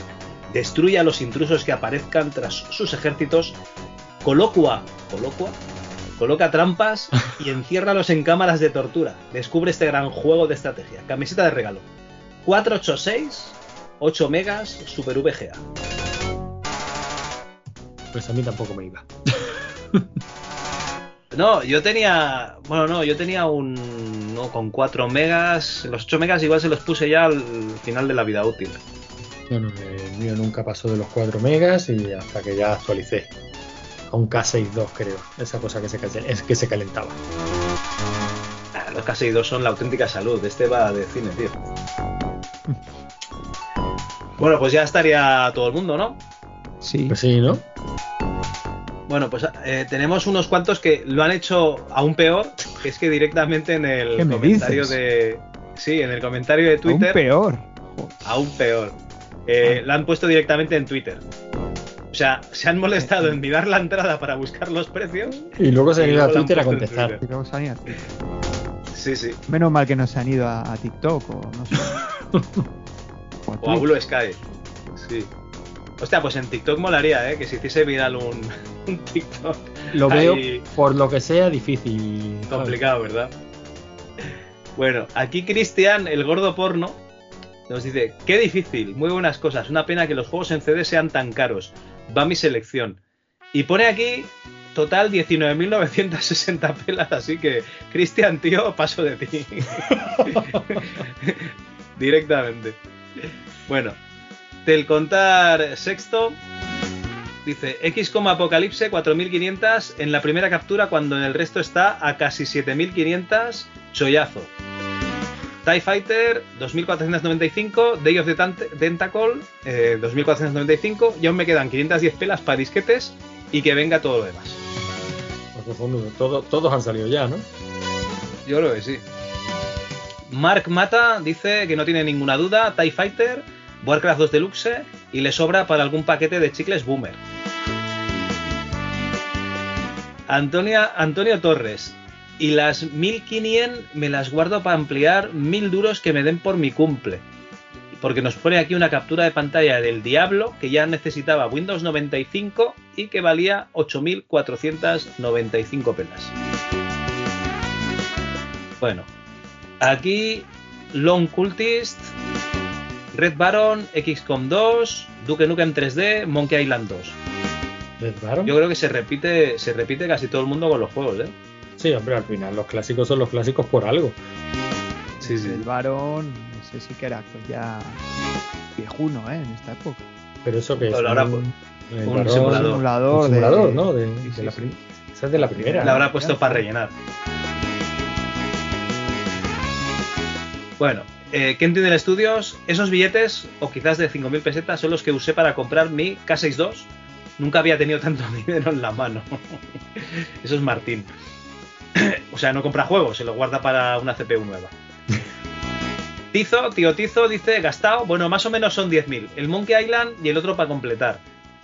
Destruye a los intrusos que aparezcan tras sus ejércitos. Colocua, colocua, Coloca trampas y enciérralos en cámaras de tortura. Descubre este gran juego de estrategia. Camiseta de regalo. 486, 8 megas, Super VGA. Pues a mí tampoco me iba. No, yo tenía. Bueno, no, yo tenía un. No, con 4 megas. Los 8 megas igual se los puse ya al final de la vida útil. No, no, el mío nunca pasó de los 4 megas y hasta que ya actualicé. A un K62 creo. Esa cosa que se, es que se calentaba. Ah, los K62 son la auténtica salud. Este va de cine, tío. Bueno, pues ya estaría todo el mundo, ¿no? Sí. Pues sí, ¿no? Bueno, pues eh, tenemos unos cuantos que lo han hecho aún peor, que es que directamente en el ¿Qué me comentario dices? de. Sí, en el comentario de Aún Twitter. peor. Aún peor. Eh, lo han puesto directamente en Twitter. O sea, se han molestado en mirar la entrada para buscar los precios. Y luego se han ido a Twitter a contestar. Y luego se han ido a Twitter. Sí, sí. Menos mal que no se han ido a, a TikTok o no sé. O a O a. Blue Sky. Sí. Hostia, pues en TikTok molaría, ¿eh? Que se hiciese viral un, un TikTok. Lo veo, ahí por lo que sea, difícil. ¿sabes? complicado, ¿verdad? Bueno, aquí Cristian, el gordo porno, nos dice, qué difícil, muy buenas cosas, una pena que los juegos en CD sean tan caros. Va mi selección. Y pone aquí, total 19.960 pelas, así que, Cristian, tío, paso de ti. Directamente. Bueno, del contar sexto, dice X, Apocalipse 4500 en la primera captura cuando en el resto está a casi 7500 chollazo. TIE Fighter 2495, Day of the Tentacle eh, 2495 y aún me quedan 510 pelas para disquetes y que venga todo lo demás. Pues cojonudo, todo- todos han salido ya, ¿no? Yo creo que sí. Mark Mata dice que no tiene ninguna duda, TIE Fighter, Warcraft 2 Deluxe y le sobra para algún paquete de chicles Boomer. Antonia, Antonio Torres. Y las 1500 me las guardo para ampliar 1000 duros que me den por mi cumple. Porque nos pone aquí una captura de pantalla del Diablo que ya necesitaba Windows 95 y que valía 8495 pelas. Bueno, aquí Long Cultist, Red Baron, XCOM 2, Duke Nukem 3D, Monkey Island 2. ¿Red Baron? Yo creo que se repite, se repite casi todo el mundo con los juegos, ¿eh? Sí, hombre, al final los clásicos son los clásicos por algo. Sí, sí. El varón, ese sí que era pues, ya viejuno, ¿eh? En esta época. Pero eso que es Pero ahora, un, pues, el un varón- simulador. simulador un de- ¿no? De, Sí, de sí, la sí. Esa es de la primera. La habrá puesto para rellenar. Bueno, eh, Kentindel Studios, esos billetes, o quizás de 5.000 pesetas, son los que usé para comprar mi K62. Nunca había tenido tanto dinero en la mano. Eso es Martín. o sea, no compra juegos, se lo guarda para una CPU nueva. Tizo, tío Tizo, dice, gastado, bueno, más o menos son 10.000. El Monkey Island y el otro para completar.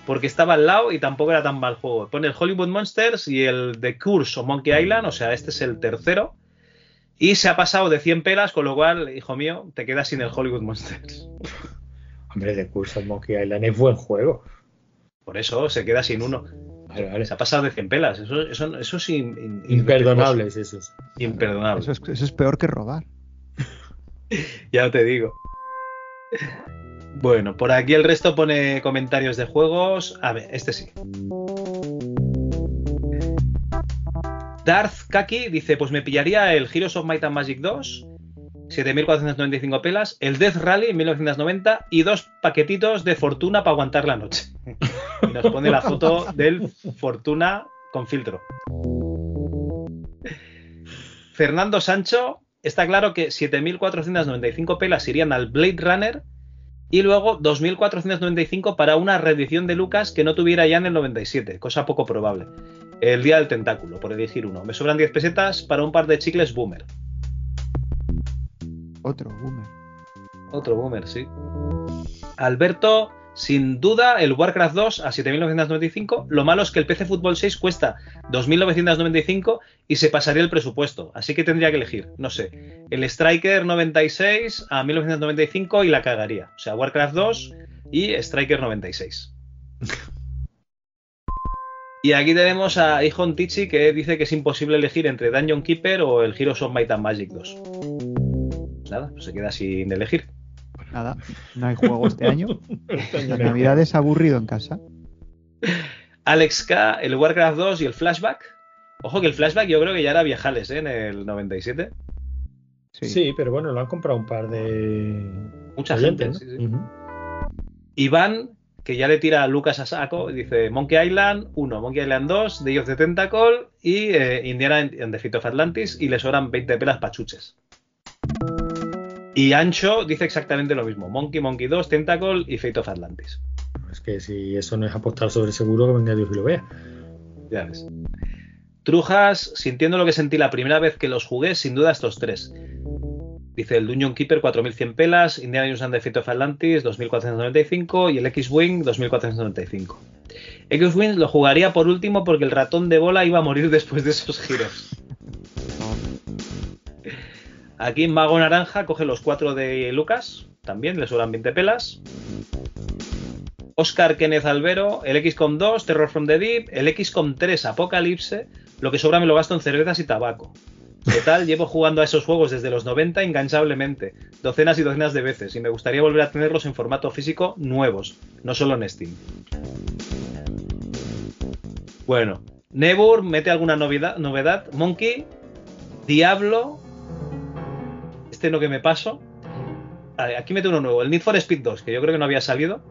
Porque estaba al lado y tampoco era tan mal juego. Pone el Hollywood Monsters y el The Curse o Monkey Island, o sea, este es el tercero. Y se ha pasado de 100 pelas, con lo cual, hijo mío, te quedas sin el Hollywood Monsters. Hombre, de curso Monkey Island es buen juego. Por eso se queda sin uno. Ha pasado de 100 pelas. Eso, eso, eso es in- in- Imperdonable es eso. Imperdonable. Eso es, eso es peor que robar. Ya te digo. Bueno, por aquí el resto pone comentarios de juegos. A ver, este sí. Darth Kaki dice: Pues me pillaría el Heroes of Might and Magic 2, 7.495 pelas, el Death Rally 1990 y dos paquetitos de Fortuna para aguantar la noche. Y nos pone la foto del Fortuna con filtro. Fernando Sancho, está claro que 7.495 pelas irían al Blade Runner y luego 2.495 para una reedición de Lucas que no tuviera ya en el 97, cosa poco probable. El Día del Tentáculo, por elegir uno. Me sobran 10 pesetas para un par de chicles Boomer. Otro boomer. Otro Boomer, sí. Alberto, sin duda, el Warcraft 2 a 7.995. Lo malo es que el PC Fútbol 6 cuesta 2.995 y se pasaría el presupuesto. Así que tendría que elegir, no sé, el Striker 96 a 1.995 y la cagaría. O sea, Warcraft 2 y Striker 96. Y aquí tenemos a Ihon Tichi que dice que es imposible elegir entre Dungeon Keeper o el Heroes of Might and Magic 2. Pues nada, pues se queda sin elegir. Nada, no hay juego este año. La Navidad es aburrido en casa. Alex K, el Warcraft 2 y el Flashback. Ojo que el Flashback yo creo que ya era viejales ¿eh? en el 97. Sí. pero bueno, lo han comprado un par de. Mucha gente. sí, sí. Iván, que ya le tira a Lucas a saco, y dice Monkey Island 1, Monkey Island 2, Day of the Tentacle y eh, Indiana en The Fate of Atlantis y le sobran 20 pelas pachuches. Y Ancho dice exactamente lo mismo, Monkey, Monkey 2, Tentacle y Fate of Atlantis. Es que si eso no es apostar sobre seguro, que venga Dios y lo vea. Ya ves. Trujas, sintiendo lo que sentí la primera vez que los jugué, sin duda estos tres. Dice el Dungeon Keeper 4100 pelas, Indiana Jones and the Fate of Atlantis 2495 y el X-Wing 2495. X-Wing lo jugaría por último porque el ratón de bola iba a morir después de esos giros. Aquí Mago Naranja coge los cuatro de Lucas, también le sobran 20 pelas. Oscar Kenneth Albero, el XCOM 2, Terror from the Deep, el XCOM 3, Apocalipse, lo que sobra me lo gasto en cervezas y tabaco. Total, llevo jugando a esos juegos desde los 90 enganchablemente, docenas y docenas de veces, y me gustaría volver a tenerlos en formato físico nuevos, no solo en Steam. Bueno, Nebur mete alguna novedad, novedad. Monkey, Diablo, este no que me paso. Aquí mete uno nuevo, el Need for Speed 2, que yo creo que no había salido.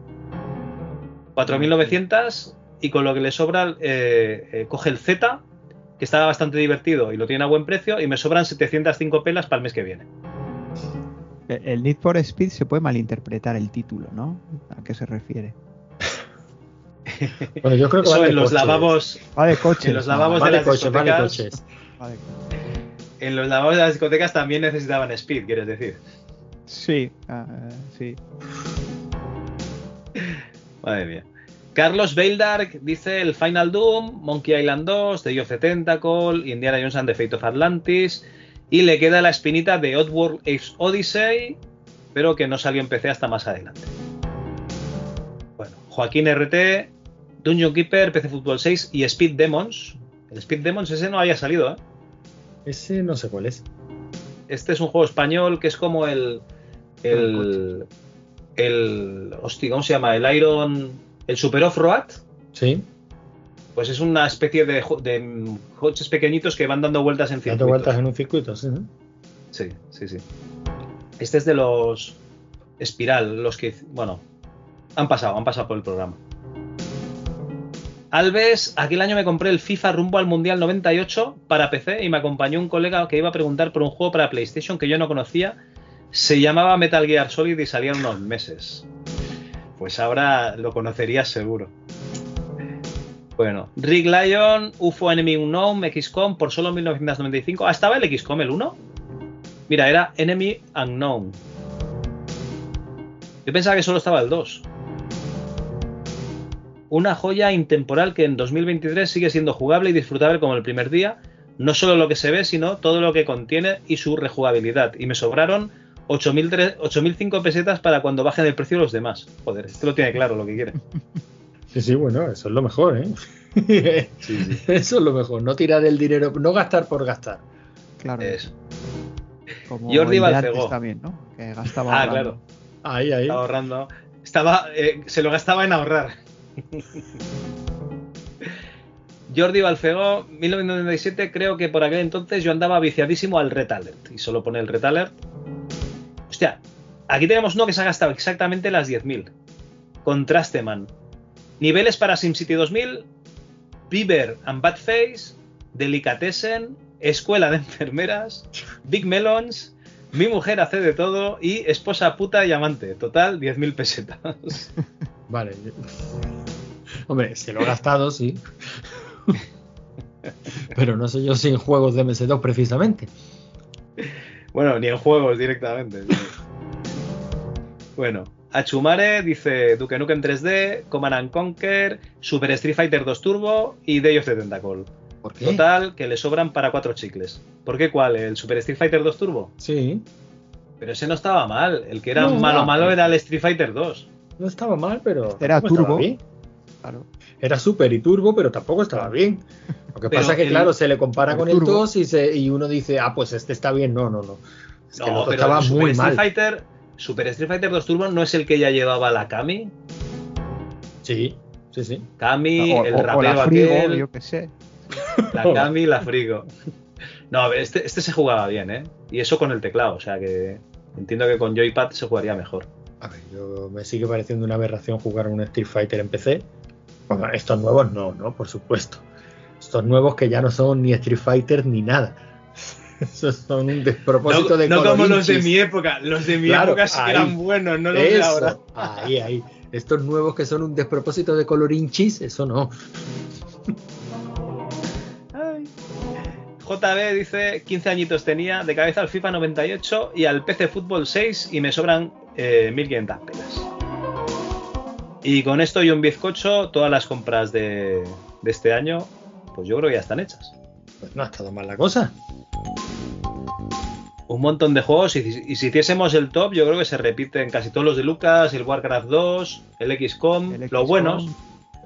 4.900 y con lo que le sobra eh, eh, coge el Z que estaba bastante divertido y lo tiene a buen precio, y me sobran 705 pelas para el mes que viene. El Need for Speed se puede malinterpretar el título, ¿no? ¿A qué se refiere? bueno, yo creo que Eso en los lavabos. Coches. En los lavabos vale de las coches, vale coches. En los lavabos de las discotecas también necesitaban speed, quieres decir. Sí, ah, sí. Madre mía. Carlos Veildark dice el Final Doom, Monkey Island 2, Day of the Tentacle, Indiana Jones and the Fate of Atlantis. Y le queda la espinita de Oddworld Ace Odyssey, pero que no salió en PC hasta más adelante. Bueno, Joaquín RT, Dungeon Keeper, PC Football 6 y Speed Demons. El Speed Demons ese no había salido, ¿eh? Ese no sé cuál es. Este es un juego español que es como el. El. El. Hostia, ¿cómo se llama? El Iron. El Super Off-Road. Sí. Pues es una especie de, de coches pequeñitos que van dando vueltas en Dando circuitos. vueltas en un circuito, sí. ¿no? Sí, sí, sí. Este es de los Espiral, los que, bueno, han pasado, han pasado por el programa. Alves, aquel año me compré el FIFA rumbo al Mundial 98 para PC y me acompañó un colega que iba a preguntar por un juego para PlayStation que yo no conocía. Se llamaba Metal Gear Solid y salía unos meses. Pues ahora lo conocerías seguro. Bueno, Rick Lion, UFO Enemy Unknown, XCOM por solo 1995. Ah, ¿estaba el XCOM el 1? Mira, era Enemy Unknown. Yo pensaba que solo estaba el 2. Una joya intemporal que en 2023 sigue siendo jugable y disfrutable como el primer día. No solo lo que se ve, sino todo lo que contiene y su rejugabilidad. Y me sobraron 8.003 8.005 pesetas para cuando bajen el precio los demás. Joder, este lo tiene claro lo que quiere. Sí, sí, bueno, eso es lo mejor, ¿eh? Eso es lo mejor, no tirar el dinero, no gastar por gastar. Claro. Eso. Como Jordi Balcegó. también, ¿no? Que gastaba Ah, ahorrando. claro. Ahí, ahí. Estaba ahorrando. Estaba, eh, se lo gastaba en ahorrar. Jordi Balfegó, 1997, creo que por aquel entonces yo andaba viciadísimo al Red Alert. Y solo pone el Red Alert. Hostia, aquí tenemos uno que se ha gastado exactamente las 10.000. Contraste, man. Niveles para SimCity 2000, Bieber and Badface, Delicatessen, Escuela de Enfermeras, Big Melons, Mi mujer hace de todo y Esposa puta y amante. Total, 10.000 pesetas. Vale. Hombre, se lo he gastado, sí. Pero no sé yo si en juegos de MS2 precisamente. Bueno, ni en juegos directamente. bueno, Achumare dice Duke Nukem 3D, Command and Conquer, Super Street Fighter 2 Turbo y Day of the Tentacle. ¿Por qué? Total, que le sobran para cuatro chicles. ¿Por qué cuál? ¿El Super Street Fighter 2 Turbo? Sí. Pero ese no estaba mal. El que era No, malo no. malo era el Street Fighter 2. No estaba mal, pero. Era turbo. bien. Claro. Era super y turbo, pero tampoco estaba bien. Lo que pasa es que, claro, se le compara con el 2 y, se, y uno dice, ah, pues este está bien. No, no, no. Es que no, pero estaba Super muy Street mal. Fighter, Super Street Fighter 2 Turbo no es el que ya llevaba la Kami. Sí, sí, sí. Kami, o, el o, rapero la frigo, aquel. yo qué sé. La Kami, la Frigo. No, a ver, este, este se jugaba bien, ¿eh? Y eso con el teclado, o sea que entiendo que con Joypad se jugaría mejor. A ver, yo me sigue pareciendo una aberración jugar un Street Fighter en PC. Bueno, estos nuevos no, ¿no? Por supuesto. Estos nuevos que ya no son ni Street Fighter ni nada. Esos son un despropósito no, de No como los de mi época. Los de mi Claro, época sí ahí. eran buenos, no los de ahora. Ahí, ahí. Estos nuevos que son un despropósito de colorinchis, eso no. JB dice 15 añitos tenía, de cabeza al FIFA 98 y al PC Fútbol 6 y me sobran eh, 1500 pelas. Y con esto y un bizcocho, todas las compras de, de este año, pues yo creo que ya están hechas. Pues no ha estado mal la cosa. Un montón de juegos y, si- y si hiciésemos el top, yo creo que se repiten casi todos los de Lucas, el Warcraft 2, el XCOM, los buenos.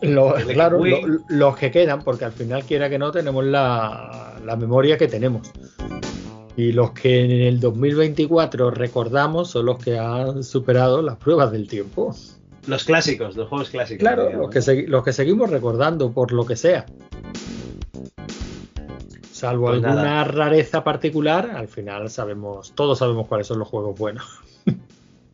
Lo- El claro, Wii. lo- los que quedan, porque al final, quiera que no, tenemos la, la memoria que tenemos. Y los que en el 2024 recordamos son los que han superado las pruebas del tiempo. Los clásicos, los juegos clásicos. Claro, los que, los que seguimos recordando por lo que sea. Salvo Pues alguna nada. rareza particular, al final sabemos, todos sabemos cuáles son los juegos buenos.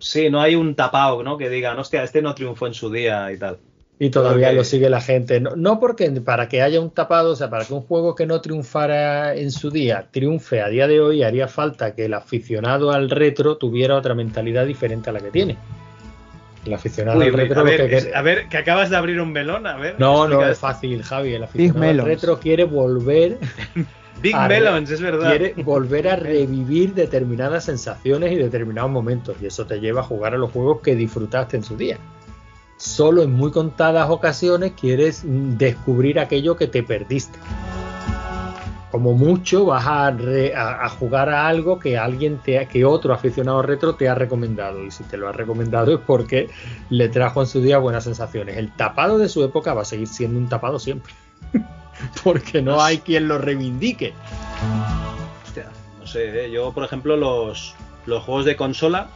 Sí, no hay un tapao, ¿no? Que digan, hostia, este no triunfó en su día y tal. Y todavía lo sigue la gente. No, no porque para que haya un tapado, o sea, para que un juego que no triunfara en su día triunfe a día de hoy, haría falta que el aficionado al retro tuviera otra mentalidad diferente a la que tiene. El aficionado Uy, al uy, retro a, ver, que es- a ver, que acabas de abrir un melón, a ver. No, no es fácil, Javi. El aficionado al retro quiere volver Big a Melons, es verdad. quiere volver a revivir determinadas sensaciones y determinados momentos. Y eso te lleva a jugar a los juegos que disfrutaste en su día. Solo en muy contadas ocasiones quieres descubrir aquello que te perdiste. Como mucho vas a, jugar a algo que alguien te que otro aficionado retro te ha recomendado. Y si te lo ha recomendado es porque le trajo en su día buenas sensaciones. El tapado de su época va a seguir siendo un tapado siempre. porque no hay quien lo reivindique. Hostia, no sé, ¿eh? yo por ejemplo los, juegos de consola,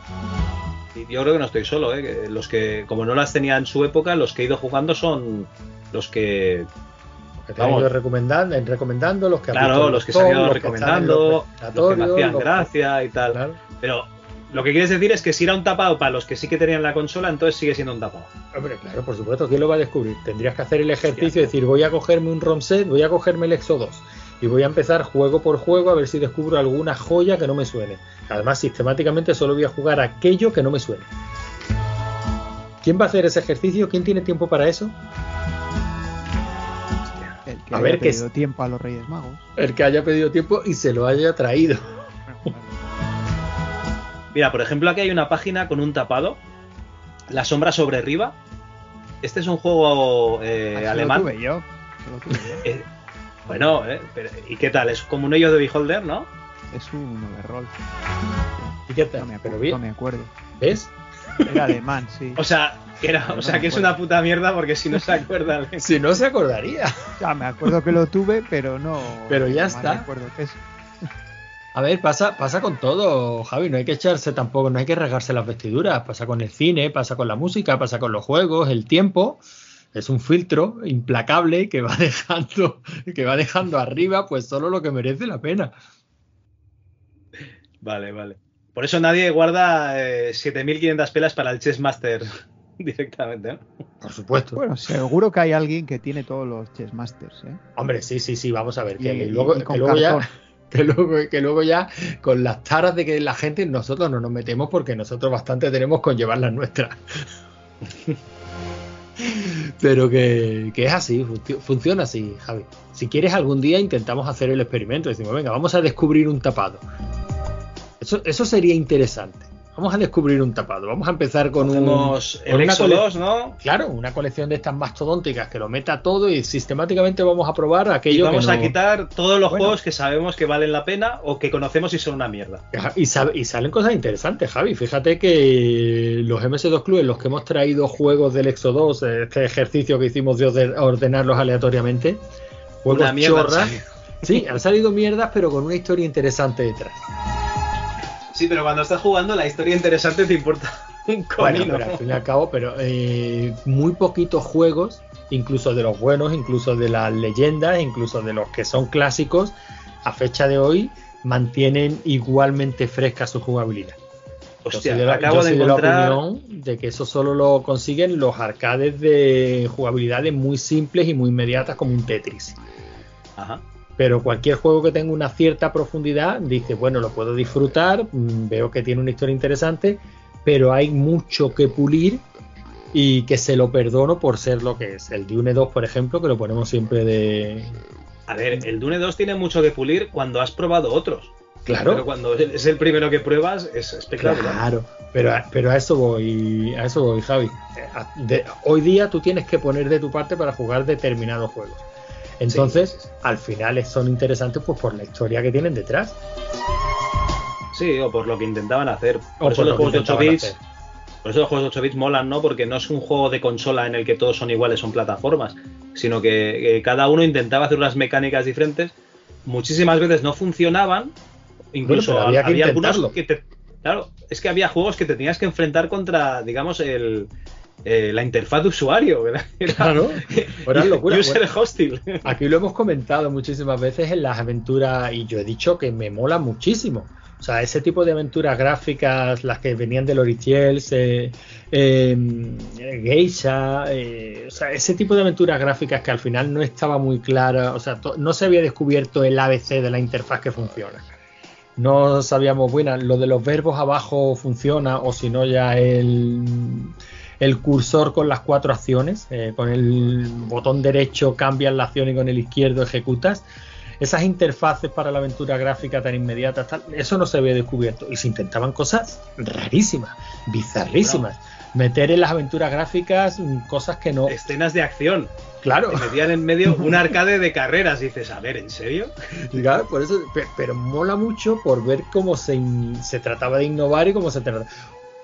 yo creo que no estoy solo, ¿eh? que los que como no las tenía en su época, los que he ido jugando son los que... que te han Vamos. ido recomendando, recomendando, los que Claro, los que se han ido los recomendando, los los que me hacían los- gracia y tal. Pero lo que quieres decir es que si era un tapado para los que sí que tenían la consola, entonces sigue siendo un tapado. Hombre, claro, por supuesto, ¿quién lo va a descubrir? Tendrías que hacer el ejercicio de decir, voy a cogerme un ROM set, voy a cogerme el Exo 2 y voy a empezar juego por juego a ver si descubro alguna joya que no me suene. Además, sistemáticamente solo voy a jugar aquello que no me suene. ¿Quién va a hacer ese ejercicio? ¿Quién tiene tiempo para eso? El que A haya ver, que pedido tiempo a los Reyes Magos. El que haya pedido tiempo y se lo haya traído. Mira, por ejemplo, aquí hay una página con un tapado, La sombra sobre Riva. Este es un juego eh, lo alemán. tuve yo. lo tuve yo. Eh, bueno, eh, pero- ¿y qué tal? Es como un hoyo de Beholder, ¿no? Es un overroll. ¿Y qué tal? No me, Pero acuerdo, bien. no me acuerdo. ¿Ves? Era alemán, sí. O sea, que era, o sea me que es acuerdo. una puta mierda porque si no se acuerda. alguien- Si no se acordaría. Ya me acuerdo que lo tuve, pero no. Pero ya no está. recuerdo qué es. A ver, pasa, pasa con todo, Javi, no hay que echarse tampoco, no hay que regarse las vestiduras, pasa con el cine, pasa con la música, pasa con los juegos, el tiempo es un filtro implacable que va dejando, que va dejando arriba pues solo lo que merece la pena. Vale, vale. Por eso nadie guarda eh, 7500 pelas para el Chess Master directamente, ¿no? Por supuesto. Bueno, seguro que hay alguien que tiene todos los chess masters, ¿eh? Hombre, sí, sí, sí, vamos a ver, que, Y- luego, y que luego ya, que luego, que luego ya con las taras de que la gente nosotros no nos metemos porque nosotros bastante tenemos con llevar las nuestras. Pero que, que es así, func- funciona así, Javi. Si quieres algún día intentamos hacer el experimento, decimos, venga, vamos a descubrir un tapado. Eso, eso sería interesante. Vamos a descubrir un tapado. Vamos a empezar con Hacemos un. el una Exo cole- 2, ¿no? Claro, una colección de estas mastodónticas que lo meta todo y sistemáticamente vamos a probar Y aquello vamos que a quitar todos los Bueno. juegos que sabemos que valen la pena o que conocemos y son una mierda. Y, sal- y salen cosas interesantes, Javi. Fíjate que los MS2 Club en los que hemos traído juegos del Exo 2, este ejercicio que hicimos de orde- ordenarlos aleatoriamente, juegos Una mierda chorras. Sí, han salido mierdas, pero con una historia interesante detrás. Sí, pero cuando estás jugando la historia interesante te importa un Bueno, pero al fin y al cabo, pero eh, muy poquitos juegos, incluso de los buenos, incluso de las leyendas, incluso de los que son clásicos, a fecha de hoy mantienen igualmente fresca su jugabilidad. Yo Hostia, soy de la, acabo yo soy de encontrar- la opinión de que eso solo lo consiguen los arcades de jugabilidades muy simples y muy inmediatas como un Tetris. Ajá. Pero cualquier juego que tenga una cierta profundidad, dice, bueno, lo puedo disfrutar, mm, veo que tiene una historia interesante, pero hay mucho que pulir y que se lo perdono por ser lo que es. El Dune 2, por ejemplo, que lo ponemos siempre de... A ver, el Dune 2 tiene mucho que pulir cuando has probado otros. Claro. Pero cuando es el primero que pruebas es espectacular. Claro, pero, a- pero a eso voy, a eso voy, Javi. Eh, a- de- hoy día tú tienes que poner de tu parte para jugar determinados juegos. Entonces, al final son interesantes pues por la historia que tienen detrás. Sí, o por lo que intentaban hacer. Por O eso por los juegos de 8 intentaban bits. hacer. Por eso los juegos de 8 bits molan, ¿no? Porque no es un juego de consola en el que todos son iguales, son plataformas. Sino que, que cada uno intentaba hacer unas mecánicas diferentes. Muchísimas veces no funcionaban. Incluso Bueno, había que algunos que te. Claro, es que había juegos que te tenías que enfrentar contra, digamos, el. Eh, la interfaz de usuario, ¿verdad? Era- Claro, era locura. User Bueno, hostil. Aquí lo hemos comentado muchísimas veces en las aventuras y yo he dicho que me mola muchísimo. O sea, ese tipo de aventuras gráficas, las que venían de Loritiels, eh, eh, Geisha, eh, o sea, ese tipo de aventuras gráficas que al final no estaba muy clara, o sea, no se había descubierto el ABC de la interfaz que funciona. No sabíamos, bueno, lo de los verbos abajo funciona o si no ya el, el cursor con las cuatro acciones, eh, con el botón derecho cambias la acción y con el izquierdo ejecutas. Esas interfaces para la aventura gráfica tan inmediata, tal, eso no se había descubierto. Y se intentaban cosas rarísimas, bizarrísimas. Meter en las aventuras gráficas cosas que no. Escenas de acción. Claro. Te metían en medio un arcade de carreras. Y dices, a ver, ¿en serio? Claro, por eso, pe- pero mola mucho por ver cómo se, se trataba de innovar y cómo se trataba.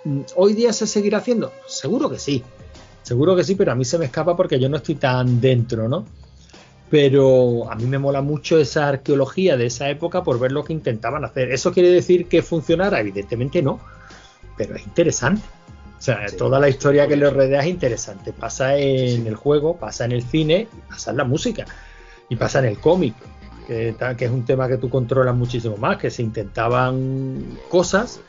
Mm, ¿Hoy día se seguirá haciendo? Seguro que sí. Seguro que sí, pero a mí se me escapa porque yo no estoy tan dentro, ¿no? Pero a mí me mola mucho esa arqueología de esa época por ver lo que intentaban hacer. ¿Eso quiere decir que funcionara? Evidentemente no, pero es interesante. O sea, toda la historia que le rodea es interesante. Pasa en el juego, pasa en el cine, pasa en la música y pasa en el cómic, que es un tema que tú controlas muchísimo más, que se intentaban cosas.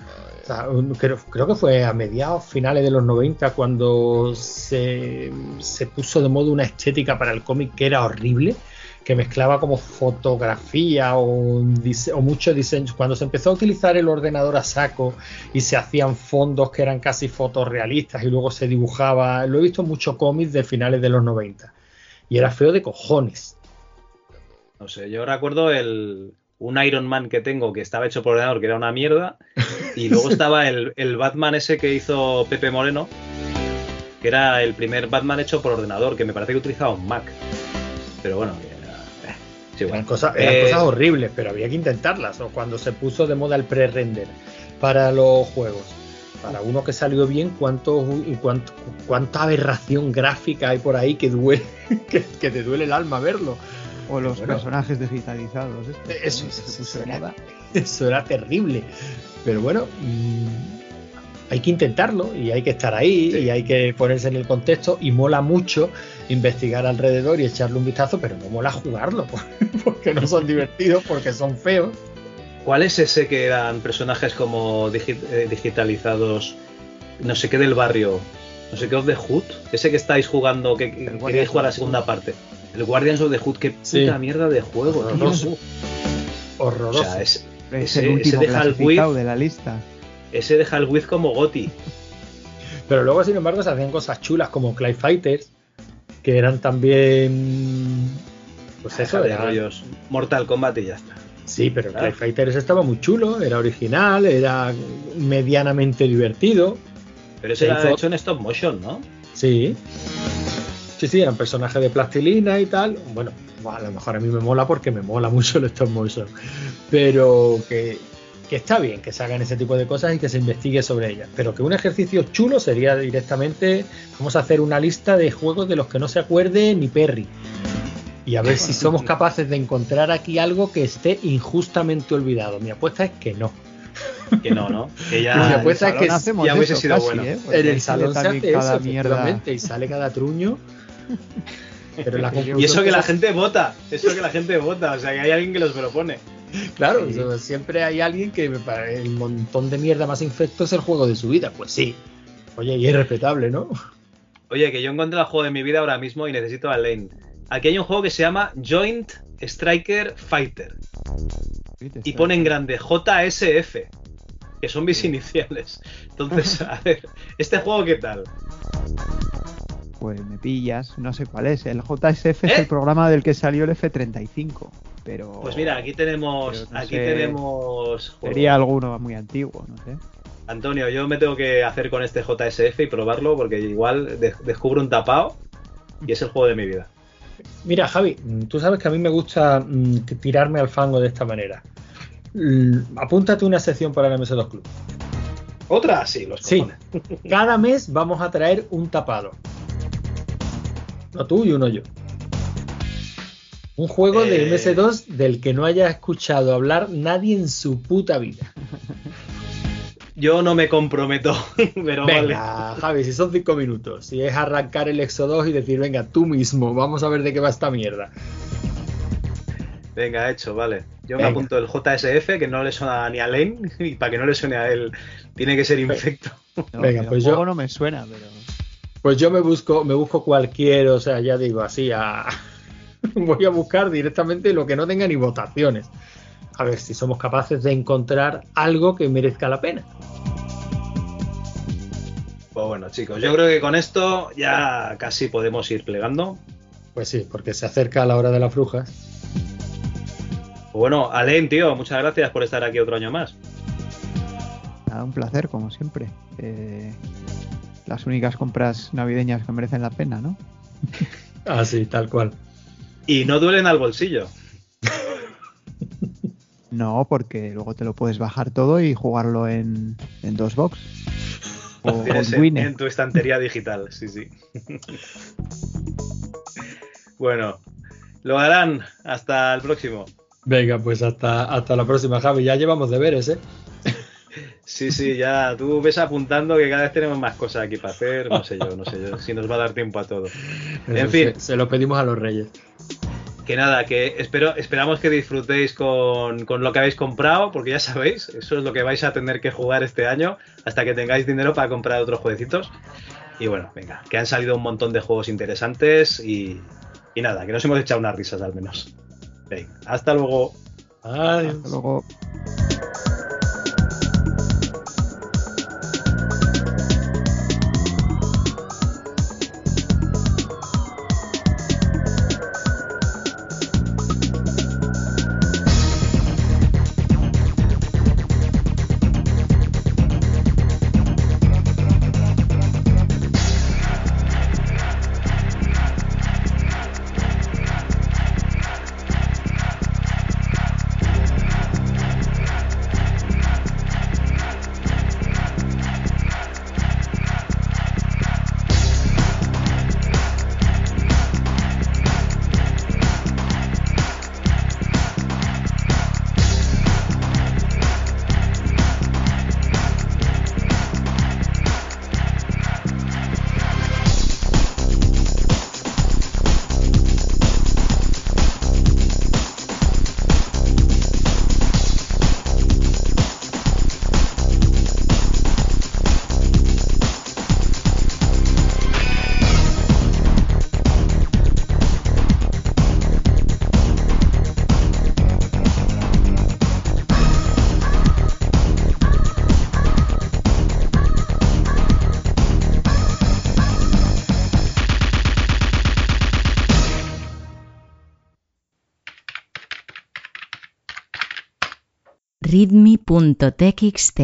Un- creo, que fue a mediados finales de los 90 cuando se, se puso de moda una estética para el cómic que era horrible, que mezclaba como fotografía o, dise- o muchos diseños. Cuando se empezó a utilizar el ordenador a saco y se hacían fondos que eran casi fotorrealistas y luego se dibujaba, lo he visto en muchos cómics de finales de los 90 y era feo de cojones. No sé, yo recuerdo el, un Iron Man que tengo que estaba hecho por ordenador, que era una mierda. Y luego estaba el, el Batman ese que hizo Pepe Moreno, que era el primer Batman hecho por ordenador, que me parece que utilizaba un Mac. Pero bueno, era- eh, sí, bueno. Eran, cosas, eran Eh, cosas horribles, pero había que intentarlas. O cuando se puso de moda el pre-render para los juegos. Para uno que salió bien, ¿cuánto, cuánto, cuánta aberración gráfica hay por ahí que duele, que, que te duele el alma verlo. O los Bueno. personajes digitalizados. estos, Eso, eso puso era- moda. Eso era terrible. Pero bueno, mm, hay que intentarlo y hay que estar ahí y hay que ponerse en el contexto y mola mucho investigar alrededor y echarle un vistazo, pero no mola jugarlo porque no son divertidos, porque son feos. ¿Cuál es ese que eran personajes como digi- eh, digitalizados? No sé qué del barrio. No sé qué of the Hood. Ese que estáis jugando, que, que queréis jugar a la segunda parte. El Guardians of the Hood. Qué puta Sí. mierda de juego. Horroroso. Horroroso. O sea, es- Es ese, el ese último Hal clasificado With, de la lista. ese de Hal With como Goti. Pero luego, sin embargo, se hacían cosas chulas como Clay Fighters, que eran también. Pues eso, de rollos Mortal Kombat y ya está. Sí, pero el Clay Fighters estaba muy chulo, era original, era medianamente divertido. Pero ese era hecho en stop motion, ¿no? Sí. Sí, sí, eran personajes de plastilina y tal. Bueno, a lo mejor a mí me mola porque me mola mucho el stop motion. Pero que, que está bien que se hagan ese tipo de cosas y que se investigue sobre ellas. Pero que un ejercicio chulo sería directamente, vamos a hacer una lista de juegos de los que no se acuerde ni Perry. Y a ver si somos capaces de encontrar aquí algo que esté injustamente olvidado. Mi apuesta es que no. Que no, ¿no? Que Mi ya, apuesta es que ya hubiese sido casi, bueno. ¿eh? En el salón se hace eso, mierda. efectivamente, y sale cada truño. Pero la Y eso que la gente vota, eso que la gente vota, o sea que hay alguien que los propone. Claro, o sea, siempre hay alguien que el montón de mierda más infecto es el juego de su vida. Pues sí. Oye, y es respetable, ¿no? Oye, que yo encontré el juego de mi vida ahora mismo y necesito a Lane. Aquí hay un juego que se llama Joint Striker Fighter. Y pone en grande JSF, que son mis iniciales. Entonces, a ver, ¿este juego qué tal? Pues me pillas, no sé cuál es. El JSF es ¿Eh? el programa del que salió el F35. Pero. Pues mira, aquí tenemos. no aquí sé, tenemos. Sería alguno muy antiguo, no sé. Antonio, yo me tengo que hacer con este JSF y probarlo porque igual de- descubro un tapado y es el juego de mi vida. Mira, Javi, mm, tú sabes que a mí me gusta mm, tirarme al fango de esta manera. Mm, Apúntate una sección para el MS2 Club. ¿Otra? Sí, los Sí. cojones. Cada mes vamos a traer un tapado. No tú y uno yo. Un juego de Eh. MS2 del que no haya escuchado hablar nadie en su puta vida. Yo no me comprometo, pero vale. Venga, Javi, si son cinco minutos, si es arrancar el Exo 2 y decir, venga, tú mismo, vamos a ver de qué va esta mierda. Venga, hecho, vale. Yo me apunto el JSF, que no le suena ni a Lane, y para que no le suene a él, tiene que ser infecto. No, Venga, el pues juego yo- no me suena, pero. Pues yo me busco, me busco cualquier, o sea, ya digo, así a. Voy a buscar directamente lo que no tenga ni votaciones. A ver si somos capaces de encontrar algo que merezca la pena. Pues bueno, chicos, yo creo que con esto ya casi podemos ir plegando. Pues sí, porque se acerca la hora de las brujas. Pues bueno, Alen, tío, muchas gracias por estar aquí otro año más. Nada, un placer, como siempre. Eh, las únicas compras navideñas que merecen la pena, ¿no? Ah, sí, tal cual. Y no duelen al bolsillo. No, porque luego te lo puedes bajar todo y jugarlo en, en dos box. O en tu estantería digital, sí, sí. bueno, lo harán. Hasta el próximo. Venga, pues hasta, hasta la próxima, Javi. Ya llevamos deberes, ¿eh? Sí, sí, ya tú ves apuntando que cada vez tenemos más cosas aquí para hacer. No sé yo, no sé yo si nos va a dar tiempo a todo. En fin, se, se lo pedimos a los reyes. que nada, que espero, esperamos que disfrutéis con, con lo que habéis comprado, porque ya sabéis, eso es lo que vais a tener que jugar este año hasta que tengáis dinero para comprar otros jueguecitos. Y bueno, venga, que han salido un montón de juegos interesantes y, y nada, que nos hemos echado unas risas al menos. Venga, hasta luego. Adiós. Hasta luego. readme.txt.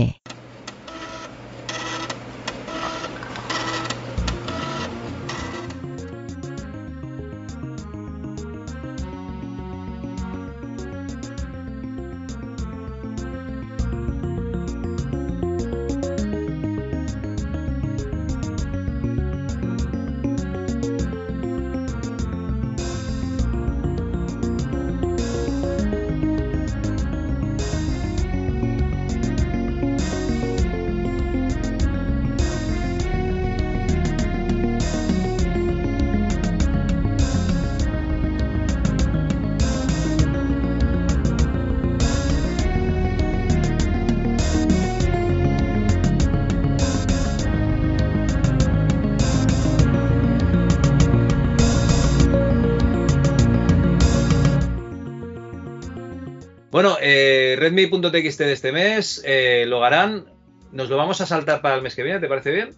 redmi.txt de este mes eh, lo harán. Nos lo vamos a saltar para el mes que viene, ¿te parece bien?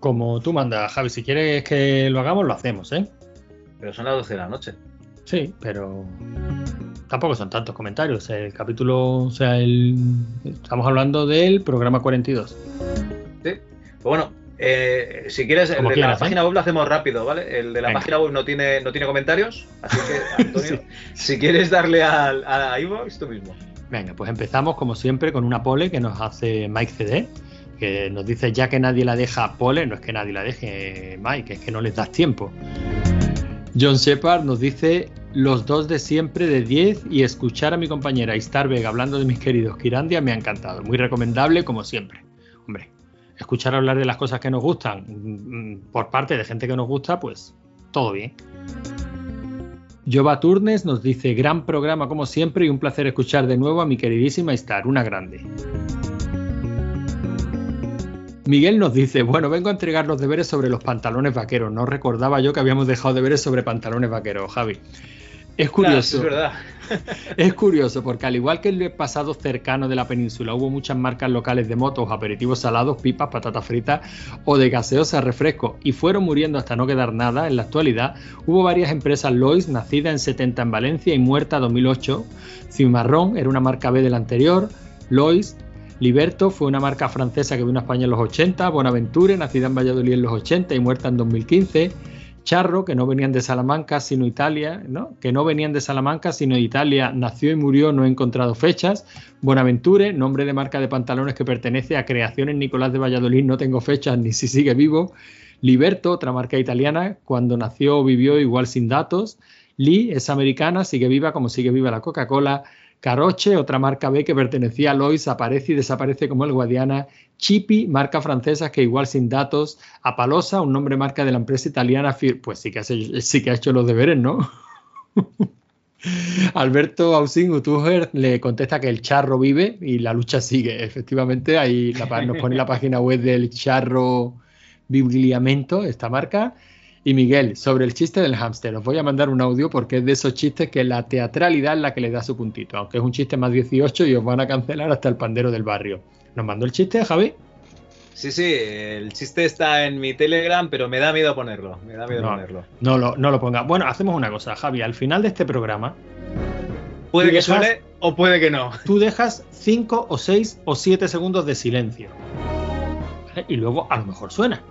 Como tú mandas, Javi, si quieres que lo hagamos, lo hacemos, ¿eh? Pero son las 12 de la noche. Sí, pero tampoco son tantos comentarios. El capítulo, o sea, el... estamos hablando del programa 42. Sí. Pues bueno, eh, si quieres, el Como de quieras, la ¿eh? página web lo hacemos rápido, ¿vale? El de la Venga. página web no tiene, no tiene comentarios, así que, Antonio, si quieres darle al, a iVoox, tú mismo. Venga, pues empezamos como siempre con una pole que nos hace Mike CD, que nos dice ya que nadie la deja pole, no es que nadie la deje Mike, es que no les das tiempo. John Shepard nos dice los dos de siempre de 10 y escuchar a mi compañera Istar Vega hablando de mis queridos Kirandia me ha encantado, muy recomendable como siempre. Hombre, escuchar hablar de las cosas que nos gustan mm, mm, por parte de gente que nos gusta, pues todo bien. Jova Turnes nos dice, gran programa como siempre y un placer escuchar de nuevo a mi queridísima Star, una grande. Miguel nos dice, bueno, vengo a entregar los deberes sobre los pantalones vaqueros. No recordaba yo que habíamos dejado deberes sobre pantalones vaqueros, Javi. Es Claro, curioso. es verdad. Es curioso porque al igual que en el pasado cercano de la península hubo muchas marcas locales de motos, aperitivos salados, pipas, patatas fritas o de gaseosa refresco y fueron muriendo hasta no quedar nada, en la actualidad hubo varias empresas Lois, nacida en 70 en Valencia y muerta en 2008. Cimarrón era una marca B del anterior, Lois, Liberto fue una marca francesa que vino a España en los 80, Bonaventure, nacida en Valladolid en los 80 y muerta en 2015. Charro, que no venían de Salamanca sino Italia, ¿no? que no venían de Salamanca sino de Italia, nació y murió, no he encontrado fechas. Bonaventure, nombre de marca de pantalones que pertenece a Creaciones Nicolás de Valladolid, no tengo fechas ni si sigue vivo. Liberto, otra marca italiana, cuando nació vivió igual sin datos. Lee es americana, sigue viva como sigue viva la Coca-Cola. Caroche, otra marca B que pertenecía a Lois, aparece y desaparece como el Guadiana. Chipi, marca francesa que igual sin datos. Apalosa, un nombre marca de la empresa italiana. Pues sí que, hace- sí que ha hecho los deberes, ¿no? Alberto Ausín Utuger le contesta que el charro vive y la lucha sigue. Efectivamente, ahí la nos pone la página web del charro Bibliamento, esta marca. Y Miguel, sobre el chiste del hámster, os voy a mandar un audio porque es de esos chistes que la teatralidad es la que le da su puntito, aunque es un chiste más 18 y os van a cancelar hasta el pandero del barrio. ¿Nos mandó el chiste, Javi? Sí, sí, el chiste está en mi Telegram, pero me da miedo ponerlo. Me da miedo No, ponerlo. no lo, no lo ponga. Bueno, hacemos una cosa, Javi. Al final de este programa. Puede que dejas- suene o puede que no. Tú dejas 5 o 6 o 7 segundos de silencio. ¿Vale? Y luego a lo mejor suena.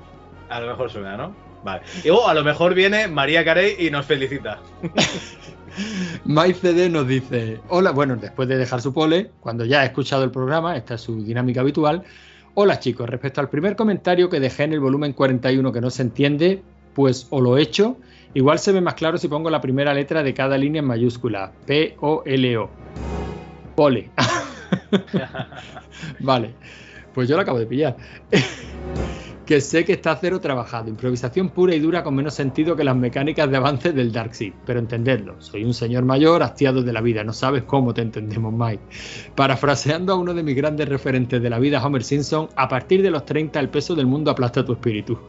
A lo mejor suena, ¿no? Vale. Y luego a lo mejor viene María Carey y nos felicita. MyCD nos dice, hola, bueno, después de dejar su pole, cuando ya ha escuchado el programa, esta es su dinámica habitual, hola chicos, respecto al primer comentario que dejé en el volumen 41 que no se entiende, pues o lo he hecho, igual se ve más claro si pongo la primera letra de cada línea en mayúscula, P-O-L-O. Pole. vale, pues yo lo acabo de pillar. Que sé que está cero trabajado, improvisación pura y dura con menos sentido que las mecánicas de avance del Darkseid, pero entendedlo, soy un señor mayor hastiado de la vida, no sabes cómo te entendemos, Mike. Parafraseando a uno de mis grandes referentes de la vida, Homer Simpson, a partir de los 30 el peso del mundo aplasta tu espíritu.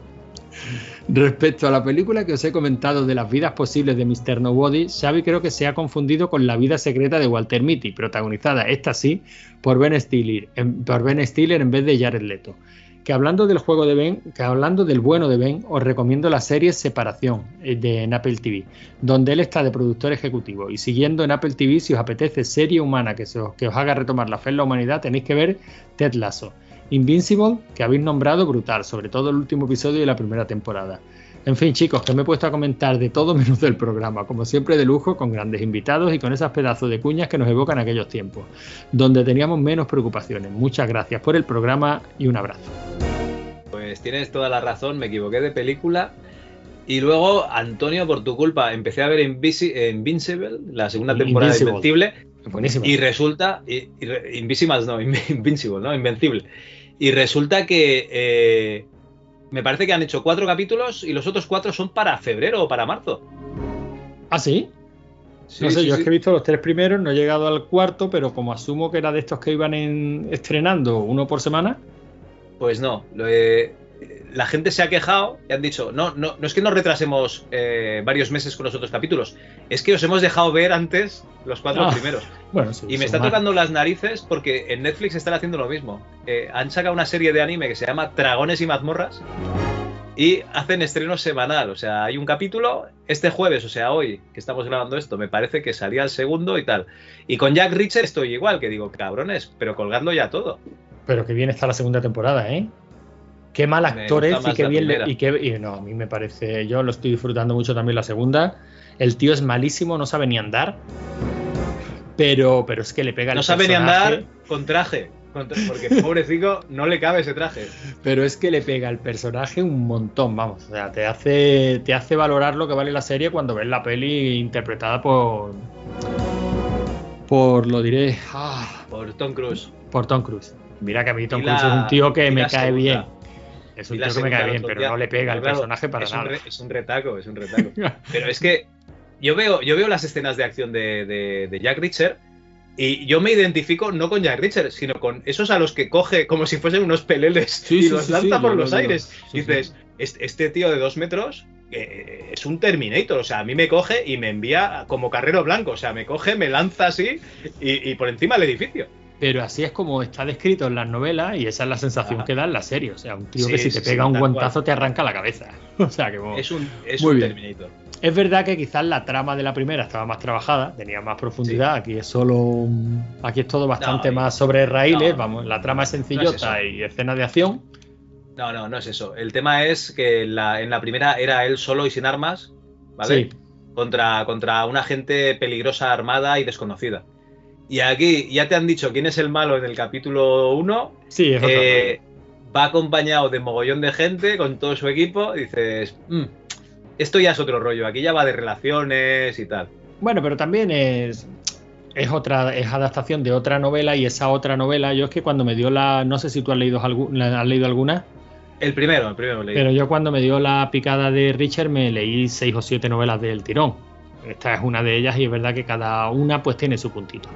Respecto a la película que os he comentado de las vidas posibles de Mr. Nobody, Xavi creo que se ha confundido con La vida secreta de Walter Mitty, protagonizada, esta sí, por Ben Stiller, en, por Ben Stiller en vez de Jared Leto. Que hablando del juego de Ben, que hablando del bueno de Ben, os recomiendo la serie Separación eh, de en Apple TV, donde él está de productor ejecutivo. Y siguiendo en Apple TV, si os apetece serie humana que, os, que os haga retomar la fe en la humanidad, tenéis que ver Ted Lasso. Invincible, que habéis nombrado brutal, sobre todo el último episodio de la primera temporada. En fin, chicos, que me he puesto a comentar de todo menos del programa, como siempre de lujo, con grandes invitados y con esas pedazos de cuñas que nos evocan aquellos tiempos, donde teníamos menos preocupaciones. Muchas gracias por el programa y un abrazo. Pues tienes toda la razón, me equivoqué de película. Y luego, Antonio, por tu culpa, empecé a ver Invincible, la segunda temporada de Invencible. Buenísimo. Y resulta. Y, Invisibles no, Invincible, ¿no? Invencible. Y resulta que. Eh, me parece que han hecho cuatro capítulos y los otros cuatro son para febrero o para marzo. ¿Ah, sí? no sé, yo es que he visto los tres primeros, no he llegado al cuarto, pero como asumo que era de estos que iban estrenando uno por semana. Pues no, la gente se ha quejado y han dicho, no, no, no es que nos retrasemos eh, varios meses con los otros capítulos, es que os hemos dejado ver antes los cuatro Ah, primeros. Bueno, sí, y me está tocando las narices porque en Netflix están haciendo lo mismo. Eh, han sacado una serie de anime que se llama Dragones y mazmorras y hacen estreno semanal. O sea, hay un capítulo este jueves, o sea, hoy que estamos grabando esto, me parece que salía el segundo y tal. Y con Jack Reacher estoy igual, que digo, cabrones, pero colgando ya todo. Pero que bien está la segunda temporada, ¿eh? Qué mal actor es y qué bien le- y qué y no, a mí me parece, yo lo estoy disfrutando mucho también la segunda. El tío es malísimo, no sabe ni andar. Pero, pero es que le pega el No sabe ni andar con traje, con porque pobrecito no le cabe ese traje. Pero es que le pega el personaje un montón, vamos. O sea, te hace, te hace valorar lo que vale la serie cuando ves la peli interpretada por. Por lo diré. ah, Por Tom Cruise. por Tom Cruise. Mira que a mí Tom Cruise es un tío que me cae segunda. bien. Es un tío que me cae bien, pero no le pega claro, personaje para es un nada. re- es un retaco, es un retaco. Pero es que yo veo, yo veo las escenas de acción de, de- de Jack Reacher y yo me identifico no con Jack Reacher, sino con esos a los que coge como si fuesen unos peleles y sí, los lanza sí, por los aires. Dices, este, este tío de dos metros eh, es un Terminator, o sea, a mí me coge y me envía como carrero blanco, o sea, me coge, me lanza así y, y por encima del edificio. Pero así es como está descrito en las novelas y esa es la sensación Ajá. que da en la serie. O sea, un tío Sí, que si te pega un guantazo cual. te arranca la cabeza. O sea, que bueno, Es un, es Muy un bien. Terminator. Es verdad que quizás la trama de la primera estaba más trabajada, tenía más profundidad. Aquí es solo. Aquí es todo bastante No, más sobre raíles. no, Vamos, la trama es no es sencillota y escena de acción. No, no, no es eso. El tema es que en la, en la primera era él solo y sin armas, ¿vale? Sí. Contra, contra una gente peligrosa, armada y desconocida. Y aquí ya te han dicho quién es el malo en el capítulo 1. Sí, es otra Eh, va acompañado de mogollón de gente con todo su equipo. Y dices, "Mm, esto ya es otro rollo. Aquí ya va de relaciones y tal. Bueno, pero también es. Es otra, es adaptación de otra novela y esa otra novela, yo es que cuando me dio la, no sé si tú has leído, algu- la- has leído alguna, El primero, el primero leí. Pero yo cuando me dio la picada de Richard me leí seis o siete novelas del tirón. Esta es una de ellas y es verdad que cada una pues tiene su puntito.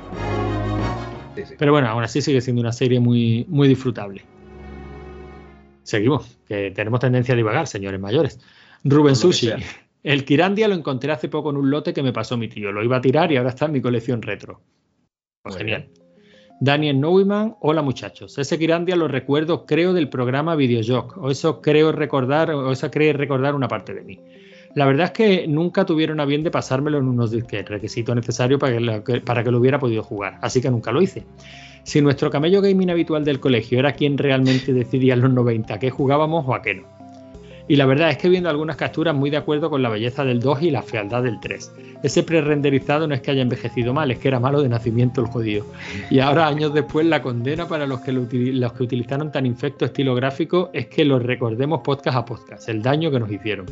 Sí, sí. Pero bueno, aún así sigue siendo una serie muy, muy disfrutable. Seguimos, que tenemos tendencia a divagar, señores mayores. Rubén Sushi. El Kirandia lo encontré hace poco en un lote que me pasó mi tío. Lo iba a tirar y ahora está en mi colección retro. Pues genial. Daniel Neumann, hola muchachos. Ese Kirandia lo recuerdo, creo, del programa Videojoc. O eso creo recordar, o esa cree recordar una parte de mí. La verdad es que nunca tuvieron a bien de pasármelo en unos disquetes, requisito necesario para que, lo, para que lo hubiera podido jugar, así que nunca lo hice. Si nuestro camello gaming habitual del colegio era quien realmente decidía en los 90 a qué jugábamos o a qué no. Y la verdad es que viendo algunas capturas muy de acuerdo con la belleza del 2 y la fealdad del 3. Ese pre-renderizado no es que haya envejecido mal, es que era malo de nacimiento el jodido. Y ahora, años después, la condena para los que, los que utilizaron tan infecto estilo gráfico es que los recordemos podcast a podcast, el daño que nos hicieron.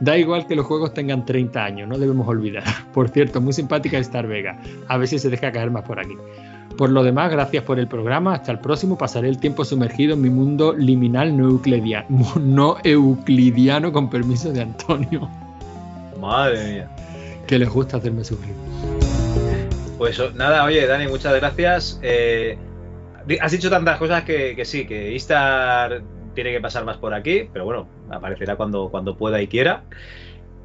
Da igual que los juegos tengan 30 años, no debemos olvidar. Por cierto, muy simpática Star Vega. A ver si se deja caer más por aquí. Por lo demás, gracias por el programa. Hasta el próximo. Pasaré el tiempo sumergido en mi mundo liminal no euclidiano, no euclidiano con permiso de Antonio, Madre mía. que les gusta hacerme sufrir. Pues nada, oye, Dani, muchas gracias. Eh, has dicho tantas cosas que, que sí, que Istar tiene que pasar más por aquí, pero bueno, aparecerá cuando, cuando pueda y quiera.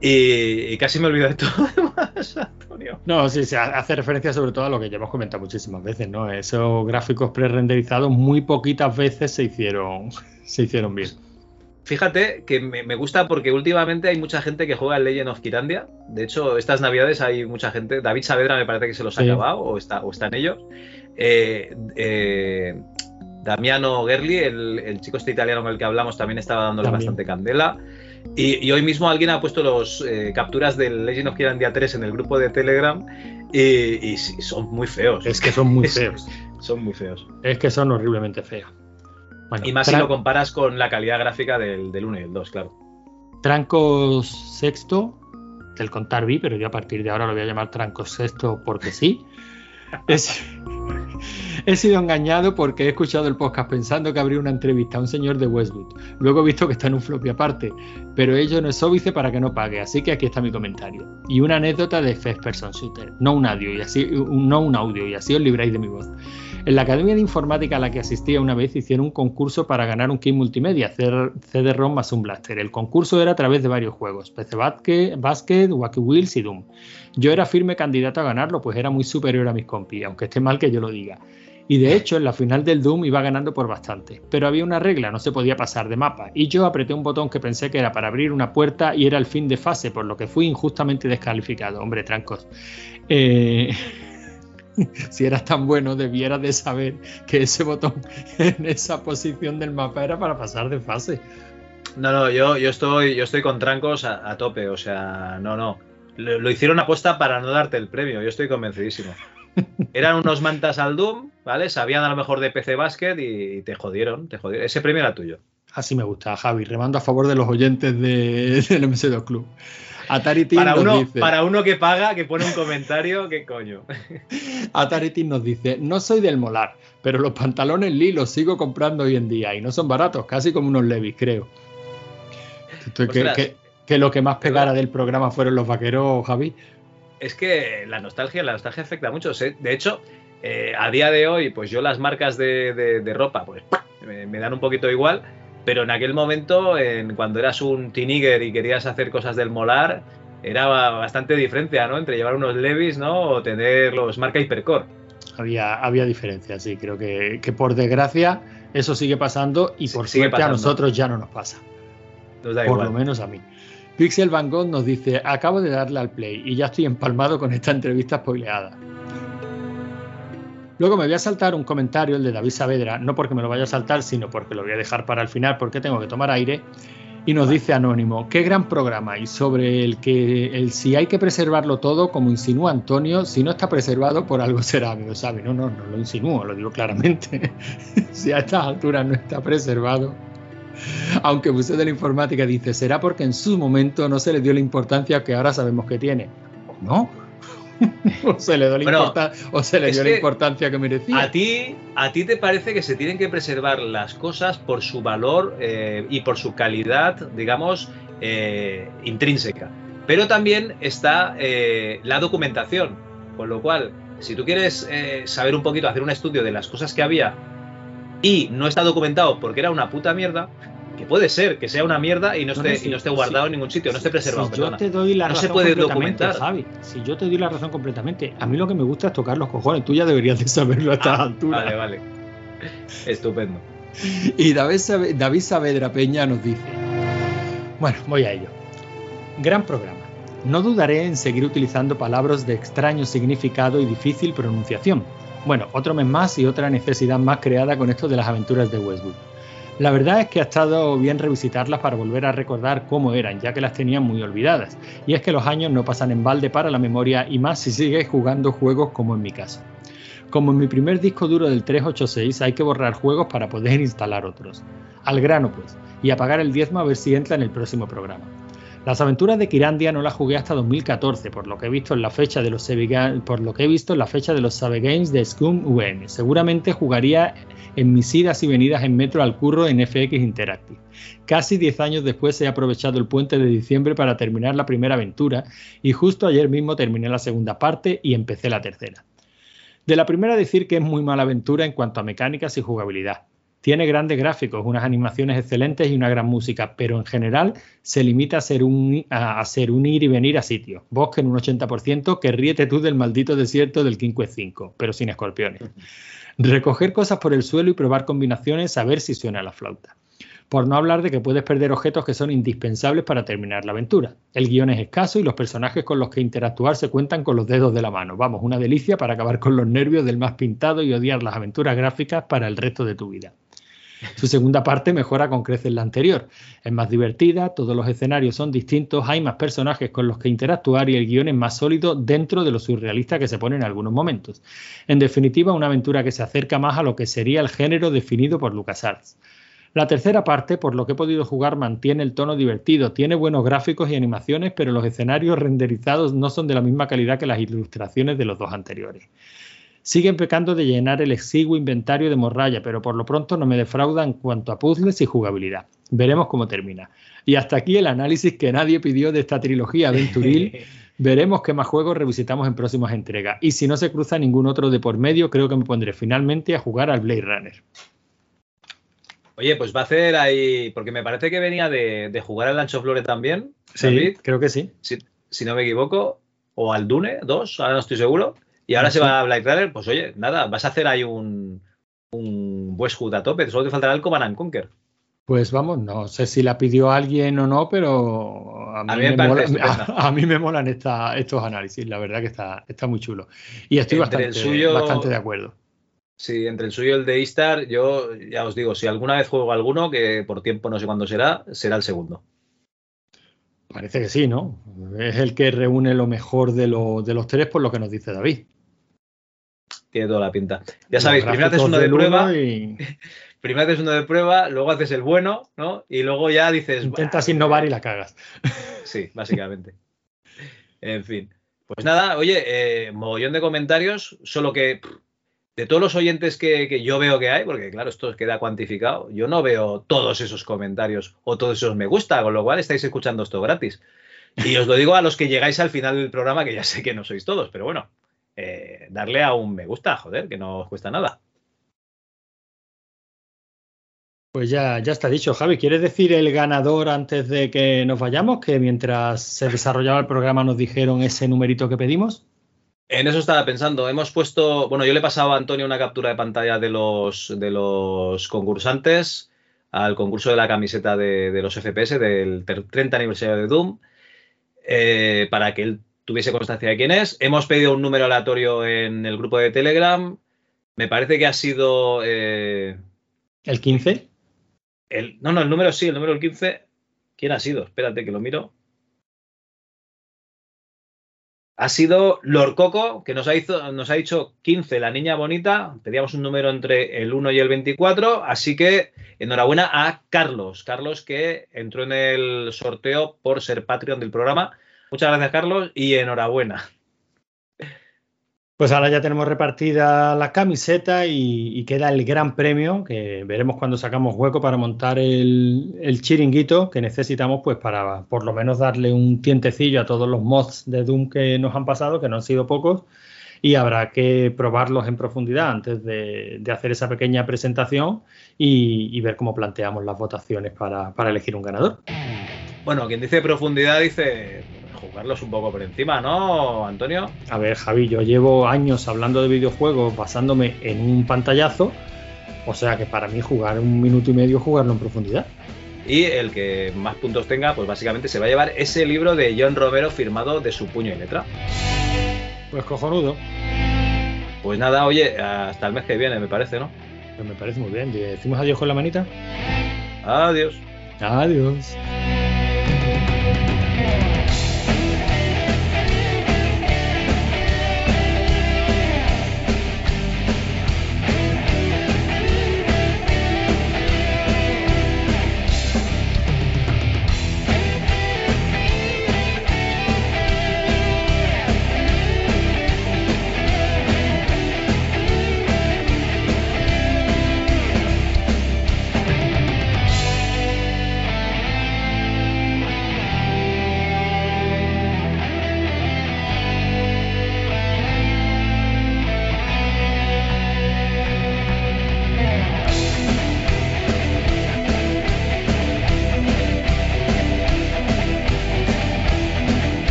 Y, y casi me olvido de todo demás, Antonio. No, sí, se hace referencia sobre todo a lo que ya hemos comentado muchísimas veces, ¿no? Esos gráficos pre-renderizados muy poquitas veces se hicieron, se hicieron bien. Fíjate que me, gusta porque últimamente hay mucha gente que juega Legend of Kirandia. De hecho, estas navidades hay mucha gente. David Saavedra me parece que se los ha acabado o está, o está en ellos. Eh, eh, Damiano Gerli, el, chico este italiano con el que hablamos, también estaba dándole bastante candela. Y, hoy mismo alguien ha puesto las eh, capturas del Legend of Kirandia 3 en el grupo de Telegram y, son muy feos. Es que son muy feos. son muy feos. Es que son horriblemente feos y más si lo comparas con la calidad gráfica del, del 1 y el 2, claro. Trancos sexto, del contar vi, pero yo a partir de ahora lo voy a llamar Trancos sexto porque sí. es, He sido engañado porque he escuchado el podcast pensando que habría una entrevista a un señor de Westwood. Luego he visto que está en un floppy aparte, pero ello no es óbice para que no pague, así que aquí está mi comentario. Y una anécdota de First Shooter, no un audio y así, no un audio, y así os libráis de mi voz. En la Academia de Informática a la que asistía una vez hicieron un concurso para ganar un kit multimedia, CD-ROM más un blaster. El concurso era a través de varios juegos, PC Basket, Wacky Wheels y Doom. Yo era firme candidato a ganarlo, pues era muy superior a mis compis, aunque esté mal que yo lo diga. Y de hecho, en la final del Doom iba ganando por bastante. Pero había una regla, no se podía pasar de mapa. Y yo apreté un botón que pensé que era para abrir una puerta y era el fin de fase, por lo que fui injustamente descalificado. Hombre, trancos. Eh, si eras tan bueno, debieras de saber que ese botón en esa posición del mapa era para pasar de fase. No, no, yo, yo, estoy, yo estoy con trancos a, tope. O sea, no, no. Lo, lo hicieron apuesta para no darte el premio. Yo estoy convencidísimo. Eran unos mantas al Doom, ¿vale? Sabían a lo mejor de PC Basket y te jodieron, te jodieron. Ese premio era tuyo. Así me gusta, Javi. Remando a favor de los oyentes de, del MS2 Club. Atari Team para, nos uno, dice, para uno que paga, que pone un comentario, ¿qué coño? Atari Team nos dice: No soy del molar, pero los pantalones Lee los sigo comprando hoy en día y no son baratos, casi como unos Levis, creo. que, que, lo que más pegara del programa fueron los vaqueros, Javi es que la nostalgia, la nostalgia afecta mucho. De hecho, eh, a día de hoy, pues yo las marcas de, ropa, pues me, dan un poquito igual. Pero en aquel momento, en, cuando eras un teenager y querías hacer cosas del molar, era bastante diferencia, ¿no? Entre llevar unos Levis, ¿no? O tener los marca Hypercore. Había, había diferencia, sí. Creo que, por desgracia eso sigue pasando y por suerte a nosotros ya no nos pasa. por lo menos a mí. Pixel Van Gogh nos dice, acabo de darle al play y ya estoy empalmado con esta entrevista spoileada. Luego me voy a saltar un comentario, el de David Saavedra, no porque me lo vaya a saltar, sino porque lo voy a dejar para el final porque tengo que tomar aire. Y nos dice Anónimo, qué gran programa y sobre el que el si hay que preservarlo todo, como insinúa Antonio, si no está preservado por algo será, lo sabe. No, no, no lo insinúo, lo digo claramente. si a estas alturas no está preservado, aunque Museo de la Informática dice, será porque en su momento no se le dio la importancia que ahora sabemos que tiene. ¿O no? o se le, dio la, importancia que merecía. A ti, a ti te parece que se tienen que preservar las cosas por su valor eh, y por su calidad, digamos, eh, intrínseca. Pero también está eh, la documentación, con lo cual, si tú quieres saber un poquito, hacer un estudio de las cosas que había y no está documentado porque era una puta mierda, que puede ser que sea una mierda y no esté, no esté guardado en ningún sitio, no esté preservado. Si yo te doy la no razón se puede documentar. si yo te doy la razón completamente, a mí lo que me gusta es tocar los cojones, tú ya deberías de saberlo a esta ah, altura. Vale, vale. Estupendo. Y David, David Saavedra Peña nos dice, bueno, voy a ello. Gran programa. No dudaré en seguir utilizando palabras de extraño significado y difícil pronunciación. Bueno, otro mes más y otra necesidad más creada con esto de las aventuras de Westwood. La verdad es que ha estado bien revisitarlas para volver a recordar cómo eran, ya que las tenía muy olvidadas. Y es que los años no pasan en balde para la memoria y más si sigues jugando juegos como en mi caso. Como en mi primer disco duro del 386 hay que borrar juegos para poder instalar otros. Al grano pues, y apagar el diezmo a ver si entra en el próximo programa. Las aventuras de Kirandia no las jugué hasta 2014, por lo que he visto en la fecha de los por lo que he visto la fecha de los Save Games de Scum UN. Seguramente jugaría en mis idas y venidas en metro al curro en FX Interactive. Casi 10 años después he aprovechado el puente de diciembre para terminar la primera aventura y justo ayer mismo terminé la segunda parte y empecé la tercera. De la primera decir que es muy mala aventura en cuanto a mecánicas y jugabilidad. Tiene grandes gráficos, unas animaciones excelentes y una gran música, pero en general se limita a ser un, ir y venir a sitio. Bosque en un 80%, que ríete tú del maldito desierto del King 5, pero sin escorpiones. Recoger cosas por el suelo y probar combinaciones a ver si suena la flauta. Por no hablar de que puedes perder objetos que son indispensables para terminar la aventura. El guion es escaso y los personajes con los que interactuar se cuentan con los dedos de la mano. Vamos, una delicia para acabar con los nervios del más pintado y odiar las aventuras gráficas para el resto de tu vida. Su segunda parte mejora con creces la anterior. Es más divertida, todos los escenarios son distintos, hay más personajes con los que interactuar y el guion es más sólido dentro de lo surrealista que se pone en algunos momentos. En definitiva, una aventura que se acerca más a lo que sería el género definido por LucasArts. La tercera parte, por lo que he podido jugar, mantiene el tono divertido, tiene buenos gráficos y animaciones, pero los escenarios renderizados no son de la misma calidad que las ilustraciones de los dos anteriores. Siguen pecando de llenar el exiguo inventario de morralla, pero por lo pronto no me defrauda en cuanto a puzzles y jugabilidad. Veremos cómo termina. Y hasta aquí el análisis que nadie pidió de esta trilogía aventuril. Veremos qué más juegos revisitamos en próximas entregas. Y si no se cruza ningún otro de por medio, creo que me pondré finalmente a jugar al Blade Runner. Oye, pues va a hacer ahí, porque me parece que venía de, jugar al Lancho Flore también. Sí, creo que sí. Si, no me equivoco, o al Dune 2, ahora no estoy seguro. Y ahora se va a Black Runner, pues oye, nada, vas a hacer ahí un, un Westwood a tope, solo te faltará el Command Conquer. Pues vamos, no sé si la pidió alguien o no, pero a mí, me, molan estos análisis, la verdad que está, está muy chulo. Y estoy bastante, bastante de acuerdo. Sí, entre el suyo y el de Istar, yo ya os digo, si alguna vez juego alguno, que por tiempo no sé cuándo será, será el segundo. Parece que sí, ¿no? Es el que reúne lo mejor de, de los tres, por lo que nos dice David. Tiene toda la pinta. Ya sabéis, primero haces uno de prueba. Y... primero haces uno de prueba, luego haces el bueno, ¿no? Y luego ya dices. Intentas innovar y la cagas. Sí, básicamente. en fin. Pues nada, oye, eh, mogollón de comentarios, solo que de todos los oyentes que, yo veo que hay, porque claro, esto queda cuantificado, yo no veo todos esos comentarios o todos esos me gusta, con lo cual estáis escuchando esto gratis. Y os lo digo a los que llegáis al final del programa, que ya sé que no sois todos, pero bueno, eh, darle a un me gusta, joder, que no os cuesta nada. Pues ya, ya está dicho, Javi. ¿Quieres decir el ganador antes de que nos vayamos? Que mientras se desarrollaba el programa nos dijeron ese numerito que pedimos. En eso estaba pensando. Hemos puesto, bueno, yo le he pasado a Antonio una captura de pantalla de los, de los concursantes al concurso de la camiseta de, los FPS del 30 aniversario de Doom eh, para que él tuviese constancia de quién es. Hemos pedido un número aleatorio en el grupo de Telegram. Me parece que ha sido... Eh, ¿El 15? El, no, no, el número sí, el número 15. ¿Quién ha sido? Espérate que lo miro ha sido Lord Coco, que nos ha, hizo, nos ha dicho 15, la niña bonita. Pedíamos un número entre el 1 y el 24. Así que enhorabuena a Carlos. Carlos que entró en el sorteo por ser Patreon del programa. Muchas gracias, Carlos, y enhorabuena. Pues ahora ya tenemos repartida la camiseta y, queda el gran premio, que veremos cuando sacamos hueco para montar el, chiringuito que necesitamos, pues para por lo menos darle un tientecillo a todos los mods de Doom que nos han pasado, que no han sido pocos, y habrá que probarlos en profundidad antes de, hacer esa pequeña presentación y, ver cómo planteamos las votaciones para, para elegir un ganador. Bueno, quien dice profundidad dice jugarlos un poco por encima, ¿no, Antonio? A ver, Javi, yo llevo años hablando de videojuegos basándome en un pantallazo, o sea que para mí jugar un minuto y medio, jugarlo en profundidad. Y el que más puntos tenga, pues básicamente se va a llevar ese libro de John Romero firmado de su puño y letra. Pues cojonudo. Pues nada, oye, hasta el mes que viene, me parece, ¿no? Pues me parece muy bien. ¿Decimos adiós con la manita? Adiós. Adiós.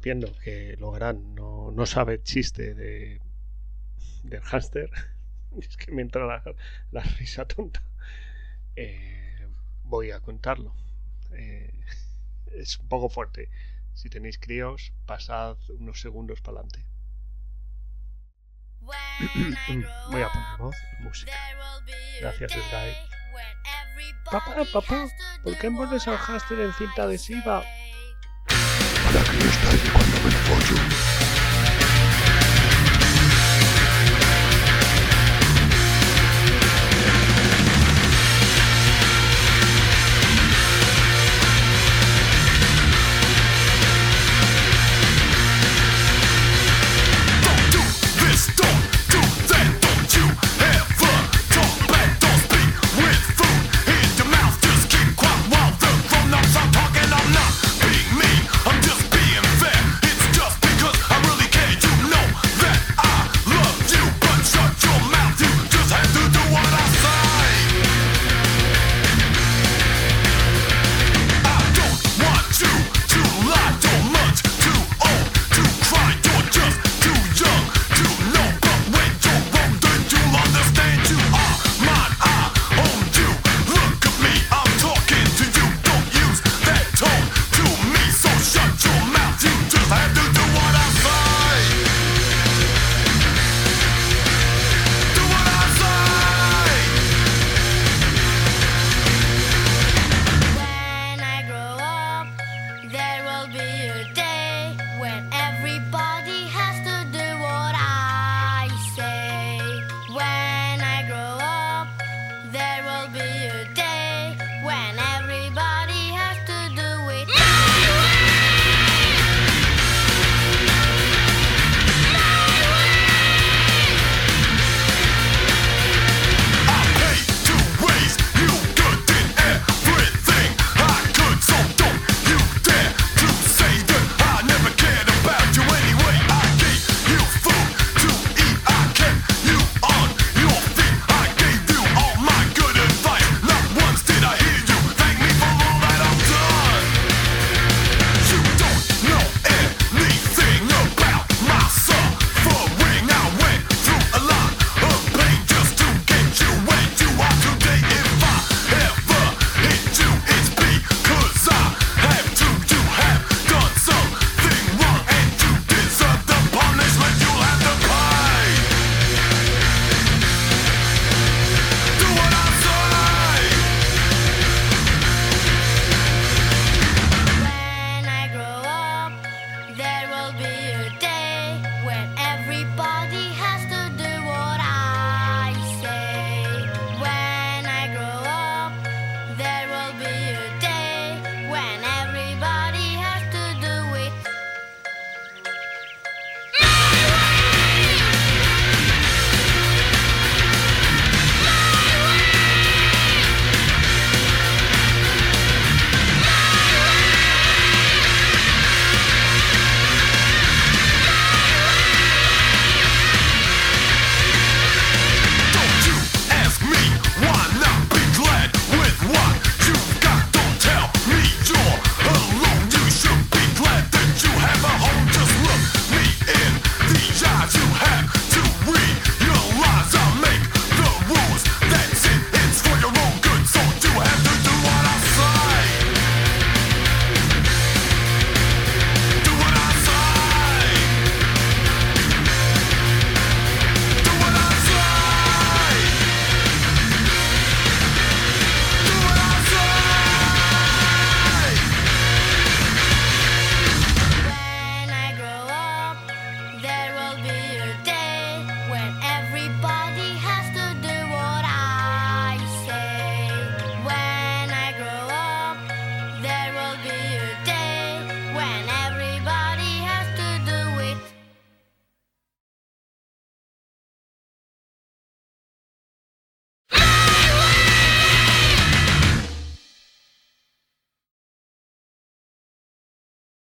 Viendo que Logarán no, no sabe el chiste de, del hámster, es que me entra la, la risa tonta, eh, voy a contarlo. Eh, es un poco fuerte. Si tenéis críos, pasad unos segundos para adelante. Voy a poner voz y música. Gracias, Sky. Papá, papá, ¿por qué envuelves al hámster en cinta adhesiva? Para que no estalle cuando me follo.